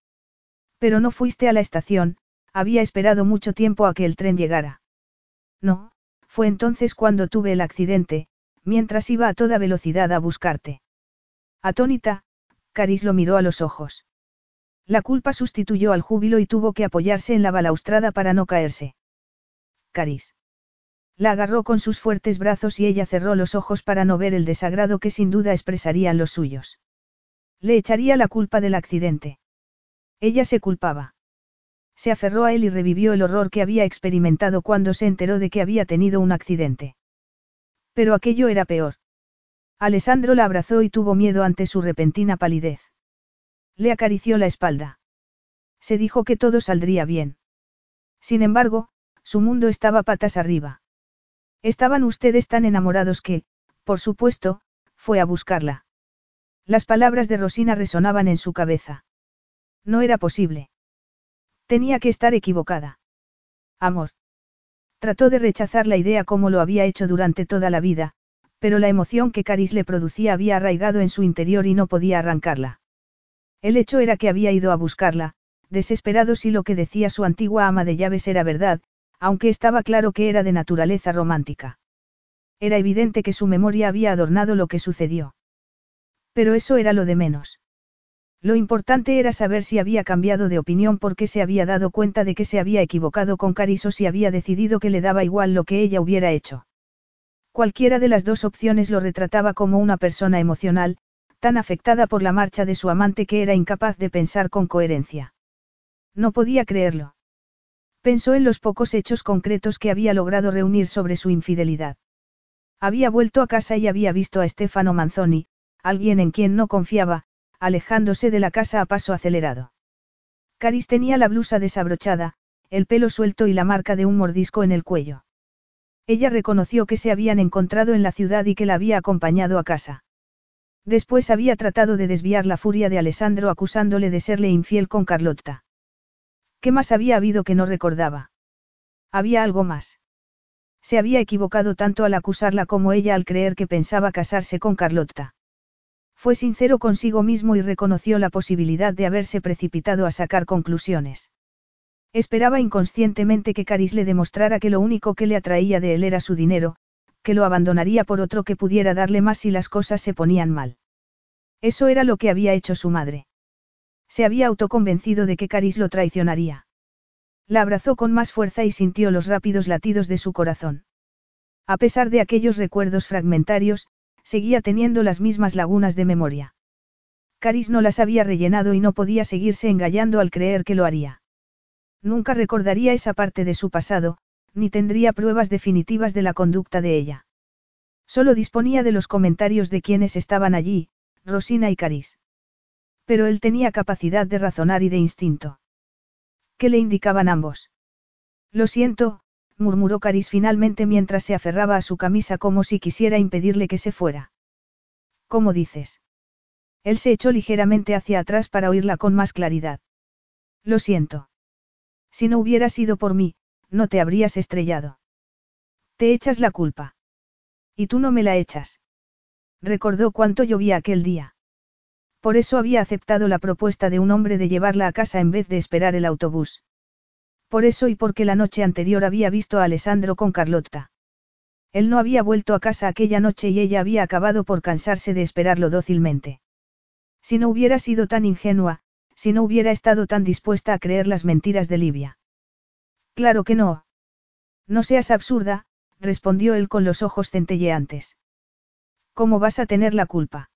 Pero no fuiste a la estación, había esperado mucho tiempo a que el tren llegara. No, fue entonces cuando tuve el accidente, mientras iba a toda velocidad a buscarte. Atónita, Caris lo miró a los ojos. La culpa sustituyó al júbilo y tuvo que apoyarse en la balaustrada para no caerse. Caris. La agarró con sus fuertes brazos y ella cerró los ojos para no ver el desagrado que sin duda expresarían los suyos. Le echaría la culpa del accidente. Ella se culpaba. Se aferró a él y revivió el horror que había experimentado cuando se enteró de que había tenido un accidente. Pero aquello era peor. Alessandro la abrazó y tuvo miedo ante su repentina palidez. Le acarició la espalda. Se dijo que todo saldría bien. Sin embargo, su mundo estaba patas arriba. Estaban ustedes tan enamorados que, por supuesto, fue a buscarla. Las palabras de Rosina resonaban en su cabeza. No era posible. Tenía que estar equivocada. Amor. Trató de rechazar la idea como lo había hecho durante toda la vida, pero la emoción que Caris le producía había arraigado en su interior y no podía arrancarla. El hecho era que había ido a buscarla, desesperado si lo que decía su antigua ama de llaves era verdad, aunque estaba claro que era de naturaleza romántica. Era evidente que su memoria había adornado lo que sucedió. Pero eso era lo de menos. Lo importante era saber si había cambiado de opinión porque se había dado cuenta de que se había equivocado con Caris o si había decidido que le daba igual lo que ella hubiera hecho. Cualquiera de las dos opciones lo retrataba como una persona emocional, tan afectada por la marcha de su amante que era incapaz de pensar con coherencia. No podía creerlo. Pensó en los pocos hechos concretos que había logrado reunir sobre su infidelidad. Había vuelto a casa y había visto a Stefano Manzoni, alguien en quien no confiaba, alejándose de la casa a paso acelerado. Caris tenía la blusa desabrochada, el pelo suelto y la marca de un mordisco en el cuello. Ella reconoció que se habían encontrado en la ciudad y que la había acompañado a casa. Después había tratado de desviar la furia de Alessandro acusándole de serle infiel con Carlotta. ¿Qué más había habido que no recordaba? Había algo más. Se había equivocado tanto al acusarla como ella al creer que pensaba casarse con Carlotta. Fue sincero consigo mismo y reconoció la posibilidad de haberse precipitado a sacar conclusiones. Esperaba inconscientemente que Caris le demostrara que lo único que le atraía de él era su dinero, que lo abandonaría por otro que pudiera darle más si las cosas se ponían mal. Eso era lo que había hecho su madre. Se había autoconvencido de que Caris lo traicionaría. La abrazó con más fuerza y sintió los rápidos latidos de su corazón. A pesar de aquellos recuerdos fragmentarios, seguía teniendo las mismas lagunas de memoria. Caris no las había rellenado y no podía seguirse engallando al creer que lo haría. Nunca recordaría esa parte de su pasado, ni tendría pruebas definitivas de la conducta de ella. Solo disponía de los comentarios de quienes estaban allí, Rosina y Caris. Pero él tenía capacidad de razonar y de instinto. ¿Qué le indicaban ambos? Lo siento, murmuró Caris finalmente mientras se aferraba a su camisa como si quisiera impedirle que se fuera. ¿Cómo dices? Él se echó ligeramente hacia atrás para oírla con más claridad. Lo siento. Si no hubiera sido por mí, no te habrías estrellado. Te echas la culpa. Y tú no me la echas. Recordó cuánto llovía aquel día. Por eso había aceptado la propuesta de un hombre de llevarla a casa en vez de esperar el autobús. Por eso y porque la noche anterior había visto a Alessandro con Carlotta. Él no había vuelto a casa aquella noche y ella había acabado por cansarse de esperarlo dócilmente. Si no hubiera sido tan ingenua, si no hubiera estado tan dispuesta a creer las mentiras de Livia. Claro que no. No seas absurda, respondió él con los ojos centelleantes. ¿Cómo vas a tener la culpa?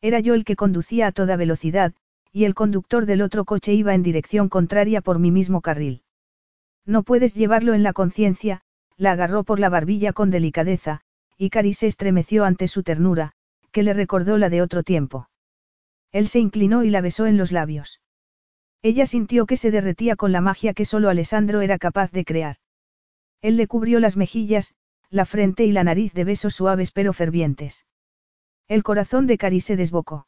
Era yo el que conducía a toda velocidad, y el conductor del otro coche iba en dirección contraria por mi mismo carril. No puedes llevarlo en la conciencia, la agarró por la barbilla con delicadeza, y Cari se estremeció ante su ternura, que le recordó la de otro tiempo. Él se inclinó y la besó en los labios. Ella sintió que se derretía con la magia que solo Alessandro era capaz de crear. Él le cubrió las mejillas, la frente y la nariz de besos suaves pero fervientes. El corazón de Cari se desbocó.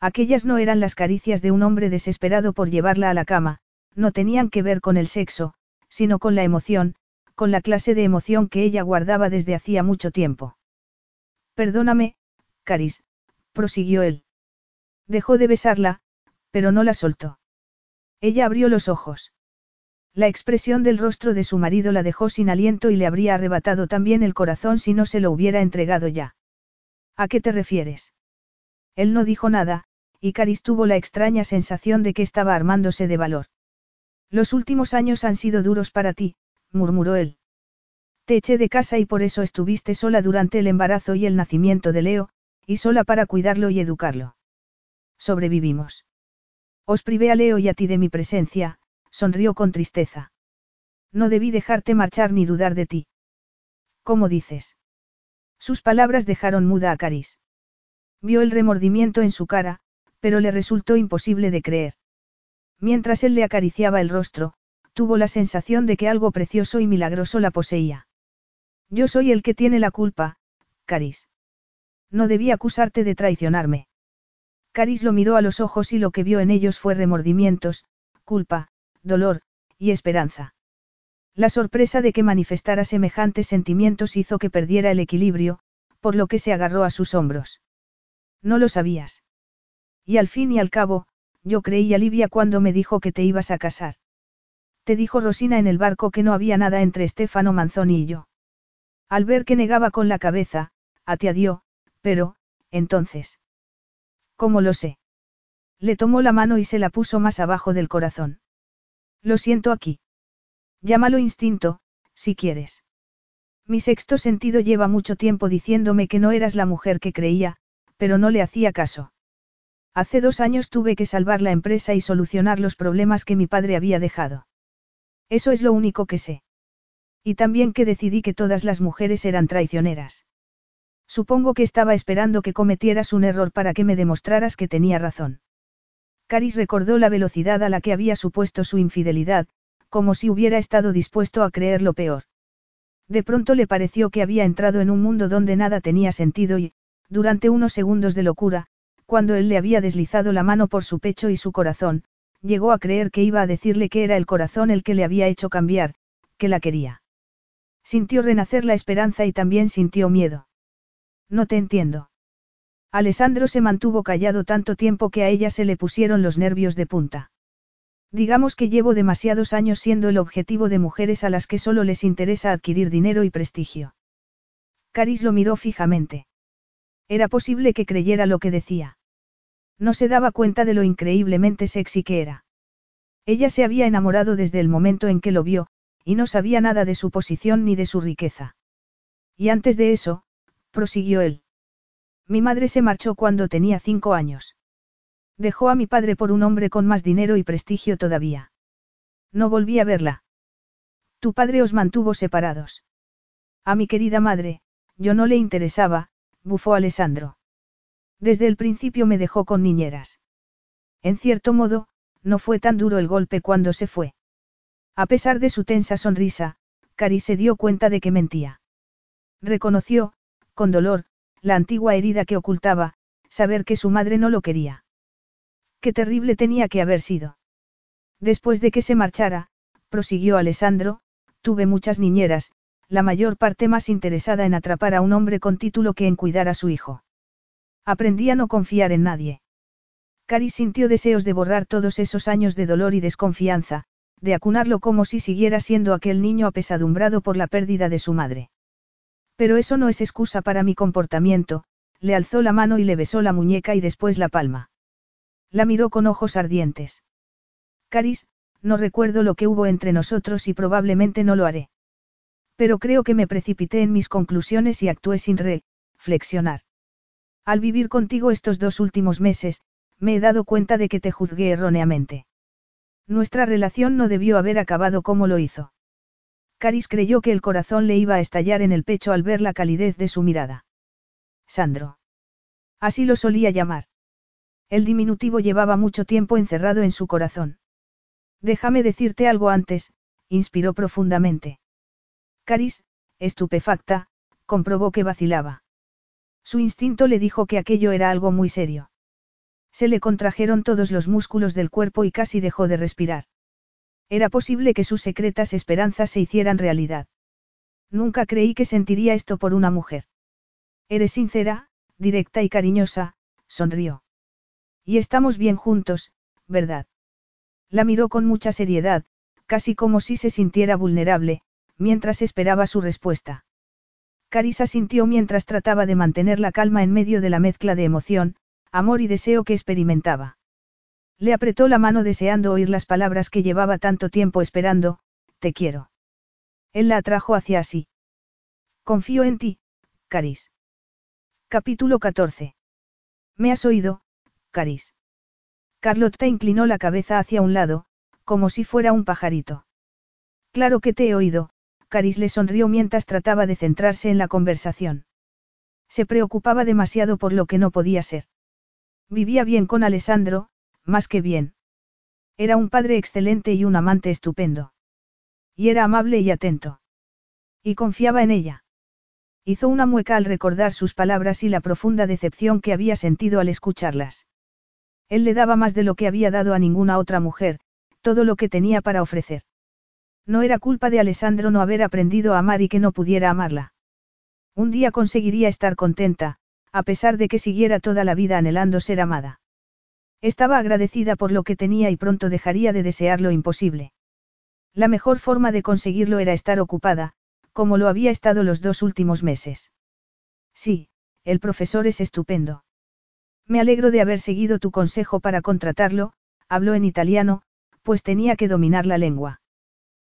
Aquellas no eran las caricias de un hombre desesperado por llevarla a la cama, no tenían que ver con el sexo, sino con la emoción, con la clase de emoción que ella guardaba desde hacía mucho tiempo. Perdóname, Caris, prosiguió él. Dejó de besarla, pero no la soltó. Ella abrió los ojos. La expresión del rostro de su marido la dejó sin aliento y le habría arrebatado también el corazón si no se lo hubiera entregado ya. ¿A qué te refieres? Él no dijo nada, y Caris tuvo la extraña sensación de que estaba armándose de valor. Los últimos años han sido duros para ti, murmuró él. Te eché de casa y por eso estuviste sola durante el embarazo y el nacimiento de Leo, y sola para cuidarlo y educarlo. Sobrevivimos. Os privé a Leo y a ti de mi presencia, sonrió con tristeza. No debí dejarte marchar ni dudar de ti. ¿Cómo dices? Sus palabras dejaron muda a Caris. Vio el remordimiento en su cara, pero le resultó imposible de creer. Mientras él le acariciaba el rostro, tuvo la sensación de que algo precioso y milagroso la poseía. Yo soy el que tiene la culpa, Caris. No debí acusarte de traicionarme. Caris lo miró a los ojos y lo que vio en ellos fue remordimientos, culpa, dolor, y esperanza. La sorpresa de que manifestara semejantes sentimientos hizo que perdiera el equilibrio, por lo que se agarró a sus hombros. No lo sabías. Y al fin y al cabo, yo creí a Livia cuando me dijo que te ibas a casar. Te dijo Rosina en el barco que no había nada entre Stefano Manzoni y yo. Al ver que negaba con la cabeza, a ti adió, pero, entonces. ¿Cómo lo sé? Le tomó la mano y se la puso más abajo del corazón. Lo siento aquí. Llámalo instinto, si quieres. Mi sexto sentido lleva mucho tiempo diciéndome que no eras la mujer que creía, pero no le hacía caso. Hace dos años tuve que salvar la empresa y solucionar los problemas que mi padre había dejado. Eso es lo único que sé. Y también que decidí que todas las mujeres eran traicioneras. Supongo que estaba esperando que cometieras un error para que me demostraras que tenía razón. Caris recordó la velocidad a la que había supuesto su infidelidad, como si hubiera estado dispuesto a creer lo peor. De pronto le pareció que había entrado en un mundo donde nada tenía sentido y, durante unos segundos de locura, cuando él le había deslizado la mano por su pecho y su corazón, llegó a creer que iba a decirle que era el corazón el que le había hecho cambiar, que la quería. Sintió renacer la esperanza y también sintió miedo. No te entiendo. Alessandro se mantuvo callado tanto tiempo que a ella se le pusieron los nervios de punta. Digamos que llevo demasiados años siendo el objetivo de mujeres a las que solo les interesa adquirir dinero y prestigio. Caris lo miró fijamente. Era posible que creyera lo que decía. No se daba cuenta de lo increíblemente sexy que era. Ella se había enamorado desde el momento en que lo vio, y no sabía nada de su posición ni de su riqueza. Y antes de eso, prosiguió él. Mi madre se marchó cuando tenía cinco años. Dejó a mi padre por un hombre con más dinero y prestigio todavía. No volví a verla. Tu padre os mantuvo separados. A mi querida madre, yo no le interesaba, bufó Alessandro. Desde el principio me dejó con niñeras. En cierto modo, no fue tan duro el golpe cuando se fue. A pesar de su tensa sonrisa, Cari se dio cuenta de que mentía. Reconoció, con dolor, la antigua herida que ocultaba, saber que su madre no lo quería. Qué terrible tenía que haber sido. Después de que se marchara, prosiguió Alessandro, tuve muchas niñeras, la mayor parte más interesada en atrapar a un hombre con título que en cuidar a su hijo. Aprendí a no confiar en nadie. Cari sintió deseos de borrar todos esos años de dolor y desconfianza, de acunarlo como si siguiera siendo aquel niño apesadumbrado por la pérdida de su madre. Pero eso no es excusa para mi comportamiento, le alzó la mano y le besó la muñeca y después la palma. La miró con ojos ardientes. Caris, no recuerdo lo que hubo entre nosotros y probablemente no lo haré. Pero creo que me precipité en mis conclusiones y actué sin reflexionar. Al vivir contigo estos dos últimos meses, me he dado cuenta de que te juzgué erróneamente. Nuestra relación no debió haber acabado como lo hizo. Caris creyó que el corazón le iba a estallar en el pecho al ver la calidez de su mirada. Sandro. Así lo solía llamar. El diminutivo llevaba mucho tiempo encerrado en su corazón. Déjame decirte algo antes, inspiró profundamente. Caris, estupefacta, comprobó que vacilaba. Su instinto le dijo que aquello era algo muy serio. Se le contrajeron todos los músculos del cuerpo y casi dejó de respirar. Era posible que sus secretas esperanzas se hicieran realidad. Nunca creí que sentiría esto por una mujer. Eres sincera, directa y cariñosa, sonrió. Y estamos bien juntos, ¿verdad? La miró con mucha seriedad, casi como si se sintiera vulnerable, mientras esperaba su respuesta. Carisa sintió mientras trataba de mantener la calma en medio de la mezcla de emoción, amor y deseo que experimentaba. Le apretó la mano deseando oír las palabras que llevaba tanto tiempo esperando, te quiero. Él la atrajo hacia sí. Confío en ti, Caris. Capítulo 14. ¿Me has oído, Caris? Carlotta inclinó la cabeza hacia un lado, como si fuera un pajarito. Claro que te he oído, Caris le sonrió mientras trataba de centrarse en la conversación. Se preocupaba demasiado por lo que no podía ser. Vivía bien con Alessandro, más que bien. Era un padre excelente y un amante estupendo. Y era amable y atento. Y confiaba en ella. Hizo una mueca al recordar sus palabras y la profunda decepción que había sentido al escucharlas. Él le daba más de lo que había dado a ninguna otra mujer, todo lo que tenía para ofrecer. No era culpa de Alessandro no haber aprendido a amar y que no pudiera amarla. Un día conseguiría estar contenta, a pesar de que siguiera toda la vida anhelando ser amada. Estaba agradecida por lo que tenía y pronto dejaría de desear lo imposible. La mejor forma de conseguirlo era estar ocupada, como lo había estado los dos últimos meses. Sí, el profesor es estupendo. Me alegro de haber seguido tu consejo para contratarlo, habló en italiano, pues tenía que dominar la lengua.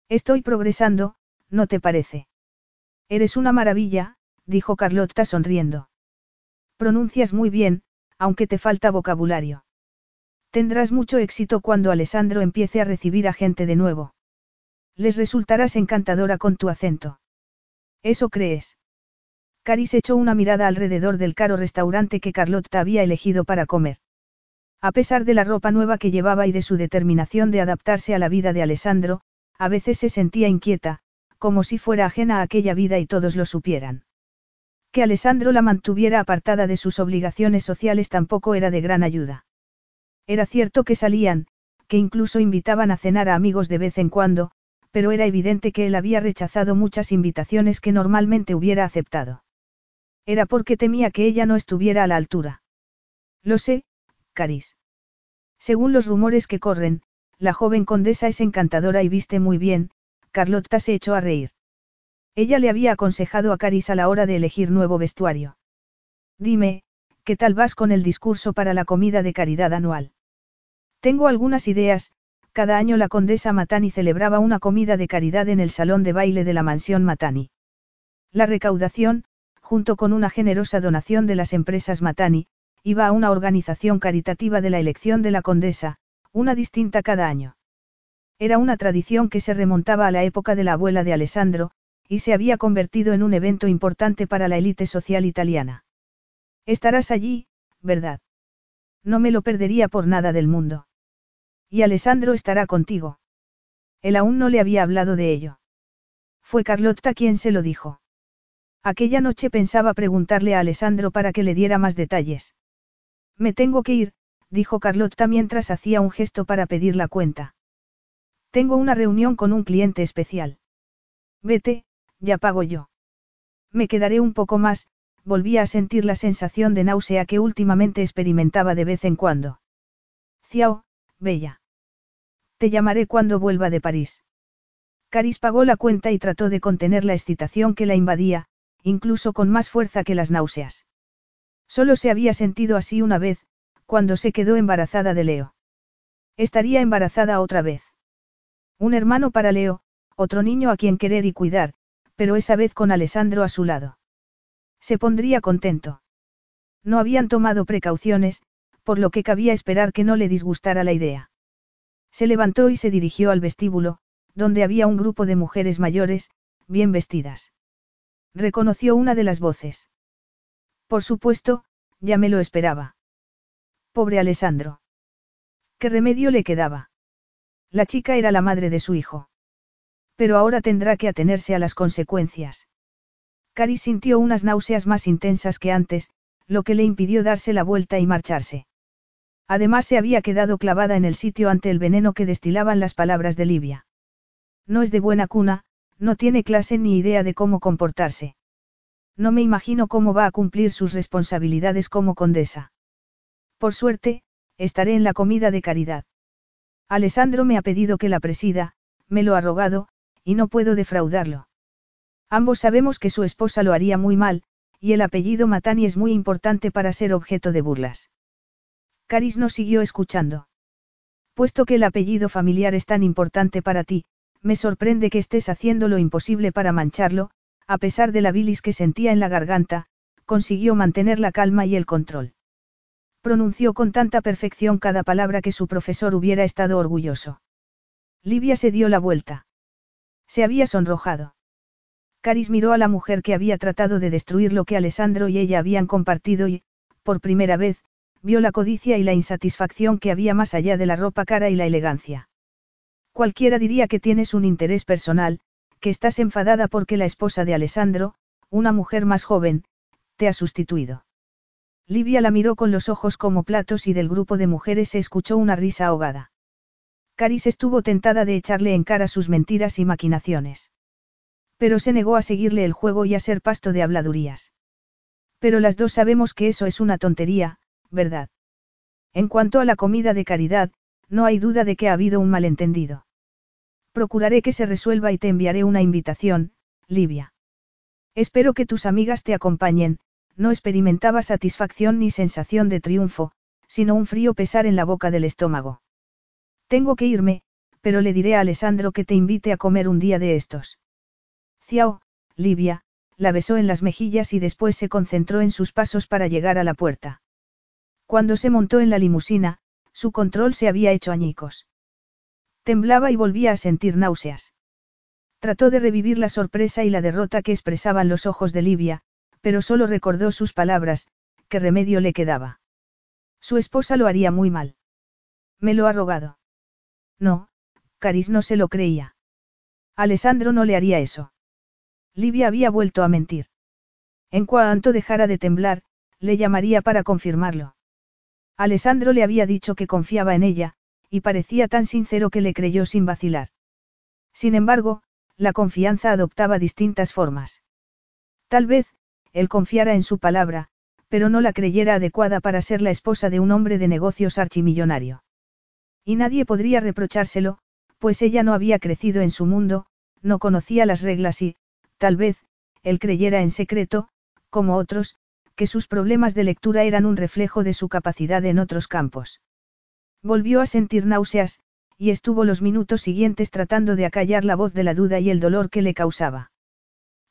Estoy progresando, ¿no te parece? Eres una maravilla, dijo Carlotta sonriendo. Pronuncias muy bien, aunque te falta vocabulario. Tendrás mucho éxito cuando Alessandro empiece a recibir a gente de nuevo. Les resultarás encantadora con tu acento. ¿Eso crees? Caris echó una mirada alrededor del caro restaurante que Carlotta había elegido para comer. A pesar de la ropa nueva que llevaba y de su determinación de adaptarse a la vida de Alessandro, a veces se sentía inquieta, como si fuera ajena a aquella vida y todos lo supieran. Que Alessandro la mantuviera apartada de sus obligaciones sociales tampoco era de gran ayuda. Era cierto que salían, que incluso invitaban a cenar a amigos de vez en cuando, pero era evidente que él había rechazado muchas invitaciones que normalmente hubiera aceptado. Era porque temía que ella no estuviera a la altura. Lo sé, Caris. Según los rumores que corren, la joven condesa es encantadora y viste muy bien, Carlotta se echó a reír. Ella le había aconsejado a Caris a la hora de elegir nuevo vestuario. Dime, ¿qué tal vas con el discurso para la comida de caridad anual? Tengo algunas ideas, cada año la condesa Matani celebraba una comida de caridad en el salón de baile de la mansión Matani. La recaudación, junto con una generosa donación de las empresas Matani, iba a una organización caritativa de la elección de la condesa, una distinta cada año. Era una tradición que se remontaba a la época de la abuela de Alessandro, y se había convertido en un evento importante para la élite social italiana. Estarás allí, ¿verdad? No me lo perdería por nada del mundo. Y Alessandro estará contigo. Él aún no le había hablado de ello. Fue Carlotta quien se lo dijo. Aquella noche pensaba preguntarle a Alessandro para que le diera más detalles. Me tengo que ir, dijo Carlotta mientras hacía un gesto para pedir la cuenta. Tengo una reunión con un cliente especial. Vete, ya pago yo. Me quedaré un poco más, volvía a sentir la sensación de náusea que últimamente experimentaba de vez en cuando. Ciao, bella. Te llamaré cuando vuelva de París. Caris pagó la cuenta y trató de contener la excitación que la invadía, incluso con más fuerza que las náuseas. Solo se había sentido así una vez, cuando se quedó embarazada de Leo. Estaría embarazada otra vez. Un hermano para Leo, otro niño a quien querer y cuidar, pero esa vez con Alessandro a su lado. Se pondría contento. No habían tomado precauciones, por lo que cabía esperar que no le disgustara la idea. Se levantó y se dirigió al vestíbulo, donde había un grupo de mujeres mayores, bien vestidas. Reconoció una de las voces. Por supuesto, ya me lo esperaba. Pobre Alessandro. ¿Qué remedio le quedaba? La chica era la madre de su hijo. Pero ahora tendrá que atenerse a las consecuencias. Cari sintió unas náuseas más intensas que antes, lo que le impidió darse la vuelta y marcharse. Además se había quedado clavada en el sitio ante el veneno que destilaban las palabras de Livia. No es de buena cuna, no tiene clase ni idea de cómo comportarse. No me imagino cómo va a cumplir sus responsabilidades como condesa. Por suerte, estaré en la comida de caridad. Alessandro me ha pedido que la presida, me lo ha rogado, y no puedo defraudarlo. Ambos sabemos que su esposa lo haría muy mal, y el apellido Matani es muy importante para ser objeto de burlas. Caris no siguió escuchando. Puesto que el apellido familiar es tan importante para ti, me sorprende que estés haciendo lo imposible para mancharlo, a pesar de la bilis que sentía en la garganta, consiguió mantener la calma y el control. Pronunció con tanta perfección cada palabra que su profesor hubiera estado orgulloso. Livia se dio la vuelta. Se había sonrojado. Caris miró a la mujer que había tratado de destruir lo que Alessandro y ella habían compartido y, por primera vez, vio la codicia y la insatisfacción que había más allá de la ropa cara y la elegancia. Cualquiera diría que tienes un interés personal, que estás enfadada porque la esposa de Alessandro, una mujer más joven, te ha sustituido. Livia la miró con los ojos como platos y del grupo de mujeres se escuchó una risa ahogada. Caris estuvo tentada de echarle en cara sus mentiras y maquinaciones. Pero se negó a seguirle el juego y a ser pasto de habladurías. Pero las dos sabemos que eso es una tontería, ¿verdad? En cuanto a la comida de caridad, no hay duda de que ha habido un malentendido. Procuraré que se resuelva y te enviaré una invitación, Livia. Espero que tus amigas te acompañen, no experimentaba satisfacción ni sensación de triunfo, sino un frío pesar en la boca del estómago. Tengo que irme, pero le diré a Alessandro que te invite a comer un día de estos. Ciao, Livia, la besó en las mejillas y después se concentró en sus pasos para llegar a la puerta. Cuando se montó en la limusina, su control se había hecho añicos. Temblaba y volvía a sentir náuseas. Trató de revivir la sorpresa y la derrota que expresaban los ojos de Livia, pero solo recordó sus palabras, ¿qué remedio le quedaba? Su esposa lo haría muy mal. Me lo ha rogado. No, Caris no se lo creía. Alessandro no le haría eso. Livia había vuelto a mentir. En cuanto dejara de temblar, le llamaría para confirmarlo. Alessandro le había dicho que confiaba en ella, y parecía tan sincero que le creyó sin vacilar. Sin embargo, la confianza adoptaba distintas formas. Tal vez, él confiara en su palabra, pero no la creyera adecuada para ser la esposa de un hombre de negocios archimillonario. Y nadie podría reprochárselo, pues ella no había crecido en su mundo, no conocía las reglas y, tal vez, él creyera en secreto, como otros, que sus problemas de lectura eran un reflejo de su capacidad en otros campos. Volvió a sentir náuseas, y estuvo los minutos siguientes tratando de acallar la voz de la duda y el dolor que le causaba.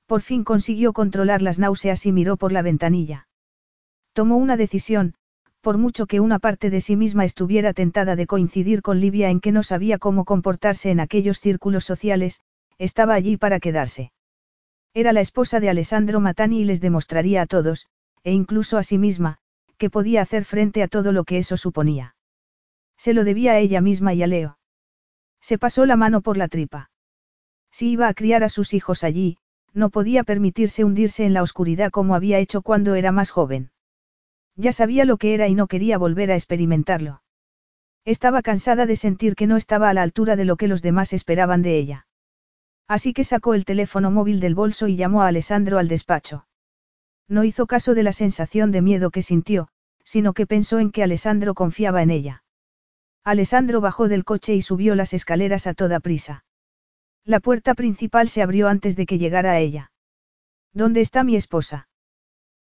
Por fin consiguió controlar las náuseas y miró por la ventanilla. Tomó una decisión, por mucho que una parte de sí misma estuviera tentada de coincidir con Livia en que no sabía cómo comportarse en aquellos círculos sociales, estaba allí para quedarse. Era la esposa de Alessandro Matani y les demostraría a todos, e incluso a sí misma, que podía hacer frente a todo lo que eso suponía. Se lo debía a ella misma y a Leo. Se pasó la mano por la tripa. Si iba a criar a sus hijos allí, no podía permitirse hundirse en la oscuridad como había hecho cuando era más joven. Ya sabía lo que era y no quería volver a experimentarlo. Estaba cansada de sentir que no estaba a la altura de lo que los demás esperaban de ella. Así que sacó el teléfono móvil del bolso y llamó a Alessandro al despacho. No hizo caso de la sensación de miedo que sintió, sino que pensó en que Alessandro confiaba en ella. Alessandro bajó del coche y subió las escaleras a toda prisa. La puerta principal se abrió antes de que llegara a ella. ¿Dónde está mi esposa?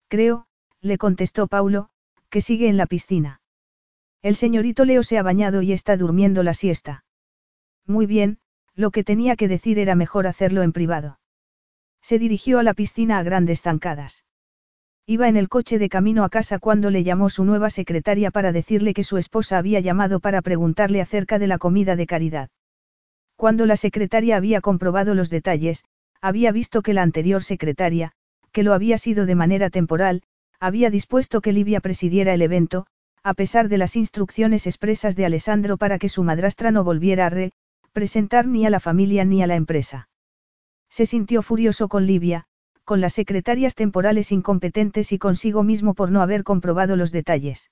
Creo, le contestó Paulo, que sigue en la piscina. El señorito Leo se ha bañado y está durmiendo la siesta. Muy bien, lo que tenía que decir era mejor hacerlo en privado. Se dirigió a la piscina a grandes zancadas. Iba en el coche de camino a casa cuando le llamó su nueva secretaria para decirle que su esposa había llamado para preguntarle acerca de la comida de caridad. Cuando la secretaria había comprobado los detalles, había visto que la anterior secretaria, que lo había sido de manera temporal, había dispuesto que Livia presidiera el evento, a pesar de las instrucciones expresas de Alessandro para que su madrastra no volviera a re presentar ni a la familia ni a la empresa. Se sintió furioso con Livia, con las secretarias temporales incompetentes y consigo mismo por no haber comprobado los detalles.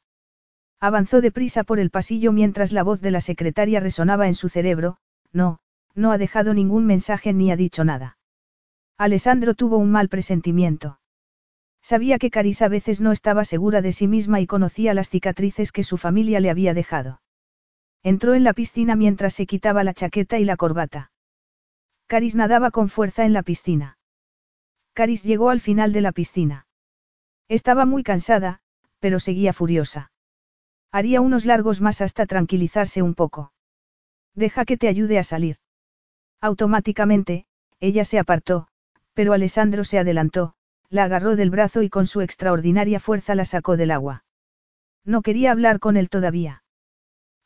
Avanzó deprisa por el pasillo mientras la voz de la secretaria resonaba en su cerebro, no, no ha dejado ningún mensaje ni ha dicho nada. Alessandro tuvo un mal presentimiento. Sabía que Caris a veces no estaba segura de sí misma y conocía las cicatrices que su familia le había dejado. Entró en la piscina mientras se quitaba la chaqueta y la corbata. Caris nadaba con fuerza en la piscina. Caris llegó al final de la piscina. Estaba muy cansada, pero seguía furiosa. Haría unos largos más hasta tranquilizarse un poco. Deja que te ayude a salir. Automáticamente, ella se apartó, pero Alessandro se adelantó, la agarró del brazo y con su extraordinaria fuerza la sacó del agua. No quería hablar con él todavía.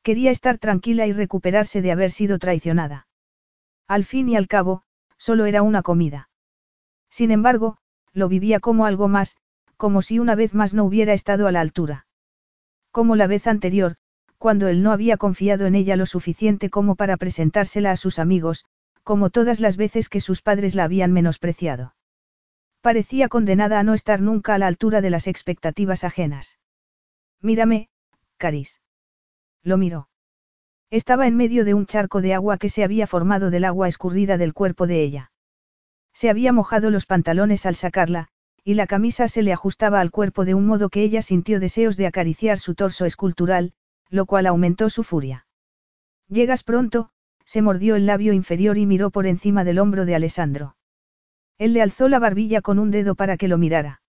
Quería estar tranquila y recuperarse de haber sido traicionada. Al fin y al cabo, solo era una comida. Sin embargo, lo vivía como algo más, como si una vez más no hubiera estado a la altura. Como la vez anterior, cuando él no había confiado en ella lo suficiente como para presentársela a sus amigos, como todas las veces que sus padres la habían menospreciado. Parecía condenada a no estar nunca a la altura de las expectativas ajenas. Mírame, Caris. Lo miró. Estaba en medio de un charco de agua que se había formado del agua escurrida del cuerpo de ella. Se había mojado los pantalones al sacarla, y la camisa se le ajustaba al cuerpo de un modo que ella sintió deseos de acariciar su torso escultural, lo cual aumentó su furia. Llegas pronto, se mordió el labio inferior y miró por encima del hombro de Alessandro. Él le alzó la barbilla con un dedo para que lo mirara.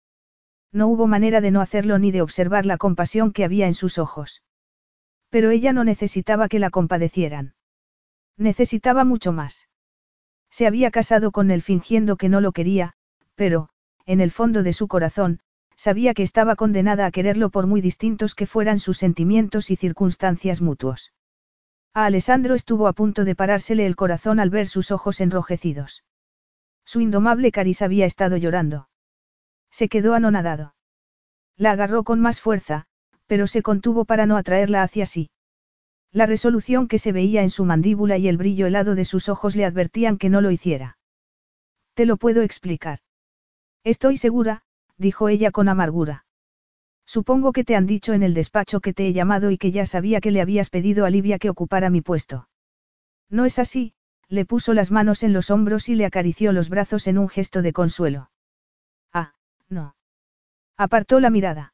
No hubo manera de no hacerlo ni de observar la compasión que había en sus ojos. Pero ella no necesitaba que la compadecieran. Necesitaba mucho más. Se había casado con él fingiendo que no lo quería, pero, en el fondo de su corazón, sabía que estaba condenada a quererlo por muy distintos que fueran sus sentimientos y circunstancias mutuos. A Alessandro estuvo a punto de parársele el corazón al ver sus ojos enrojecidos. Su indomable cariz había estado llorando. Se quedó anonadado. La agarró con más fuerza, pero se contuvo para no atraerla hacia sí. La resolución que se veía en su mandíbula y el brillo helado de sus ojos le advertían que no lo hiciera. Te lo puedo explicar. Estoy segura, dijo ella con amargura. Supongo que te han dicho en el despacho que te he llamado y que ya sabía que le habías pedido a Livia que ocupara mi puesto. No es así, le puso las manos en los hombros y le acarició los brazos en un gesto de consuelo. Ah, no. Apartó la mirada.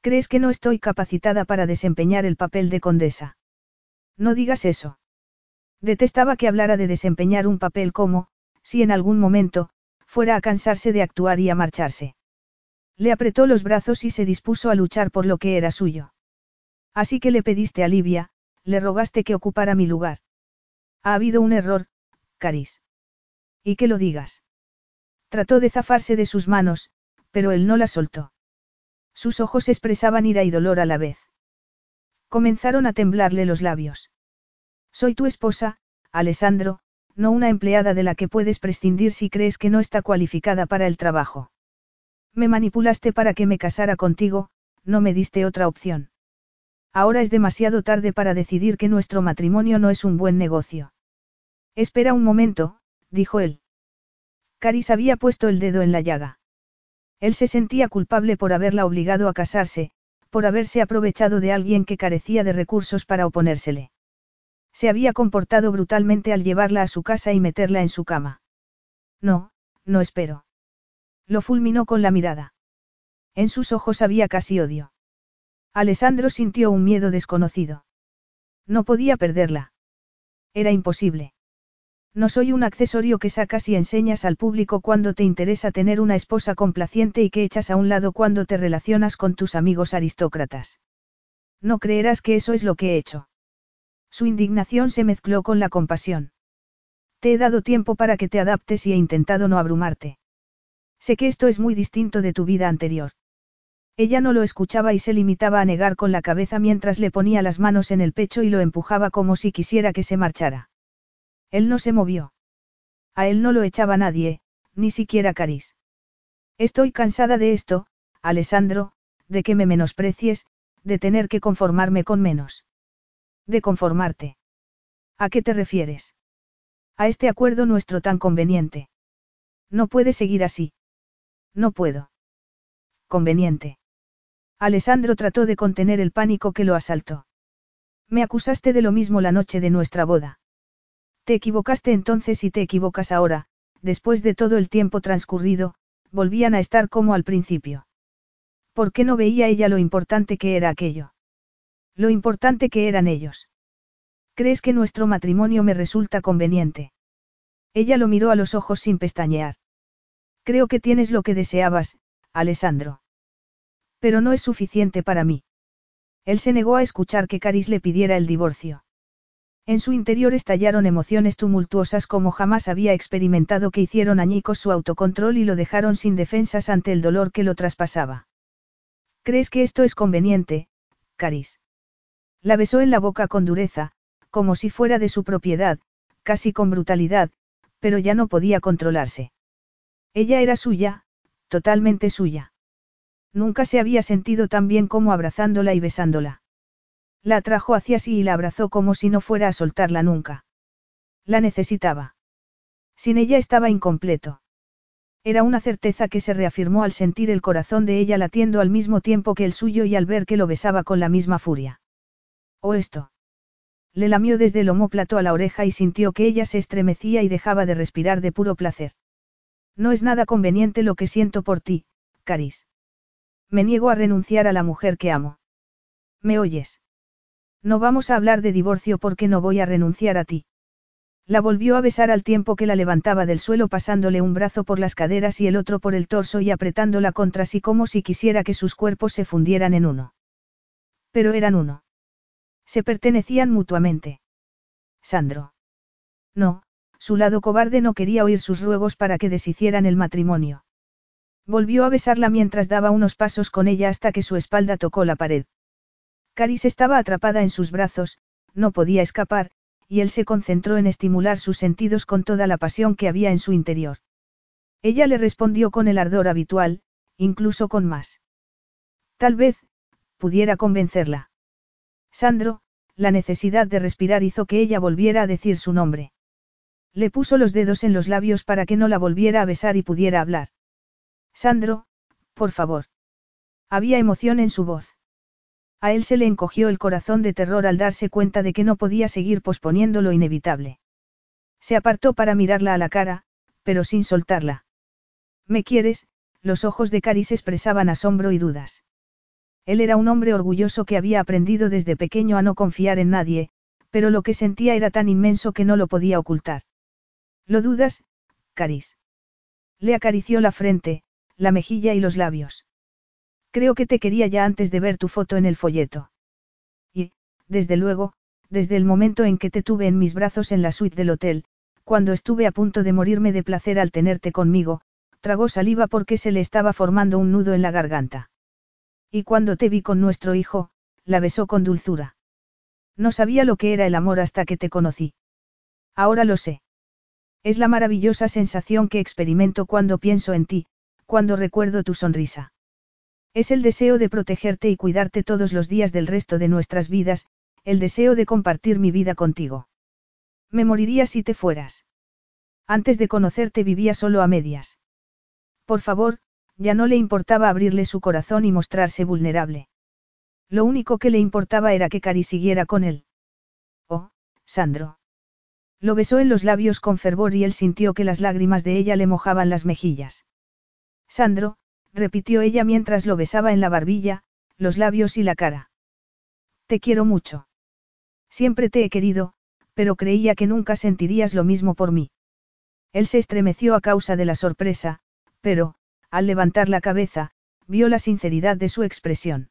¿Crees que no estoy capacitada para desempeñar el papel de condesa? No digas eso. Detestaba que hablara de desempeñar un papel como, si en algún momento, fuera a cansarse de actuar y a marcharse. Le apretó los brazos y se dispuso a luchar por lo que era suyo. Así que le pediste a Livia, le rogaste que ocupara mi lugar. Ha habido un error, Caris. Y que lo digas. Trató de zafarse de sus manos, pero él no la soltó. Sus ojos expresaban ira y dolor a la vez. Comenzaron a temblarle los labios. Soy tu esposa, Alessandro, no una empleada de la que puedes prescindir si crees que no está cualificada para el trabajo. Me manipulaste para que me casara contigo, no me diste otra opción. Ahora es demasiado tarde para decidir que nuestro matrimonio no es un buen negocio. Espera un momento, dijo él. Caris había puesto el dedo en la llaga. Él se sentía culpable por haberla obligado a casarse, por haberse aprovechado de alguien que carecía de recursos para oponérsele. Se había comportado brutalmente al llevarla a su casa y meterla en su cama. No, no espero. Lo fulminó con la mirada. En sus ojos había casi odio. Alessandro sintió un miedo desconocido. No podía perderla. Era imposible. No soy un accesorio que sacas y enseñas al público cuando te interesa tener una esposa complaciente y que echas a un lado cuando te relacionas con tus amigos aristócratas. No creerás que eso es lo que he hecho. Su indignación se mezcló con la compasión. Te he dado tiempo para que te adaptes y he intentado no abrumarte. Sé que esto es muy distinto de tu vida anterior. Ella no lo escuchaba y se limitaba a negar con la cabeza mientras le ponía las manos en el pecho y lo empujaba como si quisiera que se marchara. Él no se movió. A él no lo echaba nadie, ni siquiera Caris. Estoy cansada de esto, Alessandro, de que me menosprecies, de tener que conformarme con menos. De conformarte. ¿A qué te refieres? A este acuerdo nuestro tan conveniente. No puede seguir así. No puedo. Conveniente. Alessandro trató de contener el pánico que lo asaltó. Me acusaste de lo mismo la noche de nuestra boda. Te equivocaste entonces y te equivocas ahora, después de todo el tiempo transcurrido, volvían a estar como al principio. ¿Por qué no veía ella lo importante que era aquello? Lo importante que eran ellos. ¿Crees que nuestro matrimonio me resulta conveniente? Ella lo miró a los ojos sin pestañear. Creo que tienes lo que deseabas, Alessandro. Pero no es suficiente para mí. Él se negó a escuchar que Caris le pidiera el divorcio. En su interior estallaron emociones tumultuosas como jamás había experimentado que hicieron añicos su autocontrol y lo dejaron sin defensas ante el dolor que lo traspasaba. ¿Crees que esto es conveniente, Caris? La besó en la boca con dureza, como si fuera de su propiedad, casi con brutalidad, pero ya no podía controlarse. Ella era suya, totalmente suya. Nunca se había sentido tan bien como abrazándola y besándola. La atrajo hacia sí y la abrazó como si no fuera a soltarla nunca. La necesitaba. Sin ella estaba incompleto. Era una certeza que se reafirmó al sentir el corazón de ella latiendo al mismo tiempo que el suyo y al ver que lo besaba con la misma furia. ¿O esto? Le lamió desde el omóplato a la oreja y sintió que ella se estremecía y dejaba de respirar de puro placer. No es nada conveniente lo que siento por ti, Caris. Me niego a renunciar a la mujer que amo. ¿Me oyes? No vamos a hablar de divorcio porque no voy a renunciar a ti. La volvió a besar al tiempo que la levantaba del suelo pasándole un brazo por las caderas y el otro por el torso y apretándola contra sí como si quisiera que sus cuerpos se fundieran en uno. Pero eran uno. Se pertenecían mutuamente. Sandro. No, su lado cobarde no quería oír sus ruegos para que deshicieran el matrimonio. Volvió a besarla mientras daba unos pasos con ella hasta que su espalda tocó la pared. Caris estaba atrapada en sus brazos, no podía escapar, y él se concentró en estimular sus sentidos con toda la pasión que había en su interior. Ella le respondió con el ardor habitual, incluso con más. Tal vez, pudiera convencerla. Sandro, la necesidad de respirar hizo que ella volviera a decir su nombre. Le puso los dedos en los labios para que no la volviera a besar y pudiera hablar. Sandro, por favor. Había emoción en su voz. A él se le encogió el corazón de terror al darse cuenta de que no podía seguir posponiendo lo inevitable. Se apartó para mirarla a la cara, pero sin soltarla. ¿Me quieres? Los ojos de Caris expresaban asombro y dudas. Él era un hombre orgulloso que había aprendido desde pequeño a no confiar en nadie, pero lo que sentía era tan inmenso que no lo podía ocultar. ¿Lo dudas, Caris? Le acarició la frente, la mejilla y los labios. Creo que te quería ya antes de ver tu foto en el folleto. Y, desde luego, desde el momento en que te tuve en mis brazos en la suite del hotel, cuando estuve a punto de morirme de placer al tenerte conmigo, tragó saliva porque se le estaba formando un nudo en la garganta. Y cuando te vi con nuestro hijo, la besó con dulzura. No sabía lo que era el amor hasta que te conocí. Ahora lo sé. Es la maravillosa sensación que experimento cuando pienso en ti, cuando recuerdo tu sonrisa. Es el deseo de protegerte y cuidarte todos los días del resto de nuestras vidas, el deseo de compartir mi vida contigo. Me moriría si te fueras. Antes de conocerte vivía solo a medias. Por favor, ya no le importaba abrirle su corazón y mostrarse vulnerable. Lo único que le importaba era que Cari siguiera con él. Oh, Sandro. Lo besó en los labios con fervor y él sintió que las lágrimas de ella le mojaban las mejillas. Sandro, repitió ella mientras lo besaba en la barbilla, los labios y la cara. Te quiero mucho. Siempre te he querido, pero creía que nunca sentirías lo mismo por mí. Él se estremeció a causa de la sorpresa, pero, al levantar la cabeza, vio la sinceridad de su expresión.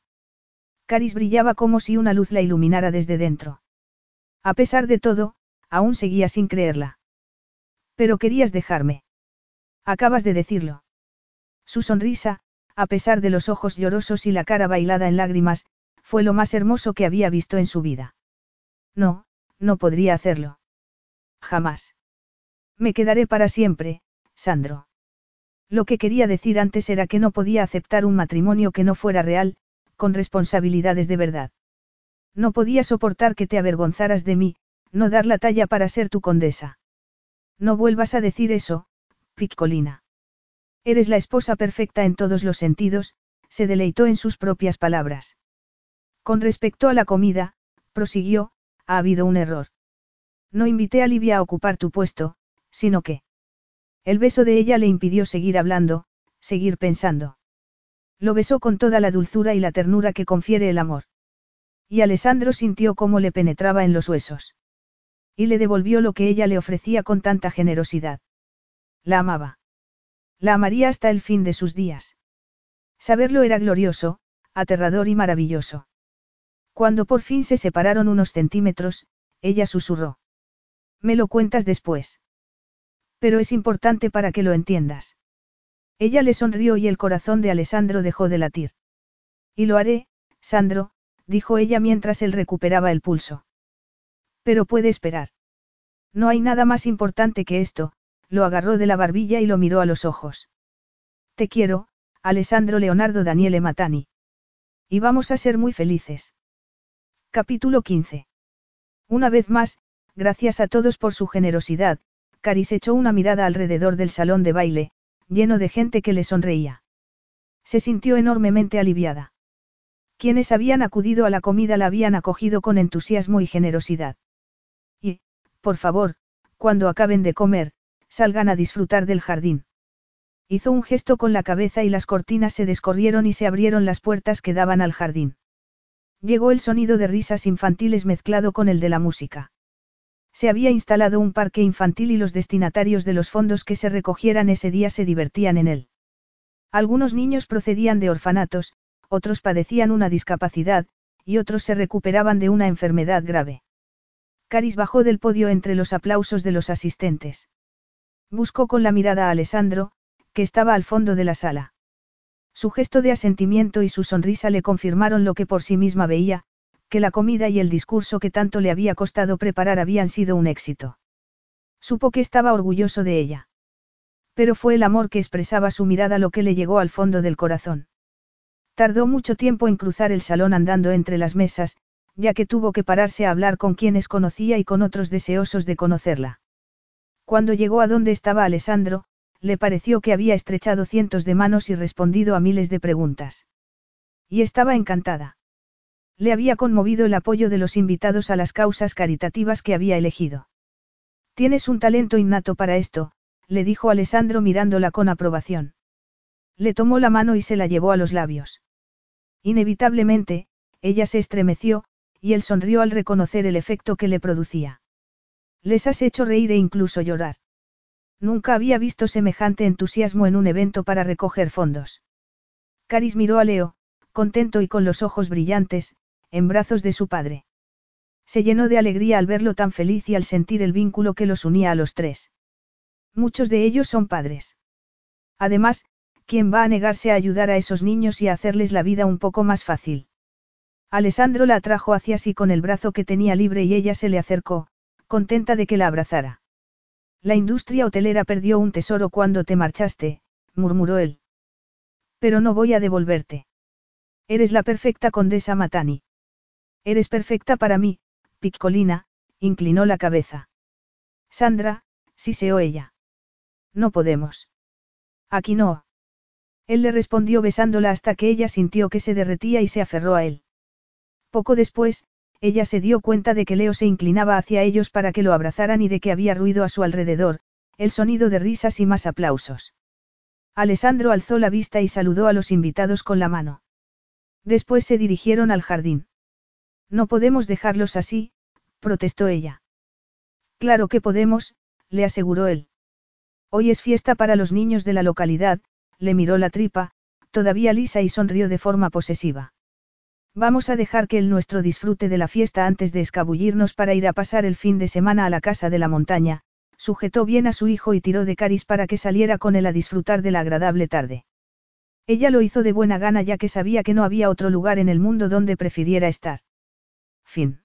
Caris brillaba como si una luz la iluminara desde dentro. A pesar de todo, aún seguía sin creerla. Pero querías dejarme. Acabas de decirlo. Su sonrisa, a pesar de los ojos llorosos y la cara bailada en lágrimas, fue lo más hermoso que había visto en su vida. No, no podría hacerlo. Jamás. Me quedaré para siempre, Sandro. Lo que quería decir antes era que no podía aceptar un matrimonio que no fuera real, con responsabilidades de verdad. No podía soportar que te avergonzaras de mí, no dar la talla para ser tu condesa. No vuelvas a decir eso, Piccolina. Eres la esposa perfecta en todos los sentidos, se deleitó en sus propias palabras. Con respecto a la comida, prosiguió, ha habido un error. No invité a Livia a ocupar tu puesto, sino que... El beso de ella le impidió seguir hablando, seguir pensando. Lo besó con toda la dulzura y la ternura que confiere el amor. Y Alessandro sintió cómo le penetraba en los huesos. Y le devolvió lo que ella le ofrecía con tanta generosidad. La amaba. La amaría hasta el fin de sus días. Saberlo era glorioso, aterrador y maravilloso. Cuando por fin se separaron unos centímetros, ella susurró. Me lo cuentas después. Pero es importante para que lo entiendas. Ella le sonrió y el corazón de Alessandro dejó de latir. Y lo haré, Sandro, dijo ella mientras él recuperaba el pulso. Pero puede esperar. No hay nada más importante que esto, lo agarró de la barbilla y lo miró a los ojos. Te quiero, Alessandro Leonardo Daniele Matani. Y vamos a ser muy felices. Capítulo 15. Una vez más, gracias a todos por su generosidad, Caris echó una mirada alrededor del salón de baile, lleno de gente que le sonreía. Se sintió enormemente aliviada. Quienes habían acudido a la comida la habían acogido con entusiasmo y generosidad. Y, por favor, cuando acaben de comer, salgan a disfrutar del jardín. Hizo un gesto con la cabeza y las cortinas se descorrieron y se abrieron las puertas que daban al jardín. Llegó el sonido de risas infantiles mezclado con el de la música. Se había instalado un parque infantil y los destinatarios de los fondos que se recogieran ese día se divertían en él. Algunos niños procedían de orfanatos, otros padecían una discapacidad, y otros se recuperaban de una enfermedad grave. Caris bajó del podio entre los aplausos de los asistentes. Buscó con la mirada a Alessandro, que estaba al fondo de la sala. Su gesto de asentimiento y su sonrisa le confirmaron lo que por sí misma veía, que la comida y el discurso que tanto le había costado preparar habían sido un éxito. Supo que estaba orgulloso de ella. Pero fue el amor que expresaba su mirada lo que le llegó al fondo del corazón. Tardó mucho tiempo en cruzar el salón andando entre las mesas, ya que tuvo que pararse a hablar con quienes conocía y con otros deseosos de conocerla. Cuando llegó a donde estaba Alessandro, le pareció que había estrechado cientos de manos y respondido a miles de preguntas. Y estaba encantada. Le había conmovido el apoyo de los invitados a las causas caritativas que había elegido. Tienes un talento innato para esto, le dijo Alessandro mirándola con aprobación. Le tomó la mano y se la llevó a los labios. Inevitablemente, ella se estremeció, y él sonrió al reconocer el efecto que le producía. Les has hecho reír e incluso llorar. Nunca había visto semejante entusiasmo en un evento para recoger fondos. Caris miró a Leo, contento y con los ojos brillantes, en brazos de su padre. Se llenó de alegría al verlo tan feliz y al sentir el vínculo que los unía a los tres. Muchos de ellos son padres. Además, ¿quién va a negarse a ayudar a esos niños y a hacerles la vida un poco más fácil? Alessandro la atrajo hacia sí con el brazo que tenía libre y ella se le acercó, contenta de que la abrazara. La industria hotelera perdió un tesoro cuando te marchaste, murmuró él. Pero no voy a devolverte. Eres la perfecta condesa Matani. Eres perfecta para mí, Piccolina, inclinó la cabeza. Sandra, siseó ella. No podemos. Aquí no. Él le respondió besándola hasta que ella sintió que se derretía y se aferró a él. Poco después, ella se dio cuenta de que Leo se inclinaba hacia ellos para que lo abrazaran y de que había ruido a su alrededor, el sonido de risas y más aplausos. Alessandro alzó la vista y saludó a los invitados con la mano. Después se dirigieron al jardín. No podemos dejarlos así, protestó ella. Claro que podemos, le aseguró él. Hoy es fiesta para los niños de la localidad, le miró la tripa, todavía lisa y sonrió de forma posesiva. Vamos a dejar que el nuestro disfrute de la fiesta antes de escabullirnos para ir a pasar el fin de semana a la casa de la montaña, sujetó bien a su hijo y tiró de Caris para que saliera con él a disfrutar de la agradable tarde. Ella lo hizo de buena gana ya que sabía que no había otro lugar en el mundo donde prefiriera estar. Fin.